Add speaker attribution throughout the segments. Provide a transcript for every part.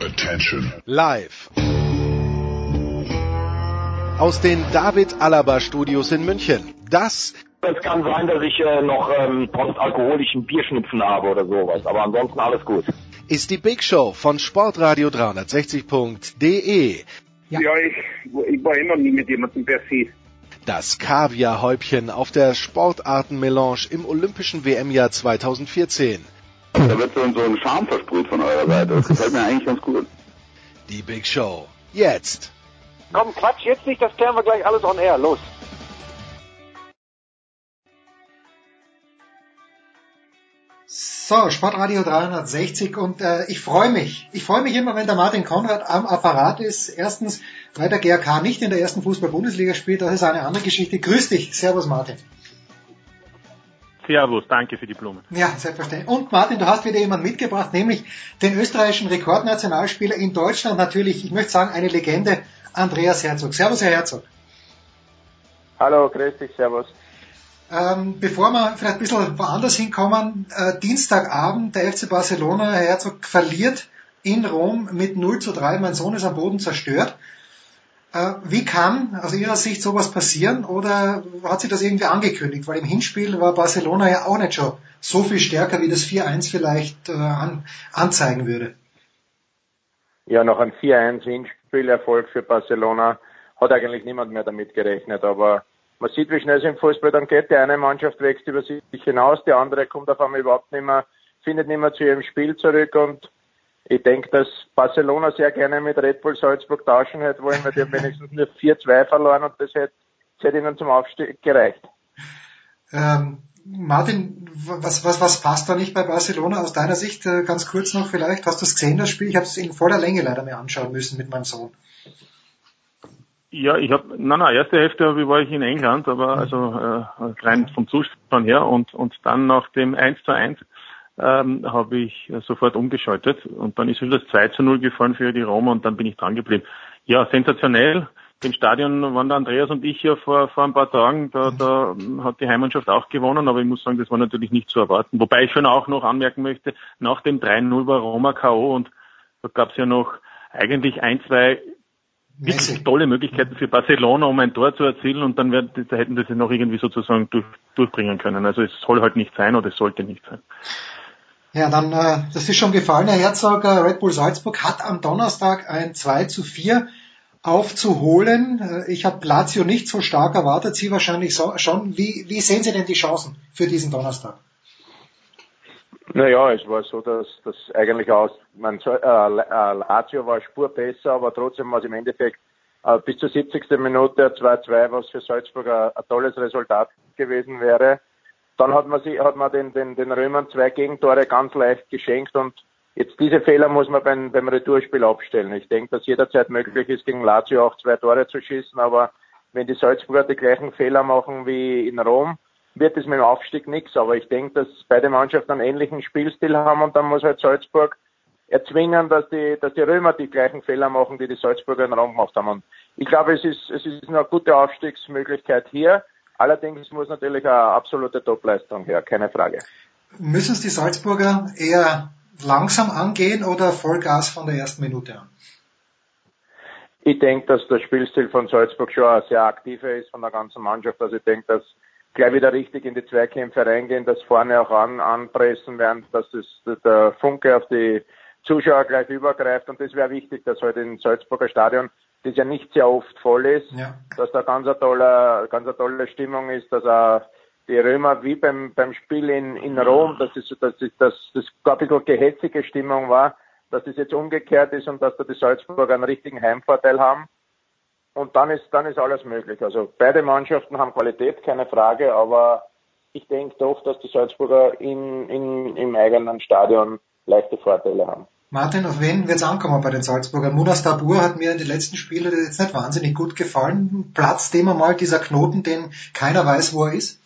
Speaker 1: Attention.
Speaker 2: Live. Aus den David Alaba Studios in München. Das
Speaker 3: es kann sein, dass ich äh, noch ähm, postalkoholischen Bierschnupfen habe oder sowas, aber ansonsten alles gut.
Speaker 2: Ist die Big Show von Sportradio 360.de.
Speaker 4: Ja, ja ich, ich war immer nie mit jemandem per se.
Speaker 2: Das Kaviarhäubchen auf der Sportartenmelange im Olympischen WM-Jahr 2014.
Speaker 5: Da wird so, so ein Charme versprüht von eurer Seite. Das gefällt mir eigentlich ganz gut.
Speaker 2: Die Big Show. Jetzt.
Speaker 6: Komm, Quatsch, jetzt nicht, das klären wir gleich alles on air. Los.
Speaker 7: So, Sportradio 360 und äh, ich freue mich. Ich freue mich immer, wenn der Martin Konrad am Apparat ist. Erstens, weil der GRK nicht in der ersten Fußball-Bundesliga spielt, das ist eine andere Geschichte. Grüß dich. Servus, Martin.
Speaker 8: Servus, danke für die Blumen.
Speaker 7: Ja, selbstverständlich. Und Martin, du hast wieder jemanden mitgebracht, nämlich den österreichischen Rekordnationalspieler in Deutschland. Natürlich, ich möchte sagen, eine Legende, Andreas Herzog. Servus, Herr Herzog.
Speaker 6: Hallo, grüß dich, servus.
Speaker 7: Ähm, bevor wir vielleicht ein bisschen woanders hinkommen, äh, Dienstagabend, der FC Barcelona, Herr Herzog, verliert in Rom mit 0 zu 3. Mein Sohn ist am Boden zerstört. Äh, wie kann aus Ihrer Sicht sowas passieren oder hat sie das irgendwie angekündigt? Weil im Hinspiel war Barcelona ja auch nicht schon so viel stärker, wie das 4-1 vielleicht äh, an, anzeigen würde.
Speaker 6: Ja, noch ein 4-1 Hinspielerfolg für Barcelona hat eigentlich niemand mehr damit gerechnet, aber man sieht, wie schnell es im Fußball dann geht. Die eine Mannschaft wächst über sich hinaus, die andere kommt auf einmal überhaupt nicht mehr, findet nicht mehr zu ihrem Spiel zurück und ich denke, dass Barcelona sehr gerne mit Red Bull Salzburg tauschen hätte wollen, weil die haben wenigstens nur 4-2 verloren und das hätte, das hätte ihnen zum Aufstieg gereicht.
Speaker 7: Ähm, Martin, was, was, was passt da nicht bei Barcelona aus deiner Sicht? Äh, ganz kurz noch vielleicht. Hast du es gesehen, das Spiel? Ich habe es in voller Länge leider mir anschauen müssen mit meinem Sohn.
Speaker 8: Ja, ich habe, nein, nein, erste Hälfte war ich in England, aber also äh, rein vom Zustand her und und dann nach dem 1 zu 1 ähm, habe ich sofort umgeschaltet und dann ist wieder das 2 zu 0 gefallen für die Roma und dann bin ich dran geblieben. Ja, sensationell. Im Stadion waren der Andreas und ich ja vor, vor ein paar Tagen, da, da hat die Heimmannschaft auch gewonnen, aber ich muss sagen, das war natürlich nicht zu erwarten. Wobei ich schon auch noch anmerken möchte, nach dem 3-0 war Roma K.O. und da gab es ja noch eigentlich ein, zwei wirklich tolle Möglichkeiten für Barcelona, um ein Tor zu erzielen und dann werden, da hätten sie noch irgendwie sozusagen durch, durchbringen können. Also es soll halt nicht sein oder es sollte nicht sein.
Speaker 7: Ja, dann, äh, das ist schon gefallen, Herr Herzog. Äh, Red Bull Salzburg hat am Donnerstag ein 2 zu 4 aufzuholen. Äh, ich habe Lazio nicht so stark erwartet, Sie wahrscheinlich so, schon. Wie, wie sehen Sie denn die Chancen für diesen Donnerstag?
Speaker 6: Naja, es war so, dass das eigentlich aus, man, äh, äh, Lazio war Spur besser, aber trotzdem war es im Endeffekt äh, bis zur 70. Minute 2-2, was für Salzburg ein, ein, tolles Resultat gewesen wäre. Dann hat man, sie, hat man den, den, den Römern zwei Gegentore ganz leicht geschenkt und jetzt diese Fehler muss man beim, beim Retourspiel abstellen. Ich denke, dass jederzeit möglich ist, gegen Lazio auch zwei Tore zu schießen, aber wenn die Salzburger die gleichen Fehler machen wie in Rom, wird es mit dem Aufstieg nichts. Aber ich denke, dass beide Mannschaften einen ähnlichen Spielstil haben und dann muss halt Salzburg erzwingen, dass die, dass die Römer die gleichen Fehler machen, die die Salzburger in Raum gemacht haben. Und ich glaube, es ist, es ist eine gute Aufstiegsmöglichkeit hier. Allerdings muss natürlich eine absolute Topleistung her, keine Frage.
Speaker 7: Müssen es die Salzburger eher langsam angehen oder Vollgas von der ersten Minute an?
Speaker 6: Ich denke, dass der Spielstil von Salzburg schon sehr aktiver ist von der ganzen Mannschaft. Also ich denke, dass gleich wieder richtig in die Zweikämpfe reingehen, das vorne auch an, anpressen werden, dass das, der Funke auf die Zuschauer gleich übergreift und das wäre wichtig, dass heute halt im Salzburger Stadion, das ja nicht sehr oft voll ist, ja. dass da ganz eine tolle, ganz eine tolle Stimmung ist, dass auch die Römer wie beim, beim Spiel in, in Rom, dass es, dass, es, dass das ein bisschen gehetzige Stimmung war, dass das jetzt umgekehrt ist und dass da die Salzburger einen richtigen Heimvorteil haben. Und dann ist, dann ist alles möglich. Also beide Mannschaften haben Qualität, keine Frage, aber ich denke doch, dass die Salzburger in, in, im eigenen Stadion leichte Vorteile haben.
Speaker 7: Martin, auf wen wird es ankommen bei den Salzburgern? Munas Dabur hat mir in den letzten Spielen jetzt nicht wahnsinnig gut gefallen. Platzt dem einmal dieser Knoten, den keiner weiß, wo er ist?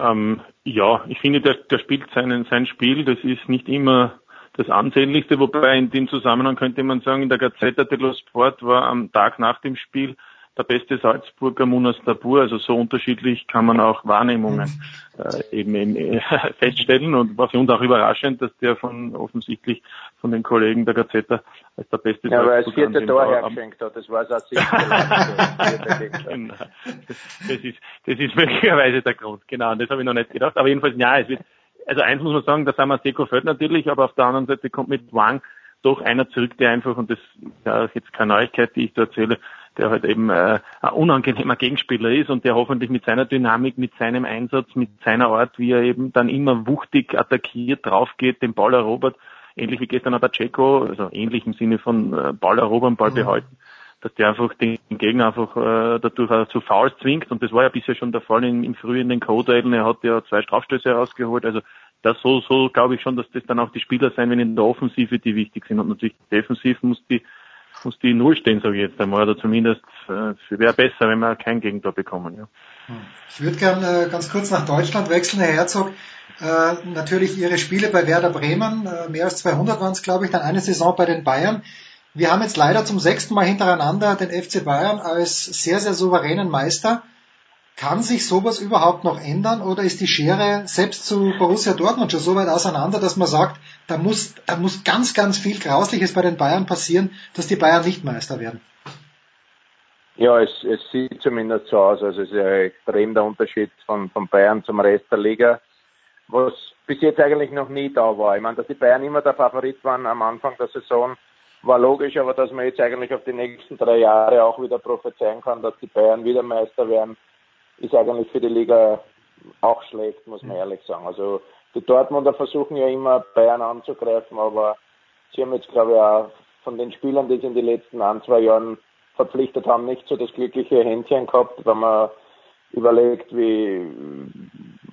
Speaker 8: Ähm, ja, ich finde, der, der spielt seinen, sein Spiel. Das ist nicht immer das ansehnlichste, wobei in dem Zusammenhang könnte man sagen, in der Gazzetta dello Sport war am Tag nach dem Spiel der beste Salzburger Munas Tabur. Also so unterschiedlich kann man auch Wahrnehmungen äh, eben, eben äh, feststellen. Und war für uns auch überraschend, dass der von offensichtlich von den Kollegen der Gazetta als der beste
Speaker 6: ja, weil er das vierte Tor hergeschenkt hat, das war es auch
Speaker 8: genau. das, ist, das ist möglicherweise der Grund, genau, und das habe ich noch nicht gedacht, aber jedenfalls, ja, es wird, also eins muss man sagen, da sind wir Seko fällt natürlich, aber auf der anderen Seite kommt mit Wang doch einer zurück, der einfach, und das ja, ist jetzt keine Neuigkeit, die ich da erzähle, der halt eben äh, ein unangenehmer Gegenspieler ist und der hoffentlich mit seiner Dynamik, mit seinem Einsatz, mit seiner Art, wie er eben dann immer wuchtig attackiert, draufgeht, den Ball erobert, ähnlich wie gestern aber Pacheco, also ähnlich im Sinne von äh, Ball erobern, Ball mhm. behalten, dass der einfach den Gegner einfach äh, dadurch auch zu Fouls zwingt. Und das war ja bisher schon der Fall in, im frühen den Co-Duellen, er hat ja zwei Strafstöße herausgeholt, also das so, so glaube ich schon, dass das dann auch die Spieler sein, wenn in der Offensive die wichtig sind. Und natürlich defensiv muss die muss die Null stehen, sage ich jetzt einmal, oder zumindest äh, wäre besser, wenn wir kein Gegentor bekommen. Ja.
Speaker 7: Ich würde gerne äh, ganz kurz nach Deutschland wechseln, Herr Herzog. Äh, natürlich Ihre Spiele bei Werder Bremen, äh, mehr als 200 waren es, glaube ich, dann eine Saison bei den Bayern. Wir haben jetzt leider zum sechsten Mal hintereinander den FC Bayern als sehr, sehr souveränen Meister kann sich sowas überhaupt noch ändern oder ist die Schere selbst zu Borussia Dortmund schon so weit auseinander, dass man sagt, da muss, da muss ganz, ganz viel Grausliches bei den Bayern passieren, dass die Bayern nicht Meister werden?
Speaker 6: Ja, es, es sieht zumindest so aus. Also es ist ein extrem der Unterschied von, von Bayern zum Rest der Liga, was bis jetzt eigentlich noch nie da war. Ich meine, dass die Bayern immer der Favorit waren am Anfang der Saison, war logisch, aber dass man jetzt eigentlich auf die nächsten drei Jahre auch wieder prophezeien kann, dass die Bayern wieder Meister werden, ist eigentlich für die Liga auch schlecht, muss man ehrlich sagen. Also die Dortmunder versuchen ja immer Bayern anzugreifen, aber sie haben jetzt glaube ich auch von den Spielern, die sie in den letzten ein, zwei Jahren verpflichtet haben, nicht so das glückliche Händchen gehabt, wenn man überlegt, wie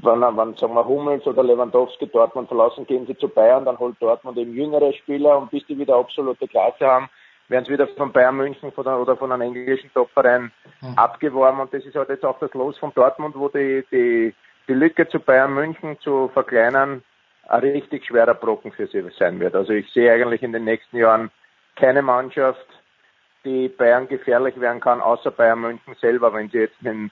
Speaker 6: wenn, wenn sagen wir Hummels oder Lewandowski Dortmund verlassen, gehen sie zu Bayern, dann holt Dortmund eben jüngere Spieler und bis die wieder absolute Klasse haben, werden sie wieder von Bayern München von der, oder von einem englischen Topverein mhm. abgeworben. Und das ist halt jetzt auch das Los von Dortmund, wo die, die, die Lücke zu Bayern München zu verkleinern ein richtig schwerer Brocken für sie sein wird. Also ich sehe eigentlich in den nächsten Jahren keine Mannschaft, die Bayern gefährlich werden kann, außer Bayern München selber, wenn sie jetzt mit,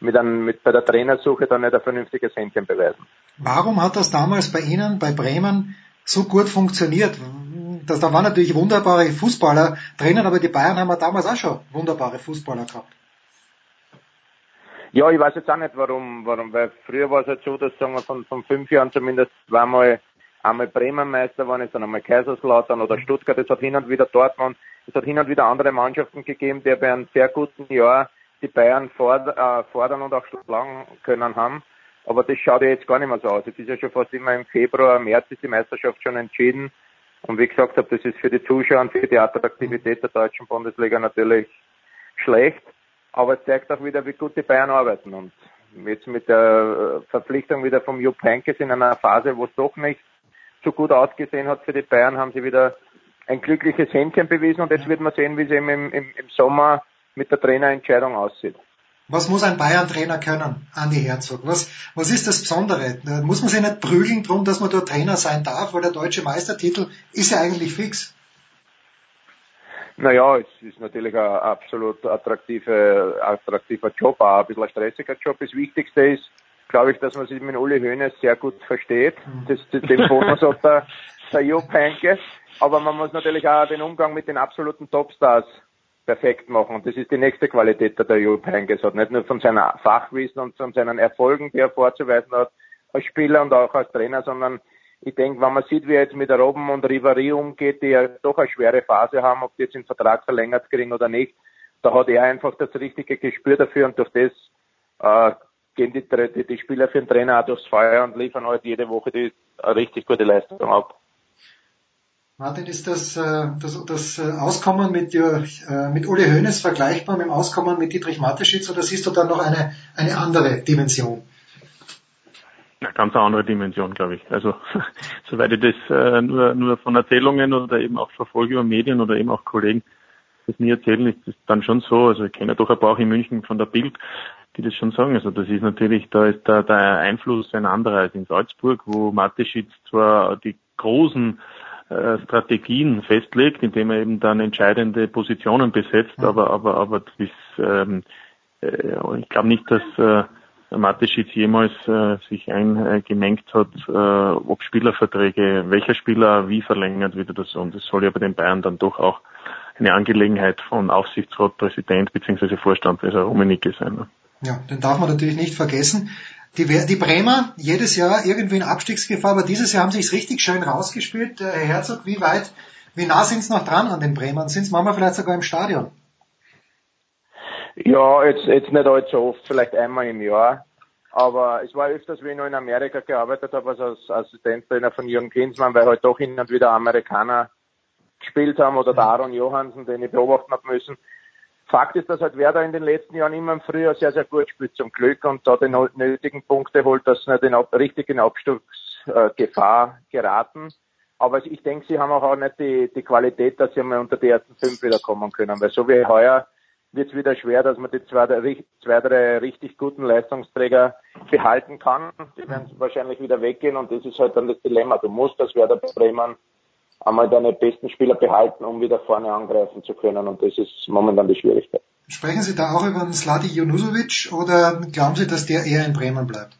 Speaker 6: mit, einem, mit bei der Trainersuche dann nicht ein vernünftiges Händchen beweisen.
Speaker 7: Warum hat das damals bei Ihnen, bei Bremen, so gut funktioniert? Das, da waren natürlich wunderbare Fußballer drinnen, aber die Bayern haben ja damals auch schon wunderbare Fußballer gehabt.
Speaker 6: Ja, ich weiß jetzt auch nicht warum, warum, weil früher war es halt so, dass sagen wir von, von fünf Jahren zumindest zweimal einmal Bremen Meister waren, es dann einmal Kaiserslautern oder Stuttgart, es hat hin und wieder Dortmund, es hat hin und wieder andere Mannschaften gegeben, die bei einem sehr guten Jahr die Bayern äh, fordern und auch schlagen können haben. Aber das schaut ja jetzt gar nicht mehr so aus. Es ist ja schon fast immer im Februar, März ist die Meisterschaft schon entschieden. Und wie gesagt habe, das ist für die Zuschauer und für die Attraktivität der deutschen Bundesliga natürlich schlecht. Aber es zeigt auch wieder, wie gut die Bayern arbeiten. Und jetzt mit der Verpflichtung wieder vom Jupp Heynckes in einer Phase, wo es doch nicht so gut ausgesehen hat für die Bayern, haben sie wieder ein glückliches Händchen bewiesen. Und jetzt wird man sehen, wie es eben im, im, im Sommer mit der Trainerentscheidung aussieht.
Speaker 7: Was muss ein Bayern-Trainer können, Andi Herzog? Was, was ist das Besondere? Muss man sich nicht prügeln drum, dass man dort Trainer sein darf, weil der deutsche Meistertitel ist ja eigentlich fix.
Speaker 6: Naja, es ist natürlich ein absolut attraktive, attraktiver Job, auch ein bisschen ein stressiger Job. Das Wichtigste ist, glaube ich, dass man sich mit Uli Hoeneß sehr gut versteht. Mhm. Das, das, den Bonus hat der, der Jupp Heynckes. Aber man muss natürlich auch den Umgang mit den absoluten Topstars perfekt machen. Und das ist die nächste Qualität, die der Jupp Heynckes hat. Nicht nur von seiner Fachwissen und von seinen Erfolgen, die er vorzuweisen hat, als Spieler und auch als Trainer, sondern ich denke, wenn man sieht, wie er jetzt mit Robben und Rivari umgeht, die ja doch eine schwere Phase haben, ob die jetzt den Vertrag verlängert kriegen oder nicht, da hat er einfach das richtige Gespür dafür und durch das äh, gehen die, die, die Spieler für den Trainer auch durchs Feuer und liefern halt jede Woche die richtig gute Leistung ab.
Speaker 7: Martin, ist das, äh, das, das äh, Auskommen mit, äh, mit Uli Hoeneß vergleichbar mit dem Auskommen mit Dietrich Mateschitz oder siehst du da noch eine, eine andere Dimension?
Speaker 8: Eine ganz andere Dimension, glaube ich. Also soweit ich das nur, nur von Erzählungen oder eben auch verfolge über Medien oder eben auch Kollegen das nie erzählen, ist das dann schon so. Also ich kenne doch ein paar auch in München von der Bild, die das schon sagen. Also das ist natürlich, da ist der, der Einfluss ein anderer als in Salzburg, wo Mateschitz zwar die großen Strategien festlegt, indem er eben dann entscheidende Positionen besetzt, aber aber aber das, ähm, äh, ich glaube nicht, dass äh, Mateschitz jemals äh, sich eingemengt hat, äh, ob Spielerverträge, welcher Spieler wie verlängert wird oder so. Und das soll ja bei den Bayern dann doch auch eine Angelegenheit von Aufsichtsrat, Präsident bzw. Vorstand, also Rummenigge sein. Ne?
Speaker 7: Ja, den darf man natürlich nicht vergessen. Die, die Bremer jedes Jahr irgendwie in Abstiegsgefahr, aber dieses Jahr haben sie es richtig schön rausgespielt. Herr Herzog, wie weit, wie nah sind es noch dran an den Bremern? Sind es manchmal vielleicht sogar im Stadion?
Speaker 6: Ja, jetzt, jetzt nicht allzu oft, vielleicht einmal im Jahr. Aber es war öfters, wie ich noch in Amerika gearbeitet habe, also als Assistenztrainer von Jürgen Klinsmann, weil halt doch hin und wieder Amerikaner gespielt haben oder der Aaron Johansen, den ich beobachten habe müssen. Fakt ist, dass halt Werder in den letzten Jahren immer im Frühjahr sehr, sehr gut spielt zum Glück und da die nötigen Punkte holt, dass sie nicht in richtigen Absturzgefahr geraten. Aber ich denke, sie haben auch nicht die, die Qualität, dass sie einmal unter die ersten fünf wieder kommen können. Weil so wie heuer wird es wieder schwer, dass man die zwei, zwei, drei richtig guten Leistungsträger behalten kann. Die werden wahrscheinlich wieder weggehen und das ist halt dann das Dilemma. Du musst als Werder Bremen einmal deine besten Spieler behalten, um wieder vorne angreifen zu können. Und das ist momentan die Schwierigkeit.
Speaker 7: Sprechen Sie da auch über den Sladi Junusovic oder glauben Sie, dass der eher in Bremen bleibt?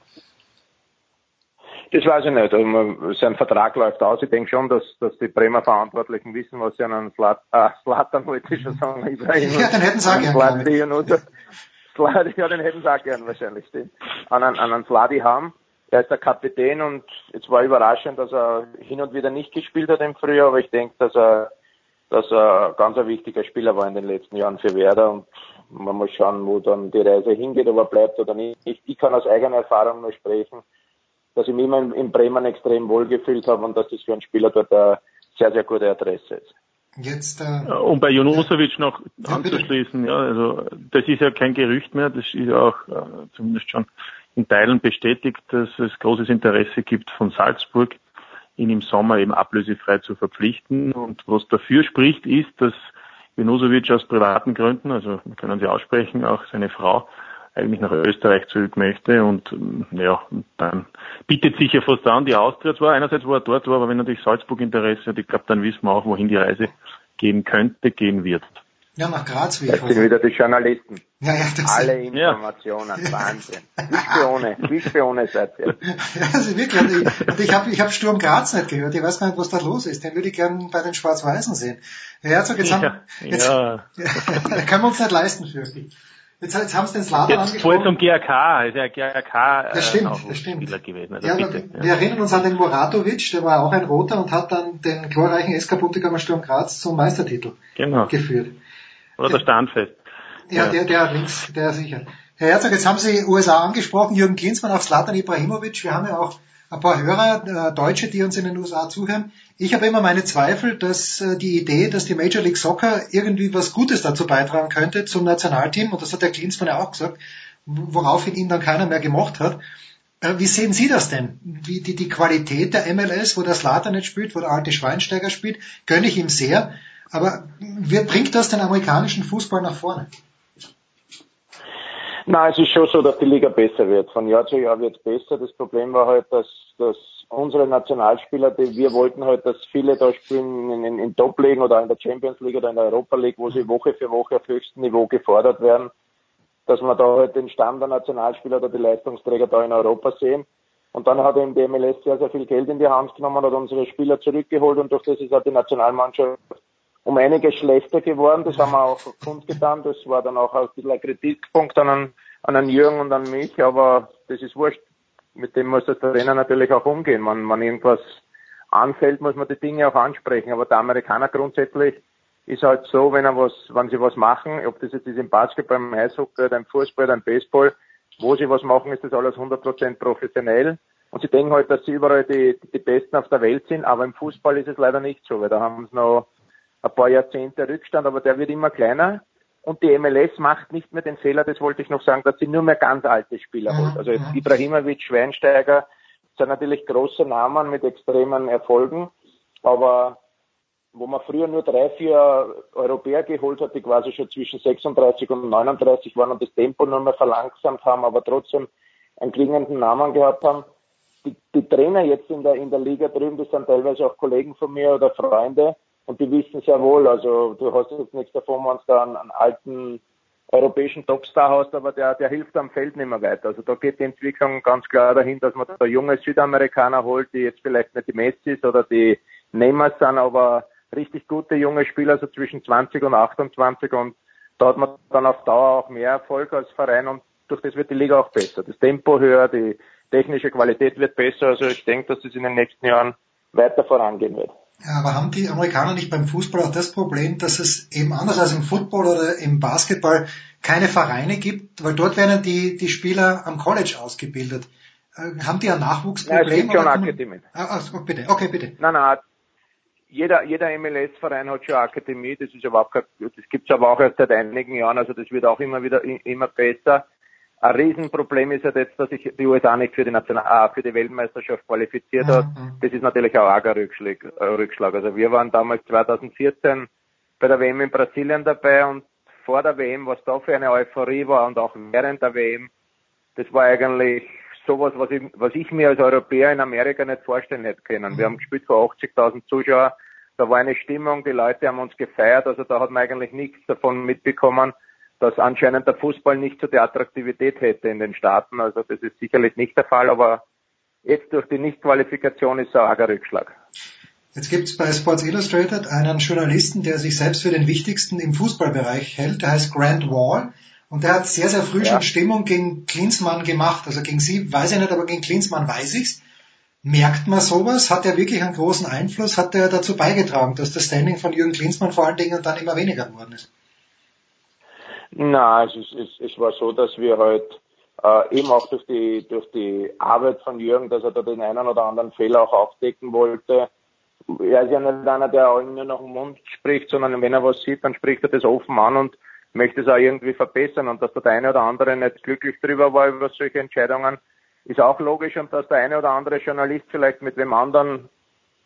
Speaker 6: Das weiß ich nicht. Also, sein Vertrag läuft aus. Ich denke schon, dass, dass die Bremer Verantwortlichen wissen, was sie an einen Slat, äh, Slatan wollte ich schon sagen. Ibrahim
Speaker 7: ja, den hätten sie auch gern.
Speaker 6: Sladi, ja, den hätten sie auch gern wahrscheinlich, stimmt. An einen, an einen Sladi haben. Er ist der Kapitän und es war überraschend, dass er hin und wieder nicht gespielt hat im Frühjahr, aber ich denke, dass er, dass er ganz ein wichtiger Spieler war in den letzten Jahren für Werder und man muss schauen, wo dann die Reise hingeht, ob er bleibt oder nicht. Ich, ich kann aus eigener Erfahrung nur sprechen, dass ich mich immer in, in Bremen extrem wohlgefühlt habe und dass das für einen Spieler dort eine sehr, sehr gute Adresse ist.
Speaker 8: Jetzt, äh, um bei Jonosovic noch ja, anzuschließen, ja, also das ist ja kein Gerücht mehr, das ist ja auch äh, zumindest schon in Teilen bestätigt, dass es großes Interesse gibt von Salzburg, ihn im Sommer eben ablösefrei zu verpflichten. Und was dafür spricht, ist, dass Vinosovic aus privaten Gründen, also wir können sie aussprechen, auch seine Frau eigentlich nach Österreich zurück möchte und ja, dann bietet sich ja fast an, die Austria zwar, einerseits wo er dort war, aber wenn natürlich Salzburg Interesse hat, ich glaube, dann wissen wir auch, wohin die Reise gehen könnte, gehen wird.
Speaker 7: Ja, nach Graz,
Speaker 6: wie ich Das sind wieder die Journalisten.
Speaker 7: Ja, ja, das
Speaker 6: Alle Informationen, ja. Wahnsinn. Wie Spione, wie Spione seid ihr.
Speaker 7: Ja, also wirklich. Und ich, und ich habe ich hab Sturm Graz nicht gehört. Ich weiß gar nicht, was da los ist. Den würde ich gern bei den Schwarz-Weißen sehen. Herr Herzog, jetzt haben, jetzt, ja. ja, können wir uns nicht leisten, fürchte ich. Jetzt, jetzt haben Sie den Slatan angesprochen.
Speaker 8: Vorher zum GRK, ist ja GRK
Speaker 7: das stimmt,
Speaker 8: auch
Speaker 7: das stimmt.
Speaker 8: Spieler gewesen. Also
Speaker 7: ja,
Speaker 8: bitte,
Speaker 7: ja. Wir erinnern uns an den Muratovic, der war auch ein Roter und hat dann den glorreichen SK Sturm Graz zum Meistertitel
Speaker 8: genau.
Speaker 7: geführt.
Speaker 8: Oder der Standfest.
Speaker 7: Ja, ja, der, der links, der sicher. Herr Herzog, jetzt haben Sie USA angesprochen, Jürgen Klinsmann auf Slatan Ibrahimovic. Wir haben ja auch ein paar Hörer, äh, Deutsche, die uns in den USA zuhören. Ich habe immer meine Zweifel, dass äh, die Idee, dass die Major League Soccer irgendwie was Gutes dazu beitragen könnte zum Nationalteam, und das hat der Klinsmann ja auch gesagt, woraufhin ihn dann keiner mehr gemocht hat. Äh, wie sehen Sie das denn? Wie die, die Qualität der MLS, wo der Slater nicht spielt, wo der alte Schweinsteiger spielt, gönne ich ihm sehr. Aber wie bringt das den amerikanischen Fußball nach vorne?
Speaker 6: Nein, es ist schon so, dass die Liga besser wird. Von Jahr zu Jahr wird es besser. Das Problem war halt, dass, dass unsere Nationalspieler, die wir wollten halt, dass viele da spielen in, in, in Top-Ligen oder in der Champions League oder in der Europa League, wo sie Woche für Woche auf höchstem Niveau gefordert werden, dass wir da halt den Stamm der Nationalspieler oder die Leistungsträger da in Europa sehen. Und dann hat eben die MLS sehr, sehr viel Geld in die Hand genommen, hat unsere Spieler zurückgeholt und durch das ist auch die Nationalmannschaft um einiges schlechter geworden. Das haben wir auch kundgetan. Das war dann auch ein bisschen ein Kritikpunkt an einen, an einen Jürgen und an mich, aber das ist wurscht. Mit dem muss der Trainer natürlich auch umgehen. Wenn, wenn irgendwas anfällt, muss man die Dinge auch ansprechen. Aber der Amerikaner grundsätzlich ist halt so, wenn er was, wenn sie was machen, ob das jetzt ist im Basketball, im Eishockey, im Fußball, im Baseball, wo sie was machen, ist das alles 100% professionell. Und sie denken halt, dass sie überall die, die Besten auf der Welt sind, aber im Fußball ist es leider nicht so, weil da haben sie noch ein paar Jahrzehnte Rückstand, aber der wird immer kleiner. Und die MLS macht nicht mehr den Fehler, das wollte ich noch sagen, dass sie nur mehr ganz alte Spieler holt. Also jetzt Ibrahimovic, Schweinsteiger sind natürlich große Namen mit extremen Erfolgen, aber wo man früher nur drei, vier Europäer geholt hat, die quasi schon zwischen 36 und 39 waren und das Tempo nur mehr verlangsamt haben, aber trotzdem einen klingenden Namen gehabt haben, die, die Trainer jetzt in der, in der Liga drüben, das sind teilweise auch Kollegen von mir oder Freunde und die wissen sehr wohl, also du hast jetzt nichts davon, wenn du da einen, einen alten europäischen Topstar hast, aber der, der hilft am Feld nicht mehr weiter. Also da geht die Entwicklung ganz klar dahin, dass man da junge Südamerikaner holt, die jetzt vielleicht nicht die Messis oder die Neymar sind, aber richtig gute junge Spieler, so zwischen 20 und 28 und da hat man dann auf Dauer auch mehr Erfolg als Verein und durch das wird die Liga auch besser. Das Tempo höher, die technische Qualität wird besser. Also ich denke, dass es in den nächsten Jahren weiter vorangehen wird.
Speaker 7: Ja, aber haben die Amerikaner nicht beim Fußball auch das Problem, dass es eben anders als im Football oder im Basketball keine Vereine gibt, weil dort werden die, die Spieler am College ausgebildet. Äh, haben die ein Nachwuchsproblem? Ja, es
Speaker 6: gibt schon Akademien.
Speaker 7: Ah, oh, bitte, okay, bitte.
Speaker 6: Nein, nein, jeder, jeder MLS-Verein hat schon Akademie, das ist überhaupt kein, das gibt's aber auch erst seit einigen Jahren, also das wird auch immer wieder, immer besser. Ein Riesenproblem ist halt jetzt, dass sich die USA nicht für die National, für die Weltmeisterschaft qualifiziert hat. Mhm. Das ist natürlich auch ein Rückschlag, äh, Rückschlag. Also wir waren damals 2014 bei der WM in Brasilien dabei und vor der WM, was da für eine Euphorie war und auch während der WM, das war eigentlich sowas, was ich, was ich mir als Europäer in Amerika nicht vorstellen hätte können. Wir haben gespielt vor 80.000 Zuschauer, da war eine Stimmung, die Leute haben uns gefeiert, also da hat man eigentlich nichts davon mitbekommen, dass anscheinend der Fußball nicht so die Attraktivität hätte in den Staaten. Also das ist sicherlich nicht der Fall, aber jetzt durch die Nichtqualifikation ist es ein arger Rückschlag.
Speaker 7: Jetzt gibt es bei Sports Illustrated einen Journalisten, der sich selbst für den wichtigsten im Fußballbereich hält. Der heißt Grant Wall. Und der hat sehr, sehr früh ja. schon Stimmung gegen Klinsmann gemacht. Also gegen sie weiß ich nicht, aber gegen Klinsmann weiß ich's. Merkt man sowas? Hat er wirklich einen großen Einfluss? Hat er dazu beigetragen, dass das Standing von Jürgen Klinsmann vor allen Dingen dann immer weniger geworden ist?
Speaker 6: Na, es, ist, es, es war so, dass wir halt äh, eben auch durch die, durch die Arbeit von Jürgen, dass er da den einen oder anderen Fehler auch aufdecken wollte. Er ist ja nicht einer, der allen nur nach dem Mund spricht, sondern wenn er was sieht, dann spricht er das offen an und möchte es auch irgendwie verbessern. Und dass der eine oder andere nicht glücklich drüber war über solche Entscheidungen, ist auch logisch. Und dass der eine oder andere Journalist vielleicht mit wem anderen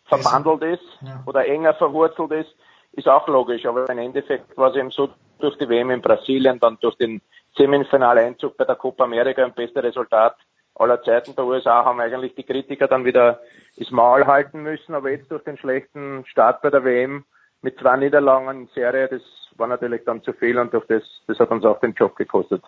Speaker 6: verbandelt ist ja. oder enger verwurzelt ist, ist auch logisch. Aber im Endeffekt war es eben so, durch die WM in Brasilien, dann durch den Semifinaleinzug bei der Copa America ein bester Resultat aller Zeiten der USA haben eigentlich die Kritiker dann wieder das Maul halten müssen, aber jetzt durch den schlechten Start bei der WM mit zwei Niederlagen in Serie, das war natürlich dann zu viel und durch das, das hat uns auch den Job gekostet.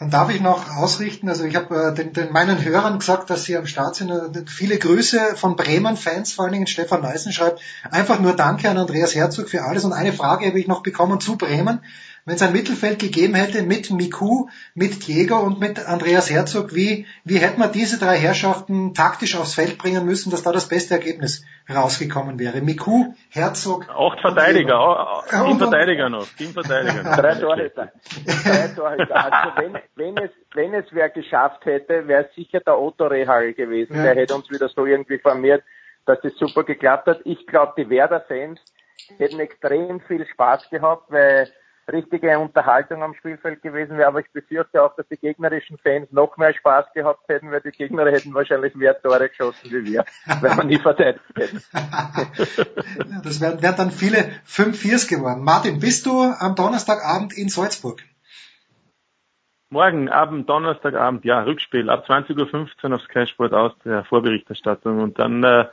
Speaker 7: Dann darf ich noch ausrichten, also ich habe äh, den, den, meinen Hörern gesagt, dass sie am Start sind. Äh, viele Grüße von Bremen-Fans, vor allen Dingen Stefan Meißen schreibt, einfach nur Danke an Andreas Herzog für alles. Und eine Frage habe ich noch bekommen zu Bremen wenn es ein Mittelfeld gegeben hätte mit Miku, mit Diego und mit Andreas Herzog, wie, wie hätten wir diese drei Herrschaften taktisch aufs Feld bringen müssen, dass da das beste Ergebnis rausgekommen wäre? Miku, Herzog.
Speaker 8: Acht Verteidiger, auch, Teamverteidiger noch, Teamverteidiger.
Speaker 6: drei Torhüter. Drei Torhüter. Also wenn, wenn es, wenn es wer geschafft hätte, wäre es sicher der Otto Rehal gewesen. Ja. Der hätte uns wieder so irgendwie formiert, dass das super geklappt hat. Ich glaube, die Werder-Fans hätten extrem viel Spaß gehabt, weil richtige Unterhaltung am Spielfeld gewesen wäre, aber ich befürchte auch, dass die gegnerischen Fans noch mehr Spaß gehabt hätten, weil die Gegner hätten wahrscheinlich mehr Tore geschossen wie wir, wenn man nie verteidigt hätte.
Speaker 7: das wären, dann viele 5-4s geworden. Martin, bist du am Donnerstagabend in Salzburg?
Speaker 8: Morgen Abend, Donnerstagabend, ja, Rückspiel ab 20.15 Uhr auf Sky Sport aus der Vorberichterstattung. Und dann äh,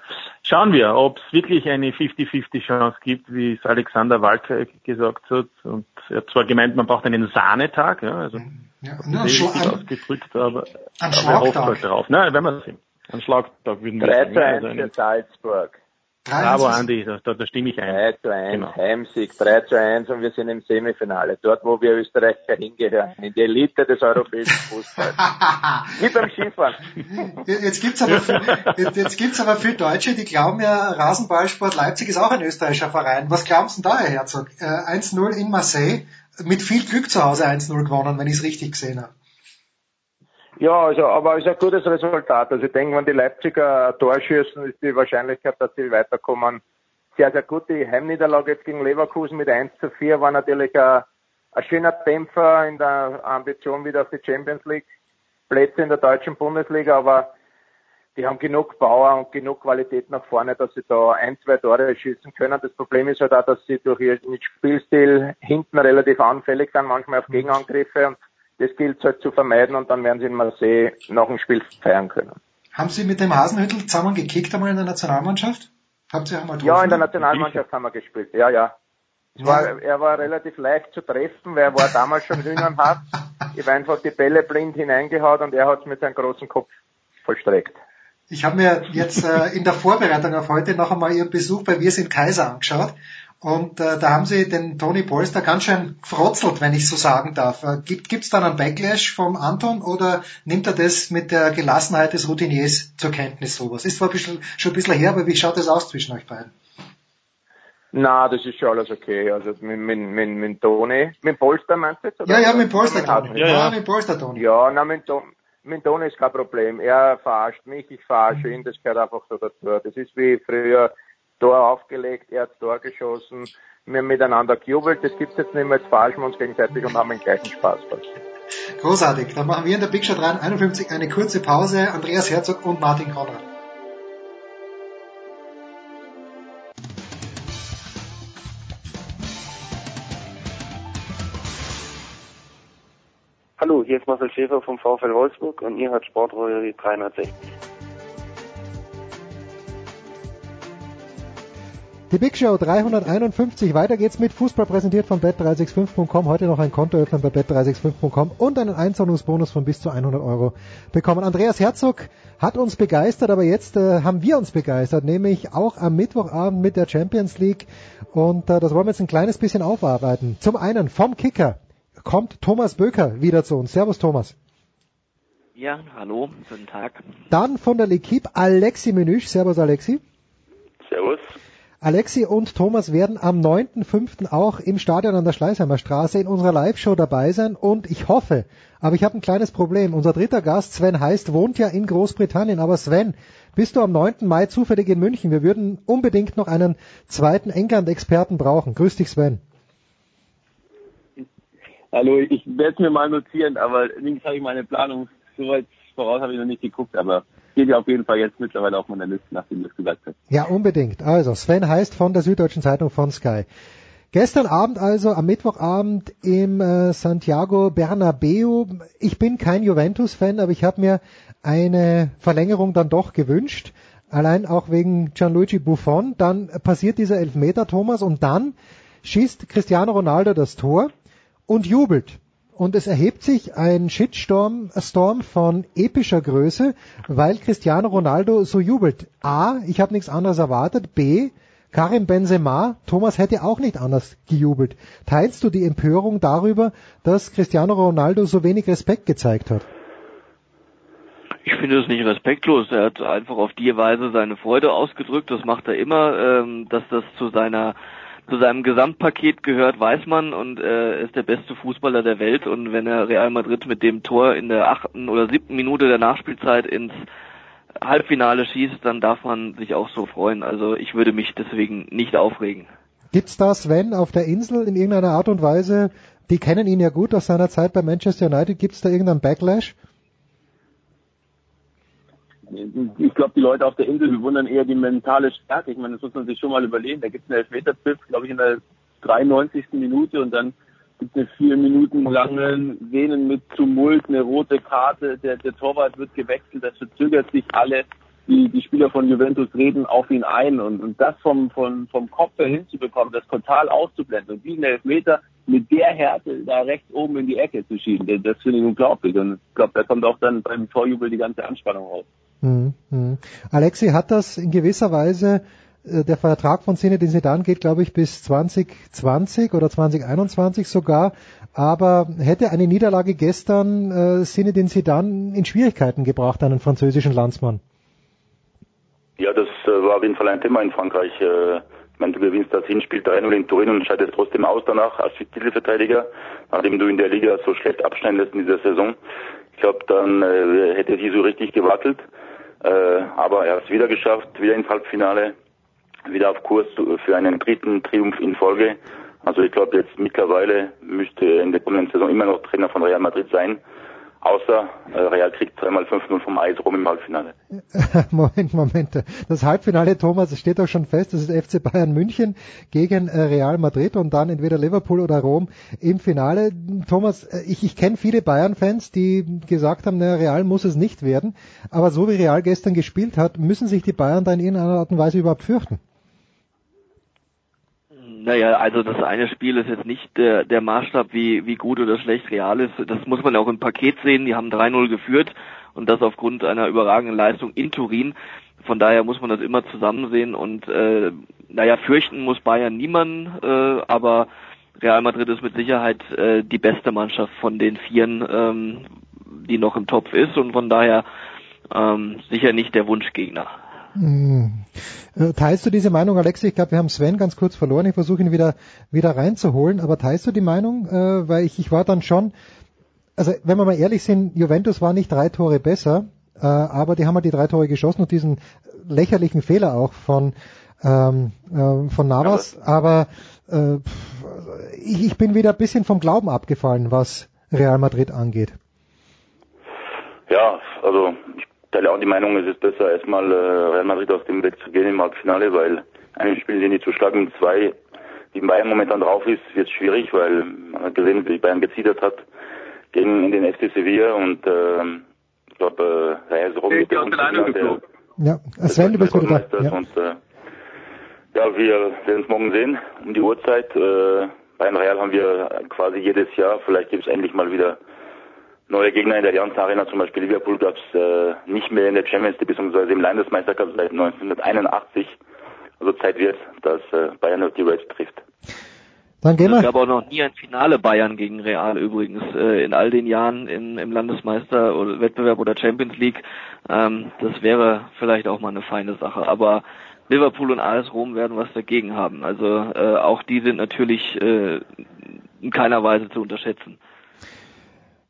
Speaker 8: schauen wir, ob es wirklich eine 50-50 Chance gibt, wie es Alexander Walker gesagt hat. Und er hat zwar gemeint, man braucht einen Sahnetag, ja, also ja,
Speaker 7: ein Schla
Speaker 8: ausgedrückt, aber, ein aber er hofft halt darauf. Na, wenn wir sehen. Ein Schlagtag würden wir
Speaker 6: 3 zu 1 für Salzburg.
Speaker 8: Bravo, Andi, da, da, da stimme ich ein.
Speaker 6: 3 zu 1, genau. Heimsieg, 3 zu 1 und wir sind im Semifinale. Dort, wo wir Österreicher hingehören. In die Elite des europäischen Fußballs. Wie beim Skifahren.
Speaker 7: Jetzt gibt's aber, jetzt, jetzt gibt's aber viele Deutsche, die glauben ja, Rasenballsport Leipzig ist auch ein österreichischer Verein. Was glauben Sie denn da, Herr Herzog? Äh, 1-0 in Marseille, mit viel Glück zu Hause 1-0 gewonnen, wenn ich es richtig gesehen habe.
Speaker 6: Ja, also, aber es ist ein gutes Resultat. Also ich denke, wenn die Leipziger Tor schießen, ist die Wahrscheinlichkeit, dass sie weiterkommen, sehr, sehr gut. Die Heimniederlage jetzt gegen Leverkusen mit 1 zu 4 war natürlich ein, ein schöner Dämpfer in der Ambition wieder auf die Champions League Plätze in der deutschen Bundesliga, aber die haben genug Power und genug Qualität nach vorne, dass sie da ein, zwei Tore schießen können. Das Problem ist halt auch, dass sie durch ihren Spielstil hinten relativ anfällig sind, manchmal auf Gegenangriffe und das gilt es halt zu vermeiden und dann werden sie in Marseille noch ein Spiel feiern können.
Speaker 9: Haben Sie mit dem Hasenhüttel zusammen gekickt einmal in der Nationalmannschaft? Habt ihr auch mal
Speaker 6: Ja, in der Nationalmannschaft haben wir gespielt. Ja, ja.
Speaker 9: Ja.
Speaker 6: War, er war relativ leicht zu treffen, weil er war damals schon Hühnern hart. Ich habe einfach die Bälle blind hineingehaut und er hat es mit seinem großen Kopf vollstreckt.
Speaker 9: Ich habe mir jetzt äh, in der Vorbereitung auf heute noch einmal Ihren Besuch bei Wir sind Kaiser angeschaut. Und äh, da haben Sie den Toni Polster ganz schön gefrotzelt, wenn ich so sagen darf. Äh, gibt es dann einen Backlash vom Anton oder nimmt er das mit der Gelassenheit des Routiniers zur Kenntnis sowas? Ist zwar ein bisschen, schon ein bisschen her, aber wie schaut das aus zwischen euch beiden?
Speaker 6: Na, das ist schon alles okay. Also mit, mit, mit, mit Toni, mit Polster meinst du jetzt? oder?
Speaker 9: Ja, ja, mit Polster, Toni.
Speaker 8: Ja, ja.
Speaker 9: mit Polster, Toni.
Speaker 6: Ja, na, mit, Ton, mit Toni ist kein Problem. Er verarscht mich, ich verarsche ihn, das gehört einfach so dazu. Das ist wie früher Tor aufgelegt, er hat Tor geschossen, wir haben miteinander gejubelt, das gibt's jetzt nicht mehr, jetzt verarschen wir uns gegenseitig und haben den gleichen Spaß.
Speaker 9: Großartig. Dann machen wir in der Big Show 351 eine kurze Pause. Andreas Herzog und Martin Konrad.
Speaker 10: Hallo, hier ist Marcel Schäfer vom VfL Wolfsburg und ihr hört Sportrolle 360.
Speaker 7: Die Big Show 351. Weiter geht's mit Fußball präsentiert von bet365.com. Heute noch ein Konto öffnen bei bet365.com und einen Einzahlungsbonus von bis zu 100 Euro bekommen. Andreas Herzog hat uns begeistert, aber jetzt äh, haben wir uns begeistert, nämlich auch am Mittwochabend mit der Champions League. Und äh, das wollen wir jetzt ein kleines bisschen aufarbeiten. Zum einen vom Kicker kommt Thomas Böker wieder zu uns. Servus Thomas.
Speaker 11: Ja, hallo, guten Tag.
Speaker 7: Dann von der L'Equipe Alexi Menüsch. Servus Alexi.
Speaker 12: Servus.
Speaker 7: Alexi und Thomas werden am 9.5. auch im Stadion an der Schleißheimer Straße in unserer Live-Show dabei sein und ich hoffe, aber ich habe ein kleines Problem. Unser dritter Gast, Sven Heist, wohnt ja in Großbritannien, aber Sven, bist du am 9. Mai zufällig in München? Wir würden unbedingt noch einen zweiten England-Experten brauchen. Grüß dich, Sven.
Speaker 13: Hallo, ich werde es mir mal notieren, aber links habe ich meine Planung so weit voraus habe ich noch nicht geguckt, aber steht ja auf jeden Fall jetzt mittlerweile auf meiner Liste, nachdem du es gesagt hast.
Speaker 7: Ja, unbedingt. Also, Sven heißt von der Süddeutschen Zeitung von Sky. Gestern Abend also, am Mittwochabend im äh, Santiago Bernabeu. Ich bin kein Juventus-Fan, aber ich habe mir eine Verlängerung dann doch gewünscht. Allein auch wegen Gianluigi Buffon. Dann passiert dieser Elfmeter, Thomas, und dann schießt Cristiano Ronaldo das Tor und jubelt. Und es erhebt sich ein Shitstorm Storm von epischer Größe, weil Cristiano Ronaldo so jubelt. A, ich habe nichts anderes erwartet. B, Karim Benzema, Thomas hätte auch nicht anders gejubelt. Teilst du die Empörung darüber, dass Cristiano Ronaldo so wenig Respekt gezeigt hat?
Speaker 11: Ich finde es nicht respektlos. Er hat einfach auf die Weise seine Freude ausgedrückt. Das macht er immer. Ähm, dass das zu seiner zu seinem Gesamtpaket gehört, weiß man und äh, ist der beste Fußballer der Welt und wenn er Real Madrid mit dem Tor in der achten oder siebten Minute der Nachspielzeit ins Halbfinale schießt, dann darf man sich auch so freuen. Also ich würde mich deswegen nicht aufregen.
Speaker 7: Gibt's da Sven auf der Insel in irgendeiner Art und Weise, die kennen ihn ja gut aus seiner Zeit bei Manchester United, gibt's da irgendeinen Backlash?
Speaker 13: Ich glaube, die Leute auf der Insel bewundern eher die mentale Stärke. Ich meine, das muss man sich schon mal überlegen. Da gibt es einen Elfmeterpfiff, glaube ich, in der 93. Minute und dann gibt es eine vier Minuten lange Szenen mit Tumult, eine rote Karte, der, der Torwart wird gewechselt, das verzögert sich alle. Die, die Spieler von Juventus reden auf ihn ein und, und das vom, vom, vom Kopf her hinzubekommen, das total auszublenden und diesen Elfmeter mit der Härte da rechts oben in die Ecke zu schieben, das, das finde ich unglaublich und ich glaube, da kommt auch dann beim Torjubel die ganze Anspannung raus.
Speaker 7: Hm, hm. Alexi hat das in gewisser Weise, äh, der Vertrag von Zinedine Zidane geht, glaube ich, bis 2020 oder 2021 sogar, aber hätte eine Niederlage gestern äh, Zinedine Zidane in Schwierigkeiten gebracht, einen französischen Landsmann?
Speaker 12: Ja, das äh, war auf jeden Fall ein Thema in Frankreich. Äh, ich meine, du gewinnst das Hinspiel 3-0 in Turin und scheidest trotzdem aus danach als Titelverteidiger, nachdem du in der Liga so schlecht abschneiden lässt in dieser Saison. Ich glaube, dann äh, hätte sie so richtig gewackelt. Äh, aber er hat es wieder geschafft, wieder ins Halbfinale, wieder auf Kurs für einen dritten Triumph in Folge. Also ich glaube, jetzt mittlerweile müsste er in der kommenden Saison immer noch Trainer von Real Madrid sein. Außer äh, Real kriegt zweimal 5-0 vom Eis rum im Halbfinale.
Speaker 7: Moment, Moment. Das Halbfinale, Thomas, es steht doch schon fest, das ist FC Bayern München gegen äh, Real Madrid und dann entweder Liverpool oder Rom im Finale. Thomas, äh, ich, ich kenne viele Bayern-Fans, die gesagt haben, na, Real muss es nicht werden. Aber so wie Real gestern gespielt hat, müssen sich die Bayern da in irgendeiner Art und Weise überhaupt fürchten.
Speaker 11: Naja, also das eine Spiel ist jetzt nicht der, der Maßstab, wie, wie gut oder schlecht Real ist. Das muss man auch im Paket sehen. Die haben 3-0 geführt und das aufgrund einer überragenden Leistung in Turin. Von daher muss man das immer zusammen sehen und äh, naja, fürchten muss Bayern niemanden, äh, aber Real Madrid ist mit Sicherheit äh, die beste Mannschaft von den Vieren, ähm, die noch im Topf ist und von daher ähm, sicher nicht der Wunschgegner.
Speaker 7: Hm. Äh, teilst du diese Meinung, Alexi? Ich glaube, wir haben Sven ganz kurz verloren. Ich versuche ihn wieder, wieder reinzuholen. Aber teilst du die Meinung? Äh, weil ich, ich war dann schon, also wenn wir mal ehrlich sind, Juventus war nicht drei Tore besser, äh, aber die haben halt die drei Tore geschossen und diesen lächerlichen Fehler auch von, ähm, äh, von Navas. Aber äh, ich, ich bin wieder ein bisschen vom Glauben abgefallen, was Real Madrid angeht.
Speaker 12: Ja, also ich teile auch die Meinung, es ist besser, erstmal äh, Real Madrid aus dem Weg zu gehen im Halbfinale, weil ein Spiel, den die zu schlagen, zwei, wie Bayern momentan drauf ist, wird schwierig, weil man hat gesehen, wie Bayern gezittert hat gegen den FC Sevilla und äh, ich glaube, äh, Real ist rum mit der
Speaker 7: Ja, Sven, du bist wieder da. Ja.
Speaker 12: Und, äh, ja, wir werden es morgen sehen, um die Uhrzeit. Äh, Bayern Real haben wir quasi jedes Jahr, vielleicht gibt es endlich mal wieder neue Gegner in der Allianz Arena, zum Beispiel Liverpool gab es äh, nicht mehr in der Champions League bzw. im Landesmeistercup seit 1981. Also Zeit wird, dass äh, Bayern auf die Reds trifft.
Speaker 7: Dann gehen wir.
Speaker 11: Es gab auch noch nie ein Finale Bayern gegen Real übrigens äh, in all den Jahren in, im Landesmeister oder Wettbewerb oder Champions League. Ähm, das wäre vielleicht auch mal eine feine Sache. Aber Liverpool und AS Rom werden was dagegen haben. Also äh, auch die sind natürlich äh, in keiner Weise zu unterschätzen.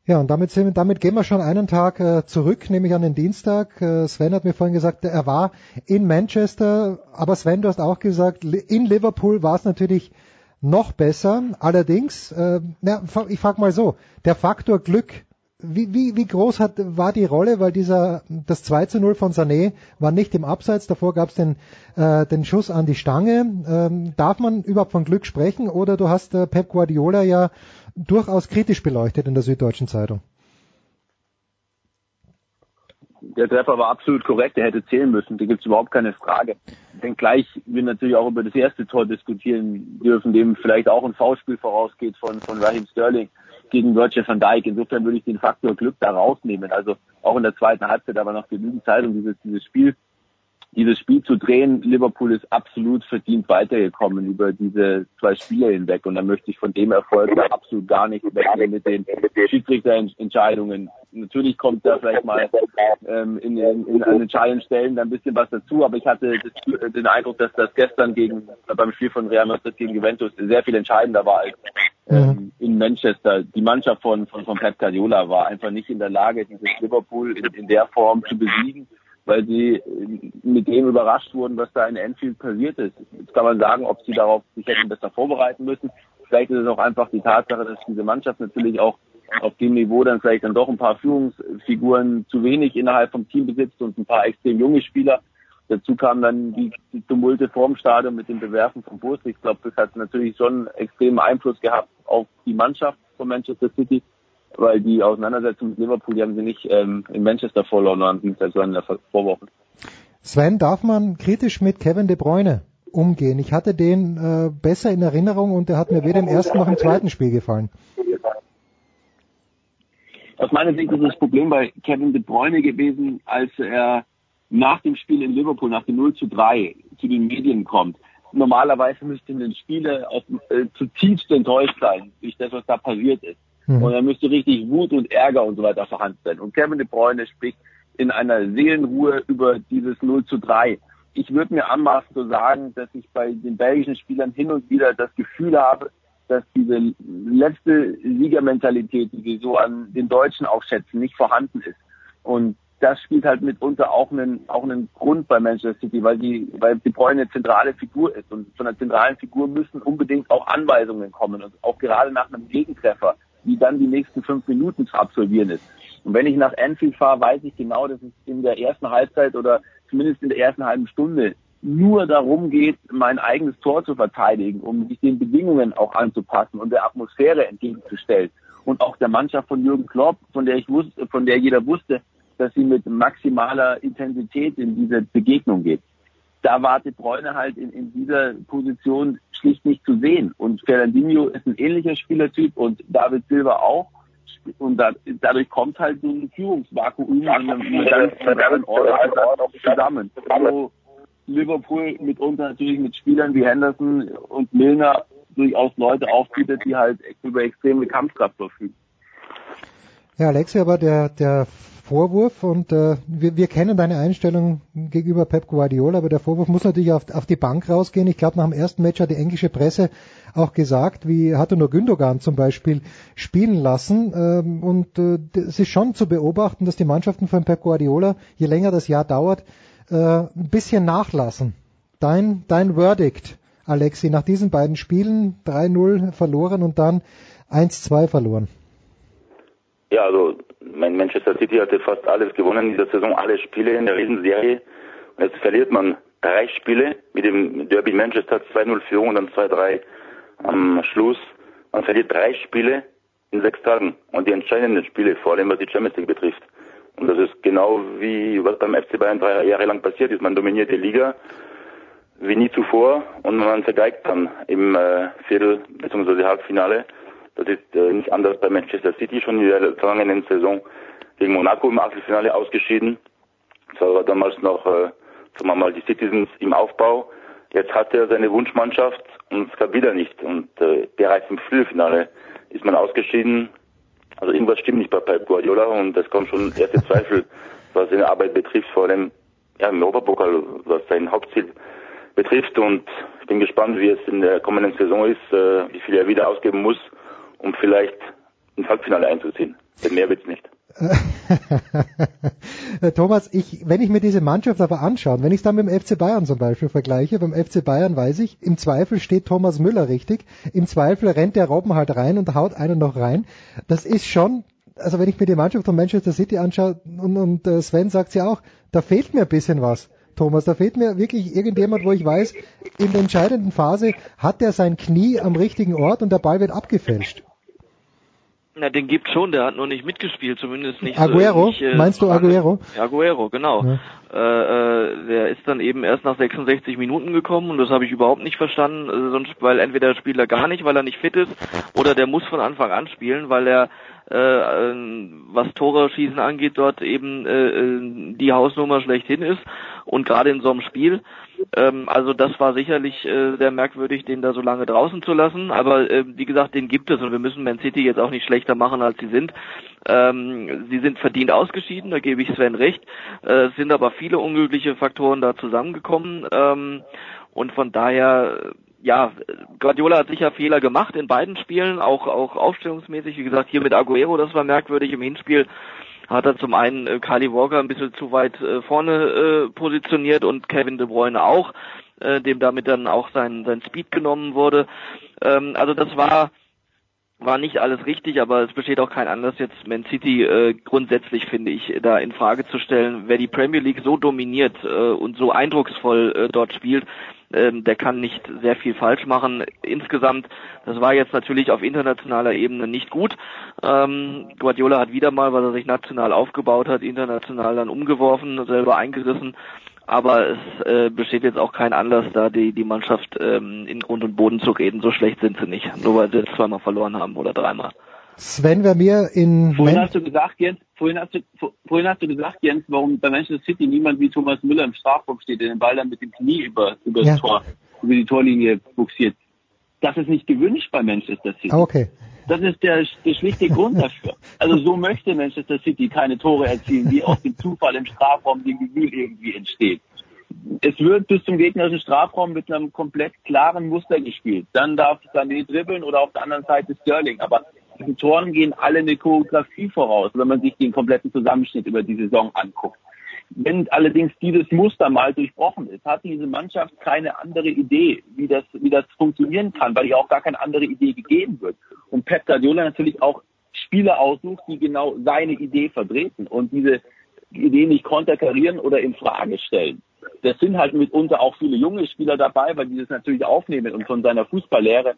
Speaker 7: Ja, und damit, sind, damit gehen wir schon einen Tag äh, zurück, nämlich an den Dienstag. Äh, Sven hat mir vorhin gesagt, er war in Manchester, aber Sven, du hast auch gesagt, in Liverpool war es natürlich noch besser. Allerdings, äh, na, ich frage mal so, der Faktor Glück, wie, wie, wie groß hat, war die Rolle, weil dieser das 2 zu 0 von Sané war nicht im Abseits, davor gab es den, äh, den Schuss an die Stange. Ähm, darf man überhaupt von Glück sprechen oder du hast äh, Pep Guardiola ja durchaus kritisch beleuchtet in der Süddeutschen Zeitung?
Speaker 13: Der Treffer war absolut korrekt, er hätte zählen müssen, da gibt es überhaupt keine Frage. Wenngleich wir natürlich auch über das erste Tor diskutieren dürfen, dem vielleicht auch ein Foulspiel vorausgeht von, von Raheem Sterling gegen Virgil van Dijk. Insofern würde ich den Faktor Glück da rausnehmen. Also auch in der zweiten Halbzeit aber noch genügend Zeit, um dieses, dieses Spiel dieses Spiel zu drehen. Liverpool ist absolut verdient weitergekommen über diese zwei Spiele hinweg. Und da möchte ich von dem Erfolg da absolut gar nicht wegnehmen mit den Schiedsrichterentscheidungen. Natürlich kommt da vielleicht mal ähm, in, in, in an entscheidenden Stellen da ein bisschen was dazu, aber ich hatte das, den Eindruck, dass das gestern gegen beim Spiel von Real Madrid gegen Juventus sehr viel entscheidender war als ähm, in Manchester. Die Mannschaft von, von, von Pep Guardiola war einfach nicht in der Lage, dieses Liverpool in, in der Form zu besiegen weil sie äh, mit dem überrascht wurden, was da in Enfield passiert ist. Jetzt kann man sagen, ob sie darauf sich hätten besser vorbereiten müssen. Vielleicht ist es auch einfach die Tatsache, dass diese Mannschaft natürlich auch auf dem Niveau dann vielleicht dann doch ein paar Führungsfiguren zu wenig innerhalb vom Team besitzt und ein paar extrem junge Spieler. Dazu kamen dann die, die Tumulte vorm Stadion mit dem Bewerfen von Bus. Ich glaube, das hat natürlich schon extremen Einfluss gehabt auf die Mannschaft von Manchester City weil die Auseinandersetzung mit Liverpool, die haben sie nicht ähm, in Manchester verloren sondern in der Vorwoche.
Speaker 7: Sven, darf man kritisch mit Kevin De Bruyne umgehen? Ich hatte den äh, besser in Erinnerung und der hat mir weder im ersten noch im zweiten Spiel gefallen.
Speaker 13: Aus meiner Sicht ist das Problem bei Kevin De Bruyne gewesen, als er nach dem Spiel in Liverpool, nach dem 0 zu 3, zu den Medien kommt. Normalerweise müssten den Spieler auf, äh, zutiefst enttäuscht sein durch das, was da passiert ist. Mhm. Und da müsste richtig Wut und Ärger und so weiter vorhanden sein. Und Kevin De Bruyne spricht in einer Seelenruhe über dieses 0 zu 3. Ich würde mir anmaßen zu sagen, dass ich bei den belgischen Spielern hin und wieder das Gefühl habe, dass diese letzte Siegermentalität, die wir so an den Deutschen auch schätzen, nicht vorhanden ist. Und das spielt halt mitunter auch einen, auch einen Grund bei Manchester City, weil die, weil De Bruyne eine zentrale Figur ist. Und von einer zentralen Figur müssen unbedingt auch Anweisungen kommen. Und auch gerade nach einem Gegentreffer wie dann die nächsten fünf Minuten zu absolvieren ist. Und wenn ich nach Anfield fahre, weiß ich genau, dass es in der ersten Halbzeit oder zumindest in der ersten halben Stunde nur darum geht, mein eigenes Tor zu verteidigen, um sich den Bedingungen auch anzupassen und der Atmosphäre entgegenzustellen. Und auch der Mannschaft von Jürgen Klopp, von der ich wusste, von der jeder wusste, dass sie mit maximaler Intensität in diese Begegnung geht. Da war De Bruyne halt in, in dieser Position schlicht nicht zu sehen. Und Fernandinho ist ein ähnlicher Spielertyp und David Silva auch. Und da, dadurch kommt halt so ein Führungsvakuum einem, in einem ganz Ort zusammen. Wo Liverpool mitunter natürlich mit Spielern wie Henderson und Milner durchaus Leute aufbietet, die halt über extreme Kampfkraft verfügen.
Speaker 7: Ja, Alexi, aber der, der Vorwurf und äh, wir, wir kennen deine Einstellung gegenüber Pep Guardiola, aber der Vorwurf muss natürlich auf, auf die Bank rausgehen. Ich glaube, nach dem ersten Match hat die englische Presse auch gesagt, wie hatte nur Gündogan zum Beispiel spielen lassen. Ähm, und äh, es ist schon zu beobachten, dass die Mannschaften von Pep Guardiola, je länger das Jahr dauert, äh, ein bisschen nachlassen. Dein, dein Verdict, Alexi, nach diesen beiden Spielen 3-0 verloren und dann 1-2 verloren.
Speaker 12: Ja, also mein Manchester City hatte fast alles gewonnen in dieser Saison, alle Spiele in der Riesenserie. Und jetzt verliert man drei Spiele mit dem Derby Manchester 2-0 Führung und dann 2-3 am Schluss. Man verliert drei Spiele in sechs Tagen und die entscheidenden Spiele, vor allem was die Champions League betrifft. Und das ist genau wie was beim FC Bayern drei Jahre lang passiert ist. Man dominiert die Liga wie nie zuvor und man vergeigt dann im äh, Viertel- bzw. Halbfinale. Das ist äh, nicht anders bei Manchester City schon in der vergangenen Saison gegen Monaco im Achtelfinale ausgeschieden. Das war damals noch, äh, sagen wir mal, die Citizens im Aufbau. Jetzt hat er seine Wunschmannschaft und es gab wieder nicht. Und äh, bereits im Viertelfinale ist man ausgeschieden. Also irgendwas stimmt nicht bei Pep Guardiola und es kommen schon erste Zweifel, was seine Arbeit betrifft, vor allem ja, im Europapokal, was sein Hauptziel betrifft. Und ich bin gespannt, wie es in der kommenden Saison ist, äh, wie viel er wieder ausgeben muss, um vielleicht ins Halbfinale einzuziehen. Denn mehr wird's nicht.
Speaker 7: Thomas, ich, wenn ich mir diese Mannschaft aber anschaue, wenn ich es dann mit dem FC Bayern zum Beispiel vergleiche, beim FC Bayern weiß ich, im Zweifel steht Thomas Müller richtig, im Zweifel rennt der Robben halt rein und haut einen noch rein. Das ist schon, also wenn ich mir die Mannschaft von Manchester City anschaue und, und äh, Sven sagt ja auch, da fehlt mir ein bisschen was. Thomas, da fehlt mir wirklich irgendjemand, wo ich weiß, in der entscheidenden Phase hat er sein Knie am richtigen Ort und der Ball wird abgefälscht.
Speaker 11: Na, den gibt schon, der hat nur nicht mitgespielt, zumindest nicht.
Speaker 7: Aguero?
Speaker 11: Äh, nicht, äh,
Speaker 7: Meinst du Aguero?
Speaker 11: Aguero, genau. Ja. Äh, äh, der ist dann eben erst nach 66 Minuten gekommen und das habe ich überhaupt nicht verstanden, äh, sonst, weil entweder spielt er gar nicht, weil er nicht fit ist, oder der muss von Anfang an spielen, weil er äh, was Tore schießen angeht, dort eben äh, äh, die Hausnummer schlechthin ist und gerade in so einem Spiel. Ähm, also das war sicherlich äh, sehr merkwürdig, den da so lange draußen zu lassen. Aber äh, wie gesagt, den gibt es und wir müssen Man City jetzt auch nicht schlechter machen, als sie sind. Ähm, sie sind verdient ausgeschieden, da gebe ich Sven recht. Äh, es sind aber viele unglückliche Faktoren da zusammengekommen. Ähm, und von daher ja, Guardiola hat sicher Fehler gemacht in beiden Spielen, auch auch aufstellungsmäßig. Wie gesagt, hier mit Aguero, das war merkwürdig im Hinspiel hat er zum einen äh, Carly Walker ein bisschen zu weit äh, vorne äh, positioniert und Kevin De Bruyne auch, äh, dem damit dann auch sein, sein Speed genommen wurde. Ähm, also das war war nicht alles richtig, aber es besteht auch kein Anlass, jetzt Man City äh, grundsätzlich, finde ich, da in Frage zu stellen. Wer die Premier League so dominiert äh, und so eindrucksvoll äh, dort spielt, ähm, der kann nicht sehr viel falsch machen. Insgesamt, das war jetzt natürlich auf internationaler Ebene nicht gut. Ähm, Guardiola hat wieder mal, weil er sich national aufgebaut hat, international dann umgeworfen, selber eingerissen. Aber es äh, besteht jetzt auch kein Anlass, da die, die Mannschaft ähm, in Grund und Boden zu reden. So schlecht sind sie nicht, nur weil sie jetzt zweimal verloren haben oder dreimal.
Speaker 7: Sven, wer mir in...
Speaker 13: Vorhin hast du gesagt, Jens, vorhin hast du, vorhin hast du gesagt, Jens, warum bei Manchester City niemand wie Thomas Müller im Strafraum steht, der den Ball dann mit dem Knie über, über ja. das Tor, über die Torlinie buxiert. Das ist nicht gewünscht bei Manchester City.
Speaker 7: Ah, okay.
Speaker 13: Das ist der, der schlichte Grund dafür. Also so möchte Manchester City keine Tore erzielen, wie aus dem Zufall im Strafraum dem Gefühl irgendwie entsteht. Es wird bis zum gegnerischen Strafraum mit einem komplett klaren Muster gespielt. Dann darf Sané dribbeln oder auf der anderen Seite Sterling. Aber diesen Toren gehen alle eine Choreografie voraus, wenn man sich den kompletten Zusammenschnitt über die Saison anguckt. Wenn allerdings dieses Muster mal durchbrochen ist, hat diese Mannschaft keine andere Idee, wie das, wie das funktionieren kann, weil ihr auch gar keine andere Idee gegeben wird. Und Pep Guardiola natürlich auch Spieler aussucht, die genau seine Idee vertreten und diese Idee nicht konterkarieren oder in Frage stellen. Das sind halt mitunter auch viele junge Spieler dabei, weil die das natürlich aufnehmen und von seiner Fußballlehre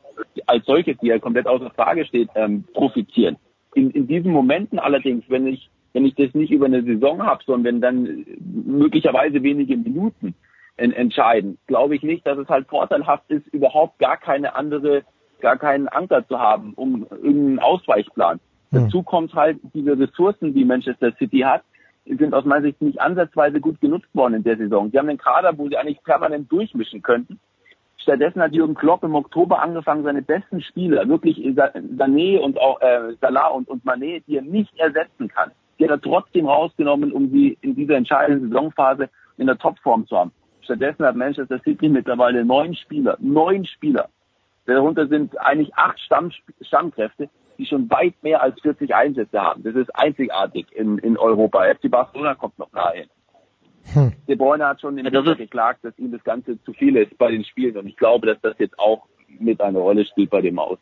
Speaker 13: als solches, die ja komplett außer Frage steht, ähm, profitieren. In, in diesen Momenten allerdings, wenn ich wenn ich das nicht über eine Saison habe, sondern wenn dann möglicherweise wenige Minuten en entscheiden, glaube ich nicht, dass es halt vorteilhaft ist, überhaupt gar keine andere, gar keinen Anker zu haben, um irgendeinen Ausweichplan. Mhm. Dazu kommt halt diese Ressourcen, die Manchester City hat, sind aus meiner Sicht nicht ansatzweise gut genutzt worden in der Saison. Sie haben einen Kader, wo sie eigentlich permanent durchmischen könnten. Stattdessen hat Jürgen Klopp im Oktober angefangen, seine besten Spieler, wirklich Sané und auch äh, Salah und, und Mané, die er nicht ersetzen kann, die hat er trotzdem rausgenommen, um sie in dieser entscheidenden Saisonphase in der Topform zu haben. Stattdessen hat Manchester City mittlerweile neun Spieler, neun Spieler. Darunter sind eigentlich acht Stamm, Stammkräfte, die schon weit mehr als 40 Einsätze haben. Das ist einzigartig in, in Europa. FC Barcelona kommt noch nahe. Hm. De Bruyne hat schon in der ja, geklagt, dass ihm das Ganze zu viel ist bei den Spielen und ich glaube, dass das jetzt auch mit einer Rolle spielt bei dem Aus.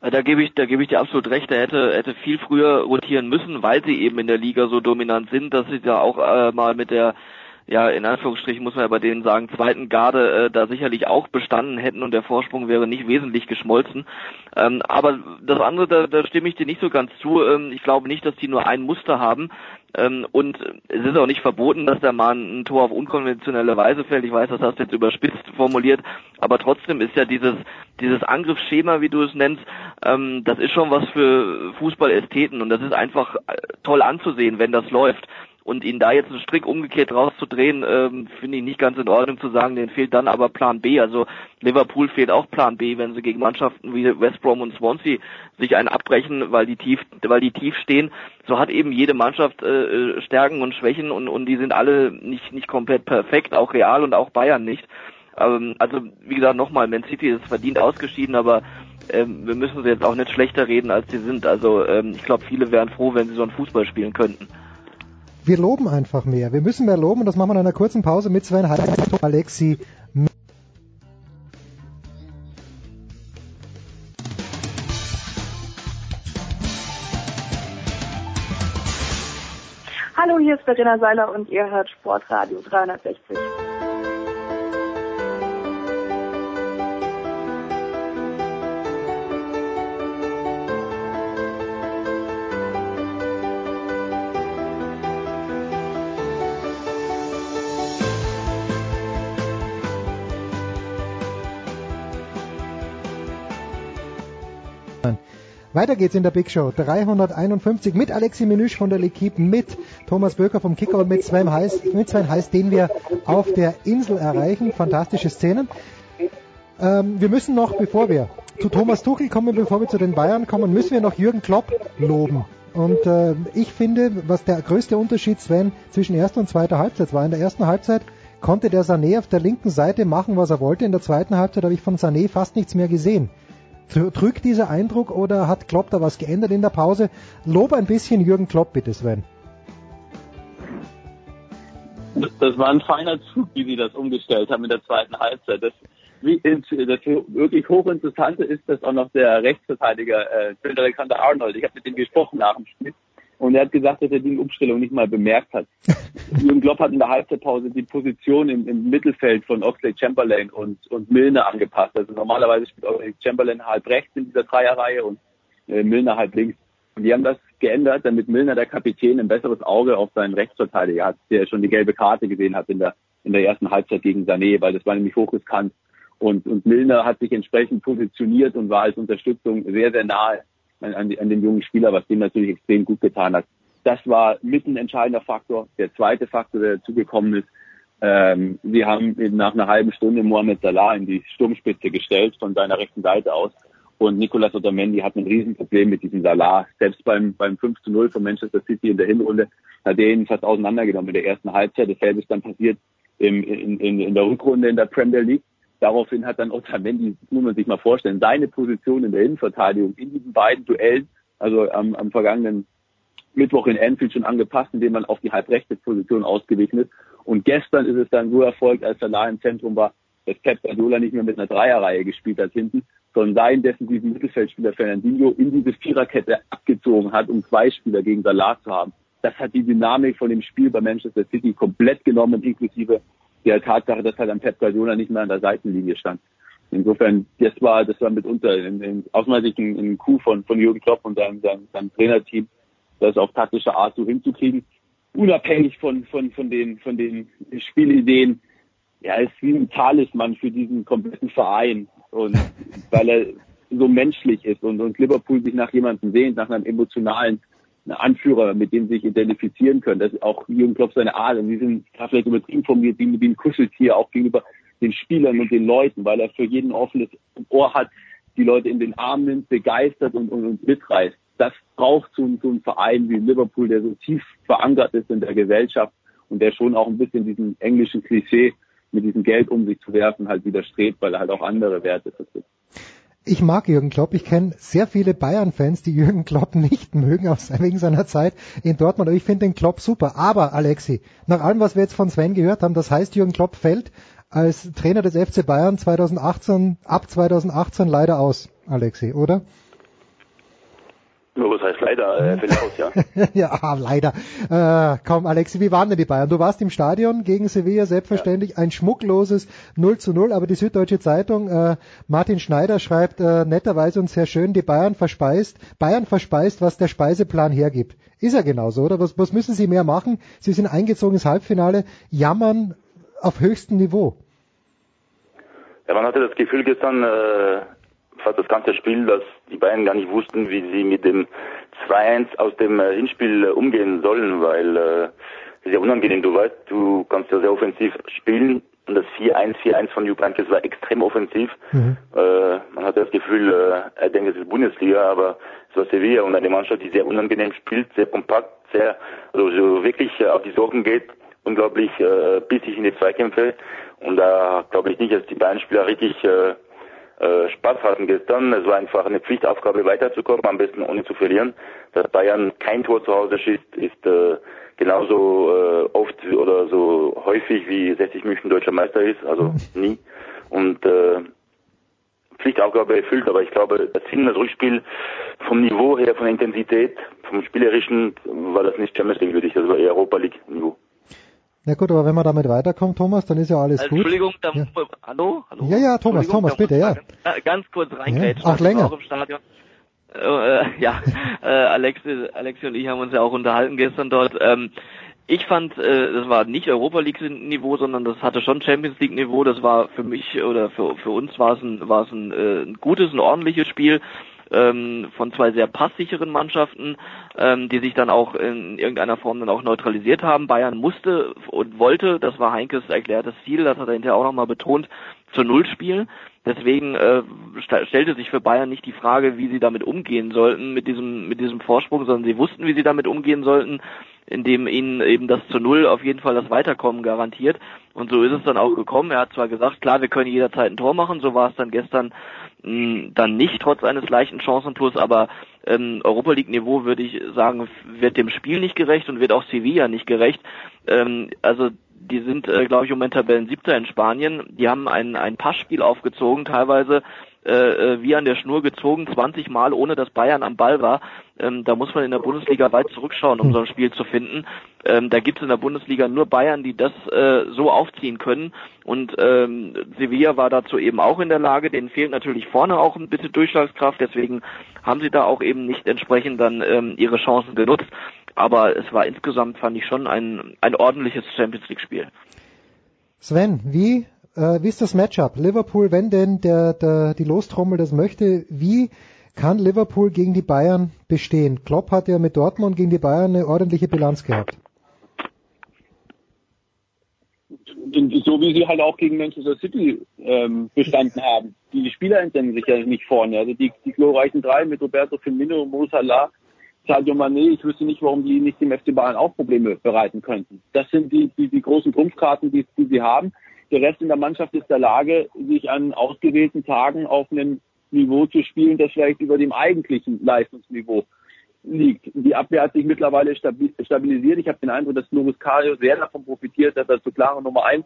Speaker 11: Da gebe ich, da gebe ich dir absolut recht. Er hätte, hätte viel früher rotieren müssen, weil sie eben in der Liga so dominant sind, dass sie da auch äh, mal mit der ja, in Anführungsstrichen muss man ja bei denen sagen, zweiten Garde äh, da sicherlich auch bestanden hätten und der Vorsprung wäre nicht wesentlich geschmolzen. Ähm, aber das andere, da, da stimme ich dir nicht so ganz zu. Ähm, ich glaube nicht, dass die nur ein Muster haben. Ähm, und es ist auch nicht verboten, dass der Mann ein Tor auf unkonventionelle Weise fällt. Ich weiß, das hast du jetzt überspitzt formuliert, aber trotzdem ist ja dieses dieses Angriffsschema, wie du es nennst, ähm, das ist schon was für Fußballästheten und das ist einfach äh, toll anzusehen, wenn das läuft. Und ihn da jetzt einen Strick umgekehrt rauszudrehen, ähm, finde ich nicht ganz in Ordnung zu sagen, denen fehlt dann aber Plan B. Also Liverpool fehlt auch Plan B, wenn sie gegen Mannschaften wie West Brom und Swansea sich einen abbrechen, weil die tief, weil die tief stehen. So hat eben jede Mannschaft äh, äh Stärken und Schwächen und, und die sind alle nicht, nicht komplett perfekt, auch Real und auch Bayern nicht. Ähm, also wie gesagt, nochmal, Man City ist verdient ausgeschieden, aber ähm, wir müssen sie jetzt auch nicht schlechter reden, als sie sind. Also ähm, ich glaube, viele wären froh, wenn sie so einen Fußball spielen könnten.
Speaker 7: Wir loben einfach mehr. Wir müssen mehr loben und das machen wir in einer kurzen Pause mit Sven Heidt, Alexi.
Speaker 14: Hallo, hier ist Verena Seiler und ihr hört Sportradio 360.
Speaker 7: Weiter geht's in der Big Show 351 mit Alexi Menüsch von der L'Equipe, mit Thomas Böker vom Kicker und mit Sven Heiß, mit Sven Heiß, den wir auf der Insel erreichen. Fantastische Szenen. Ähm, wir müssen noch, bevor wir zu Thomas Tuchel kommen, bevor wir zu den Bayern kommen, müssen wir noch Jürgen Klopp loben. Und äh, ich finde, was der größte Unterschied, Sven, zwischen erster und zweiter Halbzeit war. In der ersten Halbzeit konnte der Sané auf der linken Seite machen, was er wollte. In der zweiten Halbzeit habe ich von Sané fast nichts mehr gesehen. Drückt dieser Eindruck oder hat Klopp da was geändert in der Pause? Lob ein bisschen Jürgen Klopp, bitte Sven.
Speaker 13: Das war ein feiner Zug, wie sie das umgestellt haben in der zweiten Halbzeit. Das, das wirklich hochinteressante ist, dass auch noch der Rechtsverteidiger äh, Alexander Arnold, ich habe mit ihm gesprochen nach dem Spiel, und er hat gesagt, dass er die Umstellung nicht mal bemerkt hat. Jürgen Klopp hat in der Halbzeitpause die Position im, im Mittelfeld von Oxley Chamberlain und, und Milner angepasst. Also normalerweise spielt Oxley Chamberlain halb rechts in dieser Dreierreihe und äh, Milner halb links. Und die haben das geändert, damit Milner, der Kapitän, ein besseres Auge auf seinen Rechtsverteidiger hat, der schon die gelbe Karte gesehen hat in der, in der ersten Halbzeit gegen Sané, weil das war nämlich hochriskant. Und, und Milner hat sich entsprechend positioniert und war als Unterstützung sehr, sehr nahe an, an, an den jungen Spieler, was dem natürlich extrem gut getan hat. Das war mit ein entscheidender Faktor. Der zweite Faktor, der dazugekommen ist, ähm, wir haben nach einer halben Stunde Mohamed Salah in die Sturmspitze gestellt von seiner rechten Seite aus. Und Nicolas Otamendi hat ein Riesenproblem mit diesem Salah. Selbst beim, beim 5 zu 0 von Manchester City in der Hinrunde hat er ihn fast auseinandergenommen in der ersten Halbzeit. Dasselbe ist dann passiert im, in, in, in der Rückrunde in der Premier League. Daraufhin hat dann Otamendi, das muss man sich mal vorstellen, seine Position in der Innenverteidigung in diesen beiden Duellen, also am, am vergangenen Mittwoch in Anfield schon angepasst, indem man auf die halbrechte Position ausgewichen ist. Und gestern ist es dann so erfolgt, als Salah im Zentrum war, dass Pep Guardiola nicht mehr mit einer Dreierreihe gespielt hat hinten, sondern seinen defensiven Mittelfeldspieler Fernandinho in diese Viererkette abgezogen hat, um zwei Spieler gegen Salah zu haben. Das hat die Dynamik von dem Spiel bei Manchester City komplett genommen, inklusive der Tatsache, dass halt am Pep Guardiola nicht mehr an der Seitenlinie stand. Insofern, das war, das war mitunter in, in, aus meiner Sicht ein, ein Coup von, von Jürgen Klopp und seinem, seinem, seinem Trainerteam, das auf taktische Art so hinzukriegen. Unabhängig von, von, von den, von den Spielideen. Ja, ist wie ein Talisman für diesen kompletten Verein. Und weil er so menschlich ist und, und Liverpool sich nach jemandem sehnt, nach einem emotionalen Anführer, mit dem sie sich identifizieren können. Das ist auch Jürgen Klopp seine Art. Und die sind vielleicht übertrieben formuliert, wie, ein Kuscheltier, auch gegenüber den Spielern und den Leuten, weil er für jeden offenes Ohr hat, die Leute in den Arm nimmt, begeistert und, und, und mitreißt. Das braucht so, so ein Verein wie Liverpool, der so tief verankert ist in der Gesellschaft und der schon auch ein bisschen diesem englischen Klischee mit diesem Geld um sich zu werfen halt widerstrebt, weil er halt auch andere Werte vertritt.
Speaker 7: Ich mag Jürgen Klopp. Ich kenne sehr viele Bayern-Fans, die Jürgen Klopp nicht mögen, aus, wegen seiner Zeit in Dortmund. Aber ich finde den Klopp super. Aber, Alexi, nach allem, was wir jetzt von Sven gehört haben, das heißt, Jürgen Klopp fällt als Trainer des FC Bayern 2018, ab 2018 leider aus, Alexi, oder?
Speaker 12: Nur was heißt leider, äh, aus, ja.
Speaker 7: ja, leider. Äh, kaum, Alexi, wie waren denn die Bayern? Du warst im Stadion gegen Sevilla, selbstverständlich, ja. ein schmuckloses 0 zu 0, aber die Süddeutsche Zeitung, äh, Martin Schneider schreibt äh, netterweise und sehr schön, die Bayern verspeist, Bayern verspeist, was der Speiseplan hergibt. Ist ja genauso, oder? Was, was müssen sie mehr machen? Sie sind eingezogen ins Halbfinale, jammern auf höchstem Niveau.
Speaker 12: Ja, man hatte das Gefühl gestern, äh, fast das ganze Spiel, dass die Bayern gar nicht wussten, wie sie mit dem 2-1 aus dem äh, Hinspiel äh, umgehen sollen, weil äh, ja unangenehm. Du weißt, du kannst ja sehr offensiv spielen und das 4-1, 4-1 von Jupp Heynckes war extrem offensiv. Mhm. Äh, man hatte das Gefühl, äh, er denkt, es ist Bundesliga, aber es war Sevilla und eine Mannschaft, die sehr unangenehm spielt, sehr kompakt, sehr, also so wirklich äh, auf die Sorgen geht unglaublich äh, bissig in die Zweikämpfe. Und da glaube ich nicht, dass die beiden Spieler richtig äh, äh, Spaß hatten gestern. Es war einfach eine Pflichtaufgabe weiterzukommen, am besten ohne zu verlieren. Dass Bayern kein Tor zu Hause schießt, ist äh, genauso äh, oft oder so häufig wie 60 München deutscher Meister ist, also nie. Und äh, Pflichtaufgabe erfüllt, aber ich glaube, das Hin- das Rückspiel vom Niveau her, von der Intensität, vom Spielerischen war das nicht Champions League würdig, das war eher Europa League Niveau.
Speaker 7: Na gut, aber wenn man damit weiterkommt, Thomas, dann ist ja alles
Speaker 11: also,
Speaker 7: gut.
Speaker 11: Entschuldigung, da,
Speaker 7: ja.
Speaker 11: hallo, hallo.
Speaker 7: Ja, ja, Thomas, Thomas, bitte, ja.
Speaker 11: Ganz, ganz kurz reingrätschen.
Speaker 7: Ja, ach, länger.
Speaker 11: Auch im Stadion. Äh, ja, äh, Alexi, Alexi und ich haben uns ja auch unterhalten gestern dort. Ähm, ich fand, äh, das war nicht Europa League Niveau, sondern das hatte schon Champions League Niveau. Das war für mich oder für für uns war es ein war es ein, äh, ein gutes, ein ordentliches Spiel ähm, von zwei sehr passsicheren Mannschaften, ähm, die sich dann auch in irgendeiner Form dann auch neutralisiert haben. Bayern musste und wollte, das war Heinkes erklärtes Ziel, das hat er hinterher auch nochmal betont, zu Null spielen. Deswegen äh, st stellte sich für Bayern nicht die Frage, wie sie damit umgehen sollten mit diesem mit diesem Vorsprung, sondern sie wussten, wie sie damit umgehen sollten, indem ihnen eben das zu Null auf jeden Fall das Weiterkommen garantiert. Und so ist es dann auch gekommen. Er hat zwar gesagt, klar, wir können jederzeit ein Tor machen, so war es dann gestern mh, dann nicht trotz eines leichten Chancenplus, aber ähm, Europa League Niveau würde ich sagen, wird dem Spiel nicht gerecht und wird auch Sevilla nicht gerecht. Ähm, also die sind, äh, glaube ich, im Moment Tabellen siebter in Spanien. Die haben ein, ein Passspiel aufgezogen, teilweise äh, äh wie an der Schnur gezogen, 20 Mal, ohne dass Bayern am Ball war. Ähm, da muss man in der Bundesliga weit zurückschauen, um so ein Spiel zu finden. Ähm, da gibt es in der Bundesliga nur Bayern, die das äh, so aufziehen können. Und ähm, Sevilla war dazu eben auch in der Lage. Denen fehlt natürlich vorne auch ein bisschen Durchschlagskraft. Deswegen haben sie da auch eben nicht entsprechend dann ähm, ihre Chancen genutzt. Aber es war insgesamt, fand ich schon, ein, ein ordentliches Champions League-Spiel.
Speaker 7: Sven, wie, äh, wie ist das Matchup? Liverpool, wenn denn der, der, die Lostrommel das möchte, wie kann Liverpool gegen die Bayern bestehen? Klopp hat ja mit Dortmund gegen die Bayern eine ordentliche Bilanz gehabt.
Speaker 13: So wie sie halt auch gegen Manchester City ähm, bestanden haben. Die Spieler entdecken sich ja nicht vorne. Also die, die glorreichen drei mit Roberto Firmino, Mo Salah, Sadio Mané, ich wüsste nicht, warum die nicht dem FC Bayern auch Probleme bereiten könnten. Das sind die, die, die großen Trumpfkarten, die, die sie haben. Der Rest in der Mannschaft ist der Lage, sich an ausgewählten Tagen auf einem Niveau zu spielen, das vielleicht über dem eigentlichen Leistungsniveau liegt. Die Abwehr hat sich mittlerweile stabilisiert. Ich habe den Eindruck, dass Loris Karius sehr davon profitiert, dass er zur klaren Nummer eins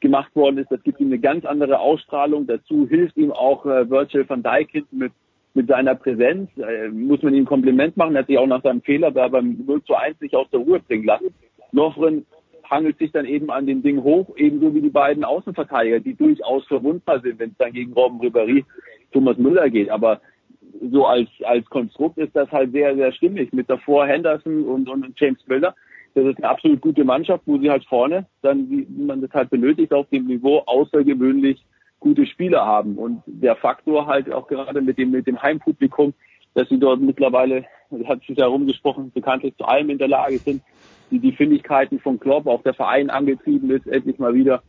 Speaker 13: gemacht worden ist. Das gibt ihm eine ganz andere Ausstrahlung. Dazu hilft ihm auch äh, Virgil van Dijk hinten mit, mit seiner Präsenz. Äh, muss man ihm Kompliment machen. Er hat sich auch nach seinem Fehler da beim 0 zu 1 nicht aus der Ruhe bringen lassen. Lovren hangelt sich dann eben an den Ding hoch, ebenso wie die beiden Außenverteidiger, die durchaus verwundbar sind, wenn es dann gegen Robben Ribéry, Thomas Müller geht. Aber so als, als Konstrukt ist das halt sehr, sehr stimmig mit davor Henderson und, und James Miller. Das ist eine absolut gute Mannschaft, wo sie halt vorne dann, wie man das halt benötigt, auf dem Niveau außergewöhnlich gute Spieler haben. Und der Faktor halt auch gerade mit dem, mit dem Heimpublikum, dass sie dort mittlerweile, hat sich ja rumgesprochen, bekanntlich zu allem in der Lage sind, die, die Findigkeiten von Klopp, auch der Verein angetrieben ist, endlich mal wieder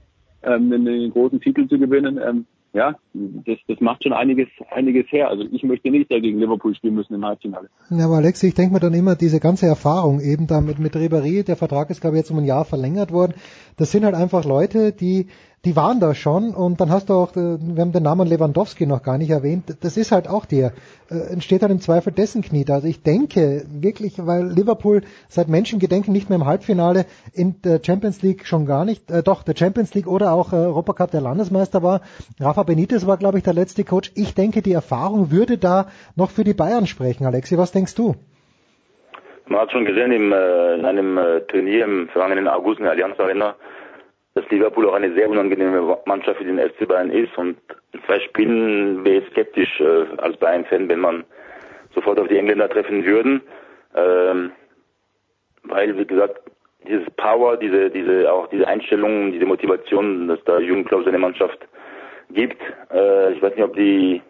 Speaker 13: ähm, einen, einen großen Titel zu gewinnen. Ähm, ja, das, das macht schon einiges, einiges her. Also ich möchte nicht dagegen Liverpool spielen müssen im Halbfinale.
Speaker 7: Ja, aber Alexi, ich denke mir dann immer, diese ganze Erfahrung eben da mit, mit Ribéry, der Vertrag ist glaube ich jetzt um ein Jahr verlängert worden, das sind halt einfach Leute, die die waren da schon und dann hast du auch, äh, wir haben den Namen Lewandowski noch gar nicht erwähnt, das ist halt auch der, äh, entsteht dann im Zweifel dessen Knie. Also ich denke wirklich, weil Liverpool seit Menschengedenken nicht mehr im Halbfinale in der Champions League schon gar nicht, äh, doch der Champions League oder auch äh, Europacup der Landesmeister war. Rafa Benitez war, glaube ich, der letzte Coach. Ich denke, die Erfahrung würde da noch für die Bayern sprechen. Alexi, was denkst du?
Speaker 12: Man hat schon gesehen im, äh, in einem äh, Turnier im vergangenen August in der Allianz Arena, dass Liverpool auch eine sehr unangenehme Mannschaft für den FC Bayern ist und zwei Spielen wäre ich skeptisch äh, als Bayern-Fan, wenn man sofort auf die Engländer treffen würden, ähm, weil wie gesagt dieses Power, diese diese auch diese Einstellung, diese Motivation, dass da Jürgen Klopp seine Mannschaft gibt, äh, ich weiß nicht, ob die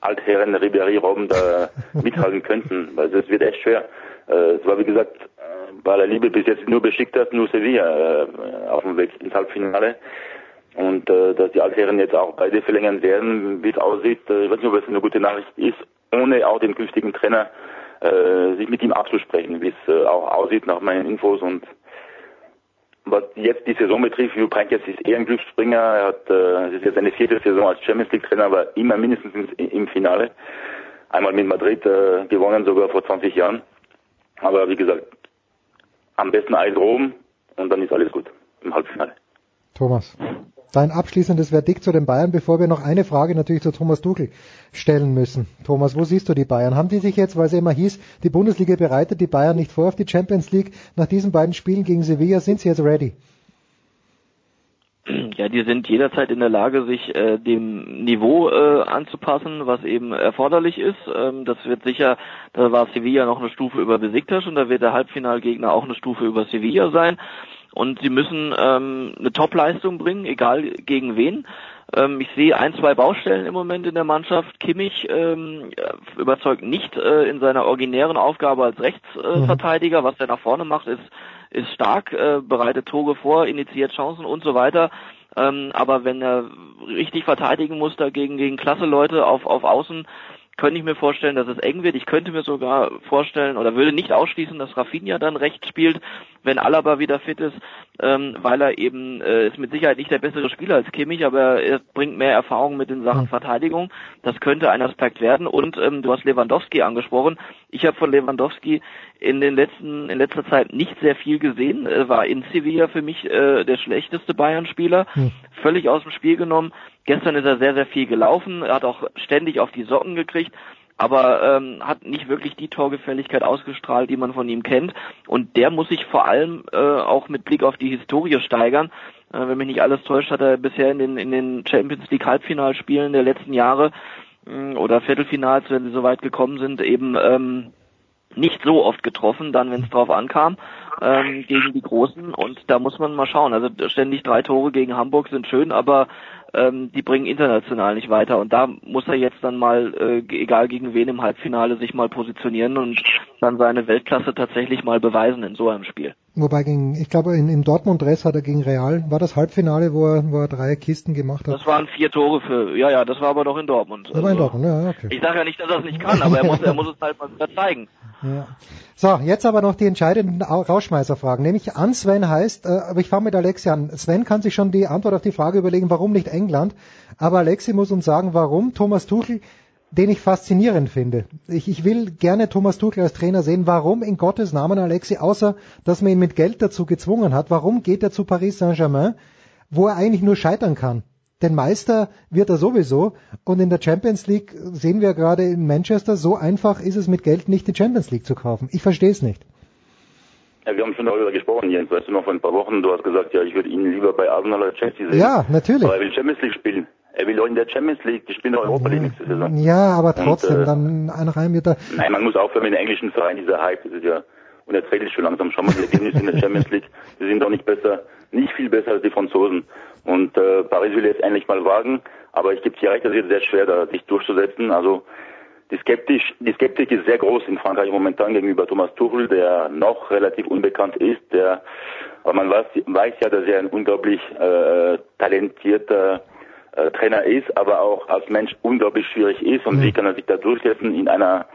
Speaker 12: Altherren Ribéry Robben da mithalten könnten, weil es wird echt schwer. Äh, es war wie gesagt bei der Liebe bis jetzt nur beschickt hat, nur Sevilla äh, auf dem Weg ins Halbfinale. Und äh, dass die Altherren jetzt auch beide verlängern werden, wie es aussieht, äh, ich weiß nicht, ob es eine gute Nachricht ist, ohne auch den künftigen Trainer äh, sich mit ihm abzusprechen, wie es äh, auch aussieht nach meinen Infos und was jetzt die Saison betrifft, Jupp Heynckes ist eher ein Glücksspringer. Er hat, äh, es ist jetzt seine vierte Saison als Champions League Trainer, aber immer mindestens im, im Finale. Einmal mit Madrid äh, gewonnen, sogar vor 20 Jahren. Aber wie gesagt, am besten Eis Rom und dann ist alles gut im Halbfinale.
Speaker 7: Thomas, dein abschließendes Verdikt zu den Bayern, bevor wir noch eine Frage natürlich zu Thomas Tuchel stellen müssen. Thomas, wo siehst du die Bayern? Haben die sich jetzt, weil es immer hieß, die Bundesliga bereitet die Bayern nicht vor auf die Champions League, nach diesen beiden Spielen gegen Sevilla, sind sie jetzt ready?
Speaker 11: Ja, die sind jederzeit in der Lage, sich äh, dem Niveau äh, anzupassen, was eben erforderlich ist. Ähm, das wird sicher, da war Sevilla noch eine Stufe über Besiktas und da wird der Halbfinalgegner auch eine Stufe über Sevilla sein. Und sie müssen ähm, eine Top-Leistung bringen, egal gegen wen. Ähm, ich sehe ein, zwei Baustellen im Moment in der Mannschaft. Kimmich ähm, überzeugt nicht äh, in seiner originären Aufgabe als Rechtsverteidiger. Äh, Was er nach vorne macht, ist ist stark, äh, bereitet Tore vor, initiiert Chancen und so weiter. Ähm, aber wenn er richtig verteidigen muss dagegen gegen klasse Leute auf, auf Außen, könnte ich mir vorstellen, dass es eng wird. Ich könnte mir sogar vorstellen oder würde nicht ausschließen, dass Rafinha dann rechts spielt, wenn Alaba wieder fit ist, ähm, weil er eben äh, ist mit Sicherheit nicht der bessere Spieler als Kimmich, aber er bringt mehr Erfahrung mit den Sachen Verteidigung. Das könnte ein Aspekt werden. Und ähm, du hast Lewandowski angesprochen. Ich habe von Lewandowski in den letzten in letzter Zeit nicht sehr viel gesehen. Er war in Sevilla für mich äh, der schlechteste Bayern-Spieler, hm. völlig aus dem Spiel genommen. Gestern ist er sehr sehr viel gelaufen, er hat auch ständig auf die Socken gekriegt, aber ähm, hat nicht wirklich die Torgefälligkeit ausgestrahlt, die man von ihm kennt. Und der muss sich vor allem äh, auch mit Blick auf die Historie steigern. Äh, wenn mich nicht alles täuscht, hat er bisher in den in den Champions League Halbfinalspielen der letzten Jahre oder Viertelfinals, wenn sie so weit gekommen sind, eben ähm, nicht so oft getroffen, dann wenn es drauf ankam, ähm, gegen die Großen. Und da muss man mal schauen. Also ständig drei Tore gegen Hamburg sind schön, aber ähm, die bringen international nicht weiter. Und da muss er jetzt dann mal, äh, egal gegen wen im Halbfinale, sich mal positionieren und dann seine Weltklasse tatsächlich mal beweisen in so einem Spiel.
Speaker 7: Wobei gegen, ich glaube, in, im Dortmund-Dress hat er gegen Real, war das Halbfinale, wo er, wo er drei Kisten gemacht hat?
Speaker 11: Das waren vier Tore für, ja, ja, das war aber doch in Dortmund.
Speaker 7: Das war in also Dortmund, ja, okay.
Speaker 11: Ich sage ja nicht, dass er es nicht kann, aber er muss, er muss es halt mal wieder zeigen.
Speaker 7: So, jetzt aber noch die entscheidenden Rausschmeißerfragen. Nämlich an Sven heißt, äh, aber ich fange mit Alexi an. Sven kann sich schon die Antwort auf die Frage überlegen, warum nicht England. Aber Alexi muss uns sagen, warum Thomas Tuchel, den ich faszinierend finde. Ich, ich will gerne Thomas Tuchel als Trainer sehen. Warum in Gottes Namen, Alexi, außer dass man ihn mit Geld dazu gezwungen hat, warum geht er zu Paris Saint-Germain? wo er eigentlich nur scheitern kann. Denn Meister wird er sowieso und in der Champions League sehen wir gerade in Manchester, so einfach ist es mit Geld nicht die Champions League zu kaufen. Ich verstehe es nicht.
Speaker 12: Ja, wir haben schon darüber gesprochen, Jens. Weißt du noch, vor ein paar Wochen, du hast gesagt, ja, ich würde ihn lieber bei Arsenal oder Chelsea sehen.
Speaker 7: Ja, natürlich.
Speaker 12: Aber er will Champions League spielen. Er will auch in der Champions League, die spielen doch Europa League nächste Saison.
Speaker 7: Ja, aber trotzdem,
Speaker 12: Und, äh,
Speaker 7: dann ein Reim wird da.
Speaker 12: Nein, man muss aufhören mit den englischen Vereinen, dieser Hype, das ist ja unerträglich schon langsam. Schau mal, die Ergebnisse in der Champions League, die sind doch nicht besser, nicht viel besser als die Franzosen. Und äh, Paris will jetzt endlich mal wagen, aber ich gebe dir recht, das wird sehr schwer, da sich durchzusetzen. Also die Skeptisch, die Skeptik ist sehr groß in Frankreich momentan gegenüber Thomas Tuchel, der noch relativ unbekannt ist, der aber man weiß, weiß ja, dass er ein unglaublich äh, talentierter äh, Trainer ist, aber auch als Mensch unglaublich schwierig ist und wie kann er sich da durchsetzen in einer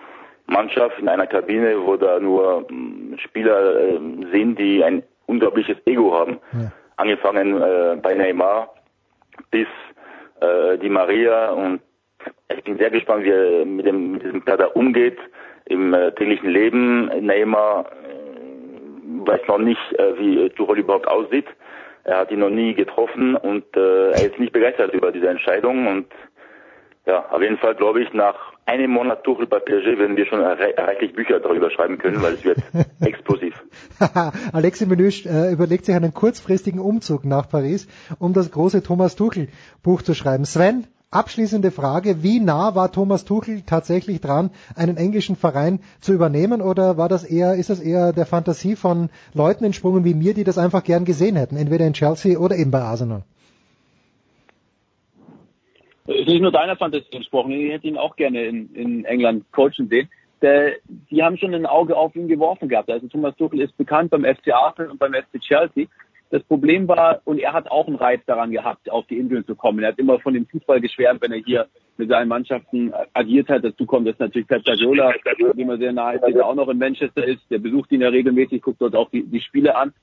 Speaker 12: Mannschaft, in einer Kabine, wo da nur mh, Spieler äh, sind, die ein unglaubliches Ego haben.
Speaker 7: Ja.
Speaker 12: Angefangen äh, bei Neymar bis äh, die Maria und ich bin sehr gespannt, wie er mit, dem, mit diesem Kader umgeht im äh, täglichen Leben. Neymar äh, weiß noch nicht, äh, wie Tuchel überhaupt aussieht. Er hat ihn noch nie getroffen und äh, er ist nicht begeistert über diese Entscheidung und ja, auf jeden Fall glaube ich, nach einem Monat Tuchel bei PSG werden wir schon rei- reichlich Bücher darüber schreiben können, weil es wird explosiv.
Speaker 7: Alexi Menüsch äh, überlegt sich einen kurzfristigen Umzug nach Paris, um das große Thomas Tuchel Buch zu schreiben. Sven, abschließende Frage, wie nah war Thomas Tuchel tatsächlich dran, einen englischen Verein zu übernehmen oder war das eher, ist das eher der Fantasie von Leuten entsprungen wie mir, die das einfach gern gesehen hätten, entweder in Chelsea oder eben bei Arsenal?
Speaker 13: Es ist nicht nur deiner Fantasie entsprochen, ich hätte ihn auch gerne in, in England coachen sehen. Der, die haben schon ein Auge auf ihn geworfen gehabt. Also Thomas Tuchel ist bekannt beim FC Arsenal und beim FC Chelsea. Das Problem war, und er hat auch einen Reiz daran gehabt, auf die Inseln zu kommen. Er hat immer von dem Fußball geschwärmt, wenn er hier mit seinen Mannschaften agiert hat. Dazu kommt jetzt natürlich Pep Guardiola, dem er sehr nahe ist, der auch noch in Manchester ist. Der besucht ihn ja regelmäßig, guckt dort auch die, die Spiele an.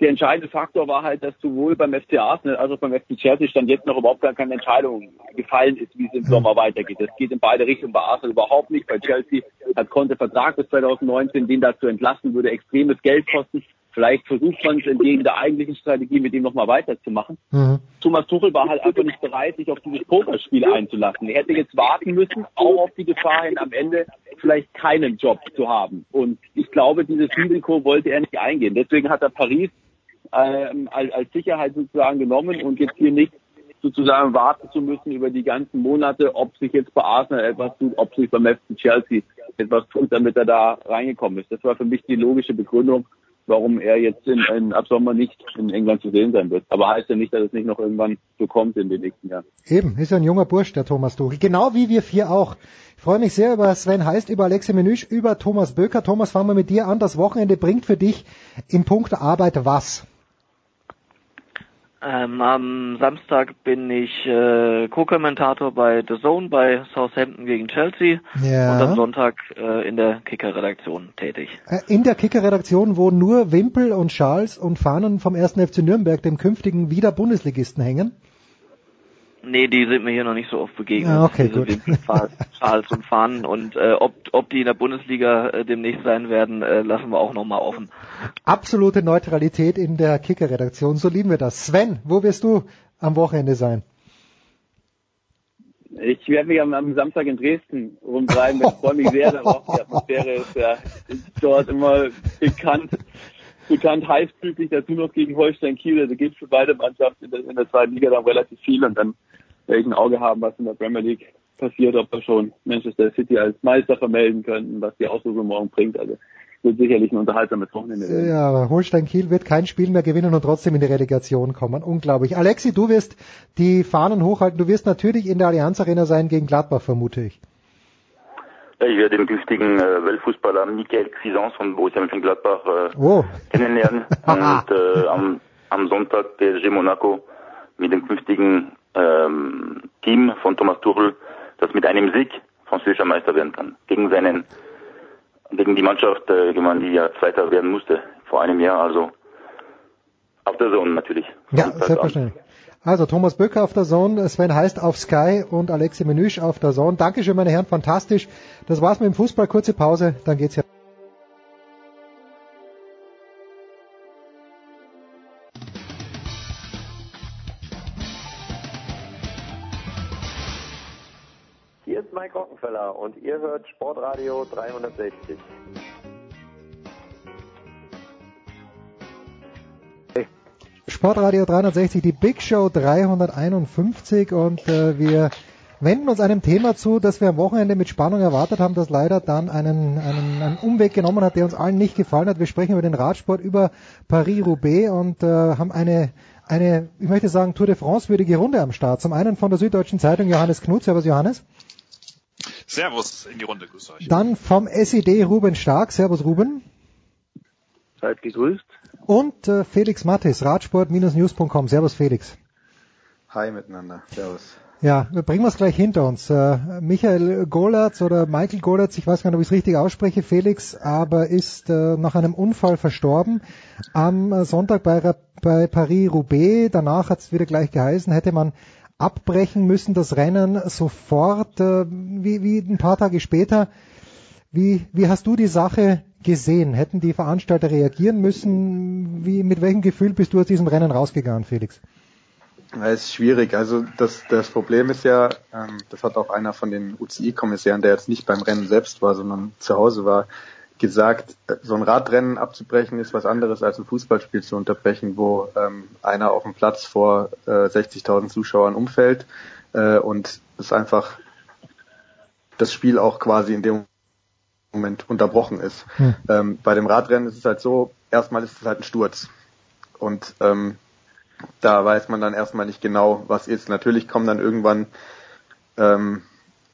Speaker 13: Der entscheidende Faktor war halt, dass sowohl beim FC Arsenal als auch beim FC Chelsea stand jetzt noch überhaupt gar keine Entscheidung gefallen ist, wie es im Sommer weitergeht. Das geht in beide Richtungen. Bei Arsenal überhaupt nicht. Bei Chelsea hat Conte Vertrag bis 2019, den dazu entlassen würde extremes Geld kosten. Vielleicht versucht man es entgegen der eigentlichen Strategie, mit ihm nochmal weiterzumachen.
Speaker 7: Mhm.
Speaker 13: Thomas Tuchel war halt einfach nicht bereit, sich auf dieses Pokerspiel einzulassen. Er hätte jetzt warten müssen, auch auf die Gefahr hin, am Ende vielleicht keinen Job zu haben. Und ich glaube, dieses Risiko wollte er nicht eingehen. Deswegen hat er Paris ähm, als, als Sicherheit sozusagen genommen und jetzt hier nicht sozusagen warten zu müssen über die ganzen Monate, ob sich jetzt bei Arsenal etwas tut, ob sich beim FC Chelsea etwas tut, damit er da reingekommen ist. Das war für mich die logische Begründung, warum er jetzt in, in, ab Sommer nicht in England zu sehen sein wird. Aber heißt ja nicht, dass es nicht noch irgendwann so kommt in den nächsten Jahren.
Speaker 7: Eben, ist ja ein junger Bursch, der Thomas Tuchel. Genau wie wir vier auch. Ich freue mich sehr über Sven Heist, über Alexi Menüsch, über Thomas Böker. Thomas, fangen wir mit dir an. Das Wochenende bringt für dich in Punkt Arbeit was?
Speaker 11: Ähm, am Samstag bin ich äh, Co-Kommentator bei The Zone bei Southampton gegen Chelsea
Speaker 7: Ja.
Speaker 11: und am Sonntag äh, in der Kicker-Redaktion tätig.
Speaker 7: Äh, In der Kicker-Redaktion, wo nur Wimpel und Schals und Fahnen vom 1. FC Nürnberg, dem künftigen wieder Bundesligisten, hängen.
Speaker 11: Nee, die sind mir hier noch nicht so oft begegnet.
Speaker 7: Ah, okay,
Speaker 11: Diese
Speaker 7: gut.
Speaker 11: Schals und Fahnen und äh, ob, ob die in der Bundesliga äh, demnächst sein werden, äh, lassen wir auch nochmal offen.
Speaker 7: Absolute Neutralität in der Kicker-Redaktion, so lieben wir das. Sven, wo wirst du am Wochenende sein?
Speaker 13: Ich werde mich am, am Samstag in Dresden rumtreiben. Ich freue mich sehr darauf. Die Atmosphäre ist ja ist dort immer bekannt, bekannt heißblütig. Dazu noch gegen Holstein Kiel. Also gibt für beide Mannschaften in der, in der zweiten Liga dann relativ viel. Und dann werde ich ein Auge haben, was in der Premier League passiert, ob wir schon Manchester City als Meister vermelden könnten, was die Auslosung morgen bringt. Also wird sicherlich ein unterhaltsames Wochenende werden.
Speaker 7: Ja, Holstein Kiel wird kein Spiel mehr gewinnen und trotzdem in die Relegation kommen. Unglaublich. Alexi, du wirst die Fahnen hochhalten. Du wirst natürlich in der Allianz Arena sein gegen Gladbach, vermute ich.
Speaker 12: Ich werde den künftigen äh, Weltfußballer Michael Cuisance von Borussia Mönchengladbach äh,
Speaker 7: Oh.
Speaker 12: kennenlernen und äh, am, am Sonntag PSG Monaco mit dem künftigen ähm, Team von Thomas Tuchel, das mit einem Sieg französischer Meister werden kann. Gegen seinen, gegen die Mannschaft, äh, die ja Zweiter werden musste vor einem Jahr, also auf der Zone natürlich.
Speaker 7: Ja, selbstverständlich. Also Thomas Böcker auf der Zone, Sven heißt auf Sky und Alexi Menüsch auf der Zone. Dankeschön, meine Herren, fantastisch. Das war's mit dem Fußball. Kurze Pause, dann geht's ja.
Speaker 15: Hier ist Mike Rockenfeller und ihr hört Sportradio 360.
Speaker 7: Sportradio 360, die Big Show 351 und äh, wir wenden uns einem Thema zu, das wir am Wochenende mit Spannung erwartet haben, das leider dann einen, einen, einen Umweg genommen hat, der uns allen nicht gefallen hat. Wir sprechen über den Radsport, über Paris-Roubaix und äh, haben eine, eine, ich möchte sagen, Tour de France-würdige Runde am Start. Zum einen von der Süddeutschen Zeitung Johannes Knut. Servus Johannes.
Speaker 16: Servus in die Runde, grüß euch.
Speaker 7: Dann vom SED Ruben Stark. Servus Ruben.
Speaker 17: Seid gegrüßt.
Speaker 7: Und äh, Felix Mattis, radsport-news.com. Servus Felix.
Speaker 18: Hi miteinander. Servus.
Speaker 7: Ja, bringen wir es gleich hinter uns. Äh, Michael Golatz oder Michael Golatz, ich weiß gar nicht, ob ich es richtig ausspreche, Felix, aber ist äh, nach einem Unfall verstorben am Sonntag bei, bei Paris-Roubaix. Danach hat es wieder gleich geheißen, hätte man abbrechen müssen, das Rennen sofort, äh, wie, wie ein paar Tage später. Wie, wie hast du die Sache gesehen? Hätten die Veranstalter reagieren müssen? Wie, mit welchem Gefühl bist du aus diesem Rennen rausgegangen, Felix?
Speaker 18: Es ist schwierig. Also das, das Problem ist ja, ähm, das hat auch einer von den UCI-Kommissären, der jetzt nicht beim Rennen selbst war, sondern zu Hause war, gesagt, so ein Radrennen abzubrechen ist was anderes als ein Fußballspiel zu unterbrechen, wo ähm, einer auf dem Platz vor äh, 60.000 Zuschauern umfällt äh, und es einfach das Spiel auch quasi in dem Moment unterbrochen ist. Hm. Ähm, bei dem Radrennen ist es halt so, erstmal ist es halt ein Sturz. Und ähm, da weiß man dann erstmal nicht genau, was ist. Natürlich kommen dann irgendwann ähm,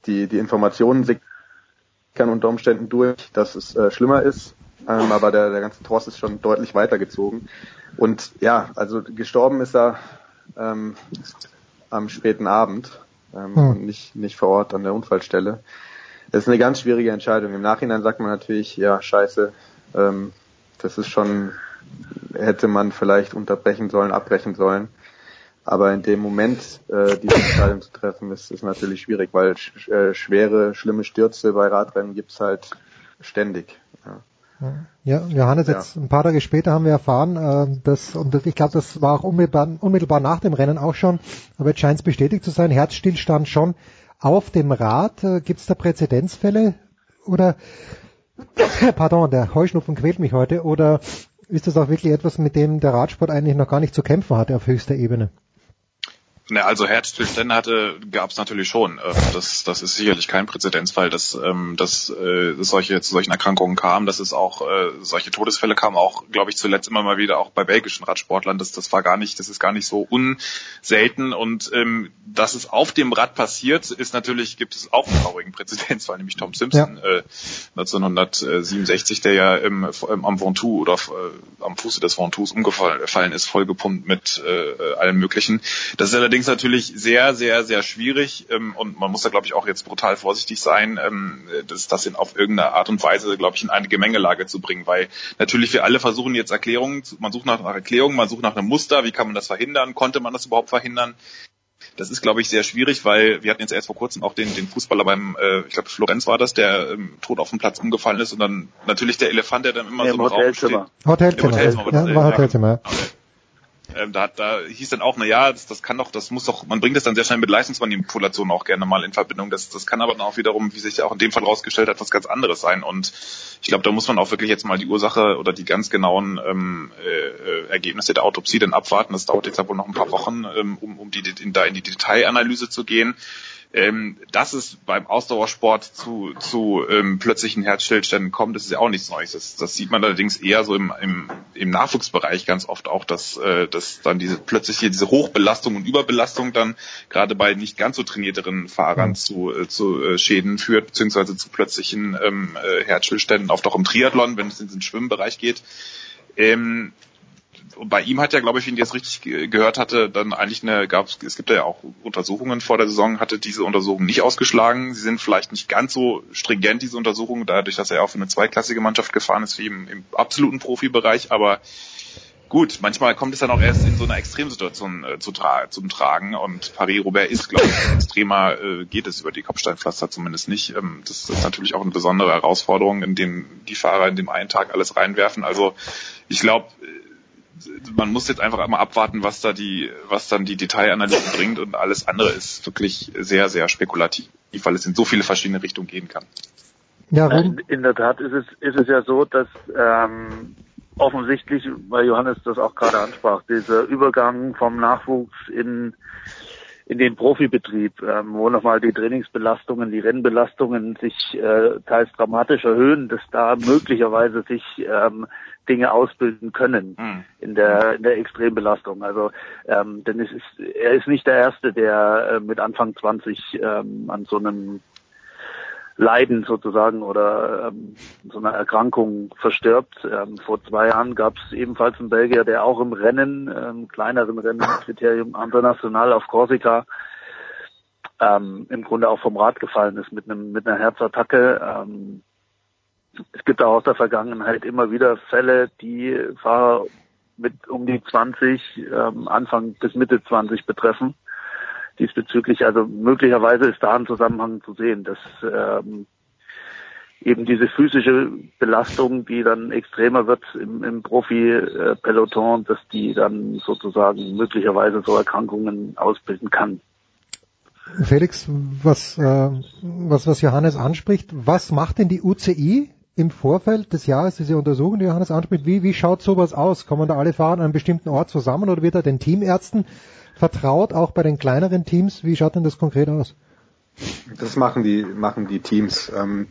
Speaker 18: die, die Informationen sickern unter Umständen durch, dass es äh, schlimmer ist. Ähm, aber der, der ganze Tross ist schon deutlich weitergezogen. Und ja, also gestorben ist er ähm, am späten Abend ähm, hm. und nicht, nicht vor Ort an der Unfallstelle. Das ist eine ganz schwierige Entscheidung. Im Nachhinein sagt man natürlich, ja, scheiße, ähm, das ist schon, hätte man vielleicht unterbrechen sollen, abbrechen sollen. Aber in dem Moment äh, diese Entscheidung zu treffen, ist, ist natürlich schwierig, weil sch äh, schwere, schlimme Stürze bei Radrennen gibt's halt ständig. Ja.
Speaker 7: Ja, Johannes, jetzt ja. ein paar Tage später haben wir erfahren, äh, dass, und ich glaube, das war auch unmittelbar, unmittelbar nach dem Rennen auch schon, aber jetzt scheint es bestätigt zu sein, Herzstillstand schon auf dem Rad. Äh, Gibt es da Präzedenzfälle? Oder, pardon, der Heuschnupfen quält mich heute. Oder ist das auch wirklich etwas, mit dem der Radsport eigentlich noch gar nicht zu kämpfen hatte auf höchster Ebene?
Speaker 16: Ne, also Herzstillstände hatte, gab es natürlich schon. Ähm, das, das ist sicherlich kein Präzedenzfall, dass, ähm, dass, äh, dass solche zu solchen Erkrankungen kam. Dass es auch äh, solche Todesfälle kamen auch, glaube ich, zuletzt immer mal wieder auch bei belgischen Radsportlern. Das, das war gar nicht, das ist gar nicht so unselten. Und ähm, dass es auf dem Rad passiert, ist natürlich, gibt es auch einen traurigen Präzedenzfall, nämlich Tom Simpson ja. äh, 1967, der ja im, am Ventoux oder äh, am Fuße des Ventous umgefallen ist, vollgepumpt mit äh, allen möglichen. Das ist allerdings allerdings natürlich sehr, sehr, sehr schwierig ähm, und man muss da, glaube ich, auch jetzt brutal vorsichtig sein, ähm, das, das in, auf irgendeine Art und Weise, glaube ich, in eine Gemengelage zu bringen, weil natürlich wir alle versuchen jetzt Erklärungen, man sucht nach, nach Erklärungen, man sucht nach einem Muster, wie kann man das verhindern, konnte man das überhaupt verhindern? Das ist, glaube ich, sehr schwierig, weil wir hatten jetzt erst vor kurzem auch den, den Fußballer beim, äh, ich glaube, Florenz war das, der ähm, tot auf dem Platz umgefallen ist und dann natürlich der Elefant, der dann immer ja, so im
Speaker 7: Hotelzimmer. Raum steht. Hotelzimmer. Hotelzimmer. Ja, war Hotelzimmer. Ja.
Speaker 16: Ähm, da, da hieß dann auch, na ja, das, das kann doch, das muss doch, man bringt das dann sehr schnell mit Leistungsmanipulation auch gerne mal in Verbindung. Das, das kann aber dann auch wiederum, wie sich auch in dem Fall rausgestellt hat, was ganz anderes sein. Und ich glaube, da muss man auch wirklich jetzt mal die Ursache oder die ganz genauen ähm, äh, Ergebnisse der Autopsie dann abwarten. Das dauert jetzt ja wohl noch ein paar Wochen, ähm, um, um die, in, da in die Detailanalyse zu gehen. Ähm, dass es beim Ausdauersport zu, zu ähm, plötzlichen Herzstillständen kommt, das ist ja auch nichts Neues. Das, das sieht man allerdings eher so im, im, im Nachwuchsbereich ganz oft auch, dass, äh, dass dann diese plötzliche diese Hochbelastung und Überbelastung dann gerade bei nicht ganz so trainierteren Fahrern mhm. zu, äh, zu äh, Schäden führt, beziehungsweise zu plötzlichen ähm, äh, Herzstillständen, oft auch im Triathlon, wenn es in den Schwimmbereich geht. Ähm, bei ihm hat ja, glaube ich, wenn ich das richtig gehört hatte, dann eigentlich eine, gab es gibt ja auch Untersuchungen vor der Saison, hatte diese Untersuchungen nicht ausgeschlagen. Sie sind vielleicht nicht ganz so stringent, diese Untersuchungen, dadurch, dass er auch für eine zweiklassige Mannschaft gefahren ist, wie im, im absoluten Profibereich, aber gut, manchmal kommt es dann auch erst in so einer Extremsituation äh, zu tra zum Tragen und Paris-Roubaix ist, glaube ich, extremer äh, geht es über die Kopfsteinpflaster zumindest nicht. Ähm, das ist natürlich auch eine besondere Herausforderung, in dem die Fahrer in dem einen Tag alles reinwerfen. Also ich glaube, man muss jetzt einfach mal abwarten, was da die, was dann die Detailanalyse bringt und alles andere ist wirklich sehr, sehr spekulativ, weil es in so viele verschiedene Richtungen gehen kann.
Speaker 17: Ja, in, in der Tat ist es, ist es ja so, dass ähm, offensichtlich, weil Johannes das auch gerade ansprach, dieser Übergang vom Nachwuchs in in den Profibetrieb, ähm, wo nochmal die Trainingsbelastungen, die Rennbelastungen sich äh, teils dramatisch erhöhen, dass da möglicherweise sich ähm, Dinge ausbilden können mhm. in der in der Extrembelastung. Also ähm, denn es ist er ist nicht der erste, der äh, mit Anfang 20 ähm, an so einem Leiden sozusagen oder ähm, so einer Erkrankung verstirbt. Ähm, vor zwei Jahren gab es ebenfalls einen Belgier, der auch im Rennen, ähm, kleineren Rennen, Kriterium International auf Korsika, ähm, im Grunde auch vom Rad gefallen ist mit einem mit einer Herzattacke. Ähm, es gibt auch aus der Vergangenheit immer wieder Fälle, die Fahrer mit um die 20, ähm, Anfang bis Mitte 20 betreffen diesbezüglich. Also möglicherweise ist da ein Zusammenhang zu sehen, dass ähm, eben diese physische Belastung, die dann extremer wird im, im Profi-Peloton, dass die dann sozusagen möglicherweise so Erkrankungen ausbilden kann.
Speaker 7: Felix, was, äh, was, was Johannes anspricht, was macht denn die UCI im Vorfeld des Jahres, diese Untersuchung, die Johannes anspricht, wie, wie schaut sowas aus? Kommen da alle Fahrer an einem bestimmten Ort zusammen oder wird da den Teamärzten vertraut, auch bei den kleineren Teams. Wie schaut denn das konkret aus?
Speaker 18: Das machen die, machen die Teams. Ähm,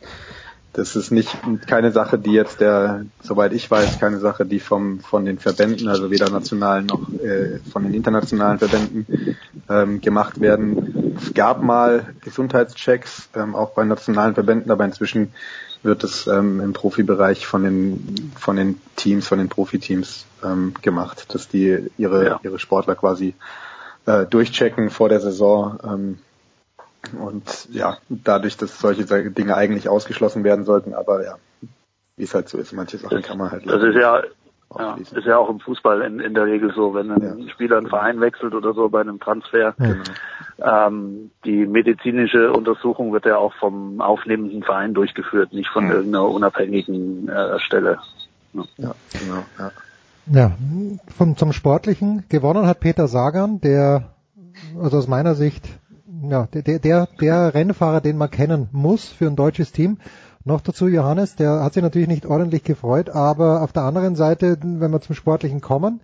Speaker 18: das ist nicht keine Sache, die jetzt der, soweit ich weiß, keine Sache, die vom von den Verbänden, also weder nationalen noch äh, von den internationalen Verbänden ähm, gemacht werden. Es gab mal Gesundheitschecks, ähm, auch bei nationalen Verbänden, aber inzwischen wird es ähm, im Profibereich von den von den Teams, von den Profiteams ähm, gemacht, dass die ihre ja. ihre Sportler quasi äh, durchchecken vor der Saison. Ähm, und ja, dadurch, dass solche Dinge eigentlich ausgeschlossen werden sollten, aber ja, wie es halt so ist, manche Sachen kann man halt.
Speaker 17: Das ist ja, ja, ist ja auch im Fußball in, in der Regel so, wenn ein ja. Spieler einen Verein wechselt oder so bei einem Transfer. Genau. Ähm, die medizinische Untersuchung wird ja auch vom aufnehmenden Verein durchgeführt, nicht von irgendeiner unabhängigen äh, Stelle.
Speaker 18: Ja. ja, genau. Ja.
Speaker 7: Ja, vom, zum Sportlichen gewonnen hat Peter Sagan, der, also aus meiner Sicht, ja, der, der, der Rennfahrer, den man kennen muss für ein deutsches Team. Noch dazu Johannes, der hat sich natürlich nicht ordentlich gefreut, aber auf der anderen Seite, wenn wir zum Sportlichen kommen,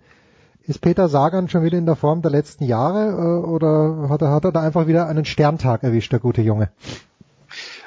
Speaker 7: ist Peter Sagan schon wieder in der Form der letzten Jahre äh, oder hat er, hat er da einfach wieder einen Sterntag erwischt, der gute Junge?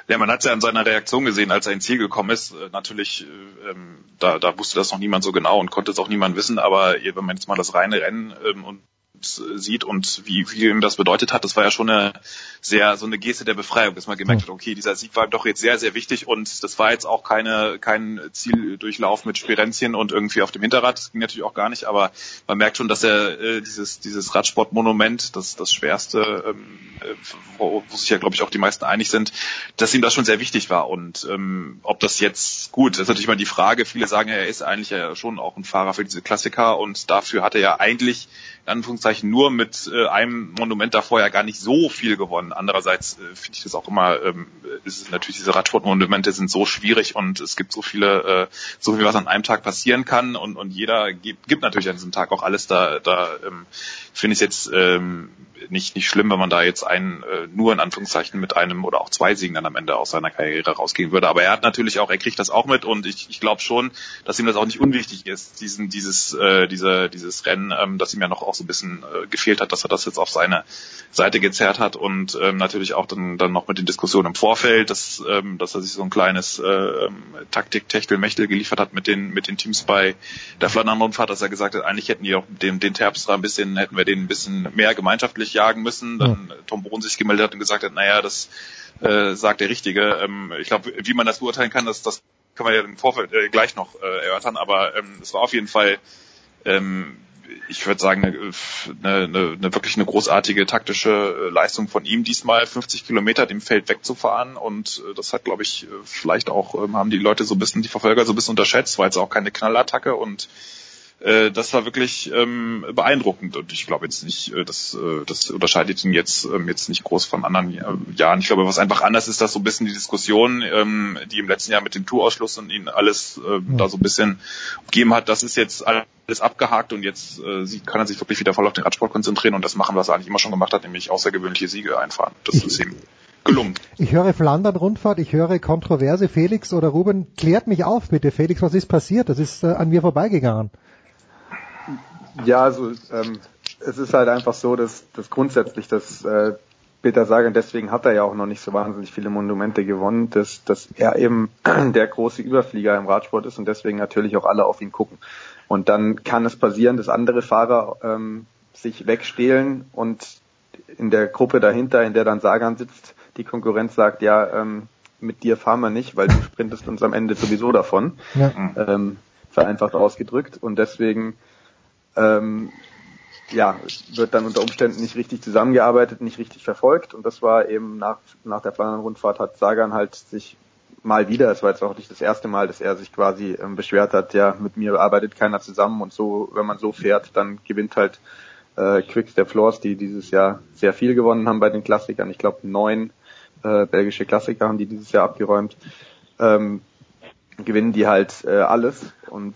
Speaker 16: Ja, man hat es ja an seiner Reaktion gesehen, als er ins Ziel gekommen ist. Äh, natürlich, äh, ähm, da, da wusste das noch niemand so genau und konnte es auch niemand wissen, aber wenn man jetzt mal das reine Rennen ähm, und sieht und wie viel ihm das bedeutet hat, das war ja schon eine sehr so eine Geste der Befreiung, dass man gemerkt hat, okay, dieser Sieg war doch jetzt sehr sehr wichtig und das war jetzt auch keine kein Zieldurchlauf mit Spirenzien und irgendwie auf dem Hinterrad, das ging natürlich auch gar nicht, aber man merkt schon, dass er äh, dieses dieses Radsportmonument, das das schwerste, ähm, äh, wo, wo sich ja glaube ich auch die meisten einig sind, dass ihm das schon sehr wichtig war und ähm, ob das jetzt gut, das ist natürlich mal die Frage. Viele sagen ja, er ist eigentlich ja schon auch ein Fahrer für diese Klassiker und dafür hat er ja eigentlich in Anführungszeichen nur mit äh, einem Monument davor ja gar nicht so viel gewonnen. Andererseits äh, finde ich das auch immer, ähm, ist natürlich diese Radsportmonumente sind so schwierig und es gibt so viele, äh, so viel was an einem Tag passieren kann und, und jeder gibt, gibt natürlich an diesem Tag auch alles da, da ähm, finde ich es jetzt ähm, nicht, nicht schlimm, wenn man da jetzt einen äh, nur in Anführungszeichen mit einem oder auch zwei Siegen dann am Ende aus seiner Karriere rausgehen würde. Aber er hat natürlich auch, er kriegt das auch mit und ich, ich glaube schon, dass ihm das auch nicht unwichtig ist, diesen, dieses, äh, diese, dieses Rennen, ähm, dass ihm ja noch auch so ein bisschen äh, gefehlt hat, dass er das jetzt auf seine Seite gezerrt hat und ähm, natürlich auch dann, dann noch mit den Diskussionen im Vorfeld, dass, ähm, dass er sich so ein kleines äh, ähm, Taktik-Techtel-Mechtel geliefert hat mit den, mit den Teams bei der Flandern-Rundfahrt, dass er gesagt hat, eigentlich hätten die auch den, den Terpstra ein bisschen, hätten wir den ein bisschen mehr gemeinschaftlich jagen müssen. Dann. Tom Bohn sich gemeldet hat und gesagt hat, naja, das äh, sagt der Richtige. Ähm, ich glaube, wie man das beurteilen kann, das, das können wir ja im Vorfeld äh, gleich noch äh, erörtern, aber ähm, es war auf jeden Fall ähm, ich würde sagen, eine, eine, eine wirklich eine großartige taktische Leistung von ihm, diesmal 50 Kilometer dem Feld wegzufahren. Und äh, das hat, glaube ich, vielleicht auch, ähm, haben die Leute so ein bisschen, die Verfolger so ein bisschen unterschätzt, weil es auch keine Knallattacke und äh, das war wirklich ähm, beeindruckend und ich glaube jetzt nicht, äh, das, äh, das unterscheidet ihn jetzt ähm, jetzt nicht groß von anderen äh, Jahren. Ich glaube, was einfach anders ist, dass so ein bisschen die Diskussion, ähm, die im letzten Jahr mit dem Tourausschluss und ihn alles äh, mhm. da so ein bisschen gegeben hat, das ist jetzt alles abgehakt und jetzt äh, kann er sich wirklich wieder voll auf den Radsport konzentrieren und das machen, was er eigentlich immer schon gemacht hat, nämlich außergewöhnliche Siege einfahren. Das ist ihm gelungen.
Speaker 7: Ich höre Flandern-Rundfahrt, ich höre Kontroverse. Felix oder Ruben, klärt mich auf bitte. Felix, was ist passiert? Das ist äh, an mir vorbeigegangen.
Speaker 18: Ja, also ähm, es ist halt einfach so, dass, dass grundsätzlich das äh, Peter Sagan, deswegen hat er ja auch noch nicht so wahnsinnig viele Monumente gewonnen, dass, dass er eben der große Überflieger im Radsport ist und deswegen natürlich auch alle auf ihn gucken. Und dann kann es passieren, dass andere Fahrer ähm, sich wegstehlen und in der Gruppe dahinter, in der dann Sagan sitzt, die Konkurrenz sagt, ja, ähm, mit dir fahren wir nicht, weil du sprintest uns am Ende sowieso davon. Ja. Ähm, vereinfacht ausgedrückt. Und deswegen ähm, ja, wird dann unter Umständen nicht richtig zusammengearbeitet, nicht richtig verfolgt. Und das war eben nach, nach der Flandern-Rundfahrt hat Sagan halt sich mal wieder, es war jetzt auch nicht das erste Mal, dass er sich quasi ähm, beschwert hat, ja, mit mir arbeitet keiner zusammen und so, wenn man so fährt, dann gewinnt halt äh, Quickstep Floors, die dieses Jahr sehr viel gewonnen haben bei den Klassikern. Ich glaube neun äh, belgische Klassiker haben die dieses Jahr abgeräumt. Ähm, gewinnen die halt äh, alles und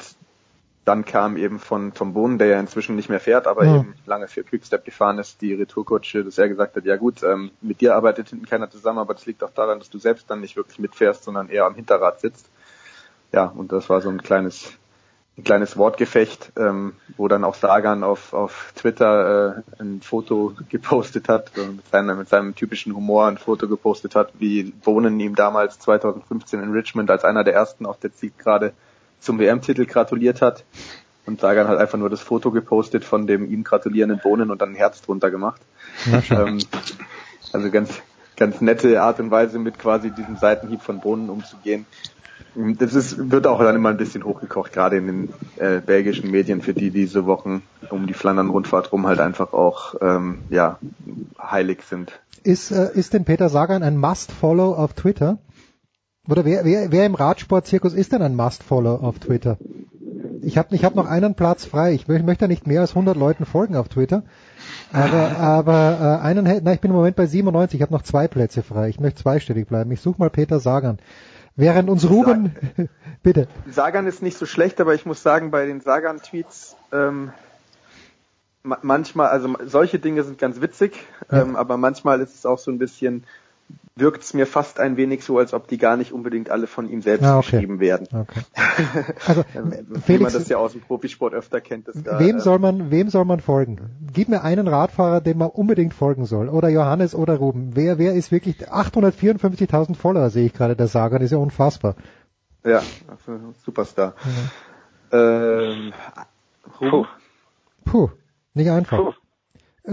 Speaker 18: dann kam eben von Tom Bohnen, der ja inzwischen nicht mehr fährt, aber ja. eben lange für Quickstep gefahren ist, die Retourkutsche, dass er gesagt hat, ja gut, ähm, mit dir arbeitet hinten keiner zusammen, aber das liegt auch daran, dass du selbst dann nicht wirklich mitfährst, sondern eher am Hinterrad sitzt. Ja, und das war so ein kleines ein kleines Wortgefecht, ähm, wo dann auch Sagan auf, auf Twitter äh, ein Foto gepostet hat, äh, mit, seiner, mit seinem typischen Humor ein Foto gepostet hat, wie Bohnen ihm damals 2015 in Richmond als einer der ersten auf der Zielgerade zum WM-Titel gratuliert hat. Und Sagan hat einfach nur das Foto gepostet von dem ihm gratulierenden Bohnen und dann ein Herz drunter gemacht. ähm, also ganz, ganz nette Art und Weise mit quasi diesem Seitenhieb von Bohnen umzugehen. Das ist, wird auch dann immer ein bisschen hochgekocht, gerade in den äh, belgischen Medien, für die diese Wochen um die Flandern-Rundfahrt rum halt einfach auch ähm, ja heilig sind.
Speaker 7: Ist, äh, ist denn Peter Sagan ein Must-Follow auf Twitter? Oder wer, wer, wer im Radsportzirkus ist denn ein Must-Follow auf Twitter? Ich habe ich hab noch einen Platz frei. Ich möchte nicht mehr als 100 Leuten folgen auf Twitter. Aber, aber äh, einen, na, ich bin im Moment bei 97. Ich habe noch zwei Plätze frei. Ich möchte zweistellig bleiben. Ich suche mal Peter Sagan. Während uns Ruben, bitte.
Speaker 18: Sagan ist nicht so schlecht, aber ich muss sagen, bei den Sagan-Tweets ähm, manchmal, also solche Dinge sind ganz witzig, ja. ähm, aber manchmal ist es auch so ein bisschen wirkt es mir fast ein wenig so, als ob die gar nicht unbedingt alle von ihm selbst ah, okay. geschrieben werden. Okay. Also, Felix, Wie man das ja aus dem Profisport öfter kennt. Dass
Speaker 7: da, wem äh, soll man, wem soll man folgen? Gib mir einen Radfahrer, dem man unbedingt folgen soll. Oder Johannes oder Ruben. Wer, wer ist wirklich 854.000 Follower sehe ich gerade der Sagan, ist ja unfassbar.
Speaker 18: Ja, Superstar. Ja. Ähm,
Speaker 7: Puh. Puh, nicht einfach. Puh.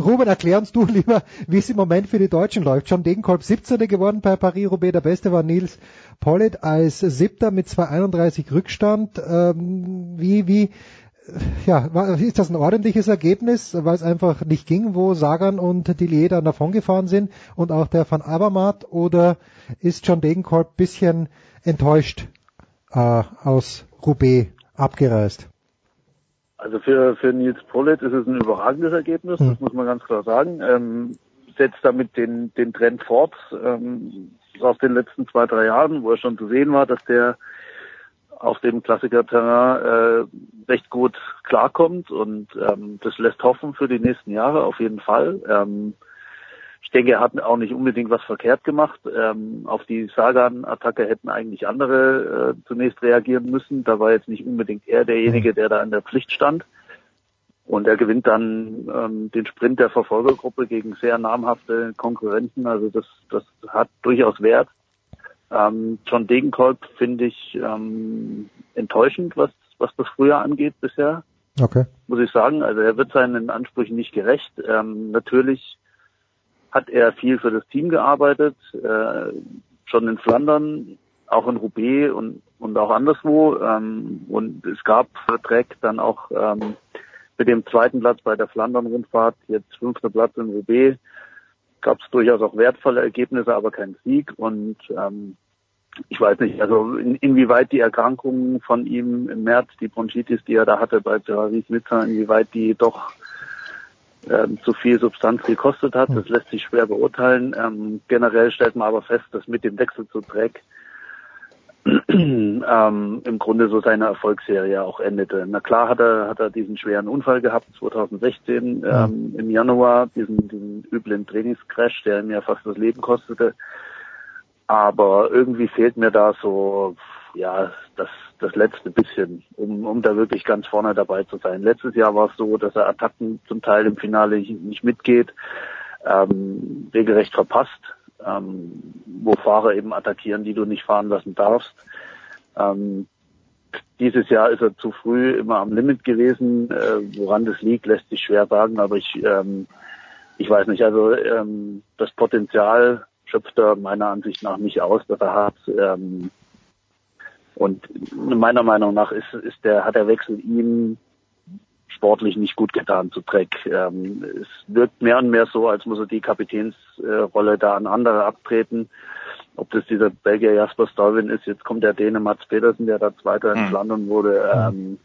Speaker 7: Ruben, erklär uns du lieber, wie es im Moment für die Deutschen läuft. John Degenkolb 17. geworden bei Paris-Roubaix. Der Beste war Nils Pollitt als Siebter mit 231 Rückstand. Ähm, wie, wie, ja, ist das ein ordentliches Ergebnis, weil es einfach nicht ging, wo Sagan und Dillier dann davongefahren sind und auch der Van Avermaet oder ist John Degenkolb bisschen enttäuscht äh, aus Roubaix abgereist?
Speaker 17: Also für, für Nils Pollitt ist es ein überragendes Ergebnis, das hm. muss man ganz klar sagen. Ähm, setzt damit den, den Trend fort ähm, aus den letzten zwei, drei Jahren, wo er schon zu sehen war, dass der auf dem Klassiker-Terrain äh, recht gut klarkommt und ähm, das lässt hoffen für die nächsten Jahre auf jeden Fall. Ähm, ich denke, er hat auch nicht unbedingt was verkehrt gemacht. Ähm, auf die Sagan-Attacke hätten eigentlich andere äh, zunächst reagieren müssen. Da war jetzt nicht unbedingt er derjenige, der da in der Pflicht stand. Und er gewinnt dann ähm, den Sprint der Verfolgergruppe gegen sehr namhafte Konkurrenten. Also das, das hat durchaus Wert. Ähm, John Degenkolb finde ich ähm, enttäuschend, was, was das früher angeht bisher.
Speaker 7: Okay.
Speaker 17: Muss ich sagen. Also er wird seinen Ansprüchen nicht gerecht. Ähm, natürlich hat er viel für das Team gearbeitet, äh, schon in Flandern, auch in Roubaix und, und auch anderswo. Ähm, und es gab Trek dann auch ähm, mit dem zweiten Platz bei der Flandern-Rundfahrt, jetzt fünfter Platz in Roubaix, gab es durchaus auch wertvolle Ergebnisse, aber kein Sieg. Und ähm, ich weiß nicht, also in, inwieweit die Erkrankungen von ihm im März, die Bronchitis, die er da hatte bei Paris Nizza, inwieweit die doch ähm, zu viel Substanz gekostet hat, das lässt sich schwer beurteilen. Ähm, generell stellt man aber fest, dass mit dem Wechsel zu Dreck ähm, im Grunde so seine Erfolgsserie auch endete. Na klar hat er, hat er diesen schweren Unfall gehabt 2016 ähm, im Januar, diesen, diesen üblen Trainingscrash, der ihm ja fast das Leben kostete. Aber irgendwie fehlt mir da so, ja, das, das letzte bisschen, um, um da wirklich ganz vorne dabei zu sein. Letztes Jahr war es so, dass er Attacken zum Teil im Finale nicht mitgeht, ähm, regelrecht verpasst, ähm, wo Fahrer eben attackieren, die du nicht fahren lassen darfst. Ähm, dieses Jahr ist er zu früh immer am Limit gewesen. Äh, woran das liegt, lässt sich schwer sagen, aber ich, ähm, ich weiß nicht. Also ähm, das Potenzial schöpft er meiner Ansicht nach nicht aus, dass er hat. Ähm, und meiner Meinung nach ist, ist der, hat der Wechsel ihm sportlich nicht gut getan zu Dreck. Ähm, es wirkt mehr und mehr so, als muss er die Kapitänsrolle äh, da an andere abtreten. Ob das dieser Belgier Jasper Stuyven ist, jetzt kommt der Däne Mats Pedersen, der da Zweiter in Flandern wurde. Ähm,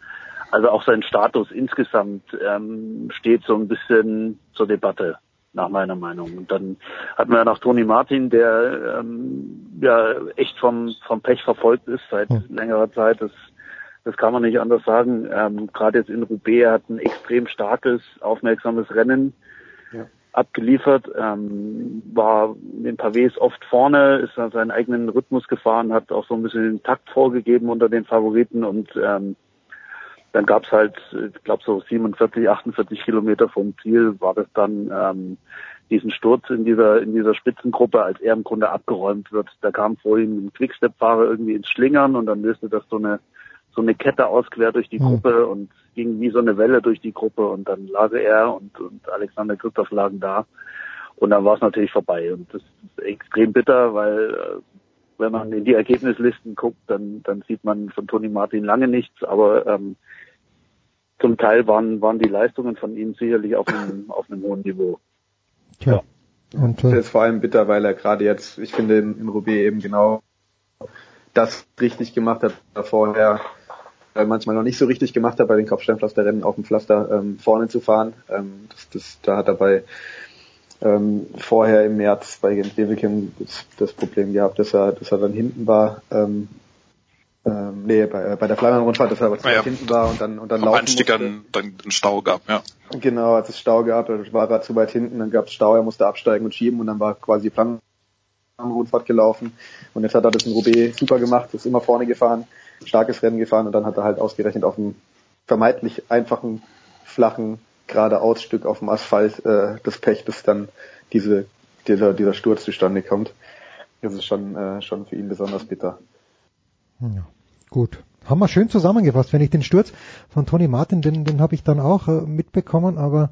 Speaker 17: also auch sein Status insgesamt ähm, steht so ein bisschen zur Debatte nach meiner Meinung. Und dann hatten wir ja noch Toni Martin, der ähm, ja echt vom, vom Pech verfolgt ist seit hm. längerer Zeit. Das, das kann man nicht anders sagen. Ähm, Gerade jetzt in Roubaix, hat ein extrem starkes, aufmerksames Rennen ja. abgeliefert, ähm, war in den Pavés oft vorne, ist an seinen eigenen Rhythmus gefahren, hat auch so ein bisschen den Takt vorgegeben unter den Favoriten und ähm, dann gab's halt, ich glaube so 47, 48 Kilometer vom Ziel war das dann ähm, diesen Sturz in dieser in dieser Spitzengruppe, als er im Grunde abgeräumt wird. Da kam vorhin ein Quickstep-Fahrer irgendwie ins Schlingern und dann löste das so eine so eine Kette aus quer durch die mhm. Gruppe und ging wie so eine Welle durch die Gruppe und dann lag er und, und Alexander Christoph lagen da und dann war es natürlich vorbei und das ist extrem bitter, weil äh, wenn man in die Ergebnislisten guckt, dann, dann sieht man von Toni Martin lange nichts, aber ähm, zum Teil waren, waren die Leistungen von ihm sicherlich auf einem, auf einem hohen Niveau.
Speaker 18: Ja. Und, äh, das ist vor allem bitter, weil er gerade jetzt, ich finde, in, in Roubaix eben genau das richtig gemacht hat, was er vorher äh, manchmal noch nicht so richtig gemacht hat, bei den Kopfsteinpflasterrennen auf dem Pflaster ähm, vorne zu fahren. Ähm, das, das, da hat er bei ähm, vorher im März bei Jens Levekin das, das Problem gehabt, dass er, dass er dann hinten war. Ähm, ähm, nee, bei, bei der Flandern-Rundfahrt, dass er aber zu
Speaker 16: ja,
Speaker 18: hinten war und dann, und dann
Speaker 16: laufen Anstieg musste. dann, dann einen Stau gab, ja.
Speaker 18: Genau, als es Stau gab, war er zu weit hinten, dann gab es Stau, er musste absteigen und schieben und dann war quasi die Flandern-Rundfahrt gelaufen. Und jetzt hat er das in Roubaix super gemacht, ist immer vorne gefahren, starkes Rennen gefahren und dann hat er halt ausgerechnet auf einem vermeintlich einfachen, flachen, geradeaus-Stück auf dem Asphalt äh, das Pech, dass dann diese, dieser, dieser Sturz zustande kommt. Das ist schon, äh, schon für ihn besonders bitter.
Speaker 7: Ja, gut. Haben wir schön zusammengefasst. Wenn ich den Sturz von Tony Martin, den, den habe ich dann auch äh, mitbekommen, aber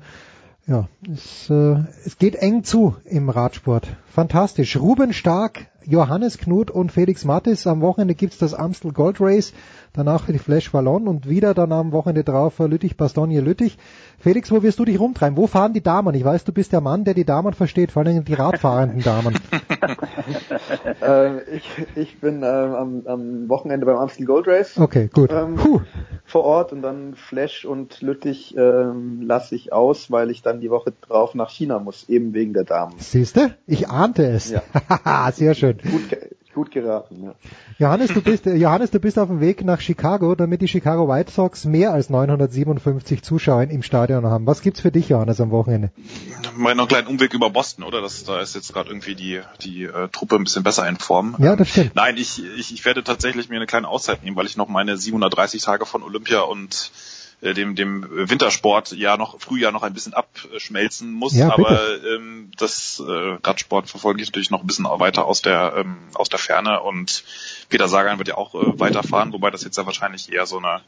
Speaker 7: ja, es, äh, es geht eng zu im Radsport. Fantastisch. Ruben Stark, Johannes Knut und Felix Mattis. Am Wochenende gibt's das Amstel Gold Race danach die Flash Wallon und wieder dann am Wochenende drauf Lüttich, Bastogne, Lüttich. Felix, wo wirst du dich rumtreiben? Wo fahren die Damen? Ich weiß, du bist der Mann, der die Damen versteht, vor allem die radfahrenden Damen.
Speaker 18: äh, ich, ich bin äh, am, am Wochenende beim Amstel Gold Race.
Speaker 7: Okay, gut.
Speaker 18: Ähm, vor Ort und dann Flash und Lüttich ähm, lasse ich aus, weil ich dann die Woche drauf nach China muss, eben wegen der Damen.
Speaker 7: Siehste? Ich ahnte es. Ja. Sehr schön.
Speaker 18: Gut, gut geraten, ja.
Speaker 7: Johannes, du bist, Johannes, du bist auf dem Weg nach Chicago, damit die Chicago White Sox mehr als 957 Zuschauer im Stadion haben. Was gibt's für dich, Johannes, am Wochenende?
Speaker 16: Mal noch einen kleinen Umweg über Boston, oder? Das, da ist jetzt gerade irgendwie die, die äh, Truppe ein bisschen besser in Form.
Speaker 7: Ja, das stimmt.
Speaker 16: Nein, ich, ich, ich werde tatsächlich mir eine kleine Auszeit nehmen, weil ich noch meine 730 Tage von Olympia und äh, dem, dem Wintersport ja noch Frühjahr noch ein bisschen abschmelzen muss. Ja, aber ähm, das äh, Radsport verfolge ich natürlich noch ein bisschen weiter aus der ähm, aus der Ferne und Peter Sagan wird ja auch äh, weiterfahren, wobei das jetzt ja wahrscheinlich eher so eine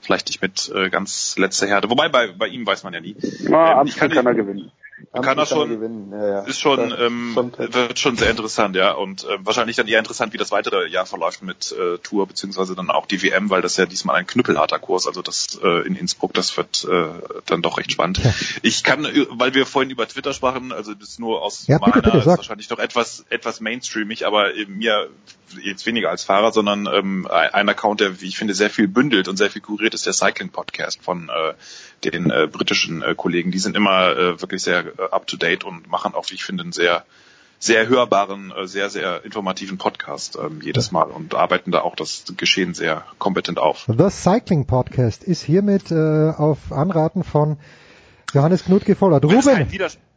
Speaker 16: vielleicht nicht mit äh, ganz letzter Herde. Wobei bei bei ihm weiß man ja nie.
Speaker 17: Ja, ähm, ich kann, kann er gewinnen
Speaker 16: kann er schon, ja, ja. ist schon, ähm, schon wird schon sehr interessant, ja. Und äh, wahrscheinlich dann eher interessant, wie das weitere Jahr verläuft mit äh, Tour, beziehungsweise dann auch die WM, weil das ja diesmal ein knüppelharter Kurs, also das äh, in Innsbruck, das wird äh, dann doch recht spannend. Ja. Ich kann, äh, weil wir vorhin über Twitter sprachen, also das nur aus
Speaker 7: ja,
Speaker 16: meiner,
Speaker 7: bitte, bitte,
Speaker 16: ist wahrscheinlich doch etwas, etwas mainstreamig, aber äh, mir jetzt weniger als Fahrer, sondern ähm, ein Account, der, wie ich finde, sehr viel bündelt und sehr viel kuriert, ist der Cycling Podcast von äh, den äh, britischen äh, Kollegen. Die sind immer äh, wirklich sehr äh, up to date und machen auch, wie ich finde, einen sehr sehr hörbaren, äh, sehr, sehr informativen Podcast ähm, jedes Mal und arbeiten da auch das Geschehen sehr kompetent auf.
Speaker 7: The Cycling Podcast ist hiermit äh, auf Anraten von Johannes Knut gefordert. Ruben!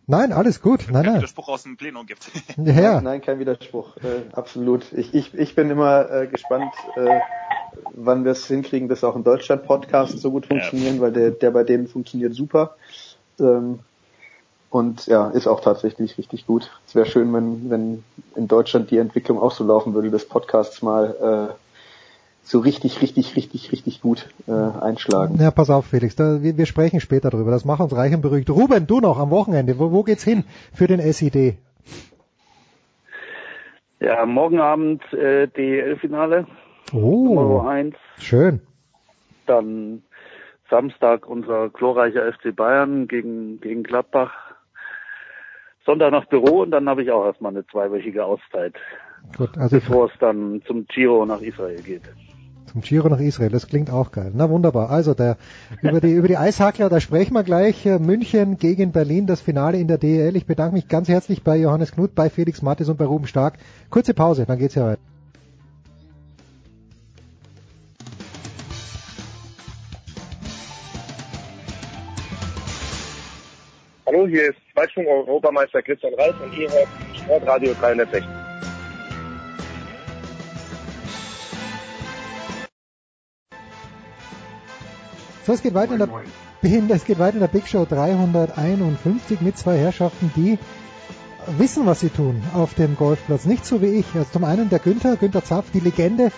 Speaker 7: Nein, alles gut. Nein, nein.
Speaker 16: Widerspruch aus dem Plenum gibt.
Speaker 7: Ja, ja.
Speaker 18: Nein, nein, kein Widerspruch. Äh, absolut. Ich, ich, ich bin immer äh, gespannt, äh, wann wir es hinkriegen, dass auch in Deutschland Podcasts so gut funktionieren, ja. weil der, der bei denen funktioniert super. Ähm, und ja, ist auch tatsächlich richtig gut. Es wäre schön, wenn, wenn in Deutschland die Entwicklung auch so laufen würde, dass Podcasts mal äh, so richtig, richtig, richtig, richtig gut äh, einschlagen.
Speaker 7: Ja, pass auf, Felix, da, wir, wir sprechen später drüber. Das macht uns reich und beruhigt. Ruben, du noch am Wochenende. Wo, wo geht's hin für den SID?
Speaker 17: Ja, morgen Abend äh, DL-Finale.
Speaker 7: Oh,
Speaker 17: Nummer 1.
Speaker 7: schön.
Speaker 17: Dann Samstag unser glorreicher FC Bayern gegen, gegen Gladbach. Sonntag nach Büro und dann habe ich auch erstmal eine zweiwöchige Auszeit.
Speaker 7: Gut, also
Speaker 17: bevor es dann zum Giro nach Israel geht.
Speaker 7: Zum Giro nach Israel, das klingt auch geil. Na wunderbar. Also der über die über die Eishackler, da sprechen wir gleich. München gegen Berlin, das Finale in der DEL. Ich bedanke mich ganz herzlich bei Johannes Knut, bei Felix Mattes und bei Ruben Stark. Kurze Pause, dann geht's ja weiter.
Speaker 4: Hallo, hier ist Weitsprung-Europameister Christian Reif und ihr hört Sportradio 360.
Speaker 7: So, es geht weiter in der, es geht weiter in der Big Show 351 mit zwei Herrschaften, die wissen, was sie tun auf dem Golfplatz. Nicht so wie ich. Also zum einen der Günther, Günther Zapf, die Legende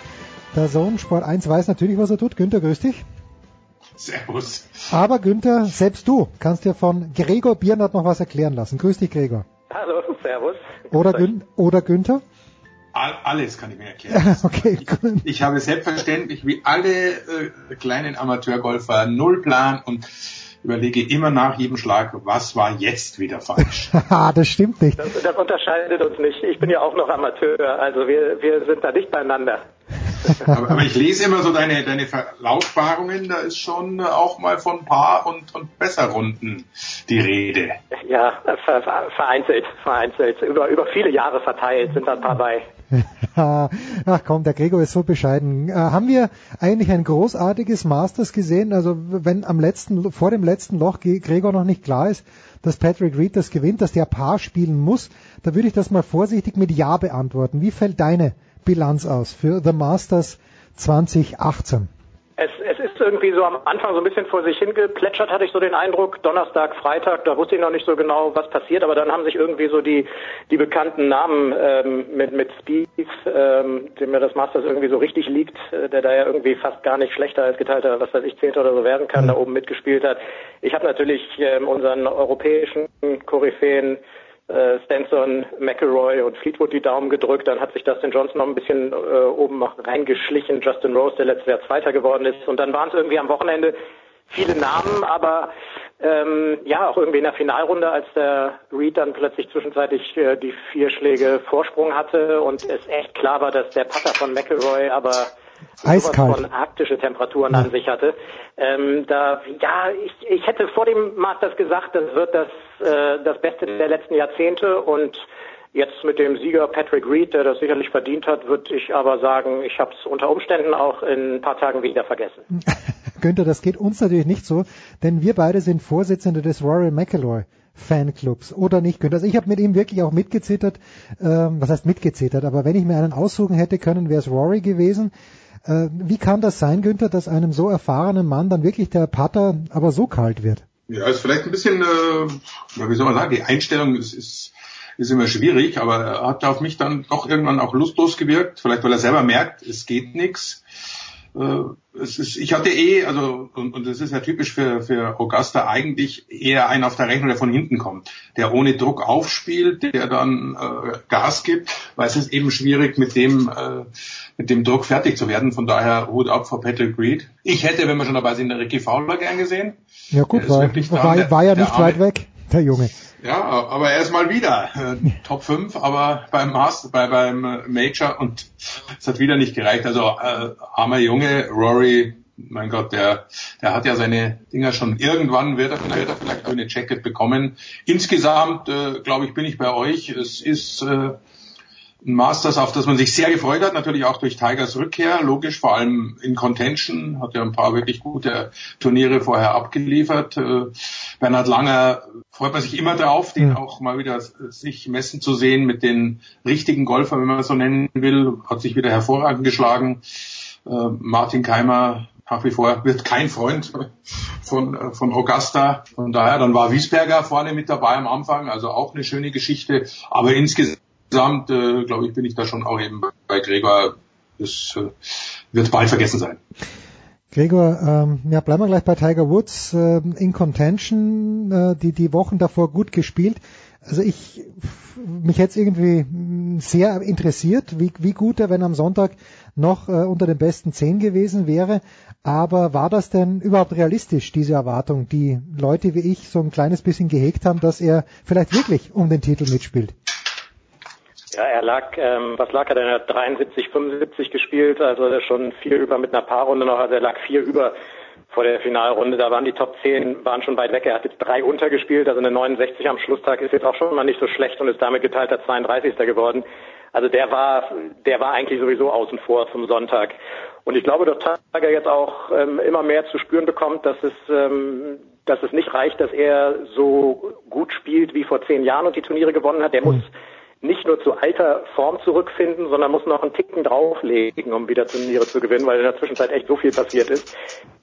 Speaker 7: der Sohn Sport 1 weiß natürlich, was er tut. Günther, grüß dich.
Speaker 19: Servus.
Speaker 7: Aber Günther, selbst du kannst dir von Gregor Biernat noch was erklären lassen. Grüß dich, Gregor.
Speaker 20: Hallo, servus.
Speaker 7: Oder, Gün oder Günther?
Speaker 19: Alles kann ich mir erklären.
Speaker 7: okay.
Speaker 19: Ich, ich habe selbstverständlich wie alle äh, kleinen Amateurgolfer null Plan und überlege immer nach jedem Schlag, was war jetzt wieder falsch.
Speaker 7: das stimmt nicht.
Speaker 20: Das, das, unterscheidet uns nicht. Ich bin ja auch noch Amateur, also wir, wir sind da nicht beieinander.
Speaker 19: aber, aber, ich lese immer so deine, deine Verlautbarungen, da ist schon auch mal von Paar- und, und Besserrunden die Rede.
Speaker 20: Ja, vereinzelt, vereinzelt. Über, über viele Jahre verteilt sind da ein paar bei.
Speaker 7: Ach komm, der Gregor ist so bescheiden. Äh, haben wir eigentlich ein großartiges Masters gesehen? Also wenn am letzten, vor dem letzten Loch Gregor noch nicht klar ist, dass Patrick Reed das gewinnt, dass der Paar spielen muss, da würde ich das mal vorsichtig mit Ja beantworten. Wie fällt deine Bilanz aus für The Masters 2018?
Speaker 20: Es, es ist irgendwie so am Anfang so ein bisschen vor sich hingeplätschert, hatte ich so den Eindruck. Donnerstag, Freitag, da wusste ich noch nicht so genau, was passiert, aber dann haben sich irgendwie so die, die bekannten Namen ähm, mit, mit Steve, ähm, dem mir das Masters irgendwie so richtig liegt, äh, der da ja irgendwie fast gar nicht schlechter als geteilter, was weiß ich, Zehnter oder so werden kann, mhm. da oben mitgespielt hat. Ich habe natürlich ähm, unseren europäischen Koryphäen äh, Stenson, McElroy und Fleetwood die Daumen gedrückt. Dann hat sich Dustin Johnson noch ein bisschen äh, oben noch reingeschlichen. Justin Rose, der letztes Jahr Zweiter geworden ist. Und dann waren es irgendwie am Wochenende viele Namen, aber ähm, ja, auch irgendwie in der Finalrunde, als der Reed dann plötzlich zwischenzeitlich äh, die vier Schläge Vorsprung hatte und es echt klar war, dass der Putter von McElroy aber
Speaker 7: Eiskalt.
Speaker 20: von arktische Temperaturen ja. an sich hatte. Ähm, da, ja, ich, ich hätte vor dem Masters gesagt, das wird das, äh, das Beste der letzten Jahrzehnte und Jetzt mit dem Sieger Patrick Reed, der das sicherlich verdient hat, würde ich aber sagen, ich habe es unter Umständen auch in ein paar Tagen wieder vergessen.
Speaker 7: Günther, das geht uns natürlich nicht so, denn wir beide sind Vorsitzende des Royal McIlroy Fanclubs oder nicht Günther. Also ich habe mit ihm wirklich auch mitgezittert, ähm, was heißt mitgezittert, aber wenn ich mir einen aussuchen hätte können, wäre es Rory gewesen. Äh, wie kann das sein, Günther, dass einem so erfahrenen Mann dann wirklich der Putter aber so kalt wird?
Speaker 19: Ja, ist vielleicht ein bisschen, äh, wie soll man sagen, die Einstellung ist, ist, ist immer schwierig, aber er hat auf mich dann doch irgendwann auch lustlos gewirkt, vielleicht weil er selber merkt, es geht nichts. Äh, es ist, ich hatte eh, also, und, und das ist ja typisch für, für Augusta eigentlich eher einen auf der Rechnung, der von hinten kommt, der ohne Druck aufspielt, der dann äh, Gas gibt, weil es ist eben schwierig, mit dem, äh, mit dem Druck fertig zu werden. Von daher Hut ab vor Patrick Reed. Ich hätte, wenn wir schon dabei sind, Ricky Fowler gern gesehen.
Speaker 7: Ja gut, war, war, war, ja nicht weit weg. Der Junge.
Speaker 19: Ja, aber er ist mal wieder äh, Top 5, aber beim Master, bei, beim äh, Major und es hat wieder nicht gereicht. Also äh, armer Junge, Rory, mein Gott, der, der hat ja seine Dinger schon. Irgendwann wird er, wird er vielleicht eine Jacket bekommen. Insgesamt, äh, glaube ich, bin ich bei euch. Es ist äh, ein Masters, auf das man sich sehr gefreut hat, natürlich auch durch Tigers Rückkehr, logisch, vor allem in Contention, hat ja ein paar wirklich gute Turniere vorher abgeliefert. Äh, Bernhard Langer freut man sich immer drauf, den auch mal wieder sich messen zu sehen mit den richtigen Golfern, wenn man so nennen will, hat sich wieder hervorragend geschlagen. Äh, Martin Keimer nach wie vor wird kein Freund von, äh, von Augusta. Von daher, dann war Wiesberger vorne mit dabei am Anfang, also auch eine schöne Geschichte. Aber insgesamt insgesamt, äh, glaube ich, bin ich da schon auch eben bei Gregor. Das äh, wird bald vergessen sein.
Speaker 7: Gregor, ähm, ja, bleiben wir gleich bei Tiger Woods äh, in Contention, äh, die die Wochen davor gut gespielt. Also ich mich jetzt irgendwie sehr interessiert, wie, wie gut er, wenn am Sonntag noch äh, unter den besten zehn gewesen wäre. Aber war das denn überhaupt realistisch, diese Erwartung, die Leute wie ich so ein kleines bisschen gehegt haben, dass er vielleicht wirklich um den Titel mitspielt?
Speaker 20: Ja, er lag, ähm, was lag er denn? Er hat 73, 75 gespielt, also schon vier über mit einer Paarrunde noch, also er lag vier über vor der Finalrunde. Da waren die Top 10 waren schon weit weg. Er hat jetzt drei untergespielt, also eine 69 am Schlusstag ist jetzt auch schon mal nicht so schlecht und ist damit geteilter 32. geworden. Also der war, der war eigentlich sowieso außen vor zum Sonntag. Und ich glaube, dass Tiger jetzt auch ähm, immer mehr zu spüren bekommt, dass es, ähm, dass es nicht reicht, dass er so gut spielt wie vor zehn Jahren und die Turniere gewonnen hat. Der muss nicht nur zu alter Form zurückfinden, sondern muss noch einen Ticken drauflegen, um wieder Turniere zu gewinnen, weil in der Zwischenzeit echt so viel passiert ist.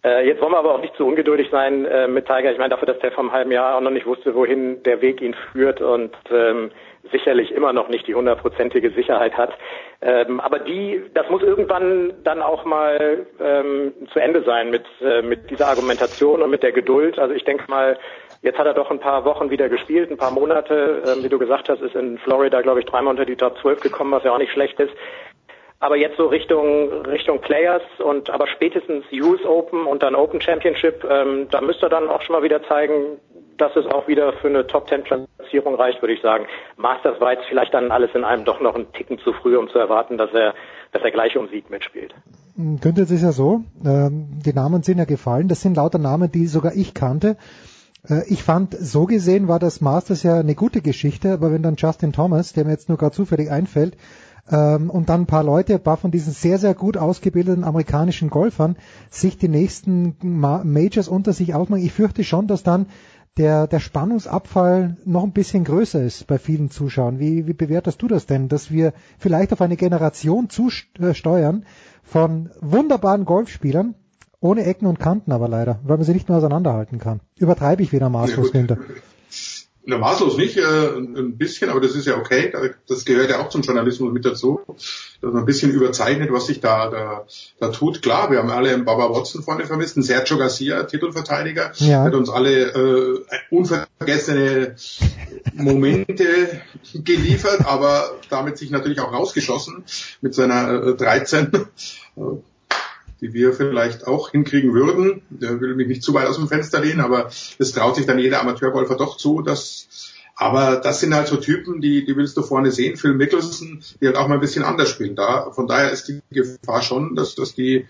Speaker 20: Äh, jetzt wollen wir aber auch nicht zu ungeduldig sein äh, mit Tiger. Ich meine dafür, dass der vom halben Jahr auch noch nicht wusste, wohin der Weg ihn führt und ähm, sicherlich immer noch nicht die hundertprozentige Sicherheit hat. Ähm, aber die, das muss irgendwann dann auch mal ähm, zu Ende sein mit, äh, mit dieser Argumentation und mit der Geduld. Also ich denke mal, Jetzt hat er doch ein paar Wochen wieder gespielt, ein paar Monate. Ähm, wie du gesagt hast, ist in Florida, glaube ich, dreimal unter die Top 12 gekommen, was ja auch nicht schlecht ist. Aber jetzt so Richtung Richtung Players und aber spätestens US Open und dann Open Championship, ähm, da müsste er dann auch schon mal wieder zeigen, dass es auch wieder für eine Top 10 Platzierung reicht, würde ich sagen. Masters war jetzt vielleicht dann alles in einem doch noch einen Ticken zu früh, um zu erwarten, dass er dass er gleich um Sieg mitspielt.
Speaker 7: Könnte es ja so. Ähm, die Namen sind ja gefallen. Das sind lauter Namen, die sogar ich kannte. Äh, ich fand, so gesehen war das Masters ja eine gute Geschichte, aber wenn dann Justin Thomas, der mir jetzt nur gerade zufällig einfällt, ähm, und dann ein paar Leute, ein paar von diesen sehr, sehr gut ausgebildeten amerikanischen Golfern sich die nächsten Majors unter sich ausmachen, ich fürchte schon, dass dann der, der Spannungsabfall noch ein bisschen größer ist bei vielen Zuschauern. Wie, wie bewertest du das denn, dass wir vielleicht auf eine Generation zusteuern von wunderbaren Golfspielern, ohne Ecken und Kanten aber leider, weil man sie nicht mehr auseinanderhalten kann. Übertreibe ich wieder maßlos, Winter.
Speaker 19: Na, maßlos nicht, äh, ein bisschen, aber das ist ja okay. Das gehört ja auch zum Journalismus mit dazu, dass man ein bisschen überzeichnet, was sich da, da, da tut. Klar, wir haben alle einen Baba Watson vorne vermisst, einen Sergio Garcia, Titelverteidiger, ja. hat uns alle äh, unvergessene Momente geliefert, aber damit sich natürlich auch rausgeschossen mit seiner äh, 13 die wir vielleicht auch hinkriegen würden. Der will mich nicht zu weit aus dem Fenster lehnen, aber es traut sich dann jeder Amateurgolfer doch zu, dass aber das sind halt so Typen, die, die willst du vorne sehen. Phil Mickelson, die halt auch mal ein bisschen anders spielen. Da, von daher ist die Gefahr schon, dass, dass die,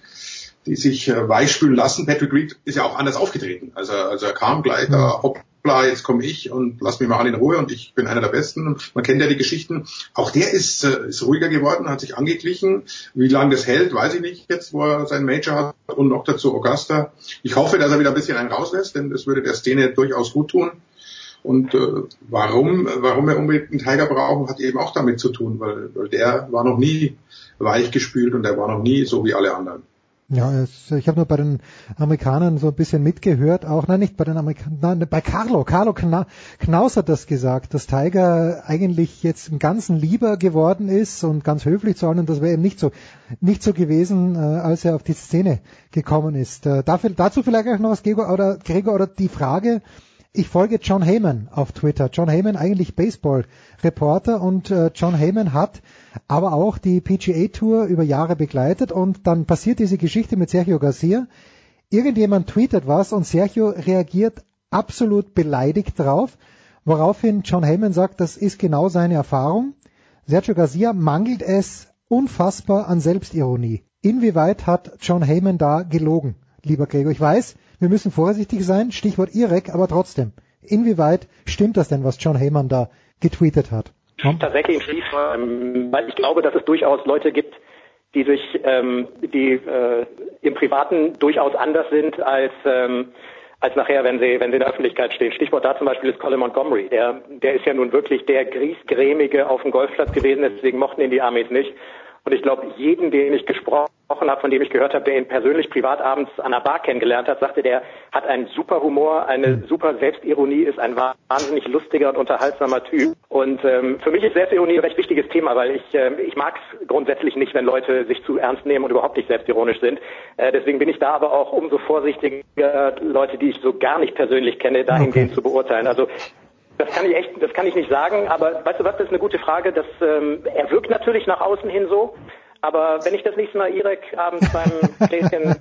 Speaker 19: die sich äh, weichspülen lassen. Patrick Reed ist ja auch anders aufgetreten. Also, also er kam gleich da, hopp, bla, jetzt komme ich und lass mich mal alle in Ruhe und ich bin einer der Besten. Man kennt ja die Geschichten. Auch der ist, äh, ist ruhiger geworden, hat sich angeglichen. Wie lange das hält, weiß ich nicht jetzt, wo er seinen Major hat und noch dazu Augusta. Ich hoffe, dass er wieder ein bisschen einen rauslässt, denn das würde der Szene durchaus gut tun. Und äh, warum, warum wir unbedingt einen Tiger brauchen, hat eben auch damit zu tun, weil, weil der war noch nie weichgespült und der war noch nie so wie alle anderen.
Speaker 7: Ja, es, ich habe nur bei den Amerikanern so ein bisschen mitgehört, auch nein, nicht bei den Amerikanern, bei Carlo, Carlo Kna Knaus hat das gesagt, dass Tiger eigentlich jetzt im Ganzen lieber geworden ist und ganz höflich zu allen das wäre eben nicht so, nicht so gewesen, äh, als er auf die Szene gekommen ist. Äh, dafür, dazu vielleicht auch noch was, Gregor oder, Gregor, oder die Frage, ich folge John Heyman auf Twitter. John Heyman eigentlich Baseball-Reporter und äh, John Heyman hat aber auch die PGA Tour über Jahre begleitet und dann passiert diese Geschichte mit Sergio Garcia. Irgendjemand tweetet was und Sergio reagiert absolut beleidigt drauf woraufhin John Heyman sagt, das ist genau seine Erfahrung. Sergio Garcia mangelt es unfassbar an Selbstironie. Inwieweit hat John Heyman da gelogen, lieber Gregor? Ich weiß, wir müssen vorsichtig sein, Stichwort IREC, aber trotzdem. Inwieweit stimmt das denn, was John Heyman da getweetet hat?
Speaker 20: Tatsächlich im Schließ, ähm, weil ich glaube, dass es durchaus Leute gibt, die sich, ähm, die äh, im Privaten durchaus anders sind als ähm, als nachher, wenn sie, wenn sie in der Öffentlichkeit stehen. Stichwort da zum Beispiel ist Colin Montgomery. Der, der ist ja nun wirklich der griesgrämige auf dem Golfplatz gewesen, deswegen mochten ihn die Amis nicht. Und ich glaube, jeden, den ich gesprochen habe, von dem ich gehört habe, der ihn persönlich privat abends an der Bar kennengelernt hat, sagte, der hat einen super Humor, eine super Selbstironie, ist ein wahnsinnig lustiger und unterhaltsamer Typ. Und ähm, für mich ist Selbstironie ein recht wichtiges Thema, weil ich, äh, ich mag es grundsätzlich nicht, wenn Leute sich zu ernst nehmen und überhaupt nicht selbstironisch sind. Äh, deswegen bin ich da aber auch umso vorsichtiger, Leute, die ich so gar nicht persönlich kenne, dahingehend okay. zu beurteilen. Also das kann ich echt, das kann ich nicht sagen, aber weißt du was, das ist eine gute Frage. Das, ähm, er wirkt natürlich nach außen hin so, aber wenn ich das nächste Mal Irek abends beim Gläschen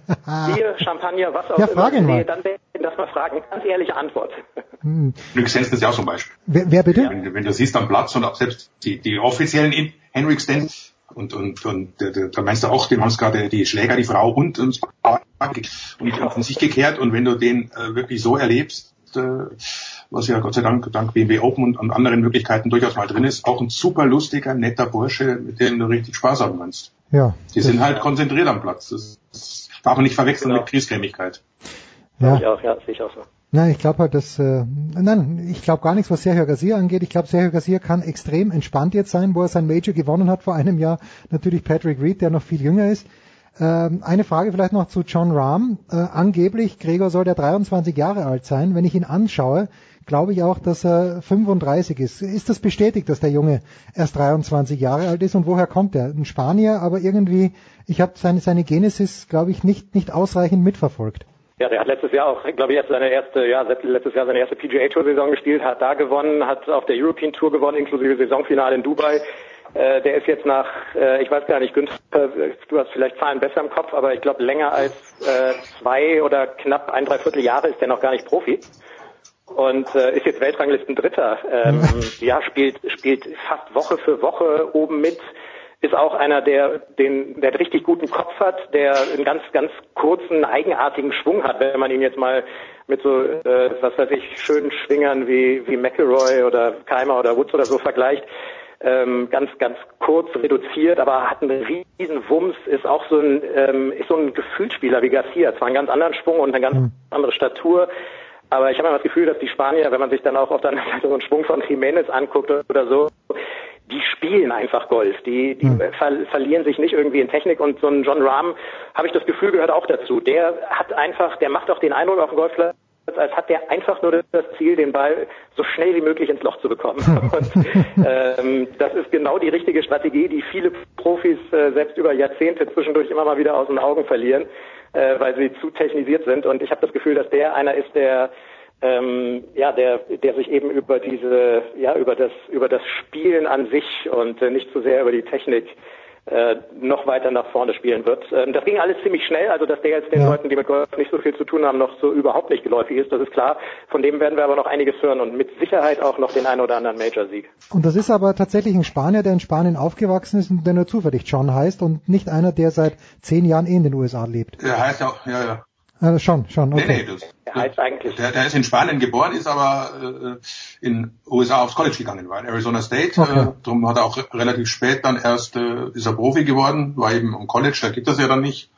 Speaker 20: Bier, Champagner, was auch
Speaker 7: ja,
Speaker 20: immer
Speaker 7: sehe,
Speaker 20: dann werde ich das mal fragen. Ganz ehrliche Antwort.
Speaker 19: Hm. Luke Stenson ist ja auch so ein Beispiel.
Speaker 7: Wer, wer bitte?
Speaker 19: Wenn, wenn, du siehst am Platz und auch selbst die, die offiziellen Henrik Stenson und, und, und da meinst du auch, dem haben es gerade die Schläger, die Frau und, und, und, und von sich gekehrt und wenn du den äh, wirklich so erlebst, äh, was ja Gott sei Dank dank BMW Open und, und anderen Möglichkeiten durchaus mal drin ist, auch ein super lustiger, netter Bursche, mit dem du richtig Spaß haben kannst.
Speaker 7: Ja.
Speaker 19: Die sind halt konzentriert am Platz. Das, das darf man nicht verwechseln genau. mit Kriesgrämigkeit.
Speaker 7: Ja.
Speaker 20: Ich auch, ja, sehe ich auch so.
Speaker 7: Nein, ich glaube halt, dass äh, nein, ich glaube gar nichts, was Sergio Garcia angeht. Ich glaube, Sergio Garcia kann extrem entspannt jetzt sein, wo er sein Major gewonnen hat vor einem Jahr. Natürlich Patrick Reed, der noch viel jünger ist. Ähm, eine Frage vielleicht noch zu John Rahm. Äh, angeblich, Gregor soll der 23 Jahre alt sein. Wenn ich ihn anschaue, glaube ich auch, dass er 35 ist. Ist das bestätigt, dass der Junge erst 23 Jahre alt ist und woher kommt er? Ein Spanier, aber irgendwie, ich habe seine, seine Genesis, glaube ich, nicht, nicht ausreichend mitverfolgt.
Speaker 20: Ja, der hat letztes Jahr auch, glaube ich, erst seine erste, ja, letztes Jahr seine erste PGA Tour Saison gespielt, hat da gewonnen, hat auf der European Tour gewonnen, inklusive Saisonfinale in Dubai. Äh, der ist jetzt nach, äh, ich weiß gar nicht, Günther, du hast vielleicht Zahlen besser im Kopf, aber ich glaube länger als äh, zwei oder knapp ein, dreiviertel Jahre ist der noch gar nicht Profi und äh, ist jetzt Weltranglisten Dritter. Ähm, ja, spielt spielt fast Woche für Woche oben mit. Ist auch einer, der den der einen richtig guten Kopf hat, der einen ganz ganz kurzen eigenartigen Schwung hat, wenn man ihn jetzt mal mit so äh, was weiß ich schönen Schwingern wie wie McElroy oder Keimer oder Woods oder so vergleicht. Ähm, ganz ganz kurz reduziert, aber hat einen riesen Wumms, ist auch so ein ähm, ist so ein Gefühlsspieler wie Garcia, zwar einen ganz anderen Schwung und eine ganz mhm. andere Statur, aber ich habe immer das Gefühl, dass die Spanier, wenn man sich dann auch auf der anderen Seite so einen Schwung von Jiménez anguckt oder so, die spielen einfach Golf. Die, die mhm. ver verlieren sich nicht irgendwie in Technik und so ein John Rahm, habe ich das Gefühl, gehört auch dazu. Der hat einfach, der macht auch den Eindruck auf dem Golfplatz, als hat der einfach nur das Ziel, den Ball so schnell wie möglich ins Loch zu bekommen. Und ähm, das ist genau die richtige Strategie, die viele Profis äh, selbst über Jahrzehnte zwischendurch immer mal wieder aus den Augen verlieren äh, weil sie zu technisiert sind. Und ich habe das Gefühl, dass der einer ist, der ähm, ja, der, der sich eben über diese, ja, über das, über das Spielen an sich und äh, nicht zu so sehr über die Technik äh, noch weiter nach vorne spielen wird. Ähm, das ging alles ziemlich schnell, also dass der jetzt den ja. Leuten, die mit Golf nicht so viel zu tun haben, noch so überhaupt nicht geläufig ist, das ist klar. Von dem werden wir aber noch einiges hören und mit Sicherheit auch noch den einen oder anderen Major-Sieg.
Speaker 7: Und das ist aber tatsächlich ein Spanier, der in Spanien aufgewachsen ist und der nur zufällig John heißt und nicht einer, der seit zehn Jahren in den USA lebt.
Speaker 19: Der heißt auch, ja, ja.
Speaker 7: Also schon, schon, okay.
Speaker 19: Nee, nee, das, der, heißt eigentlich. Der, der ist in Spanien geboren, ist aber äh, in USA aufs College gegangen, war in Arizona State. Okay. Äh, darum hat er auch relativ spät dann erst äh, ist er Profi geworden, war eben am College, da gibt das ja dann nicht.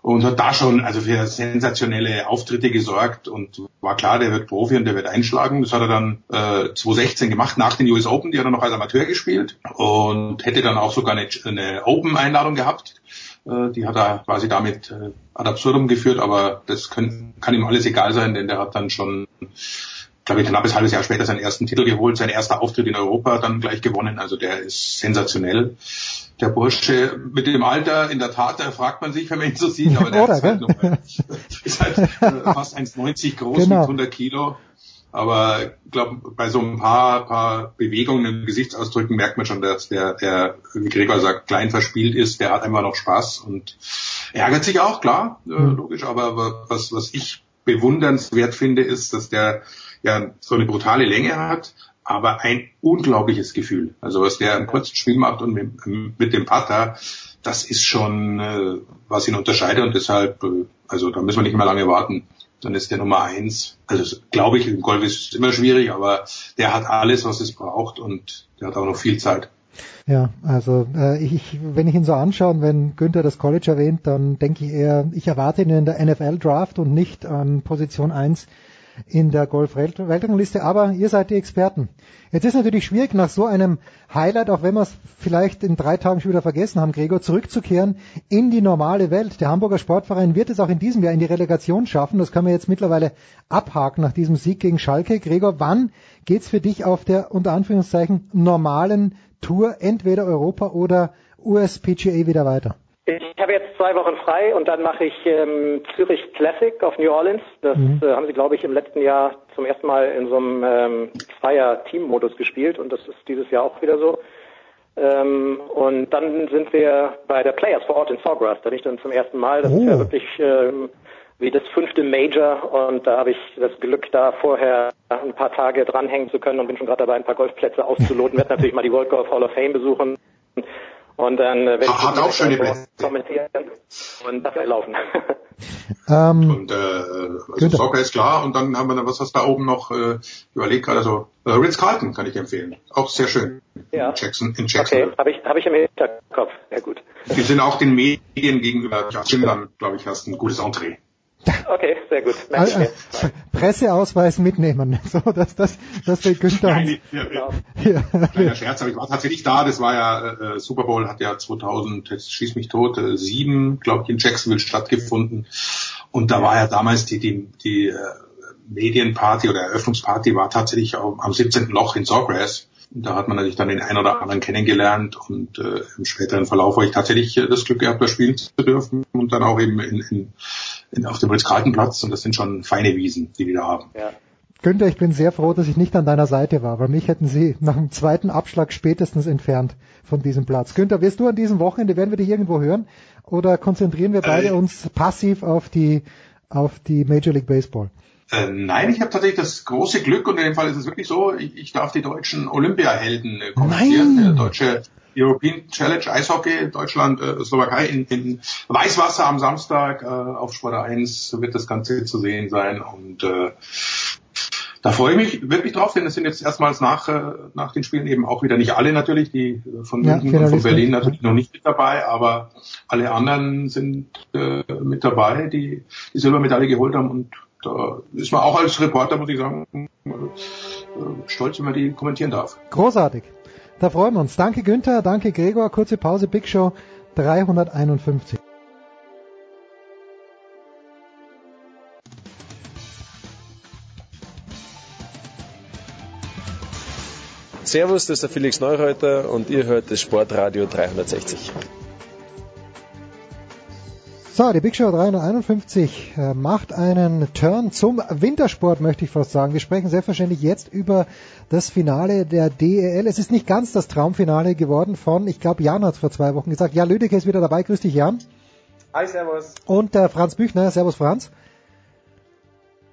Speaker 19: Und hat da schon also für sensationelle Auftritte gesorgt und war klar, der wird Profi und der wird einschlagen. Das hat er dann äh, 2016 gemacht, nach den US Open, die hat er noch als Amateur gespielt und hätte dann auch sogar eine, eine Open-Einladung gehabt äh, die hat er quasi damit äh, ad absurdum geführt, aber das können, kann ihm alles egal sein, denn der hat dann schon, glaube ich, ein knappes halbes Jahr später seinen ersten Titel geholt, sein erster Auftritt in Europa dann gleich gewonnen. Also der ist sensationell. Der Bursche mit dem Alter, in der Tat, da fragt man sich, wenn man ihn so sieht, aber der Oder, ist, halt noch, ist halt äh, fast 1,90 groß genau. mit 100 Kilo. Aber ich glaube, bei so ein paar, paar Bewegungen im Gesichtsausdrücken merkt man schon, dass der, der, wie Gregor sagt, klein verspielt ist, der hat einfach noch Spaß und ärgert sich auch, klar, äh, hm. logisch, aber was, was ich bewundernswert finde, ist, dass der ja so eine brutale Länge hat, aber ein unglaubliches Gefühl. Also was der im kurzen Spiel macht und mit, mit dem Putter, das ist schon, äh, was ihn unterscheidet und deshalb, äh, also da müssen wir nicht mehr lange warten. Dann ist der Nummer eins. Also glaube ich, im Golf ist es immer schwierig, aber der hat alles, was es braucht und der hat auch noch viel Zeit.
Speaker 7: Ja, also äh, ich, wenn ich ihn so anschaue und wenn Günther das College erwähnt, dann denke ich eher, ich erwarte ihn in der NFL-Draft und nicht an Position 1 in der Golf-Weltrangliste, aber ihr seid die Experten. Jetzt ist natürlich schwierig, nach so einem Highlight, auch wenn wir es vielleicht in drei Tagen schon wieder vergessen haben, Gregor, zurückzukehren in die normale Welt. Der Hamburger Sportverein wird es auch in diesem Jahr in die Relegation schaffen. Das können wir jetzt mittlerweile abhaken nach diesem Sieg gegen Schalke. Gregor, wann geht's für dich auf der unter Anführungszeichen normalen Tour, entweder Europa oder USPGA wieder weiter?
Speaker 20: Ich habe jetzt zwei Wochen frei und dann mache ich ähm, Zürich Classic auf New Orleans. Das mhm. äh, haben sie, glaube ich, im letzten Jahr zum ersten Mal in so einem ähm, Zweier-Team-Modus gespielt und das ist dieses Jahr auch wieder so. Ähm, und dann sind wir bei der Players vor Ort in Sawgrass. Da bin ich dann zum ersten Mal. Das oh. ist ja oh. wirklich ähm, wie das fünfte Major und da habe ich das Glück, da vorher ein paar Tage dranhängen zu können und bin schon gerade dabei, ein paar Golfplätze auszuloten. werde natürlich mal die World Golf Hall of Fame besuchen und dann äh, werde ich
Speaker 19: Hat auch schöne Plätze.
Speaker 20: kommentieren und dafür laufen.
Speaker 19: Ähm, und äh, also Soccer ist klar. Und dann haben wir was was da oben noch äh, überlegt gerade? Also äh, Ritz Carlton kann ich empfehlen. Auch sehr schön.
Speaker 20: Ja.
Speaker 19: in Jackson in Jackson.
Speaker 20: Okay habe ich habe ich im Hinterkopf. Sehr gut.
Speaker 19: Die sind auch den Medien gegenüber. Ja, dann glaube ich hast ein gutes Entree
Speaker 20: Okay, sehr gut.
Speaker 7: Also, Presseausweis mitnehmen. So, das, das, das will Günther.
Speaker 19: Nein, ja, ja. ja. Kleiner Scherz, aber ich war tatsächlich da. Das war ja, äh, Super Bowl hat ja 2000, jetzt schieß mich tot, äh, sieben, glaube ich, in Jacksonville stattgefunden. Und da war ja damals die, die, die äh, Medienparty oder Eröffnungsparty war tatsächlich am, am 17. Loch in Sawgrass. Und da hat man natürlich dann den einen oder anderen kennengelernt und äh, im späteren Verlauf habe ich tatsächlich äh, das Glück gehabt, da spielen zu dürfen und dann auch eben in, in, in, auf dem Ritz-Carlton-Platz und das sind schon feine Wiesen, die die da haben.
Speaker 20: Ja.
Speaker 7: Günther, ich bin sehr froh, dass ich nicht an deiner Seite war, weil mich hätten sie nach dem zweiten Abschlag spätestens entfernt von diesem Platz. Günther, wirst du an diesem Wochenende, werden wir dich irgendwo hören oder konzentrieren wir beide äh, uns passiv auf die, auf die Major League Baseball?
Speaker 19: Äh, nein, ich habe tatsächlich das große Glück und in dem Fall ist es wirklich so, ich, ich darf die deutschen Olympiahelden äh, kommentieren. Nein. Der deutsche European Challenge Eishockey, Deutschland, äh, Slowakei in, in Weißwasser am Samstag äh, auf Sport 1 wird das Ganze zu sehen sein und äh, da freue ich mich wirklich drauf, denn es sind jetzt erstmals nach, äh, nach den Spielen eben auch wieder nicht alle natürlich, die von ja, München und von Berlin natürlich noch nicht mit dabei, aber alle anderen sind äh, mit dabei, die die Silbermedaille geholt haben und da ist man auch als Reporter, muss ich sagen, äh, stolz, wenn man die kommentieren darf.
Speaker 7: Großartig. Da freuen wir uns. Danke Günther, danke Gregor. Kurze Pause, Big Show 351.
Speaker 21: Servus, das ist der Felix Neureuter und ihr hört das Sportradio 360.
Speaker 7: So, die Big Show 351 äh, macht einen Turn zum Wintersport, möchte ich fast sagen. Wir sprechen selbstverständlich jetzt über das Finale der DEL. Es ist nicht ganz das Traumfinale geworden von, ich glaube, Jan hat es vor zwei Wochen gesagt. Jan Lüdecke ist wieder dabei. Grüß dich, Jan.
Speaker 22: Hi, servus.
Speaker 7: Und äh, Franz Büchner. Servus, Franz.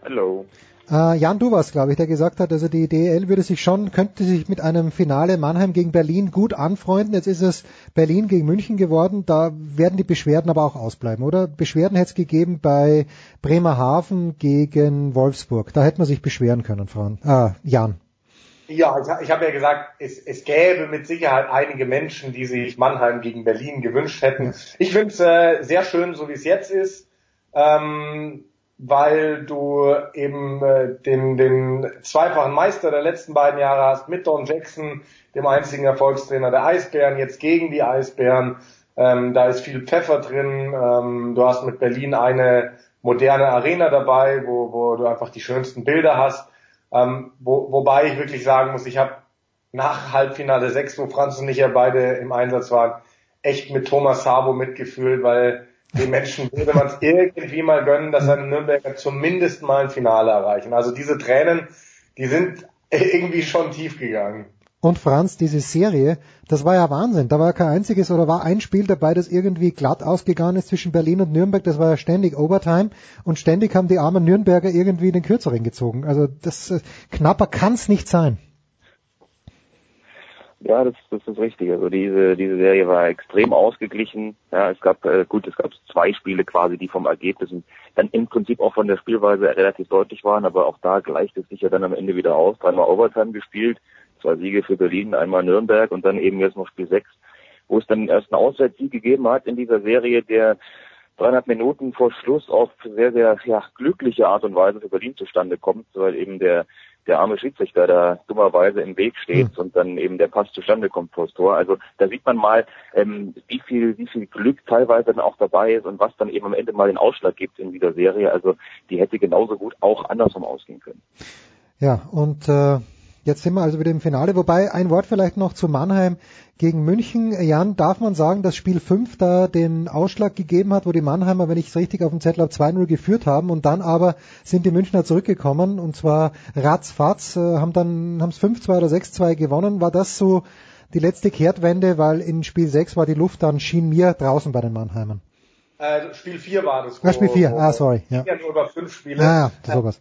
Speaker 22: Hallo.
Speaker 7: Äh, Jan, du warst, glaube ich, der gesagt hat, also die DEL würde sich schon, könnte sich mit einem Finale Mannheim gegen Berlin gut anfreunden. Jetzt ist es Berlin gegen München geworden. Da werden die Beschwerden aber auch ausbleiben, oder? Beschwerden hätte es gegeben bei Bremerhaven gegen Wolfsburg. Da hätte man sich beschweren können, Frau, äh, Jan.
Speaker 22: Ja, ich, ich habe ja gesagt, es, es gäbe mit Sicherheit einige Menschen, die sich Mannheim gegen Berlin gewünscht hätten. Ich finde es äh, sehr schön, so wie es jetzt ist. Ähm, weil du eben äh, den, den zweifachen Meister der letzten beiden Jahre hast mit Don Jackson, dem einzigen Erfolgstrainer der Eisbären, jetzt gegen die Eisbären. Ähm, da ist viel Pfeffer drin. Ähm, du hast mit Berlin eine moderne Arena dabei, wo, wo du einfach die schönsten Bilder hast. Ähm, wo, wobei ich wirklich sagen muss, ich habe nach Halbfinale 6, wo Franz und ich ja beide im Einsatz waren, echt mit Thomas Sabo mitgefühlt, weil den Menschen würde man es irgendwie mal gönnen, dass seine Nürnberger zumindest mal ein Finale erreichen. Also diese Tränen, die sind irgendwie schon tief gegangen.
Speaker 7: Und Franz, diese Serie, das war ja Wahnsinn. Da war kein einziges oder war ein Spiel dabei, das irgendwie glatt ausgegangen ist zwischen Berlin und Nürnberg. Das war ja ständig Overtime und ständig haben die armen Nürnberger irgendwie den Kürzeren gezogen. Also das äh, knapper kann's nicht sein.
Speaker 23: Ja, das, das ist richtig. Also diese diese Serie war extrem ausgeglichen. Ja, es gab äh, gut, es gab zwei Spiele quasi, die vom Ergebnis und dann im Prinzip auch von der Spielweise relativ deutlich waren, aber auch da gleicht es sich ja dann am Ende wieder aus. Dreimal Overtime gespielt, zwei Siege für Berlin, einmal Nürnberg und dann eben jetzt noch Spiel 6, wo es dann erst einen Auswärtssieg gegeben hat in dieser Serie, der 300 Minuten vor Schluss auf sehr, sehr ja, glückliche Art und Weise für Berlin zustande kommt, weil eben der der arme Schiedsrichter da dummerweise im Weg steht mhm. und dann eben der Pass zustande kommt vor das Tor. Also da sieht man mal, ähm, wie viel, wie viel Glück teilweise dann auch dabei ist und was dann eben am Ende mal den Ausschlag gibt in dieser Serie. Also die hätte genauso gut auch andersrum ausgehen können.
Speaker 7: Ja, und äh, Jetzt sind wir also wieder im Finale. Wobei ein Wort vielleicht noch zu Mannheim gegen München. Jan, darf man sagen, dass Spiel 5 da den Ausschlag gegeben hat, wo die Mannheimer, wenn ich es richtig auf dem Zettel habe, 2-0 geführt haben und dann aber sind die Münchner zurückgekommen und zwar ratzfatz, äh, haben dann haben es 5-2 oder 6-2 gewonnen. War das so die letzte Kehrtwende, weil in Spiel 6 war die Luft dann schien mir draußen bei den Mannheimern.
Speaker 22: Äh, Spiel 4 war das.
Speaker 7: Ah, Spiel 4, ah, sorry.
Speaker 22: Ja. ja nur über fünf Spiele.
Speaker 7: Ah, ja, sowas.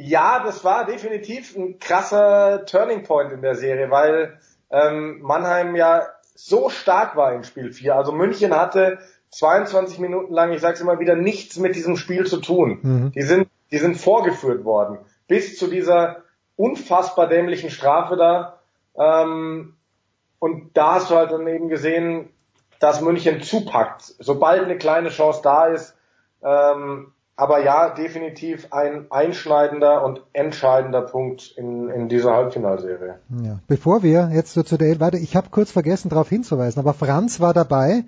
Speaker 22: Ja, das war definitiv ein krasser Turning Point in der Serie, weil ähm, Mannheim ja so stark war im Spiel 4. Also München hatte 22 Minuten lang, ich sag's immer wieder, nichts mit diesem Spiel zu tun. Mhm. Die sind, die sind vorgeführt worden. Bis zu dieser unfassbar dämlichen Strafe da. Ähm, und da hast du halt dann eben gesehen, dass München zupackt. Sobald eine kleine Chance da ist, ähm, aber ja, definitiv ein einschneidender und entscheidender Punkt in, in dieser Halbfinalserie.
Speaker 7: Ja. Bevor wir jetzt so zu der weiter, ich habe kurz vergessen darauf hinzuweisen, aber Franz war dabei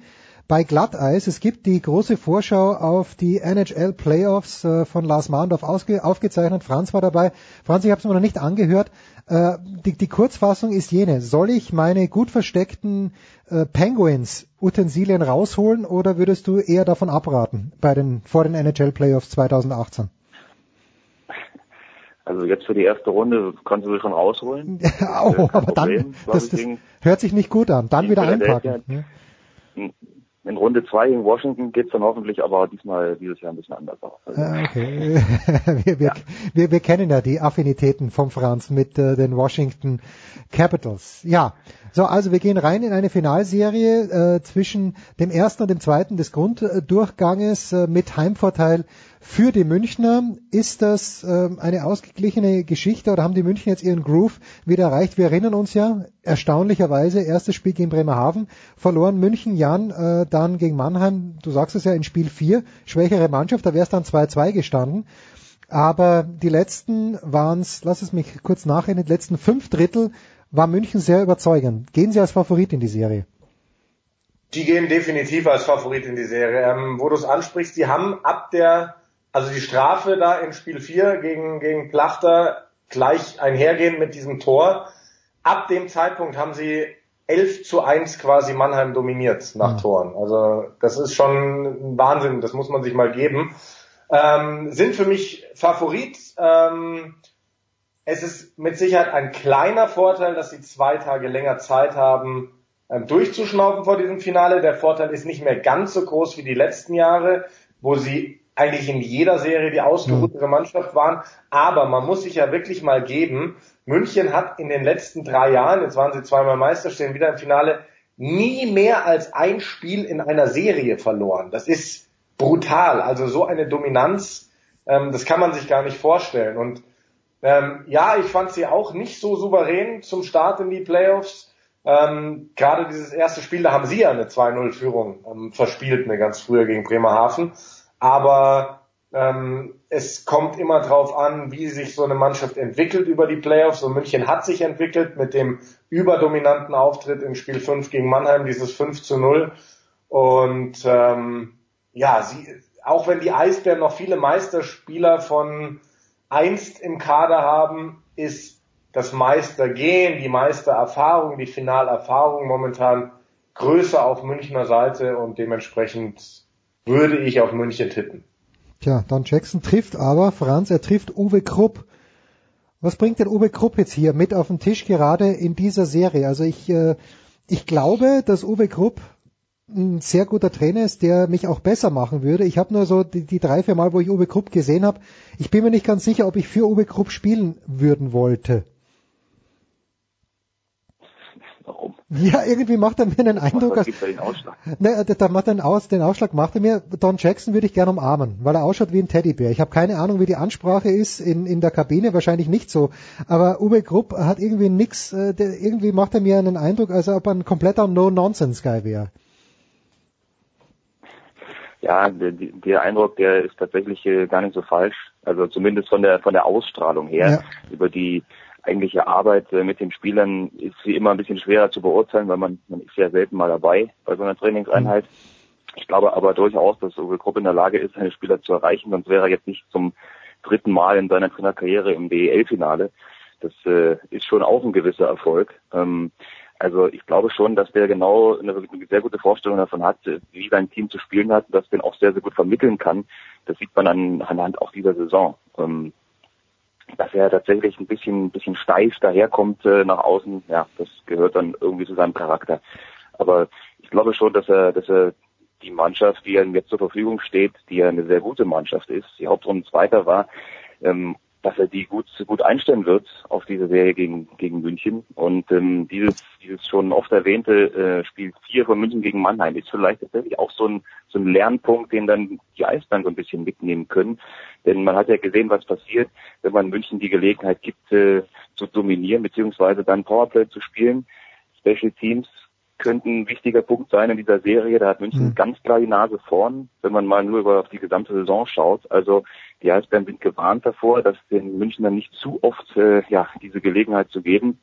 Speaker 7: bei Glatteis. Es gibt die große Vorschau auf die NHL Playoffs äh, von Lars Mahndorf aufgezeichnet. Franz war dabei. Franz, ich habe es mir noch nicht angehört. Äh, die, die, Kurzfassung ist jene. Soll ich meine gut versteckten äh, Penguins Utensilien rausholen oder würdest du eher davon abraten bei den, vor den NHL Playoffs 2018?
Speaker 23: Also jetzt für die erste Runde kannst du sie schon rausholen.
Speaker 7: oh, aber dann, das, das hört sich nicht gut an. Dann wieder einpacken.
Speaker 23: Ja in Runde zwei in Washington geht's dann hoffentlich aber diesmal dieses Jahr ein bisschen anders aus. Also,
Speaker 7: ah, okay. wir, wir, ja. wir, wir, kennen ja die Affinitäten vom Franz mit äh, den Washington Capitals. Ja, so, also wir gehen rein in eine Finalserie äh, zwischen dem ersten und dem zweiten des Grunddurchganges äh, mit Heimvorteil für die Münchner. Ist das äh, eine ausgeglichene Geschichte oder haben die Münchner jetzt ihren Groove wieder erreicht? Wir erinnern uns ja, erstaunlicherweise, erstes Spiel gegen Bremerhaven, verloren München, Jan, äh, dann gegen Mannheim, du sagst es ja, in Spiel 4, schwächere Mannschaft, da wäre es dann 2-2 gestanden. Aber die letzten waren es, lass es mich kurz nachrechnen, die letzten fünf Drittel war München sehr überzeugend. Gehen Sie als Favorit in die Serie?
Speaker 22: Die gehen definitiv als Favorit in die Serie. Ähm, wo du es ansprichst, die haben ab der, also die Strafe da in Spiel 4 gegen, gegen Plachter gleich einhergehend mit diesem Tor. Ab dem Zeitpunkt haben sie 11 zu 1 quasi Mannheim dominiert nach mhm. Toren. Also das ist schon ein Wahnsinn, das muss man sich mal geben. Ähm, sind für mich Favorit. Ähm, es ist mit Sicherheit ein kleiner Vorteil, dass sie zwei Tage länger Zeit haben, ähm, durchzuschnaufen vor diesem Finale. Der Vorteil ist nicht mehr ganz so groß wie die letzten Jahre, wo sie eigentlich in jeder Serie die ausgeruhtere mhm. Mannschaft waren. Aber man muss sich ja wirklich mal geben, München hat in den letzten drei Jahren, jetzt waren sie zweimal Meister, stehen wieder im Finale, nie mehr als ein Spiel in einer Serie verloren. Das ist brutal. Also so eine Dominanz, ähm, das kann man sich gar nicht vorstellen. Und ähm, ja, ich fand sie auch nicht so souverän zum Start in die Playoffs. Ähm, Gerade dieses erste Spiel, da haben sie ja eine 2-0-Führung ähm, verspielt, eine ganz früher gegen Bremerhaven. Aber ähm, es kommt immer drauf an, wie sich so eine Mannschaft entwickelt über die Playoffs. Und München hat sich entwickelt mit dem überdominanten Auftritt in Spiel 5 gegen Mannheim, dieses 5 zu 0. Und ähm, ja, sie, auch wenn die Eisbären noch viele Meisterspieler von einst im Kader haben, ist das Meistergehen, die Meistererfahrung, die Finalerfahrung momentan größer auf Münchner Seite und dementsprechend würde ich auf München tippen.
Speaker 7: Tja, Don Jackson trifft aber, Franz, er trifft Uwe Krupp. Was bringt denn Uwe Krupp jetzt hier mit auf den Tisch gerade in dieser Serie? Also ich, äh, ich glaube, dass Uwe Krupp ein sehr guter Trainer ist, der mich auch besser machen würde. Ich habe nur so die, die drei, vier Mal, wo ich Uwe Krupp gesehen habe, ich bin mir nicht ganz sicher, ob ich für Uwe Krupp spielen würden wollte.
Speaker 23: Warum?
Speaker 7: Ja, irgendwie macht er mir einen Eindruck,
Speaker 23: Was
Speaker 7: als,
Speaker 23: gibt er den Ausschlag?
Speaker 7: ne, da macht er den, Aus, den Ausschlag macht er mir, Don Jackson würde ich gerne umarmen, weil er ausschaut wie ein Teddybär. Ich habe keine Ahnung, wie die Ansprache ist in, in der Kabine, wahrscheinlich nicht so. Aber Uwe Krupp hat irgendwie nix, äh, der, irgendwie macht er mir einen Eindruck, als ob er ein kompletter No-Nonsense-Guy wäre.
Speaker 23: Ja, der, der Eindruck, der ist tatsächlich äh, gar nicht so falsch. Also zumindest von der von der Ausstrahlung her.
Speaker 7: Ja.
Speaker 23: Über die eigentliche Arbeit äh, mit den Spielern ist sie immer ein bisschen schwerer zu beurteilen, weil man, man ist ja selten mal dabei bei so einer Trainingseinheit. Ich glaube aber durchaus, dass Uwe Krupp in der Lage ist, seine Spieler zu erreichen, sonst wäre er jetzt nicht zum dritten Mal in seiner Trainerkarriere im DEL-Finale. Das äh, ist schon auch ein gewisser Erfolg. Ähm, also ich glaube schon, dass der genau eine, eine sehr gute Vorstellung davon hat, wie sein Team zu spielen hat, dass den auch sehr, sehr gut vermitteln kann. Das sieht man an, anhand auch dieser Saison. Ähm, dass er tatsächlich ein bisschen, ein bisschen steif daherkommt äh, nach außen, ja, das gehört dann irgendwie zu seinem Charakter. Aber ich glaube schon, dass er, dass er die Mannschaft, die ihm jetzt zur Verfügung steht, die ja eine sehr gute Mannschaft ist, die Hauptrunde Zweiter war, ähm, dass er die gut, gut einstellen wird auf diese Serie gegen, gegen München. Und ähm, dieses, dieses schon oft erwähnte äh, Spiel 4 von München gegen Mannheim ist vielleicht tatsächlich auch so ein, so ein Lernpunkt, den dann die Eisbären so ein bisschen mitnehmen können. Denn man hat ja gesehen, was passiert, wenn man München die Gelegenheit gibt, äh, zu dominieren, beziehungsweise dann Powerplay zu spielen. Special Teams könnten ein wichtiger Punkt sein in dieser Serie. Da hat München
Speaker 7: Mhm.
Speaker 23: ganz klar die Nase vorn, wenn man mal nur über die gesamte Saison schaut. Also die Eisbären sind gewarnt davor, dass den Münchnern nicht zu oft äh, ja diese Gelegenheit zu geben.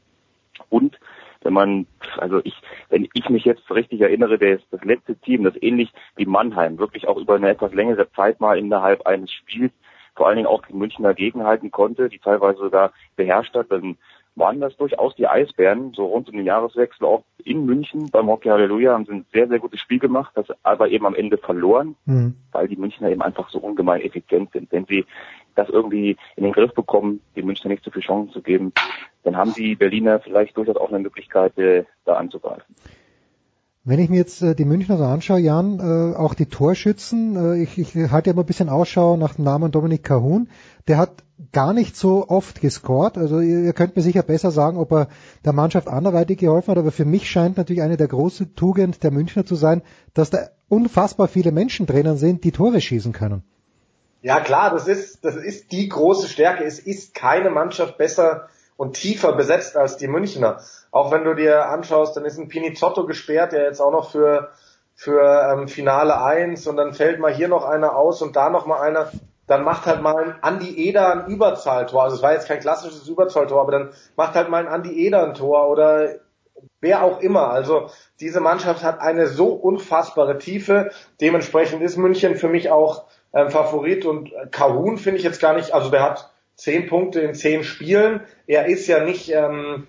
Speaker 23: Und wenn man, also ich, wenn ich mich jetzt richtig erinnere, der ist das letzte Team, das ähnlich wie Mannheim wirklich auch über eine etwas längere Zeit mal innerhalb eines Spiels vor allen Dingen auch die Münchner gegenhalten konnte, die teilweise sogar beherrscht hat, dann waren das durchaus die Eisbären, so rund um den Jahreswechsel auch in München beim Hockey Halleluja, haben sie ein sehr, sehr gutes Spiel gemacht, das aber eben am Ende verloren,
Speaker 7: Mhm.
Speaker 23: weil die Münchner eben einfach so ungemein effizient sind. Wenn sie das irgendwie in den Griff bekommen, den Münchner nicht so viel Chancen zu geben, dann haben die Berliner vielleicht durchaus auch eine Möglichkeit, äh, da anzugreifen.
Speaker 7: Wenn ich mir jetzt äh, die Münchner so anschaue, Jan, äh, auch die Torschützen, äh, ich, ich halte ja immer ein bisschen Ausschau nach dem Namen Dominik Cahun, der hat gar nicht so oft gescored. Also ihr, ihr könnt mir sicher besser sagen, ob er der Mannschaft anderweitig geholfen hat, aber für mich scheint natürlich eine der großen Tugend der Münchner zu sein, dass da unfassbar viele Menschen drinnen sind, die Tore schießen können.
Speaker 22: Ja klar, das ist, das ist die große Stärke. Es ist keine Mannschaft besser und tiefer besetzt als die Münchner. Auch wenn du dir anschaust, dann ist ein Pinizotto gesperrt, der jetzt auch noch für, für ähm, Finale 1 und dann fällt mal hier noch einer aus und da noch mal einer. Dann macht halt mal ein Andi Eder ein Überzahltor. Also es war jetzt kein klassisches Überzahltor, aber dann macht halt mal ein Andi Eder ein Tor oder wer auch immer. Also diese Mannschaft hat eine so unfassbare Tiefe. Dementsprechend ist München für mich auch ähm, Favorit und Kahun finde ich jetzt gar nicht, also der hat zehn Punkte in zehn Spielen. Er ist ja nicht ähm,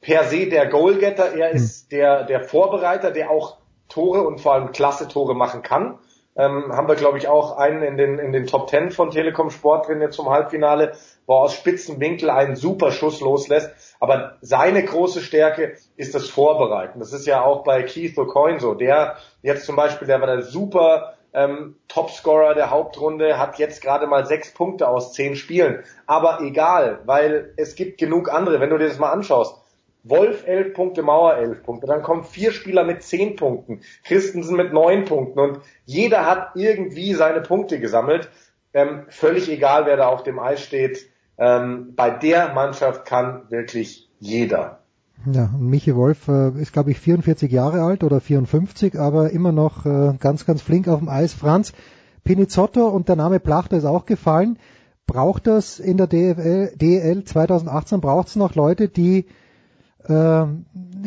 Speaker 22: per se der Goalgetter, er ist der, der Vorbereiter, der auch Tore und vor allem klasse Tore machen kann. Ähm, haben wir, glaube ich, auch einen in den, in den Top Ten von Telekom Sport drin jetzt zum Halbfinale, wo er aus spitzen Winkel einen super Schuss loslässt. Aber seine große Stärke ist das Vorbereiten. Das ist ja auch bei Keith O'Coin so. Der jetzt zum Beispiel, der war der super ähm, Topscorer der Hauptrunde, hat jetzt gerade mal sechs Punkte aus zehn Spielen. Aber egal, weil es gibt genug andere. Wenn du dir das mal anschaust, Wolf elf Punkte, Mauer elf Punkte, dann kommen vier Spieler mit zehn Punkten, Christensen mit neun Punkten und jeder hat irgendwie seine Punkte gesammelt. Ähm, völlig egal, wer da auf dem Eis steht. Ähm, bei der Mannschaft kann wirklich jeder.
Speaker 7: Ja, und Michi Wolf äh, ist, glaube ich, 44 Jahre alt oder 54, aber immer noch äh, ganz, ganz flink auf dem Eis. Franz, Pinizotto und der Name Plachter ist auch gefallen. Braucht das in der DFL, DEL 2018, braucht es noch Leute, die äh,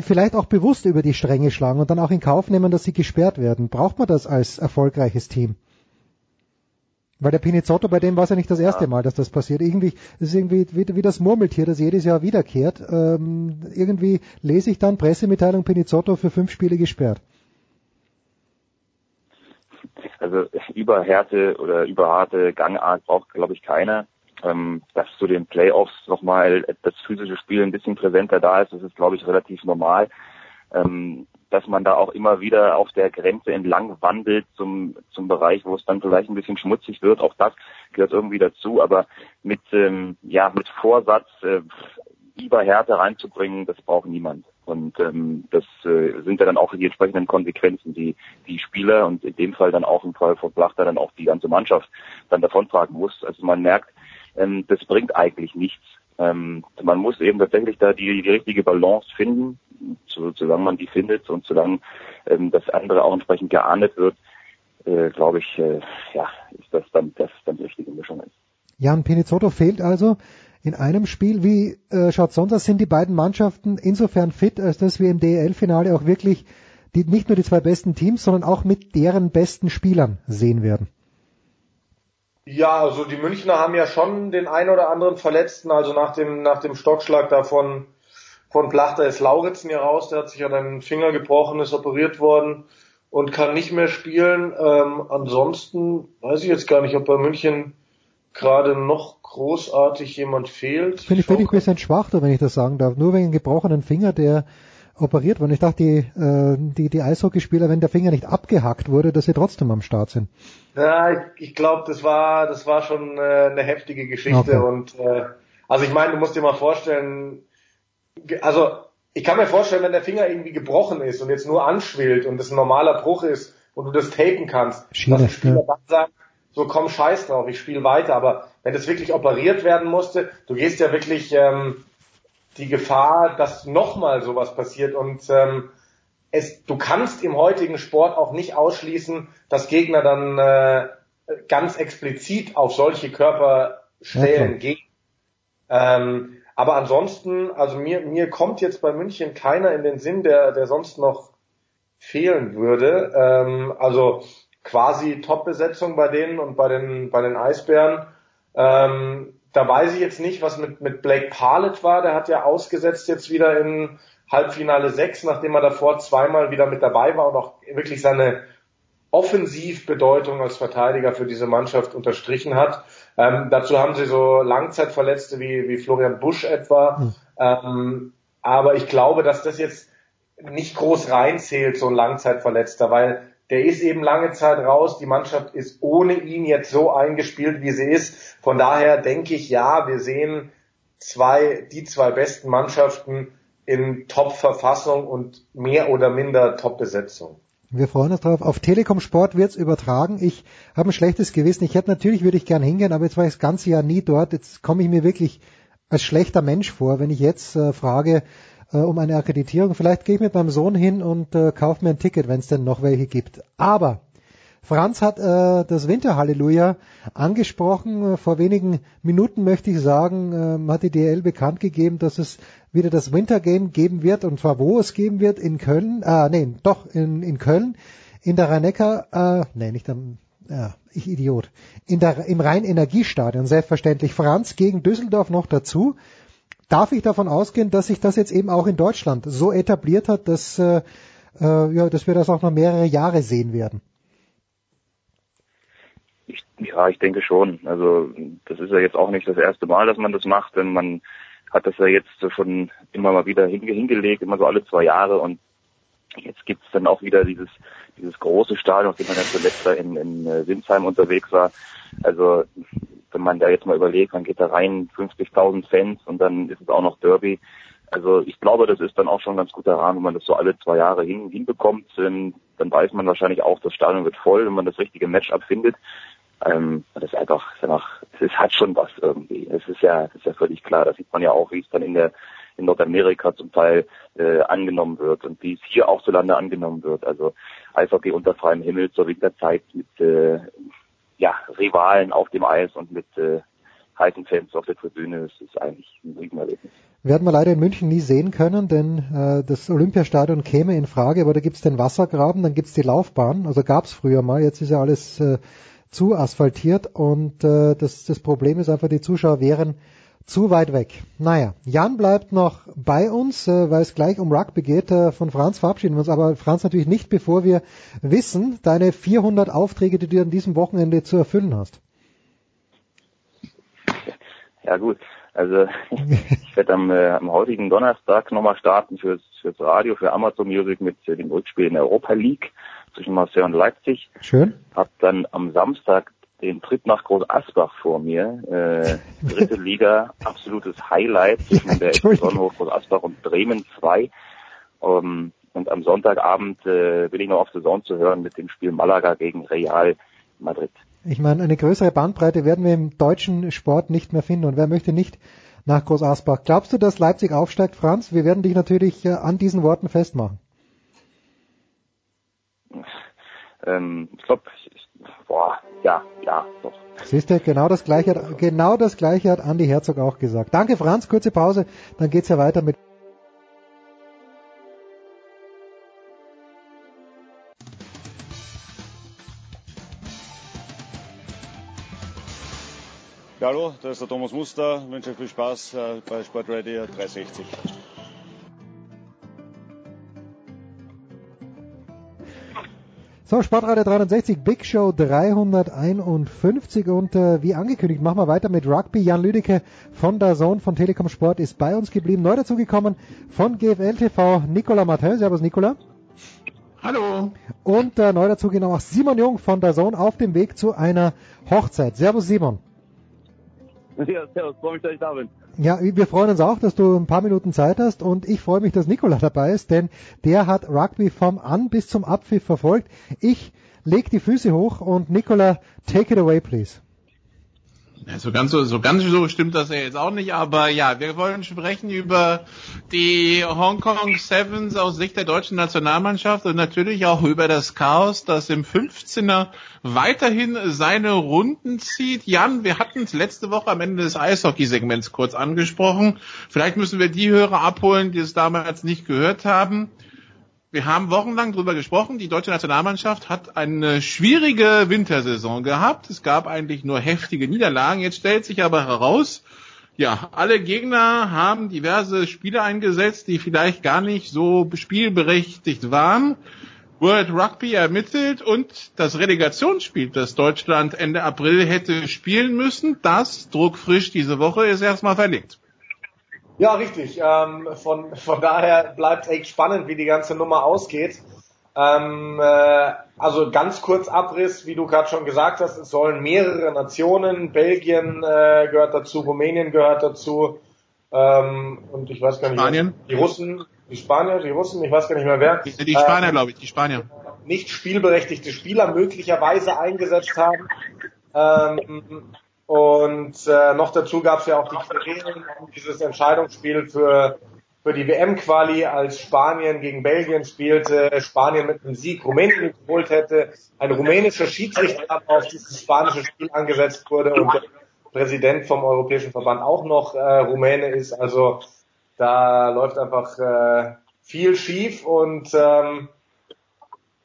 Speaker 7: vielleicht auch bewusst über die Stränge schlagen und dann auch in Kauf nehmen, dass sie gesperrt werden? Braucht man das als erfolgreiches Team? Weil der Pinizotto, bei dem war es ja nicht das erste Mal, dass das passiert. Irgendwie, das ist irgendwie wie, wie das Murmeltier, das jedes Jahr wiederkehrt. Ähm, irgendwie lese ich dann Pressemitteilung Pinizotto für fünf Spiele gesperrt.
Speaker 23: Also überhärte oder überharte Gangart braucht, glaube ich, keiner. Ähm, dass zu den Playoffs nochmal das physische Spiel ein bisschen präsenter da ist, das ist, glaube ich, relativ normal. Ähm, dass man da auch immer wieder auf der Grenze entlang wandelt zum, zum Bereich, wo es dann vielleicht ein bisschen schmutzig wird. Auch das gehört irgendwie dazu. Aber mit, ähm, ja, mit Vorsatz, äh, lieber Härte reinzubringen, das braucht niemand. Und ähm, das äh, sind ja dann auch die entsprechenden Konsequenzen, die die Spieler und in dem Fall dann auch im Fall von Blachter dann auch die ganze Mannschaft dann davontragen muss. Also man merkt, ähm, das bringt eigentlich nichts. Ähm, man muss eben tatsächlich da die, die richtige Balance finden, so, solange man die findet und solange ähm, das andere auch entsprechend geahndet wird, äh, glaube ich, äh, ja, ist das dann, das dann die richtige Mischung ist.
Speaker 7: Jan Pinizotto fehlt also in einem Spiel. Wie äh, schaut sonst aus? Sind die beiden Mannschaften insofern fit, als dass wir im DEL-Finale auch wirklich die, nicht nur die zwei besten Teams, sondern auch mit deren besten Spielern sehen werden?
Speaker 22: Ja, also die Münchner haben ja schon den ein oder anderen Verletzten. Also nach dem, nach dem Stockschlag da von, von Plachter ist Lauritzen ja raus. Der hat sich ja den Finger gebrochen, ist operiert worden und kann nicht mehr spielen. Ähm, ansonsten weiß ich jetzt gar nicht, ob bei München gerade noch großartig jemand fehlt.
Speaker 7: Finde ich wirklich ein bisschen schwach, wenn ich das sagen darf. Nur wegen gebrochenen Finger, der operiert wurde. Ich dachte, die, äh, die, die Eishockeyspieler, wenn der Finger nicht abgehackt wurde, dass sie trotzdem am Start sind.
Speaker 22: Ja, ich, ich glaube, das war, das war schon äh, eine heftige Geschichte. Okay. Und äh, also ich meine, du musst dir mal vorstellen, also ich kann mir vorstellen, wenn der Finger irgendwie gebrochen ist und jetzt nur anschwillt und das ein normaler Bruch ist und du das tapen kannst, Schiene, dass ein Spieler dann sagt, so komm scheiß drauf, ich spiele weiter. Aber wenn das wirklich operiert werden musste, du gehst ja wirklich ähm, die Gefahr, dass nochmal sowas passiert und ähm, es, du kannst im heutigen Sport auch nicht ausschließen, dass Gegner dann äh, ganz explizit auf solche Körperstellen okay. gehen. Ähm, aber ansonsten, also mir, mir kommt jetzt bei München keiner in den Sinn, der, der sonst noch fehlen würde. Ähm, also quasi Top-Besetzung bei denen und bei den, bei den Eisbären. Ähm, da weiß ich jetzt nicht, was mit, mit Blake Parlett war. Der hat ja ausgesetzt jetzt wieder in Halbfinale 6, nachdem er davor zweimal wieder mit dabei war und auch wirklich seine Offensivbedeutung als Verteidiger für diese Mannschaft unterstrichen hat. Ähm, dazu haben sie so Langzeitverletzte wie, wie Florian Busch etwa. Mhm. Ähm, aber ich glaube, dass das jetzt nicht groß reinzählt, so ein Langzeitverletzter, weil der ist eben lange Zeit raus. Die Mannschaft ist ohne ihn jetzt so eingespielt, wie sie ist. Von daher denke ich, ja, wir sehen zwei, die zwei besten Mannschaften in Top-Verfassung und mehr oder minder Top-Besetzung.
Speaker 7: Wir freuen uns drauf. Auf Telekom Sport wird's übertragen. Ich habe ein schlechtes Gewissen. Ich hätte natürlich würde ich gern hingehen, aber jetzt war ich das ganze Jahr nie dort. Jetzt komme ich mir wirklich als schlechter Mensch vor, wenn ich jetzt äh, frage, äh, um eine Akkreditierung. Vielleicht gehe ich mit meinem Sohn hin und äh, kaufe mir ein Ticket, wenn es denn noch welche gibt. Aber Franz hat äh, das Winterhalleluja angesprochen. Äh, vor wenigen Minuten möchte ich sagen, äh, hat die DL bekannt gegeben, dass es wieder das Wintergame geben wird und zwar wo es geben wird in Köln, äh, nee, doch in, in Köln, in der Rhein-Neckar, äh, nee, nicht am, ja, ich Idiot, in der, im Rhein-Energiestadion, selbstverständlich. Franz gegen Düsseldorf noch dazu darf ich davon ausgehen, dass sich das jetzt eben auch in Deutschland so etabliert hat, dass, äh, äh, ja, dass wir das auch noch mehrere Jahre sehen werden?
Speaker 23: Ich, ja, ich denke schon. Also das ist ja jetzt auch nicht das erste Mal, dass man das macht, denn man hat das ja jetzt schon immer mal wieder hinge hingelegt, immer so alle zwei Jahre und jetzt gibt's dann auch wieder dieses dieses große Stadion, auf dem man ja zuletzt in, in äh, Sinsheim unterwegs war. Also wenn man da jetzt mal überlegt, man geht da rein, 50.000 Fans und dann ist es auch noch Derby. Also ich glaube, das ist dann auch schon ein ganz guter Rahmen, wenn man das so alle zwei Jahre hin, hinbekommt. Ähm, dann weiß man wahrscheinlich auch, das Stadion wird voll, wenn man das richtige Matchup findet. Ähm, das ist einfach, ist einfach, es hat schon was irgendwie. Es ist ja, ist ja völlig klar. Das sieht man ja auch, wie es dann in der in Nordamerika zum Teil äh, angenommen wird und wie es hier auch zu Lande angenommen wird. Also Eishockey unter freiem Himmel zur Winterzeit mit äh, ja, Rivalen auf dem Eis und mit äh, heißen Fans auf der Tribüne. Das ist eigentlich ein Riesenerlebnis.
Speaker 7: Werden wir leider in München nie sehen können, denn äh, das Olympiastadion käme in Frage, aber da gibt's den Wassergraben, dann gibt's die Laufbahn, also gab's früher mal, jetzt ist ja alles äh, zu asphaltiert und äh, das, das Problem ist einfach, die Zuschauer wären zu weit weg. Naja, Jan bleibt noch bei uns, äh, weil es gleich um Rugby geht. Äh, von Franz verabschieden wir uns, aber Franz natürlich nicht, bevor wir wissen, deine 400 Aufträge, die du an diesem Wochenende zu erfüllen hast.
Speaker 23: Ja gut, also ich werde am, äh, am heutigen Donnerstag nochmal starten fürs, fürs Radio, für Amazon Music mit äh, dem Rückspiel in der Europa League zwischen Marseille und Leipzig.
Speaker 7: Schön.
Speaker 23: Hab dann am Samstag den Trip nach Groß Asbach vor mir. Äh, dritte Liga, absolutes Highlight zwischen der Sonnenhof Groß Asbach und Bremen 2. Um, und am Sonntagabend äh, bin ich noch auf Saison zu hören mit dem Spiel Malaga gegen Real Madrid.
Speaker 7: Ich meine, eine größere Bandbreite werden wir im deutschen Sport nicht mehr finden. Und wer möchte nicht nach Groß Asbach? Glaubst du, dass Leipzig aufsteigt, Franz? Wir werden dich natürlich äh, an diesen Worten festmachen.
Speaker 23: Ähm, ich glaube, boah, ja, ja, doch.
Speaker 7: Siehst du, genau das gleiche, hat, genau das gleiche hat Andi Herzog auch gesagt. Danke Franz, kurze Pause, dann geht's ja weiter mit
Speaker 24: Ja, hallo, da ist der Thomas Muster. Ich wünsche euch viel Spaß äh, bei Sportradio 360.
Speaker 7: So, Sportradio 360, Big Show 351 und äh, wie angekündigt, machen wir weiter mit Rugby. Jan Lüdecke von der Zone von Telekom Sport ist bei uns geblieben. Neu dazugekommen von GFL TV, Nicola Martin. Servus, Nicola.
Speaker 25: Hallo.
Speaker 7: Und äh, neu dazugekommen auch Simon Jung von der Zone auf dem Weg zu einer Hochzeit. Servus, Simon.
Speaker 13: Ja, servus, freue mich, dass ich da bin.
Speaker 7: Ja, wir freuen uns auch, dass du ein paar Minuten Zeit hast und ich freue mich, dass Nikola dabei ist, denn der hat Rugby vom An bis zum Abpfiff verfolgt. Ich leg die Füße hoch und Nikola, take it away, please.
Speaker 25: So ganz so, so ganz so stimmt das ja jetzt auch nicht, aber ja, wir wollen sprechen über die Hong Kong Sevens aus Sicht der deutschen Nationalmannschaft und natürlich auch über das Chaos, das im 15er weiterhin seine Runden zieht. Jan, wir hatten es letzte Woche am Ende des Eishockey-Segments kurz angesprochen. Vielleicht müssen wir die Hörer abholen, die es damals nicht gehört haben. Wir haben wochenlang drüber gesprochen. Die deutsche Nationalmannschaft hat eine schwierige Wintersaison gehabt. Es gab eigentlich nur heftige Niederlagen. Jetzt stellt sich aber heraus, ja, alle Gegner haben diverse Spiele eingesetzt, die vielleicht gar nicht so spielberechtigt waren. World Rugby ermittelt und das Relegationsspiel, das Deutschland Ende April hätte spielen müssen, das druckfrisch diese Woche ist erstmal verlegt.
Speaker 22: Ja, richtig. Ähm, von, von daher bleibt echt spannend, wie die ganze Nummer ausgeht. Ähm, äh, also ganz kurz Abriss, wie du gerade schon gesagt hast, es sollen mehrere Nationen, Belgien äh, gehört dazu, Rumänien gehört dazu ähm, und ich weiß gar nicht,
Speaker 25: Spanien.
Speaker 22: die Russen, die Spanier, die Russen, ich weiß gar nicht mehr wer.
Speaker 25: Die, die Spanier, äh, glaube ich, die Spanier.
Speaker 22: Nicht spielberechtigte Spieler möglicherweise eingesetzt haben. Ähm, und äh, noch dazu gab es ja auch die um dieses Entscheidungsspiel für, für die WM-Quali, als Spanien gegen Belgien spielte, Spanien mit einem Sieg Rumänien geholt hätte, ein rumänischer Schiedsrichter auf dieses spanische Spiel angesetzt wurde und der Präsident vom Europäischen Verband auch noch äh, Rumäne ist. Also da läuft einfach äh, viel schief und ähm,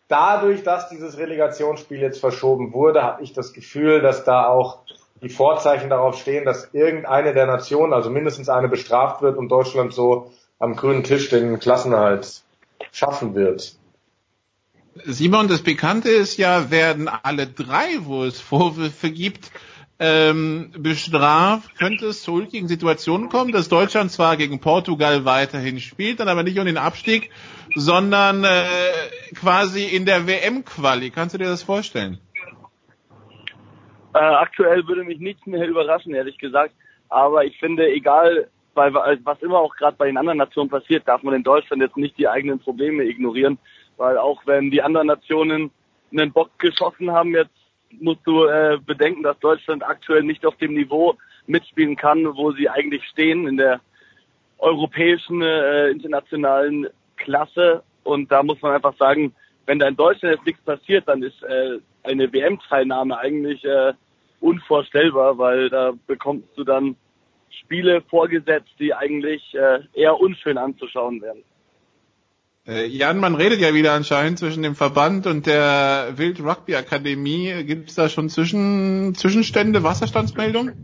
Speaker 22: dadurch, dass dieses Relegationsspiel jetzt verschoben wurde, habe ich das Gefühl, dass da auch die Vorzeichen darauf stehen, dass irgendeine der Nationen, also mindestens eine bestraft wird und Deutschland so am grünen Tisch den Klassenerhalt schaffen wird.
Speaker 25: Simon, das Bekannte ist ja, werden alle drei, wo es Vorwürfe gibt, ähm, bestraft, könnte es zu ulkigen Situationen kommen, dass Deutschland zwar gegen Portugal weiterhin spielt, dann aber nicht um den Abstieg, sondern äh, quasi in der WM-Quali. Kannst du dir das vorstellen?
Speaker 13: Äh, aktuell würde mich nichts mehr überraschen, ehrlich gesagt. Aber ich finde, egal, weil, was immer auch gerade bei den anderen Nationen passiert, darf man in Deutschland jetzt nicht die eigenen Probleme ignorieren. Weil auch wenn die anderen Nationen einen Bock geschossen haben, jetzt musst du äh, bedenken, dass Deutschland aktuell nicht auf dem Niveau mitspielen kann, wo sie eigentlich stehen in der europäischen, äh, internationalen Klasse. Und da muss man einfach sagen, wenn da in Deutschland jetzt nichts passiert, dann ist äh, eine WM-Teilnahme eigentlich äh, unvorstellbar, weil da bekommst du dann Spiele vorgesetzt, die eigentlich äh, eher unschön anzuschauen werden.
Speaker 25: Äh, Jan, man redet ja wieder anscheinend zwischen dem Verband und der Wild Rugby Akademie. Gibt es da schon Zwischen Zwischenstände, Wasserstandsmeldungen?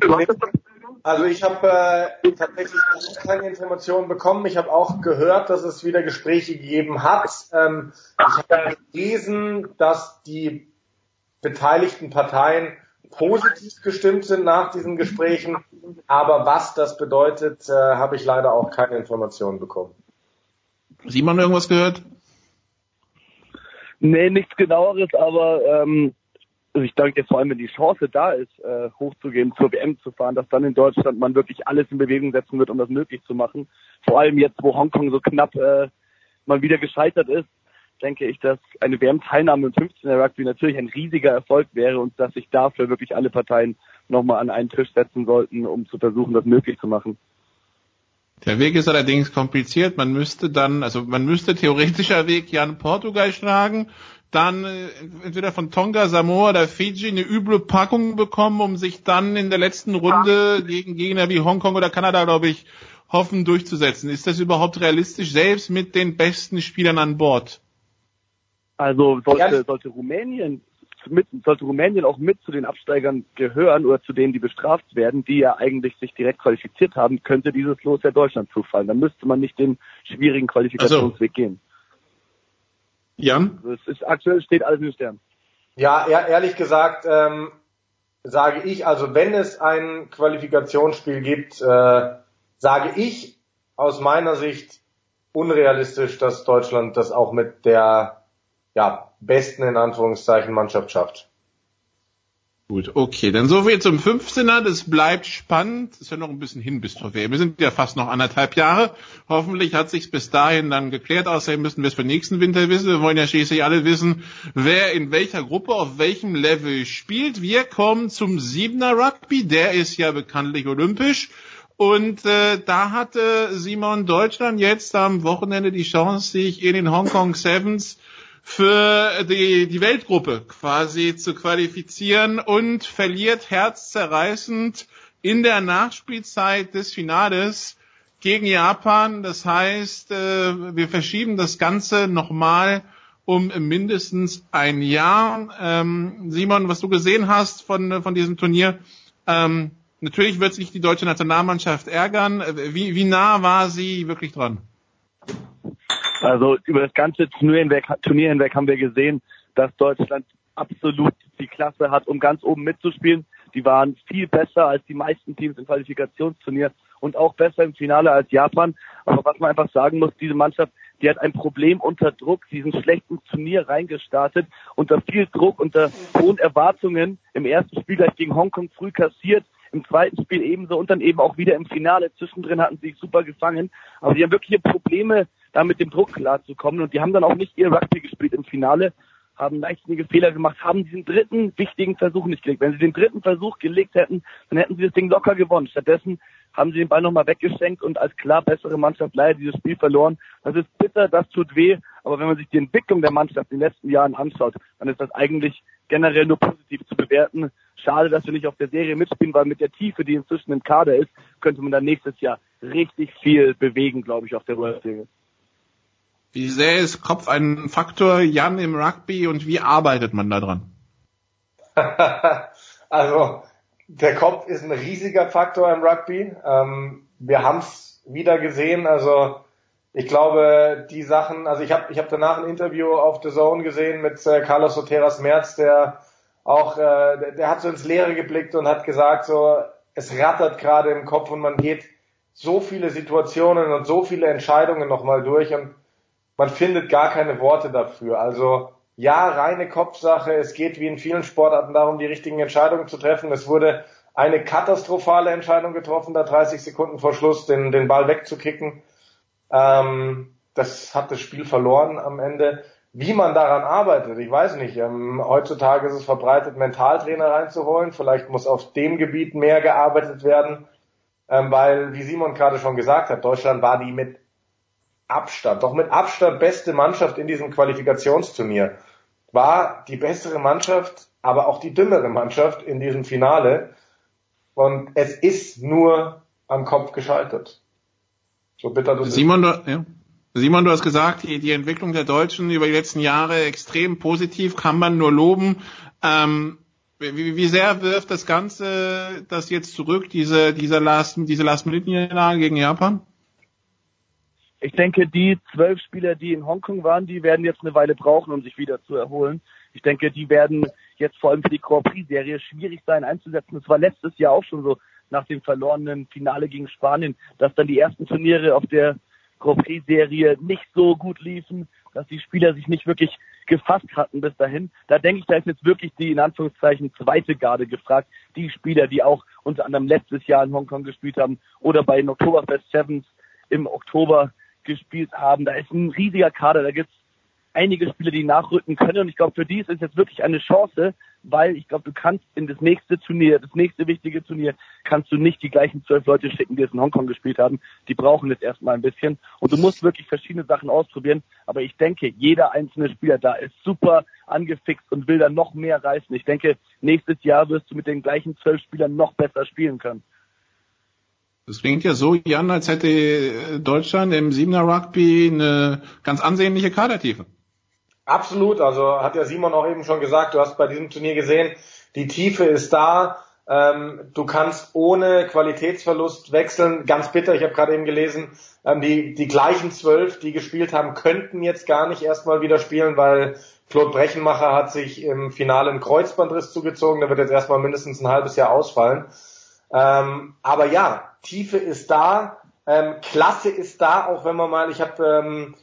Speaker 22: Also ich habe äh, tatsächlich keine Informationen bekommen. Ich habe auch gehört, dass es wieder Gespräche gegeben hat. Ähm, ich habe gelesen, dass die beteiligten Parteien positiv gestimmt sind nach diesen Gesprächen. Aber was das bedeutet, äh, habe ich leider auch keine Informationen bekommen.
Speaker 25: Simon irgendwas gehört?
Speaker 26: Nee, nichts genaueres, aber ähm, also ich denke, vor allem, wenn die Chance da ist, äh, hochzugehen, zur WM zu fahren, dass dann in Deutschland man wirklich alles in Bewegung setzen wird, um das möglich zu machen. Vor allem jetzt, wo Hongkong so knapp äh, mal wieder gescheitert ist, denke ich, dass eine WM-Teilnahme im 15er Rugby natürlich ein riesiger Erfolg wäre und dass sich dafür wirklich alle Parteien nochmal an einen Tisch setzen sollten, um zu versuchen, das möglich zu machen.
Speaker 25: Der Weg ist allerdings kompliziert. Man müsste dann, also man müsste theoretischer Weg Jan Portugal schlagen, dann äh, entweder von Tonga, Samoa oder Fiji eine üble Packung bekommen, um sich dann in der letzten Runde gegen Gegner wie Hongkong oder Kanada, glaube ich, hoffen durchzusetzen. Ist das überhaupt realistisch, selbst mit den besten Spielern an Bord?
Speaker 26: Also sollte, sollte Rumänien mit, sollte Rumänien auch mit zu den Absteigern gehören oder zu denen, die bestraft werden, die ja eigentlich sich direkt qualifiziert haben, könnte dieses Los ja Deutschland zufallen. Dann müsste man nicht den schwierigen Qualifikationsweg gehen.
Speaker 25: Jan?
Speaker 26: Also es ist aktuell steht alles in den Sternen.
Speaker 22: Ja, ehrlich gesagt ähm, sage ich, also wenn es ein Qualifikationsspiel gibt, äh, sage ich aus meiner Sicht unrealistisch, dass Deutschland das auch mit der ja, besten in Anführungszeichen Mannschaft schafft.
Speaker 25: Gut, okay, dann so viel zum 15er. Das bleibt spannend. Ist ja noch ein bisschen hin bis zur WM. Wir sind ja fast noch anderthalb Jahre. Hoffentlich hat sich's bis dahin dann geklärt. Außerdem müssen wir es für nächsten Winter wissen. Wir wollen ja schließlich alle wissen, wer in welcher Gruppe auf welchem Level spielt. Wir kommen zum Siebener Rugby. Der ist ja bekanntlich olympisch. Und äh, da hatte Simon Deutschland jetzt am Wochenende die Chance, sich in den Hongkong Sevens für die, die Weltgruppe quasi zu qualifizieren und verliert herzzerreißend in der Nachspielzeit des Finales gegen Japan. Das heißt, äh, wir verschieben das Ganze nochmal um mindestens ein Jahr. Ähm, Simon, was du gesehen hast von, von diesem Turnier, ähm, natürlich wird sich die deutsche Nationalmannschaft ärgern. Wie, wie nah war sie wirklich dran?
Speaker 26: Also über das ganze Turnier hinweg, Turnier hinweg haben wir gesehen, dass Deutschland absolut die Klasse hat, um ganz oben mitzuspielen. Die waren viel besser als die meisten Teams im Qualifikationsturnier und auch besser im Finale als Japan. Aber was man einfach sagen muss, diese Mannschaft, die hat ein Problem unter Druck, diesen schlechten Turnier reingestartet, unter viel Druck, unter hohen Erwartungen im ersten Spiel gleich gegen Hongkong früh kassiert, im zweiten Spiel ebenso und dann eben auch wieder im Finale. Zwischendrin hatten sie sich super gefangen. Aber die haben wirkliche Probleme, da mit dem Druck klarzukommen. Und die haben dann auch nicht ihr Rugby gespielt im Finale, haben leichtsinnige Fehler gemacht, haben diesen dritten wichtigen Versuch nicht gelegt. Wenn sie den dritten Versuch gelegt hätten, dann hätten sie das Ding locker gewonnen. Stattdessen haben sie den Ball nochmal weggeschenkt und als klar bessere Mannschaft leider dieses Spiel verloren. Das ist bitter, das tut weh, aber wenn man sich die Entwicklung der Mannschaft in den letzten Jahren anschaut, dann ist das eigentlich generell nur positiv zu bewerten. Schade, dass wir nicht auf der Serie mitspielen, weil mit der Tiefe, die inzwischen im Kader ist, könnte man dann nächstes Jahr richtig viel bewegen, glaube ich, auf der World Series.
Speaker 25: Wie sehr ist Kopf ein Faktor, Jan, im Rugby und wie arbeitet man da dran?
Speaker 22: also, der Kopf ist ein riesiger Faktor im Rugby. Ähm, wir haben es wieder gesehen. Also, ich glaube, die Sachen, also ich habe ich hab danach ein Interview auf The Zone gesehen mit äh, Carlos Soteras Merz, der auch, äh, der, der hat so ins Leere geblickt und hat gesagt, so, es rattert gerade im Kopf und man geht so viele Situationen und so viele Entscheidungen nochmal durch und man findet gar keine Worte dafür. Also ja, reine Kopfsache. Es geht wie in vielen Sportarten darum, die richtigen Entscheidungen zu treffen. Es wurde eine katastrophale Entscheidung getroffen, da 30 Sekunden vor Schluss den, den Ball wegzukicken. Ähm, das hat das Spiel verloren am Ende. Wie man daran arbeitet, ich weiß nicht. Ähm, heutzutage ist es verbreitet, Mentaltrainer reinzuholen. Vielleicht muss auf dem Gebiet mehr gearbeitet werden, ähm, weil, wie Simon gerade schon gesagt hat, Deutschland war die mit Abstand, doch mit Abstand beste Mannschaft in diesem Qualifikationsturnier. War die bessere Mannschaft, aber auch die dümmere Mannschaft in diesem Finale. Und es ist nur am Kopf gescheitert.
Speaker 25: So bitter das Simon, ist. Du, ja. Simon, du hast gesagt, die, die Entwicklung der Deutschen über die letzten Jahre extrem positiv, kann man nur loben. Ähm, wie, wie sehr wirft das Ganze das jetzt zurück, diese, diese Last, diese Last-Minute-Niederlage gegen Japan?
Speaker 26: Ich denke, die zwölf Spieler, die in Hongkong waren, die werden jetzt eine Weile brauchen, um sich wieder zu erholen. Ich denke, die werden
Speaker 27: jetzt vor allem für die Grand Prix-Serie schwierig sein einzusetzen. Das war letztes Jahr auch schon so nach dem verlorenen Finale gegen Spanien, dass dann die ersten Turniere auf der Grand Prix-Serie nicht so gut liefen, dass die Spieler sich nicht wirklich gefasst hatten bis dahin. Da denke ich, da ist jetzt wirklich die in Anführungszeichen zweite Garde gefragt. Die Spieler, die auch unter anderem letztes Jahr in Hongkong gespielt haben oder bei den Oktoberfest Sevens im Oktober gespielt haben. Da ist ein riesiger Kader, da gibt's einige Spieler, die nachrücken können. Und ich glaube, für die ist es jetzt wirklich eine Chance, weil ich glaube, du kannst in das nächste Turnier, das nächste wichtige Turnier, kannst du nicht die gleichen zwölf Leute schicken, die es in Hongkong gespielt haben. Die brauchen jetzt erstmal ein bisschen. Und du musst wirklich verschiedene Sachen ausprobieren. Aber ich denke, jeder einzelne Spieler da ist super angefixt und will dann noch mehr reißen. Ich denke, nächstes Jahr wirst du mit den gleichen zwölf Spielern noch besser spielen können.
Speaker 25: Das klingt ja so, Jan, als hätte Deutschland im Siebener Rugby eine ganz ansehnliche Kadertiefe.
Speaker 22: Absolut, also hat ja Simon auch eben schon gesagt, du hast bei diesem Turnier gesehen, die Tiefe ist da, ähm, du kannst ohne Qualitätsverlust wechseln. Ganz bitter, ich habe gerade eben gelesen, ähm, die, die gleichen zwölf, die gespielt haben, könnten jetzt gar nicht erstmal wieder spielen, weil Claude Brechenmacher hat sich im Finale einen Kreuzbandriss zugezogen, der wird jetzt erstmal mindestens ein halbes Jahr ausfallen. Ähm, aber ja, Tiefe ist da, ähm, Klasse ist da, auch wenn man mal, ich habe ähm,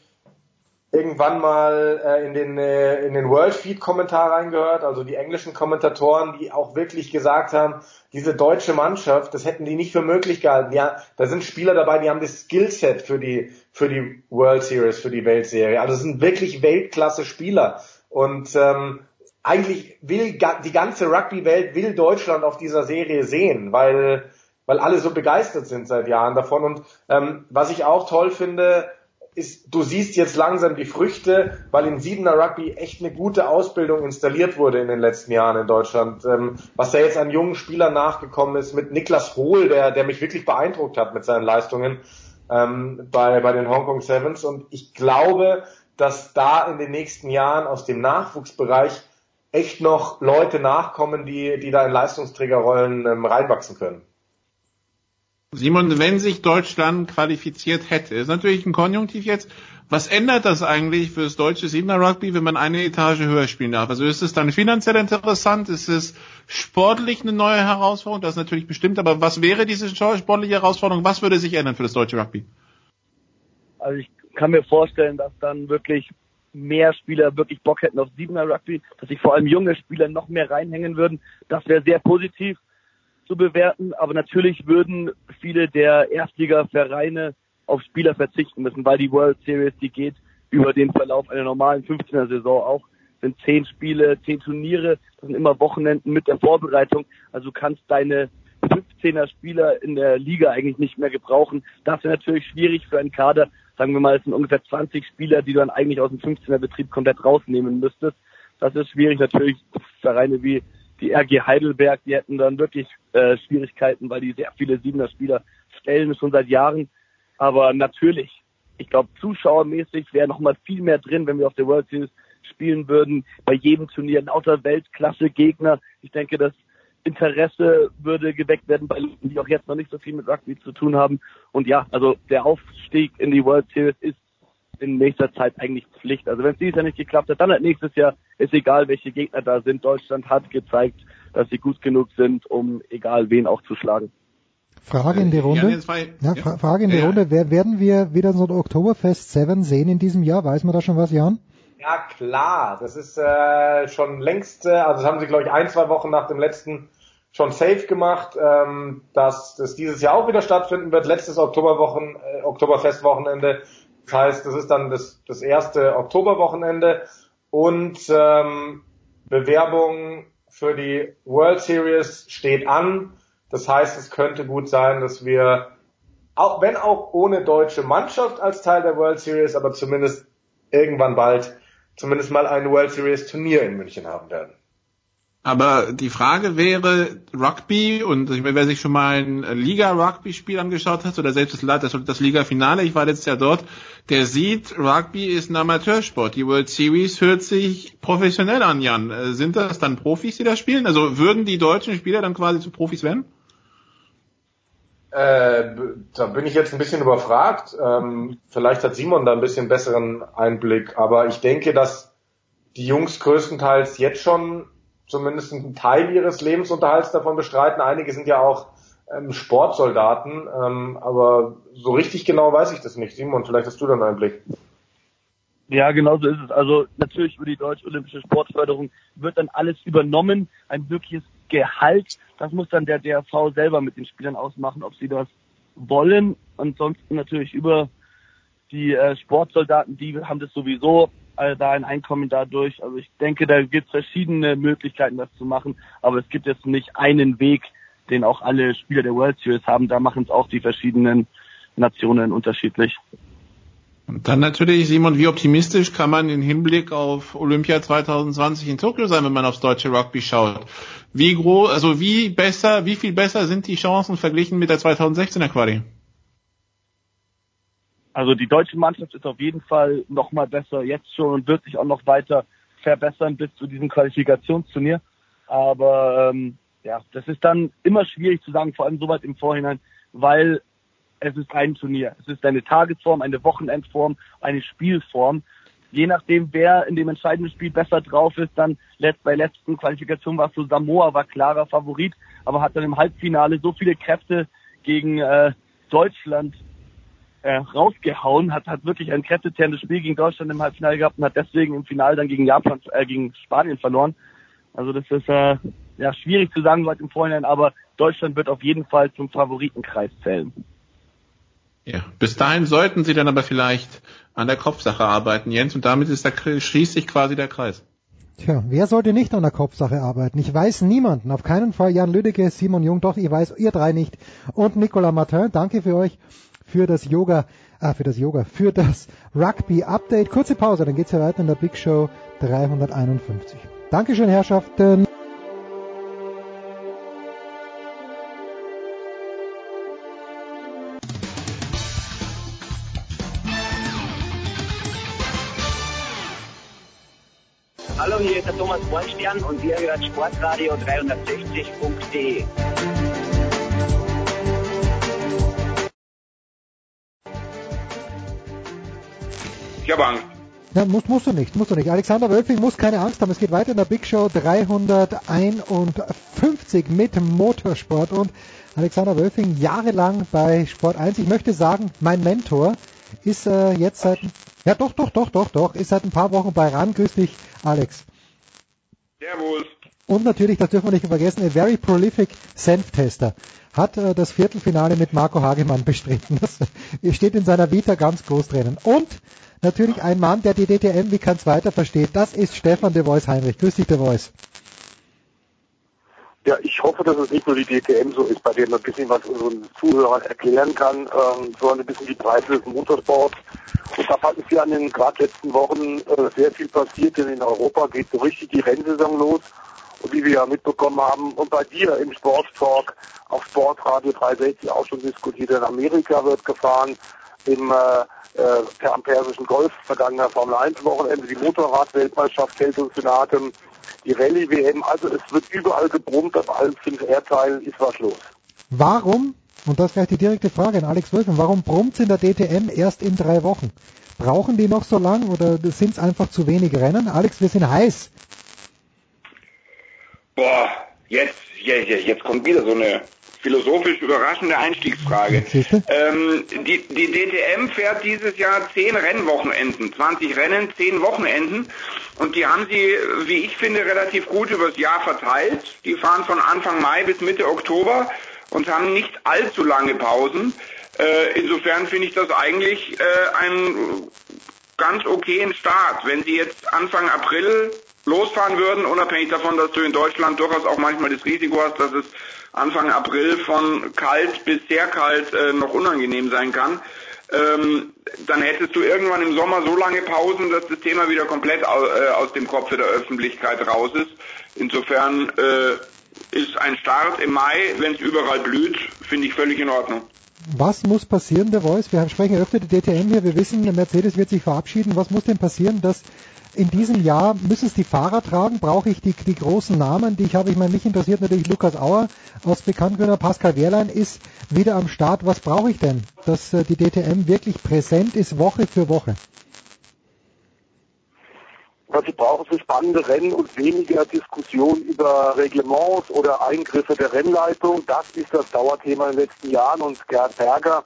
Speaker 22: irgendwann mal äh, in den äh, in den World Feed Kommentar reingehört, also die englischen Kommentatoren, die auch wirklich gesagt haben, diese deutsche Mannschaft, das hätten die nicht für möglich gehalten. Ja, da sind Spieler dabei, die haben das Skillset für die für die World Series, für die Weltserie. Also es sind wirklich Weltklasse Spieler und ähm, eigentlich will die ganze Rugby-Welt will Deutschland auf dieser Serie sehen, weil weil alle so begeistert sind seit Jahren davon. Und ähm, was ich auch toll finde, ist, du siehst jetzt langsam die Früchte, weil in Siebener Rugby echt eine gute Ausbildung installiert wurde in den letzten Jahren in Deutschland. Ähm, was da jetzt an jungen Spielern nachgekommen ist, mit Niklas Hohl, der, der mich wirklich beeindruckt hat mit seinen Leistungen ähm, bei, bei den Hong Kong Sevens. Und ich glaube, dass da in den nächsten Jahren aus dem Nachwuchsbereich echt noch Leute nachkommen, die, die da in Leistungsträgerrollen ähm, reinwachsen können.
Speaker 25: Simon, wenn sich Deutschland qualifiziert hätte, ist natürlich ein Konjunktiv jetzt. Was ändert das eigentlich für das deutsche Siebener Rugby, wenn man eine Etage höher spielen darf? Also ist es dann finanziell interessant? Ist es sportlich eine neue Herausforderung? Das ist natürlich bestimmt, aber was wäre diese sportliche Herausforderung? Was würde sich ändern für das deutsche Rugby?
Speaker 27: Also ich kann mir vorstellen, dass dann wirklich mehr Spieler wirklich Bock hätten auf Siebener Rugby, dass sich vor allem junge Spieler noch mehr reinhängen würden. Das wäre sehr positiv zu bewerten, aber natürlich würden viele der Erstliga-Vereine auf Spieler verzichten müssen, weil die World Series, die geht über den Verlauf einer normalen 15er Saison auch, sind zehn Spiele, zehn Turniere, das sind immer Wochenenden mit der Vorbereitung, also kannst deine 15er Spieler in der Liga eigentlich nicht mehr gebrauchen. Das wäre natürlich schwierig für einen Kader. Sagen wir mal, es sind ungefähr 20 Spieler, die du dann eigentlich aus dem 15er Betrieb komplett rausnehmen müsstest. Das ist schwierig natürlich Vereine wie die RG Heidelberg, die hätten dann wirklich äh, Schwierigkeiten, weil die sehr viele Siebener Spieler stellen schon seit Jahren. Aber natürlich, ich glaube, zuschauermäßig wäre noch mal viel mehr drin, wenn wir auf der World Series spielen würden. Bei jedem Turnier lauter Weltklasse-Gegner. Ich denke, das Interesse würde geweckt werden bei Leuten, die auch jetzt noch nicht so viel mit Rugby zu tun haben. Und ja, also der Aufstieg in die World Series ist in nächster Zeit eigentlich Pflicht. Also wenn es dieses Jahr nicht geklappt hat, dann halt nächstes Jahr ist egal, welche Gegner da sind. Deutschland hat gezeigt, dass sie gut genug sind, um egal wen auch zu schlagen.
Speaker 7: Frage in die Runde. Ja, ja. Frage in die. Runde. Wer, werden wir wieder so ein Oktoberfest 7 sehen in diesem Jahr? Weiß man da schon was, Jan?
Speaker 22: Ja, klar. Das ist äh, schon längst, äh, also das haben sie, glaube ich, ein, zwei Wochen nach dem letzten schon safe gemacht, ähm, dass das dieses Jahr auch wieder stattfinden wird. Letztes Oktoberwochen, äh, Oktoberfestwochenende das heißt, das ist dann das, das erste Oktoberwochenende und ähm, Bewerbung für die World Series steht an. Das heißt, es könnte gut sein, dass wir, auch wenn auch ohne deutsche Mannschaft als Teil der World Series, aber zumindest irgendwann bald zumindest mal ein World Series Turnier in München haben werden.
Speaker 25: Aber die Frage wäre, Rugby, und wer sich schon mal ein Liga-Rugby-Spiel angeschaut hat, oder selbst das, das, Liga-Finale, ich war letztes Jahr dort, der sieht, Rugby ist ein Amateursport. Die World Series hört sich professionell an, Jan. Äh, sind das dann Profis, die da spielen? Also würden die deutschen Spieler dann quasi zu Profis werden?
Speaker 22: Äh, da bin ich jetzt ein bisschen überfragt. Ähm, vielleicht hat Simon da ein bisschen besseren Einblick, aber ich denke, dass die Jungs größtenteils jetzt schon zumindest einen Teil ihres Lebensunterhalts davon bestreiten. Einige sind ja auch ähm, Sportsoldaten, ähm, aber so richtig genau weiß ich das nicht. Simon, vielleicht hast du dann einen Blick.
Speaker 27: Ja, genau so ist es. Also natürlich über die Deutsche Olympische Sportförderung wird dann alles übernommen. Ein wirkliches Gehalt, das muss dann der DRV selber mit den Spielern ausmachen, ob sie das wollen. Ansonsten natürlich über die äh, Sportsoldaten, die haben das sowieso äh, da ein Einkommen dadurch. Also ich denke, da gibt es verschiedene Möglichkeiten, das zu machen. Aber es gibt jetzt nicht einen Weg, den auch alle Spieler der World Series haben. Da machen es auch die verschiedenen Nationen unterschiedlich.
Speaker 25: Und dann natürlich, Simon, wie optimistisch kann man im Hinblick auf Olympia 2020 in Tokio sein, wenn man aufs deutsche Rugby schaut? Wie groß, also wie besser, wie viel besser sind die Chancen verglichen mit der 2016er Quali?
Speaker 27: Also die deutsche Mannschaft ist auf jeden Fall noch mal besser jetzt schon und wird sich auch noch weiter verbessern bis zu diesem Qualifikationsturnier. Aber ähm, ja, das ist dann immer schwierig zu sagen, vor allem so weit im Vorhinein, weil es ist ein Turnier. Es ist eine Tagesform, eine Wochenendform, eine Spielform. Je nachdem, wer in dem entscheidenden Spiel besser drauf ist, dann bei letzten Qualifikation war es so, Samoa war klarer Favorit, aber hat dann im Halbfinale so viele Kräfte gegen äh, Deutschland äh, rausgehauen, hat, hat wirklich ein kräftezehrendes Spiel gegen Deutschland im Halbfinale gehabt und hat deswegen im Finale dann gegen Japan, äh, gegen Spanien verloren. Also das ist äh, ja schwierig zu sagen weit im Vorhinein, aber Deutschland wird auf jeden Fall zum Favoritenkreis zählen.
Speaker 25: Ja, bis dahin sollten Sie dann aber vielleicht an der Kopfsache arbeiten, Jens, und damit ist da, schließt sich quasi der Kreis.
Speaker 7: Tja, wer sollte nicht an der Kopfsache arbeiten? Ich weiß niemanden, auf keinen Fall Jan Lüdecke, Simon Jung, doch, ich weiß ihr drei nicht. Und Nicolas Martin, danke für euch, für das Yoga, ah, für das Yoga, für das Rugby Update. Kurze Pause, dann geht's ja weiter in der Big Show 351. Dankeschön, Herrschaften.
Speaker 28: Thomas Bornstern und ihr hört Sportradio 360.de.
Speaker 19: Ich habe Angst.
Speaker 7: Ja, musst, musst du nicht, musst du nicht. Alexander Wölfing muss keine Angst haben. Es geht weiter in der Big Show 351 mit Motorsport und Alexander Wölfing jahrelang bei Sport 1. Ich möchte sagen, mein Mentor ist äh, jetzt seit, ja doch, doch, doch, doch, doch, ist seit ein paar Wochen bei RAN. Grüß dich, Alex.
Speaker 19: Servus.
Speaker 7: Und natürlich, das dürfen wir nicht vergessen, a very prolific Senf-Tester hat äh, das Viertelfinale mit Marco Hagemann bestritten. Das steht in seiner Vita ganz groß drinnen. Und natürlich ein Mann, der die DTM wie kein zweiter versteht. Das ist Stefan de Vois Heinrich. Grüß dich, de Vois.
Speaker 26: Ja, ich hoffe, dass es nicht nur die DTM so ist, bei der man ein bisschen was unseren Zuhörern erklären kann, ähm, sondern ein bisschen die Breite des Motorsports. Und da ist ja in den gerade letzten Wochen äh, sehr viel passiert, denn in Europa geht so richtig die Rennsaison los. Und wie wir ja mitbekommen haben, und bei dir im Sporttalk auf Sportradio 360 auch schon diskutiert, in Amerika wird gefahren, im äh, äh, am Persischen Golf vergangener Formel 1 Wochenende, die Motorrad-Weltmeisterschaft hält uns in Atem, die Rallye-WM, also es wird überall gebrummt, auf allen fünf Erdteilen ist was los.
Speaker 7: Warum, und das ist gleich die direkte Frage an Alex Wölfen, warum brummt in der DTM erst in drei Wochen? Brauchen die noch so lang oder sind es einfach zu wenig Rennen? Alex, wir sind heiß.
Speaker 29: Boah, jetzt, jetzt, jetzt kommt wieder so eine philosophisch überraschende Einstiegsfrage. Ähm, die, die DTM fährt dieses Jahr zehn Rennwochenenden, 20 Rennen, zehn Wochenenden und die haben sie, wie ich finde, relativ gut übers Jahr verteilt. Die fahren von Anfang Mai bis Mitte Oktober und haben nicht allzu lange Pausen. Äh, insofern finde ich das eigentlich äh, einen ganz okayen Start. Wenn sie jetzt Anfang April losfahren würden, unabhängig davon, dass du in Deutschland durchaus auch manchmal das Risiko hast, dass es Anfang April von kalt bis sehr kalt äh, noch unangenehm sein kann, ähm, dann hättest du irgendwann im Sommer so lange Pausen, dass das Thema wieder komplett au äh, aus dem Kopf der Öffentlichkeit raus ist. Insofern äh, ist ein Start im Mai, wenn es überall blüht, finde ich völlig in Ordnung.
Speaker 7: Was muss passieren, der Voice? Wir sprechen öfter die DTM hier. Wir wissen, Mercedes wird sich verabschieden. Was muss denn passieren, dass in diesem Jahr müssen es die Fahrer tragen? Brauche ich die, die großen Namen, die ich habe? Ich meine, mich interessiert natürlich Lukas Auer aus Bekanntgründer. Pascal Wehrlein ist wieder am Start. Was brauche ich denn, dass äh, die DTM wirklich präsent ist, Woche für Woche?
Speaker 26: Was sie brauchen, sind spannende Rennen und weniger Diskussion über Reglements oder Eingriffe der Rennleitung. Das ist das Dauerthema in den letzten Jahren und Gerd Berger,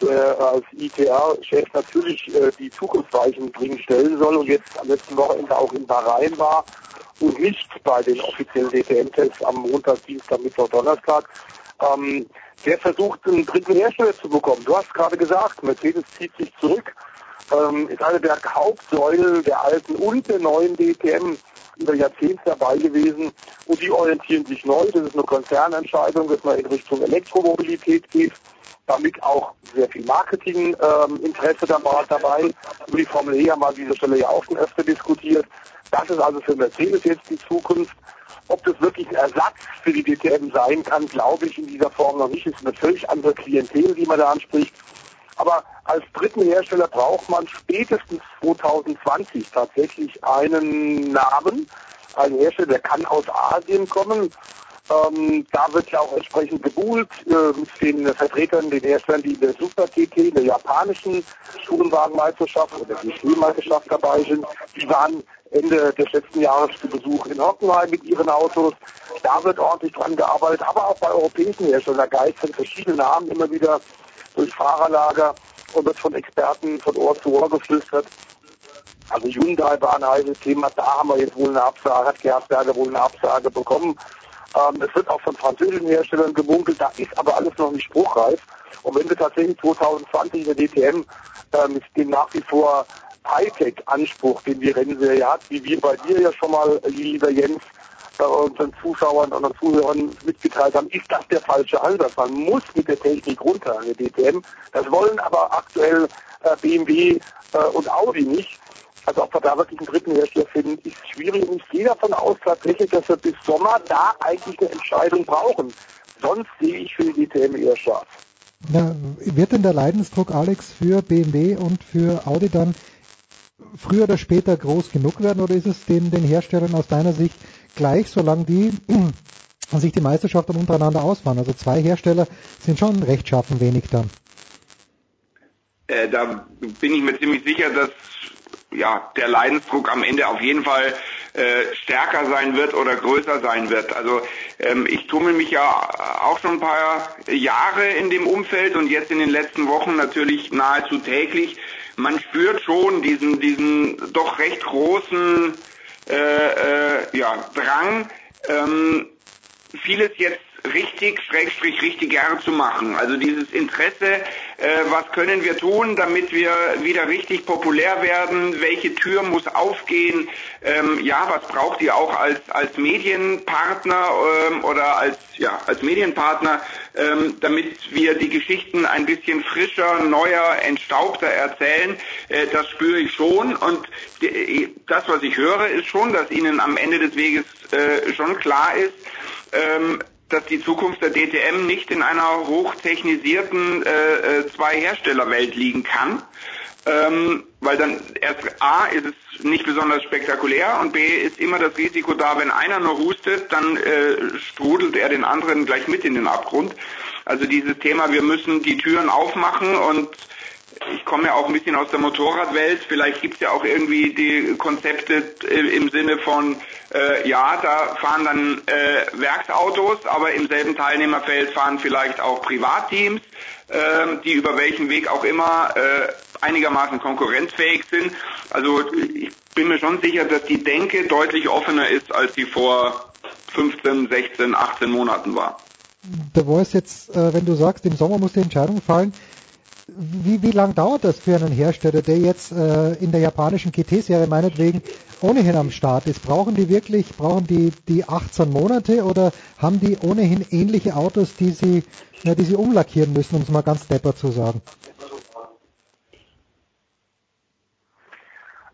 Speaker 26: der als ITR-Chef natürlich äh, die Zukunftsweichen dringend stellen soll und jetzt am letzten Wochenende auch in Bahrain war und nicht bei den offiziellen DTM-Tests am Montag, Dienstag, Mittwoch, Donnerstag. Ähm, der versucht, einen dritten Hersteller zu bekommen. Du hast gerade gesagt, Mercedes zieht sich zurück, ähm, ist eine der Hauptsäulen der alten und der neuen DTM über Jahrzehnte dabei gewesen und die orientieren sich neu. Das ist eine Konzernentscheidung, dass man in Richtung Elektromobilität geht damit auch sehr viel Marketinginteresse ähm, dabei. Über die Formel E haben wir an dieser Stelle ja auch schon öfter diskutiert. Das ist also für Mercedes jetzt die Zukunft. Ob das wirklich ein Ersatz für die DTM sein kann, glaube ich in dieser Form noch nicht. Es ist eine völlig andere Klientel, die man da anspricht. Aber als dritten Hersteller braucht man spätestens 2020 tatsächlich einen Namen. Ein Hersteller, der kann aus Asien kommen. Ähm, da wird ja auch entsprechend gebuhlt äh, mit den Vertretern, den Herstellern, die in der Super TT, in der japanischen Tourenwagenmeisterschaft oder GT-Meisterschaft dabei sind. Die waren Ende des letzten Jahres zu Besuch in Hockenheim mit ihren Autos. Da wird ordentlich dran gearbeitet, aber auch bei europäischen Herstellern. Geistern verschiedene Namen immer wieder durch Fahrerlager und wird von Experten von Ohr zu Ohr geflüstert. Also Hyundai war ein heißes Thema, da haben wir jetzt wohl eine Absage, hat Gersberger wohl eine Absage bekommen. Ähm, es wird auch von französischen Herstellern gemunkelt, da ist aber alles noch nicht spruchreif. Und wenn wir tatsächlich 2020 in der DTM äh, mit dem nach wie vor Hightech-Anspruch, den die Rennserie hat, wie wir bei dir ja schon mal, lieber Jens, äh, unseren Zuschauern und Zuhörern mitgeteilt haben, ist das der falsche Ansatz. Man muss mit der Technik runter an der DTM. Das wollen aber aktuell äh, BMW äh, und Audi nicht. Also ob wir da wirklich einen dritten Hersteller finden, ist schwierig. Und ich gehe davon aus tatsächlich, dass wir bis Sommer da eigentlich eine Entscheidung brauchen. Sonst sehe ich für die DTM eher scharf.
Speaker 7: Ja, wird denn der Leidensdruck, Alex, für BMW und für Audi dann früher oder später groß genug werden oder ist es den, den Herstellern aus deiner Sicht gleich, solange die sich die Meisterschaft untereinander ausfahren? Also zwei Hersteller sind schon rechtschaffen wenig dann.
Speaker 29: Äh, da bin ich mir ziemlich sicher, dass ja, der Leidensdruck am Ende auf jeden Fall äh, stärker sein wird oder größer sein wird. Also ähm, ich tummel mich ja auch schon ein paar Jahre in dem Umfeld und jetzt in den letzten Wochen natürlich nahezu täglich. Man spürt schon diesen, diesen doch recht großen äh, äh, ja, Drang, ähm, vieles jetzt richtig, schrägstrich richtiger zu machen. Also dieses Interesse, äh, was können wir tun, damit wir wieder richtig populär werden, welche Tür muss aufgehen, ähm, ja, was braucht ihr auch als, als Medienpartner ähm, oder als, ja, als Medienpartner, ähm, damit wir die Geschichten ein bisschen frischer, neuer, entstaubter erzählen, äh, das spüre ich schon. Und das, was ich höre, ist schon, dass Ihnen am Ende des Weges äh, schon klar ist, ähm, dass die Zukunft der DTM nicht in einer hochtechnisierten äh, äh, Zwei-Hersteller-Welt liegen kann. Ähm, weil dann erst A ist es nicht besonders spektakulär und B ist immer das Risiko da, wenn einer nur hustet, dann äh, strudelt er den anderen gleich mit in den Abgrund. Also dieses Thema, wir müssen die Türen aufmachen und ich komme ja auch ein bisschen aus der Motorradwelt. Vielleicht gibt es ja auch irgendwie die Konzepte im Sinne von, äh, ja, da fahren dann äh, Werksautos, aber im selben Teilnehmerfeld fahren vielleicht auch Privatteams, äh, die über welchen Weg auch immer äh, einigermaßen konkurrenzfähig sind. Also ich bin mir schon sicher, dass die Denke deutlich offener ist, als sie vor 15, 16, 18 Monaten war.
Speaker 7: Da war es jetzt, äh, wenn du sagst, im Sommer muss die Entscheidung fallen, wie, wie lang dauert das für einen Hersteller, der jetzt äh, in der japanischen GT-Serie meinetwegen ohnehin am Start ist? Brauchen die wirklich, brauchen die die 18 Monate oder haben die ohnehin ähnliche Autos, die sie, ja, die sie umlackieren müssen, um es mal ganz depper zu sagen?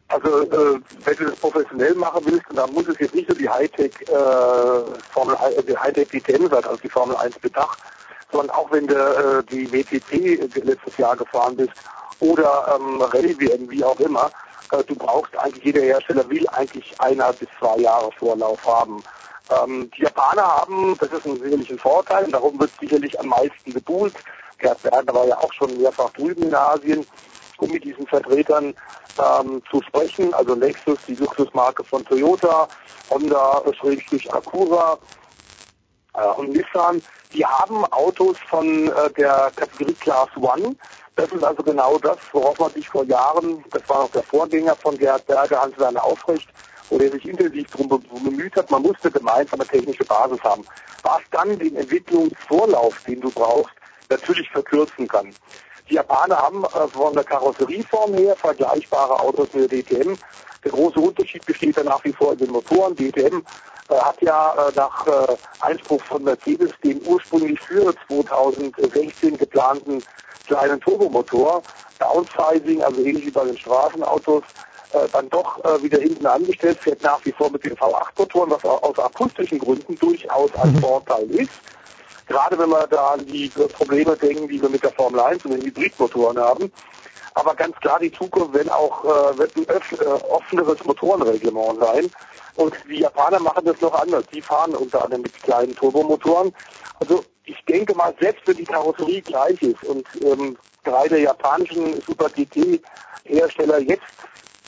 Speaker 26: Also äh, wenn du das professionell machen willst, dann muss es jetzt nicht so die Hightech äh, Formel die Hightech DTM sein, also die Formel 1 mit Dach, sondern auch wenn du äh, die WTC letztes Jahr gefahren bist oder ähm, Rallye WM, wie auch immer, äh, du brauchst eigentlich, jeder Hersteller will eigentlich eineinhalb bis zwei Jahre Vorlauf haben. Ähm, die Japaner haben, das ist ein sicherlich ein Vorteil, darum wird sicherlich am meisten gebuhlt. Gerd Berger war ja auch schon mehrfach drüben in Asien. um mit diesen Vertretern ähm, zu sprechen. Also Lexus, die Luxusmarke von Toyota, Honda, Schrägstrich Acura und Nissan, die haben Autos von äh, der Kategorie Class One. Das ist also genau das, worauf man sich vor Jahren, das war noch der Vorgänger von Gerhard Berger, Hans-Werner Aufrecht, wo er sich intensiv darum bemüht hat, man musste gemeinsame technische Basis haben, was dann den Entwicklungsvorlauf, den du brauchst, natürlich verkürzen kann. Die Japaner haben äh, von der Karosserieform her vergleichbare Autos mit der DTM. Der große Unterschied besteht dann nach wie vor in den Motoren. DTM äh, hat ja äh, nach äh, Einspruch von Mercedes den ursprünglich für 2016 geplanten kleinen Turbomotor, Downsizing, also ähnlich wie bei den Straßenautos, äh, dann doch äh, wieder hinten angestellt, fährt nach wie vor mit den V8-Motoren, was aus akustischen Gründen durchaus ein Vorteil ist. Gerade wenn wir da an die Probleme denken, die wir mit der Formel 1 und den Hybridmotoren haben. Aber ganz klar, die Zukunft wird auch äh, wird ein öff, äh, offeneres Motorenreglement sein. Und die Japaner machen das noch anders. Die fahren unter anderem mit kleinen Turbomotoren. Also ich denke mal, selbst wenn die Karosserie gleich ist und ähm, drei der japanischen Super GT Hersteller jetzt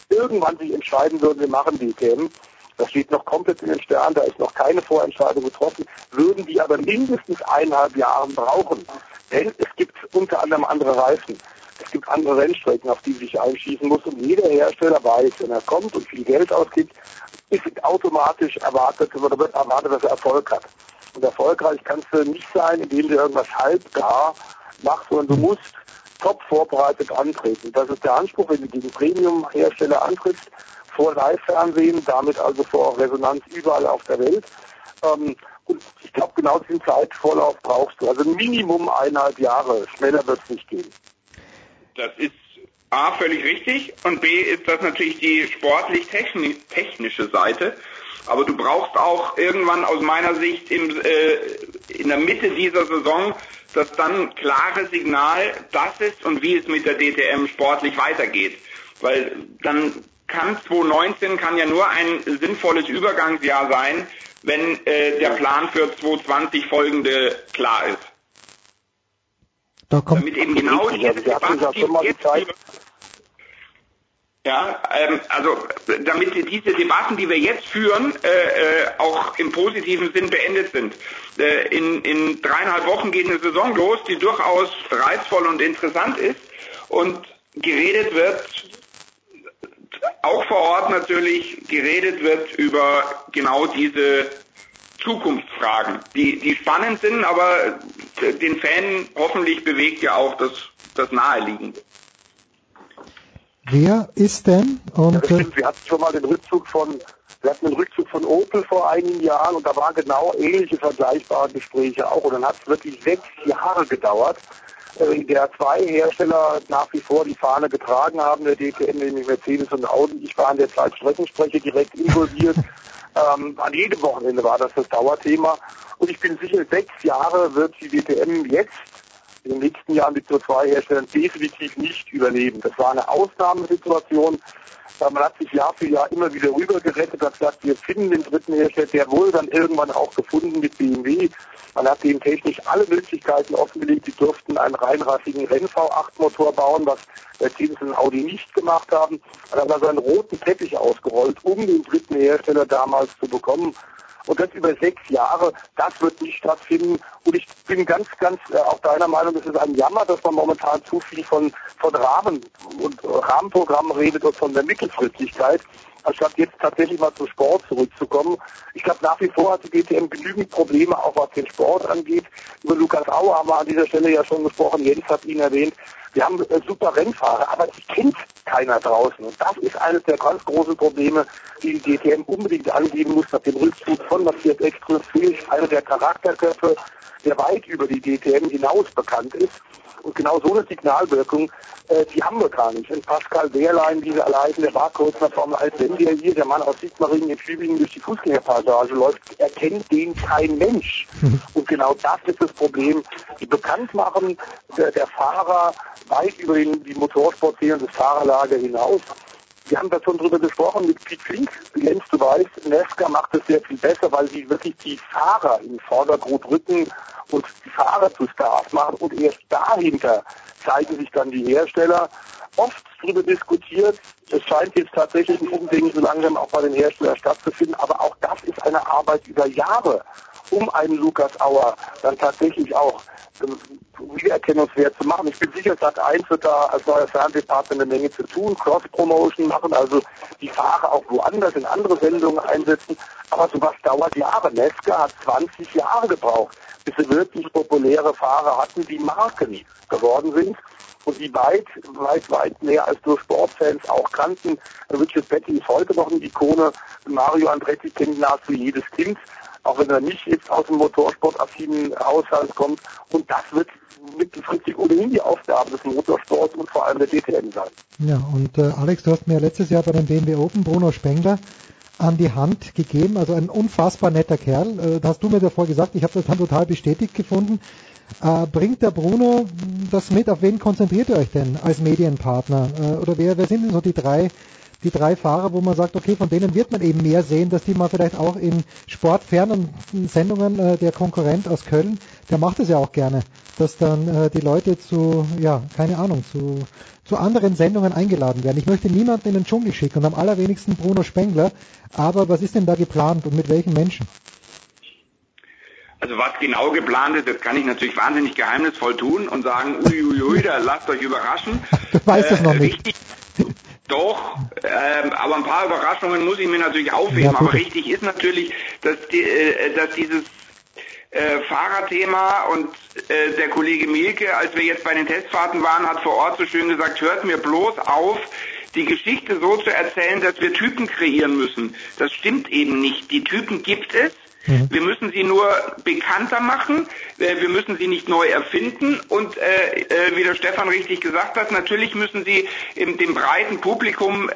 Speaker 26: irgendwann sich entscheiden würden, wir machen die DTM, das steht noch komplett in den Sternen, da ist noch keine Vorentscheidung getroffen, würden die aber mindestens eineinhalb Jahre brauchen. Denn es gibt unter anderem andere Reifen. Es gibt andere Rennstrecken, auf die sich einschießen muss. Und jeder Hersteller weiß, wenn er kommt und viel Geld ausgibt, ist automatisch erwartet oder wird erwartet, dass er Erfolg hat. Und erfolgreich kannst du nicht sein, indem du irgendwas halbgar machst, sondern du musst top vorbereitet antreten. Das ist der Anspruch, wenn du gegen Premium-Hersteller antrittst, vor Live-Fernsehen, damit also vor Resonanz überall auf der Welt. Ähm, und ich glaube, genau diesen Zeitvorlauf brauchst du. Also Minimum eineinhalb Jahre. Schneller wird es nicht gehen.
Speaker 29: Das ist A, völlig richtig und B, ist das natürlich die sportlich-technische Seite. Aber du brauchst auch irgendwann aus meiner Sicht im, äh, in der Mitte dieser Saison das dann klare Signal, das ist und wie es mit der DTM sportlich weitergeht. Weil dann kann 2019 kann ja nur ein sinnvolles Übergangsjahr sein, wenn äh, der Plan für 2020 folgende klar ist.
Speaker 7: Da kommt
Speaker 29: Damit eben genau diese Debatte, die jetzt ja, ähm, also damit diese Debatten, die wir jetzt führen, äh, äh, auch im positiven Sinn beendet sind. Äh, in, in dreieinhalb Wochen geht eine Saison los, die durchaus reizvoll und interessant ist und geredet wird, auch vor Ort natürlich, geredet wird über genau diese Zukunftsfragen, die, die spannend sind, aber den Fan hoffentlich bewegt ja auch das, das Naheliegende.
Speaker 7: Wer ist denn? Und,
Speaker 26: ja, stimmt, wir hatten schon mal den Rückzug von, wir hatten den Rückzug von Opel vor einigen Jahren und da waren genau ähnliche vergleichbare Gespräche auch. Und dann hat es wirklich sechs Jahre gedauert, äh, der zwei Hersteller nach wie vor die Fahne getragen haben, der DTM, nämlich Mercedes und Audi. Ich war an der Zeit Streckensprecher direkt involviert. ähm, an jedem Wochenende war das das Dauerthema. Und ich bin sicher, sechs Jahre wird die DTM jetzt in den nächsten Jahren mit so zwei Herstellern definitiv nicht überleben. Das war eine Ausnahmesituation. Man hat sich Jahr für Jahr immer wieder rüber gerettet, hat gesagt, wir finden den dritten Hersteller, der wurde dann irgendwann auch gefunden mit BMW. Man hat denen technisch alle Möglichkeiten offengelegt. Sie durften einen reinrassigen Renn-V8-Motor bauen, was Mercedes und Audi nicht gemacht haben. Man hat also einen roten Teppich ausgerollt, um den dritten Hersteller damals zu bekommen. Und das über sechs Jahre, das wird nicht stattfinden. Und ich bin ganz, ganz äh, auch deiner Meinung, es ist ein Jammer, dass man momentan zu viel von, von Rahmen und äh, Rahmenprogrammen redet und von der Mittelfristigkeit anstatt jetzt tatsächlich mal zum Sport zurückzukommen. Ich glaube, nach wie vor hat die DTM genügend Probleme, auch was den Sport angeht. Über Lukas Auer haben wir an dieser Stelle ja schon gesprochen. Jens hat ihn erwähnt. Wir haben äh, super Rennfahrer, aber die kennt keiner draußen. Und das ist eines der ganz großen Probleme, die die DTM unbedingt angehen muss, nach dem Rückzug von Matthias fehlt einer der Charakterköpfe, der weit über die DTM hinaus bekannt ist. Und genau so eine Signalwirkung, äh, die haben wir gar nicht. Und Pascal Wehrlein, dieser allein, der war kurz nach Formel 1, wenn der hier, der Mann aus Sigmaringen in Tübingen durch die Fußgängerpassage läuft, erkennt den kein Mensch. Und genau das ist das Problem. Die Bekanntmachen der, der Fahrer weit über den, die Motorsportszene und das Fahrerlager hinaus wir haben da schon drüber gesprochen mit Pete Fink. Jens, du weißt, Nesca macht es sehr viel besser, weil sie wirklich die Fahrer in den Vordergrund rücken und die Fahrer zu Stars machen und erst dahinter zeigen sich dann die Hersteller. oft darüber diskutiert. Es scheint jetzt tatsächlich ein Umdenken so langsam auch bei den Herstellern stattzufinden, aber auch das ist eine Arbeit über Jahre, um einen Lukas Auer dann tatsächlich auch ähm, wiedererkennungswert zu machen. Ich bin sicher, Sat 1 wird da als neuer Fernsehpartner eine Menge zu tun, Cross-Promotion machen, also die Fahrer auch woanders in andere Sendungen einsetzen. Aber sowas dauert Jahre. Nesca hat 20 Jahre gebraucht, bis sie wirklich populäre Fahrer hatten, die Marken geworden sind und die weit, weit, weit mehr als nur Sportfans auch kannten. Richard Petty ist heute noch eine Ikone. Mario Andretti kennt nahezu jedes Kind, auch wenn er nicht jetzt aus dem motorsportaffinen Haushalt kommt. Und das wird mittelfristig ohnehin die Aufgabe des Motorsports und vor allem der DTM sein.
Speaker 7: Ja, und äh, Alex, du hast mir letztes Jahr bei dem BMW Open Bruno Spengler an die Hand gegeben, also ein unfassbar netter Kerl. Äh, da hast du mir davor gesagt, ich habe das dann total bestätigt gefunden. Äh, bringt der Bruno das mit? Auf wen konzentriert ihr euch denn als Medienpartner? Äh, oder wer, wer sind denn so die drei, die drei Fahrer, wo man sagt, okay, von denen wird man eben mehr sehen, dass die mal vielleicht auch in sportfernen Sendungen, äh, der Konkurrent aus Köln, der macht es ja auch gerne, dass dann äh, die Leute zu, ja, keine Ahnung, zu, zu anderen Sendungen eingeladen werden. Ich möchte niemanden in den Dschungel schicken und am allerwenigsten Bruno Spengler, aber was ist denn da geplant und mit welchen Menschen?
Speaker 29: Also was genau geplant ist, das kann ich natürlich wahnsinnig geheimnisvoll tun und sagen, uiuiui, da lasst euch überraschen.
Speaker 7: Du weißt es äh, noch nicht.
Speaker 29: Richtig, doch, ähm, aber ein paar Überraschungen muss ich mir natürlich aufheben. Ja, aber richtig ist natürlich, dass, die, äh, dass dieses äh, Fahrerthema und äh, der Kollege Mielke, als wir jetzt bei den Testfahrten waren, hat vor Ort so schön gesagt, hört mir bloß auf, die Geschichte so zu erzählen, dass wir Typen kreieren müssen. Das stimmt eben nicht. Die Typen gibt es. Mhm. Wir müssen sie nur bekannter machen, äh, wir müssen sie nicht neu erfinden und äh, äh, wie der Stefan richtig gesagt hat, natürlich müssen sie im, dem breiten Publikum äh,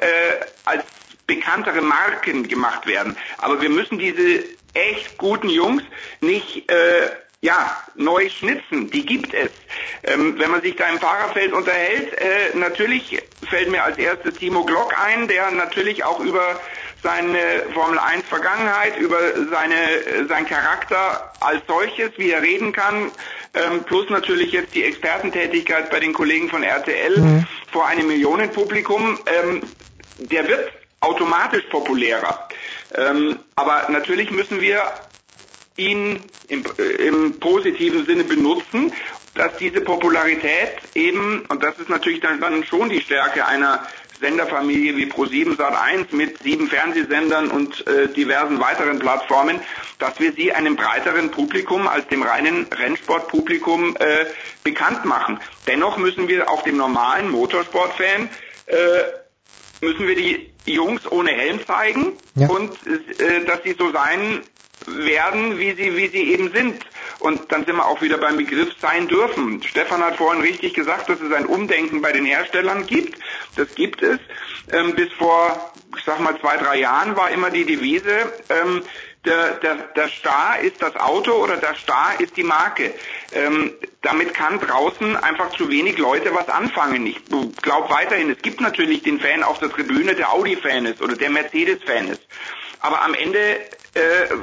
Speaker 29: als bekanntere Marken gemacht werden. Aber wir müssen diese echt guten Jungs nicht äh, ja, neu schnitzen, die gibt es. Ähm, wenn man sich da im Fahrerfeld unterhält, äh, natürlich fällt mir als erstes Timo Glock ein, der natürlich auch über seine Formel 1 Vergangenheit, über seine, sein Charakter als solches, wie er reden kann, ähm, plus natürlich jetzt die Expertentätigkeit bei den Kollegen von RTL mhm. vor einem Millionenpublikum, ähm, der wird automatisch populärer. Ähm, aber natürlich müssen wir ihn im, äh, im positiven Sinne benutzen, dass diese Popularität eben, und das ist natürlich dann, dann schon die Stärke einer Senderfamilie wie Pro7 Sat1 mit sieben Fernsehsendern und äh, diversen weiteren Plattformen, dass wir sie einem breiteren Publikum als dem reinen Rennsportpublikum äh, bekannt machen. Dennoch müssen wir auch dem normalen Motorsportfan äh, müssen wir die Jungs ohne Helm zeigen ja. und äh, dass sie so sein werden, wie sie, wie sie eben sind. Und dann sind wir auch wieder beim Begriff sein dürfen. Stefan hat vorhin richtig gesagt, dass es ein Umdenken bei den Herstellern gibt. Das gibt es. Ähm, bis vor, ich sag mal, zwei, drei Jahren war immer die Devise, ähm, der, der, der Star ist das Auto oder der Star ist die Marke. Ähm, damit kann draußen einfach zu wenig Leute was anfangen. Ich glaube weiterhin, es gibt natürlich den Fan auf der Tribüne, der Audi-Fan ist oder der Mercedes-Fan ist. Aber am Ende äh,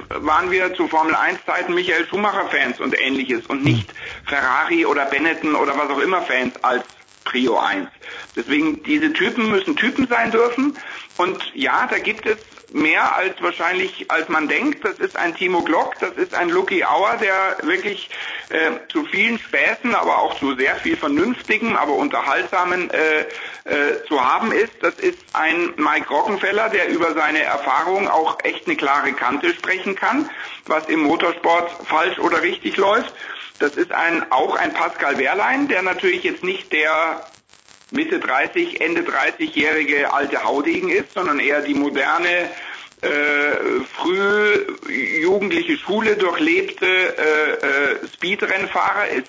Speaker 29: waren wir zu Formel 1 Zeiten Michael Schumacher Fans und ähnliches und nicht Ferrari oder Benetton oder was auch immer Fans als Trio 1. Deswegen diese Typen müssen Typen sein dürfen und ja, da gibt es mehr als wahrscheinlich, als man denkt. Das ist ein Timo Glock, das ist ein Lucky Auer, der wirklich äh, zu vielen Späßen, aber auch zu sehr viel vernünftigen, aber unterhaltsamen äh, äh, zu haben ist. Das ist ein Mike Rockenfeller, der über seine Erfahrung auch echt eine klare Kante sprechen kann, was im Motorsport falsch oder richtig läuft. Das ist ein, auch ein Pascal Wehrlein, der natürlich jetzt nicht der Mitte 30, Ende 30-jährige alte Haudegen ist, sondern eher die moderne, äh, früh jugendliche Schule durchlebte äh, äh, Speedrennfahrer ist,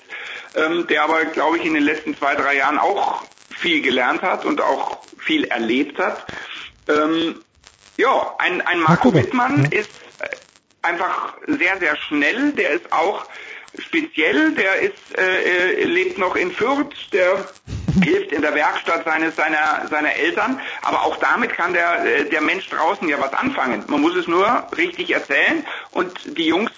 Speaker 29: ähm, der aber, glaube ich, in den letzten zwei, drei Jahren auch viel gelernt hat und auch viel erlebt hat. Ähm, ja, ein, ein Marco Wittmann ist äh, einfach sehr, sehr schnell. Der ist auch speziell. Der ist, äh, lebt noch in Fürth. Der hilft in der Werkstatt seines, seiner, seiner Eltern. Aber auch damit kann der, äh, der Mensch draußen ja was anfangen. Man muss es nur richtig erzählen und die Jungs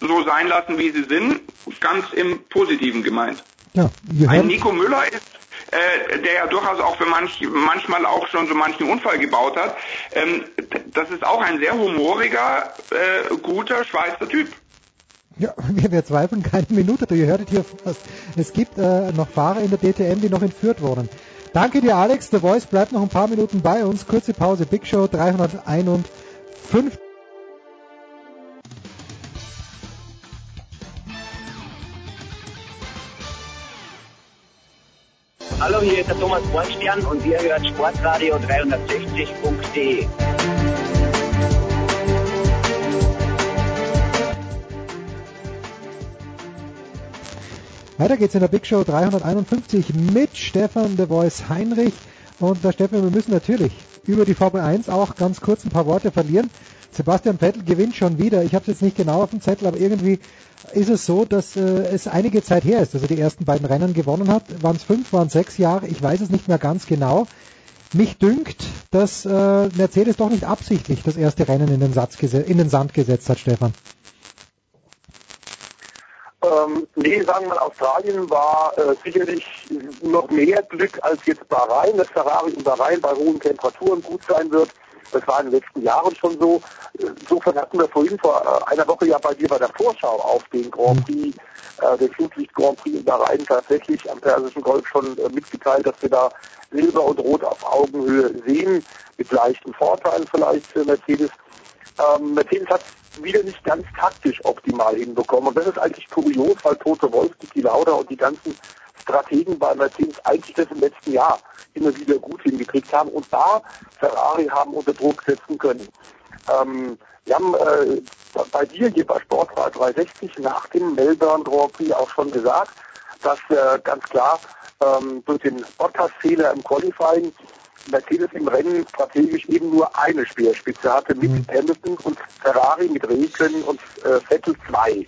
Speaker 29: so sein lassen, wie sie sind. Ganz im Positiven gemeint.
Speaker 7: Ja,
Speaker 29: Ein Nico Müller ist äh, der ja durchaus auch für manch, manchmal auch schon so manchen Unfall gebaut hat. Ähm, das ist auch ein sehr humoriger, äh, guter Schweizer Typ.
Speaker 7: Ja, wir, wir zweifeln keine Minute. Ihr hörtet hier fast. Es gibt äh, noch Fahrer in der DTM, die noch entführt wurden. Danke dir, Alex. The Voice bleibt noch ein paar Minuten bei uns. Kurze Pause. Big Show 351.
Speaker 28: Hallo, hier ist der Thomas Bornstern und ihr hört Sportradio 360.de.
Speaker 7: Weiter geht's in der Big Show 351 mit Stefan The Voice Heinrich. Und da Stefan, wir müssen natürlich über die Formel 1 auch ganz kurz ein paar Worte verlieren. Sebastian Vettel gewinnt schon wieder. Ich habe es jetzt nicht genau auf dem Zettel, aber irgendwie ist es so, dass äh, es einige Zeit her ist, dass er die ersten beiden Rennen gewonnen hat. Waren es fünf, waren es sechs Jahre? Ich weiß es nicht mehr ganz genau. Mich dünkt, dass äh, Mercedes doch nicht absichtlich das erste Rennen in den, Satz in den Sand gesetzt hat, Stefan.
Speaker 26: Ähm, nee, sagen wir mal, Australien war äh, sicherlich noch mehr Glück als jetzt Bahrain, dass Ferrari in Bahrain bei hohen Temperaturen gut sein wird. Das war in den letzten Jahren schon so. Insofern hatten wir vorhin vor äh, einer Woche ja bei dir bei der Vorschau auf den Grand Prix, äh, den Flutlicht Grand Prix in Bahrain tatsächlich am Persischen Golf schon äh, mitgeteilt, dass wir da Silber und Rot auf Augenhöhe sehen, mit leichten Vorteilen vielleicht für Mercedes. Ähm, Mercedes hat wieder nicht ganz taktisch optimal hinbekommen. Und das ist eigentlich kurios, weil Toto Wolf, die Lauda und die ganzen Strategen bei Mercedes eigentlich das im letzten Jahr immer wieder gut hingekriegt haben und da Ferrari haben unter Druck setzen können. Ähm, wir haben äh, bei dir hier bei Sportwahl 360 nach dem Melbourne Grand Prix auch schon gesagt, dass äh, ganz klar ähm, durch den Bottas-Fehler im Qualifying Mercedes im Rennen strategisch eben nur eine Speerspitze hatte mit mhm. Hamilton und Ferrari mit Regen und äh, Vettel zwei.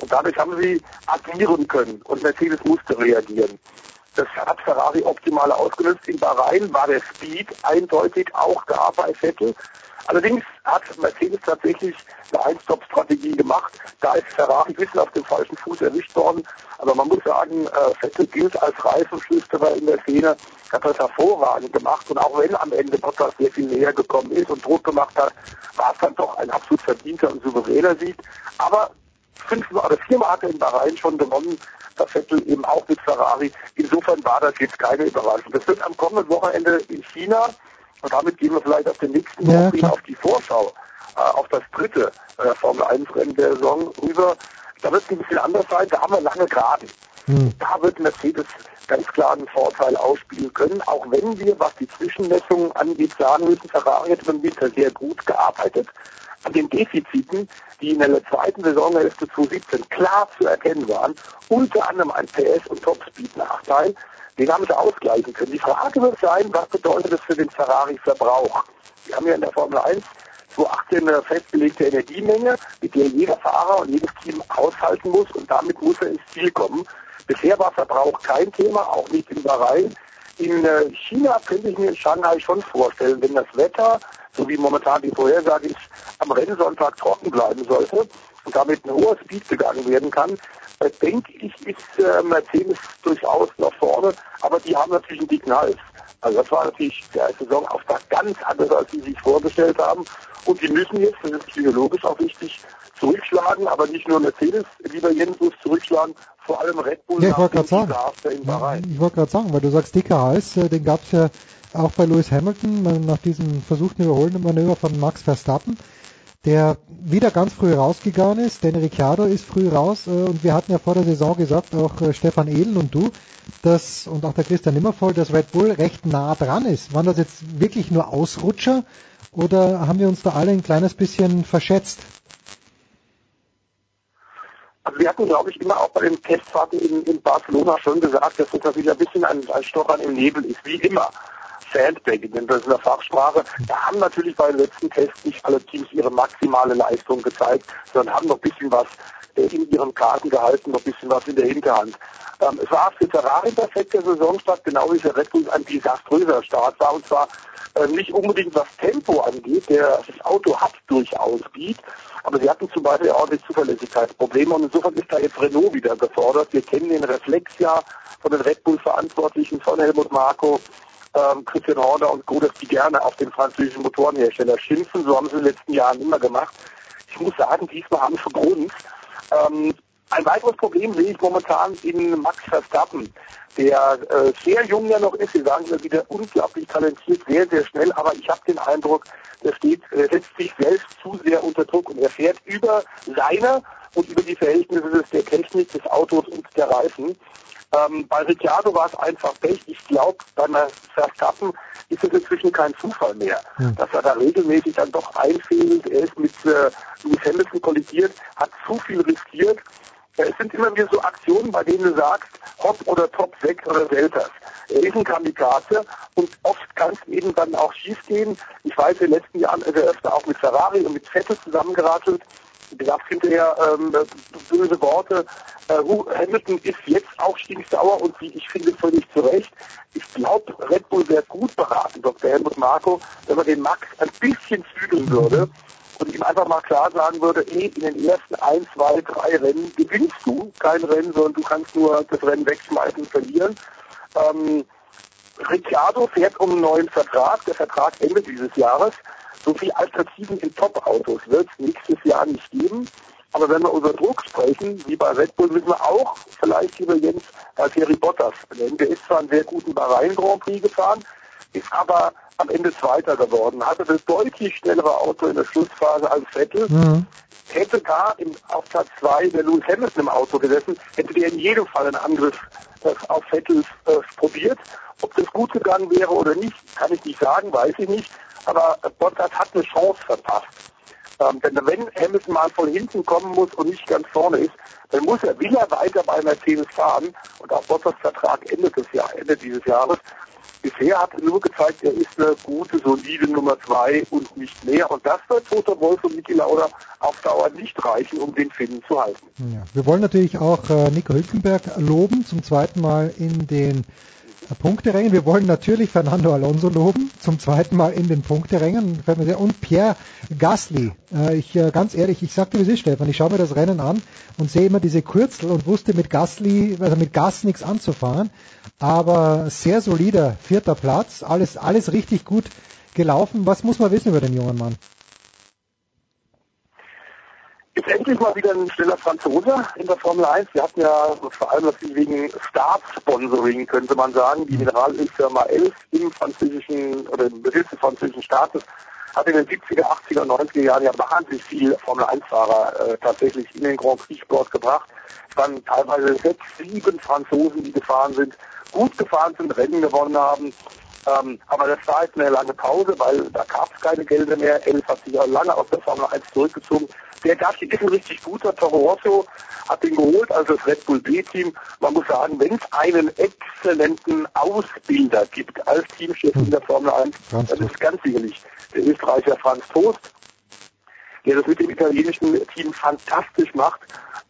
Speaker 26: Und dadurch haben sie agieren können und Mercedes musste reagieren. Das hat Ferrari optimal ausgelöst. In Bahrain war der Speed eindeutig auch da bei Vettel. Allerdings hat Mercedes tatsächlich eine Ein-Stop-Strategie gemacht. Da ist Ferrari ein bisschen auf dem falschen Fuß erwischt worden. Aber man muss sagen, äh, Vettel gilt als Reifenschlüsterer in der Szene, hat das hervorragend gemacht. Und auch wenn am Ende Bottas sehr viel näher gekommen ist und Druck gemacht hat, war es dann doch ein absolut verdienter und souveräner Sieg. Aber fünfmal oder viermal hat er in Bahrain schon gewonnen. Das Vettel eben auch mit Ferrari. Insofern war das jetzt keine Überraschung. Das wird am kommenden Wochenende in China und damit gehen wir vielleicht auf den nächsten ja, Wochen auf die Vorschau, äh, auf das dritte äh, Formel 1 Rennen der Saison rüber. Da wird es ein bisschen anders sein. Da haben wir lange Geraden. Hm. Da wird Mercedes ganz klar einen Vorteil ausspielen können, auch wenn wir, was die Zwischenmessungen angeht, sagen müssen, Ferrari hat im Winter sehr gut gearbeitet an den Defiziten, die in der zweiten Saisonhälfte 2017 klar zu erkennen waren, unter anderem ein PS- und Topspeed-Nachteil, den haben sie ausgleichen können. Die Frage wird sein, was bedeutet das für den Ferrari-Verbrauch? Wir haben ja in der Formel 1 2018 eine festgelegte Energiemenge, mit der jeder Fahrer und jedes Team haushalten muss und damit muss er ins Ziel kommen. Bisher war Verbrauch kein Thema, auch nicht in Bahrain. In äh, China könnte ich mir in Shanghai schon vorstellen, wenn das Wetter, so wie momentan die Vorhersage ist, am Rennsonntag trocken bleiben sollte und damit ein hoher Speed gegangen werden kann, äh, denke ich, ist äh, Mercedes durchaus noch vorne, aber die haben natürlich einen dicken Hals. Also das war natürlich der Saisonauftakt ganz anders, als sie sich vorgestellt haben. Und die müssen jetzt, das ist psychologisch auch wichtig, zurückschlagen, aber nicht nur Mercedes, lieber Jens muss zurückschlagen, vor allem Red Bull
Speaker 7: ja, ich wollte gerade sagen, ich wollte gerade sagen, weil du sagst dicker Hals, äh, den gab es ja auch bei Lewis Hamilton nach diesem versuchten überholenden Manöver von Max Verstappen der wieder ganz früh rausgegangen ist. Denn Ricciardo ist früh raus äh, und wir hatten ja vor der Saison gesagt, auch äh, Stefan Ehlen und du, dass, und auch der Christian Nimmervoll, dass Red Bull recht nah dran ist. Waren das jetzt wirklich nur Ausrutscher oder haben wir uns da alle ein kleines bisschen verschätzt?
Speaker 26: Also wir hatten, glaube ich, immer auch bei den Testfahrten in, in Barcelona schon gesagt, dass das natürlich ein bisschen ein, ein Stochern im Nebel ist, wie immer. Sandbagging, nennt das in der Fachsprache. Da haben natürlich bei den letzten Tests nicht alle Teams ihre maximale Leistung gezeigt, sondern haben noch ein bisschen was äh, in ihren Karten gehalten, noch ein bisschen was in der Hinterhand. Ähm, es war für Ferrari perfekt der Saisonstart, genau wie für Red Bull ein desaströser Start war, und zwar äh, nicht unbedingt was Tempo angeht, der, das Auto hat durchaus Speed, aber sie hatten zum Beispiel auch die Zuverlässigkeitsprobleme und insofern ist da jetzt Renault wieder gefordert. Wir kennen den Reflex ja von den Red Bull-Verantwortlichen, von Helmut Marko, ähm, Christian Horner und dass die gerne auf den französischen Motorenhersteller schimpfen. So haben sie in den letzten Jahren immer gemacht. Ich muss sagen, diesmal haben sie Grund. Ähm, ein weiteres Problem sehe ich momentan in Max Verstappen, der äh, sehr jung ja noch ist. Sie sagen immer wieder unglaublich talentiert, sehr, sehr schnell, aber ich habe den Eindruck, der steht, er setzt sich selbst zu sehr unter Druck und er fährt über seine und über die Verhältnisse der Technik des Autos und der Reifen. Ähm, bei Ricciardo war es einfach Pech. Ich glaube, beim Verstappen ist es inzwischen kein Zufall mehr, hm. dass er da regelmäßig dann doch einfällt. Er ist mit äh, Lewis Hamilton kollidiert, hat zu viel riskiert. Äh, es sind immer wieder so Aktionen, bei denen du sagst, Hop oder Top weg oder Selters. Er ist ein Kamikaze und oft kann es eben dann auch schiefgehen. Ich weiß, in den letzten Jahren ist er öfter auch mit Ferrari und mit Vettel zusammengeratelt gab hinterher ähm, böse Worte. Äh, Hamilton ist jetzt auch stinksauer und wie ich finde völlig zu Recht. Ich glaube, Red Bull wäre gut beraten, Dr. Helmut Marko, wenn man den Max ein bisschen zügeln würde und ihm einfach mal klar sagen würde, ey, in den ersten ein, zwei, drei Rennen gewinnst du kein Rennen, sondern du kannst nur das Rennen wegschmeißen und verlieren. Ähm, Ricciardo fährt um einen neuen Vertrag. Der Vertrag endet dieses Jahres. So viele Alternativen in Top-Autos wird es nächstes Jahr nicht geben. Aber wenn wir über Druck sprechen, wie bei Red Bull, müssen wir auch vielleicht über Jens Valtteri Bottas nennen. Der ist zwar einen sehr guten Bahrain Grand Prix gefahren, ist aber am Ende Zweiter geworden, hatte das deutlich schnellere Auto in der Schlussphase als Vettel. Mhm. Hätte da im, auf Platz 2 der Lewis Hamilton im Auto gesessen, hätte der in jedem Fall einen Angriff auf Vettel äh, probiert. Ob das gut gegangen wäre oder nicht, kann ich nicht sagen, weiß ich nicht aber Bottas hat eine Chance verpasst. Ähm, denn wenn Hamilton mal von hinten kommen muss und nicht ganz vorne ist, dann muss er, will er weiter bei Mercedes fahren und auch Bottas Vertrag endet, Jahr, Ende dieses Jahres. Bisher hat er nur gezeigt, er ist eine gute, solide Nummer zwei und nicht mehr. Und das wird Toto Wolf und Niki Lauda auf Dauer nicht reichen, um den Finnen zu halten.
Speaker 7: Ja. Wir wollen natürlich auch äh, Nico Hülkenberg loben, zum zweiten Mal in den Punkterängen. Wir wollen natürlich Fernando Alonso loben, zum zweiten Mal in den Punkterängen. Und Pierre Gasly. Äh, ich, äh, ganz ehrlich, ich sagte, wie es ist, Stefan, ich schaue mir das Rennen an und sehe immer diese Kürzel und wusste mit Gasly, also mit Gas nichts anzufahren. Aber sehr solider vierter Platz, alles, alles richtig gut gelaufen. Was muss man wissen über den jungen Mann?
Speaker 26: Jetzt endlich mal wieder ein schneller Franzose in der Formel 1. Wir hatten ja vor allem natürlich wegen Staatssponsoring, könnte man sagen, die Mineralölfirma Elf im französischen oder im Besitz des französischen Staates hat in den 70er, 80er, 90er Jahren ja wahnsinnig viel Formel 1-Fahrer äh, tatsächlich in den Grand Prix Sport gebracht. Es waren teilweise sechs, sieben Franzosen, die gefahren sind, gut gefahren sind, Rennen gewonnen haben. Ähm, aber das war jetzt eine lange Pause, weil da gab es keine Gelder mehr. Elf hat sich ja lange aus der Formel 1 zurückgezogen. Der Gasly ist ein richtig guter. Toro Rosso hat ihn geholt, also das Red Bull B-Team. Man muss sagen, wenn es einen exzellenten Ausbilder gibt als Teamchef in der Formel 1, dann ist es ganz sicherlich der Österreicher Franz Toast, der das mit dem italienischen Team fantastisch macht.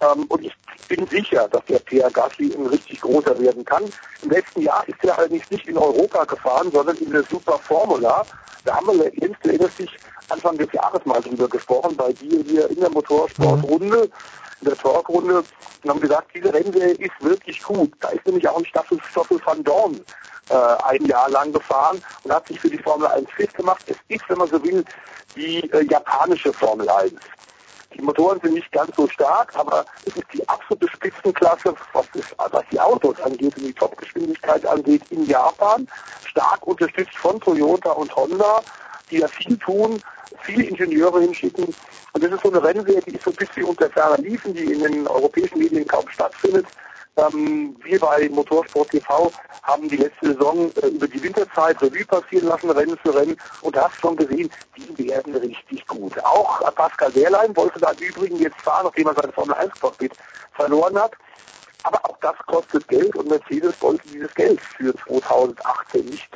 Speaker 26: Ähm, und ich bin sicher, dass der Pierre Gasly ein richtig großer werden kann. Im letzten Jahr ist er allerdings nicht in Europa gefahren, sondern in der Super Formula. Da haben wir, Jens, du erinnerst dich, Anfang des Jahres mal drüber gesprochen, bei dir hier in der Motorsportrunde, in der Talkrunde, und haben gesagt, diese Rennserie ist wirklich gut. Da ist nämlich auch ein Staffel Stoffel van Dorn äh, ein Jahr lang gefahren und hat sich für die Formel 1 fit gemacht. Es ist, wenn man so will, die äh, japanische Formel 1. Die Motoren sind nicht ganz so stark, aber es ist die absolute Spitzenklasse, was, ist, was die Autos angeht und die Topgeschwindigkeit angeht in Japan. Stark unterstützt von Toyota und Honda, die da viel tun, viele Ingenieure hinschicken. Und das ist so eine Rennserie, die ist so ein bisschen unter ferner Liefen, die in den europäischen Medien kaum stattfindet. Ähm, wir bei Motorsport TV haben die letzte Saison äh, über die Winterzeit Revue passieren lassen, Rennen für Rennen, und hast schon gesehen, die werden richtig gut. Auch Pascal Wehrlein wollte da im Übrigen jetzt fahren, nachdem er seine Formel 1 Cockpit verloren hat. Aber auch das kostet Geld und Mercedes wollte dieses Geld für 2018 nicht.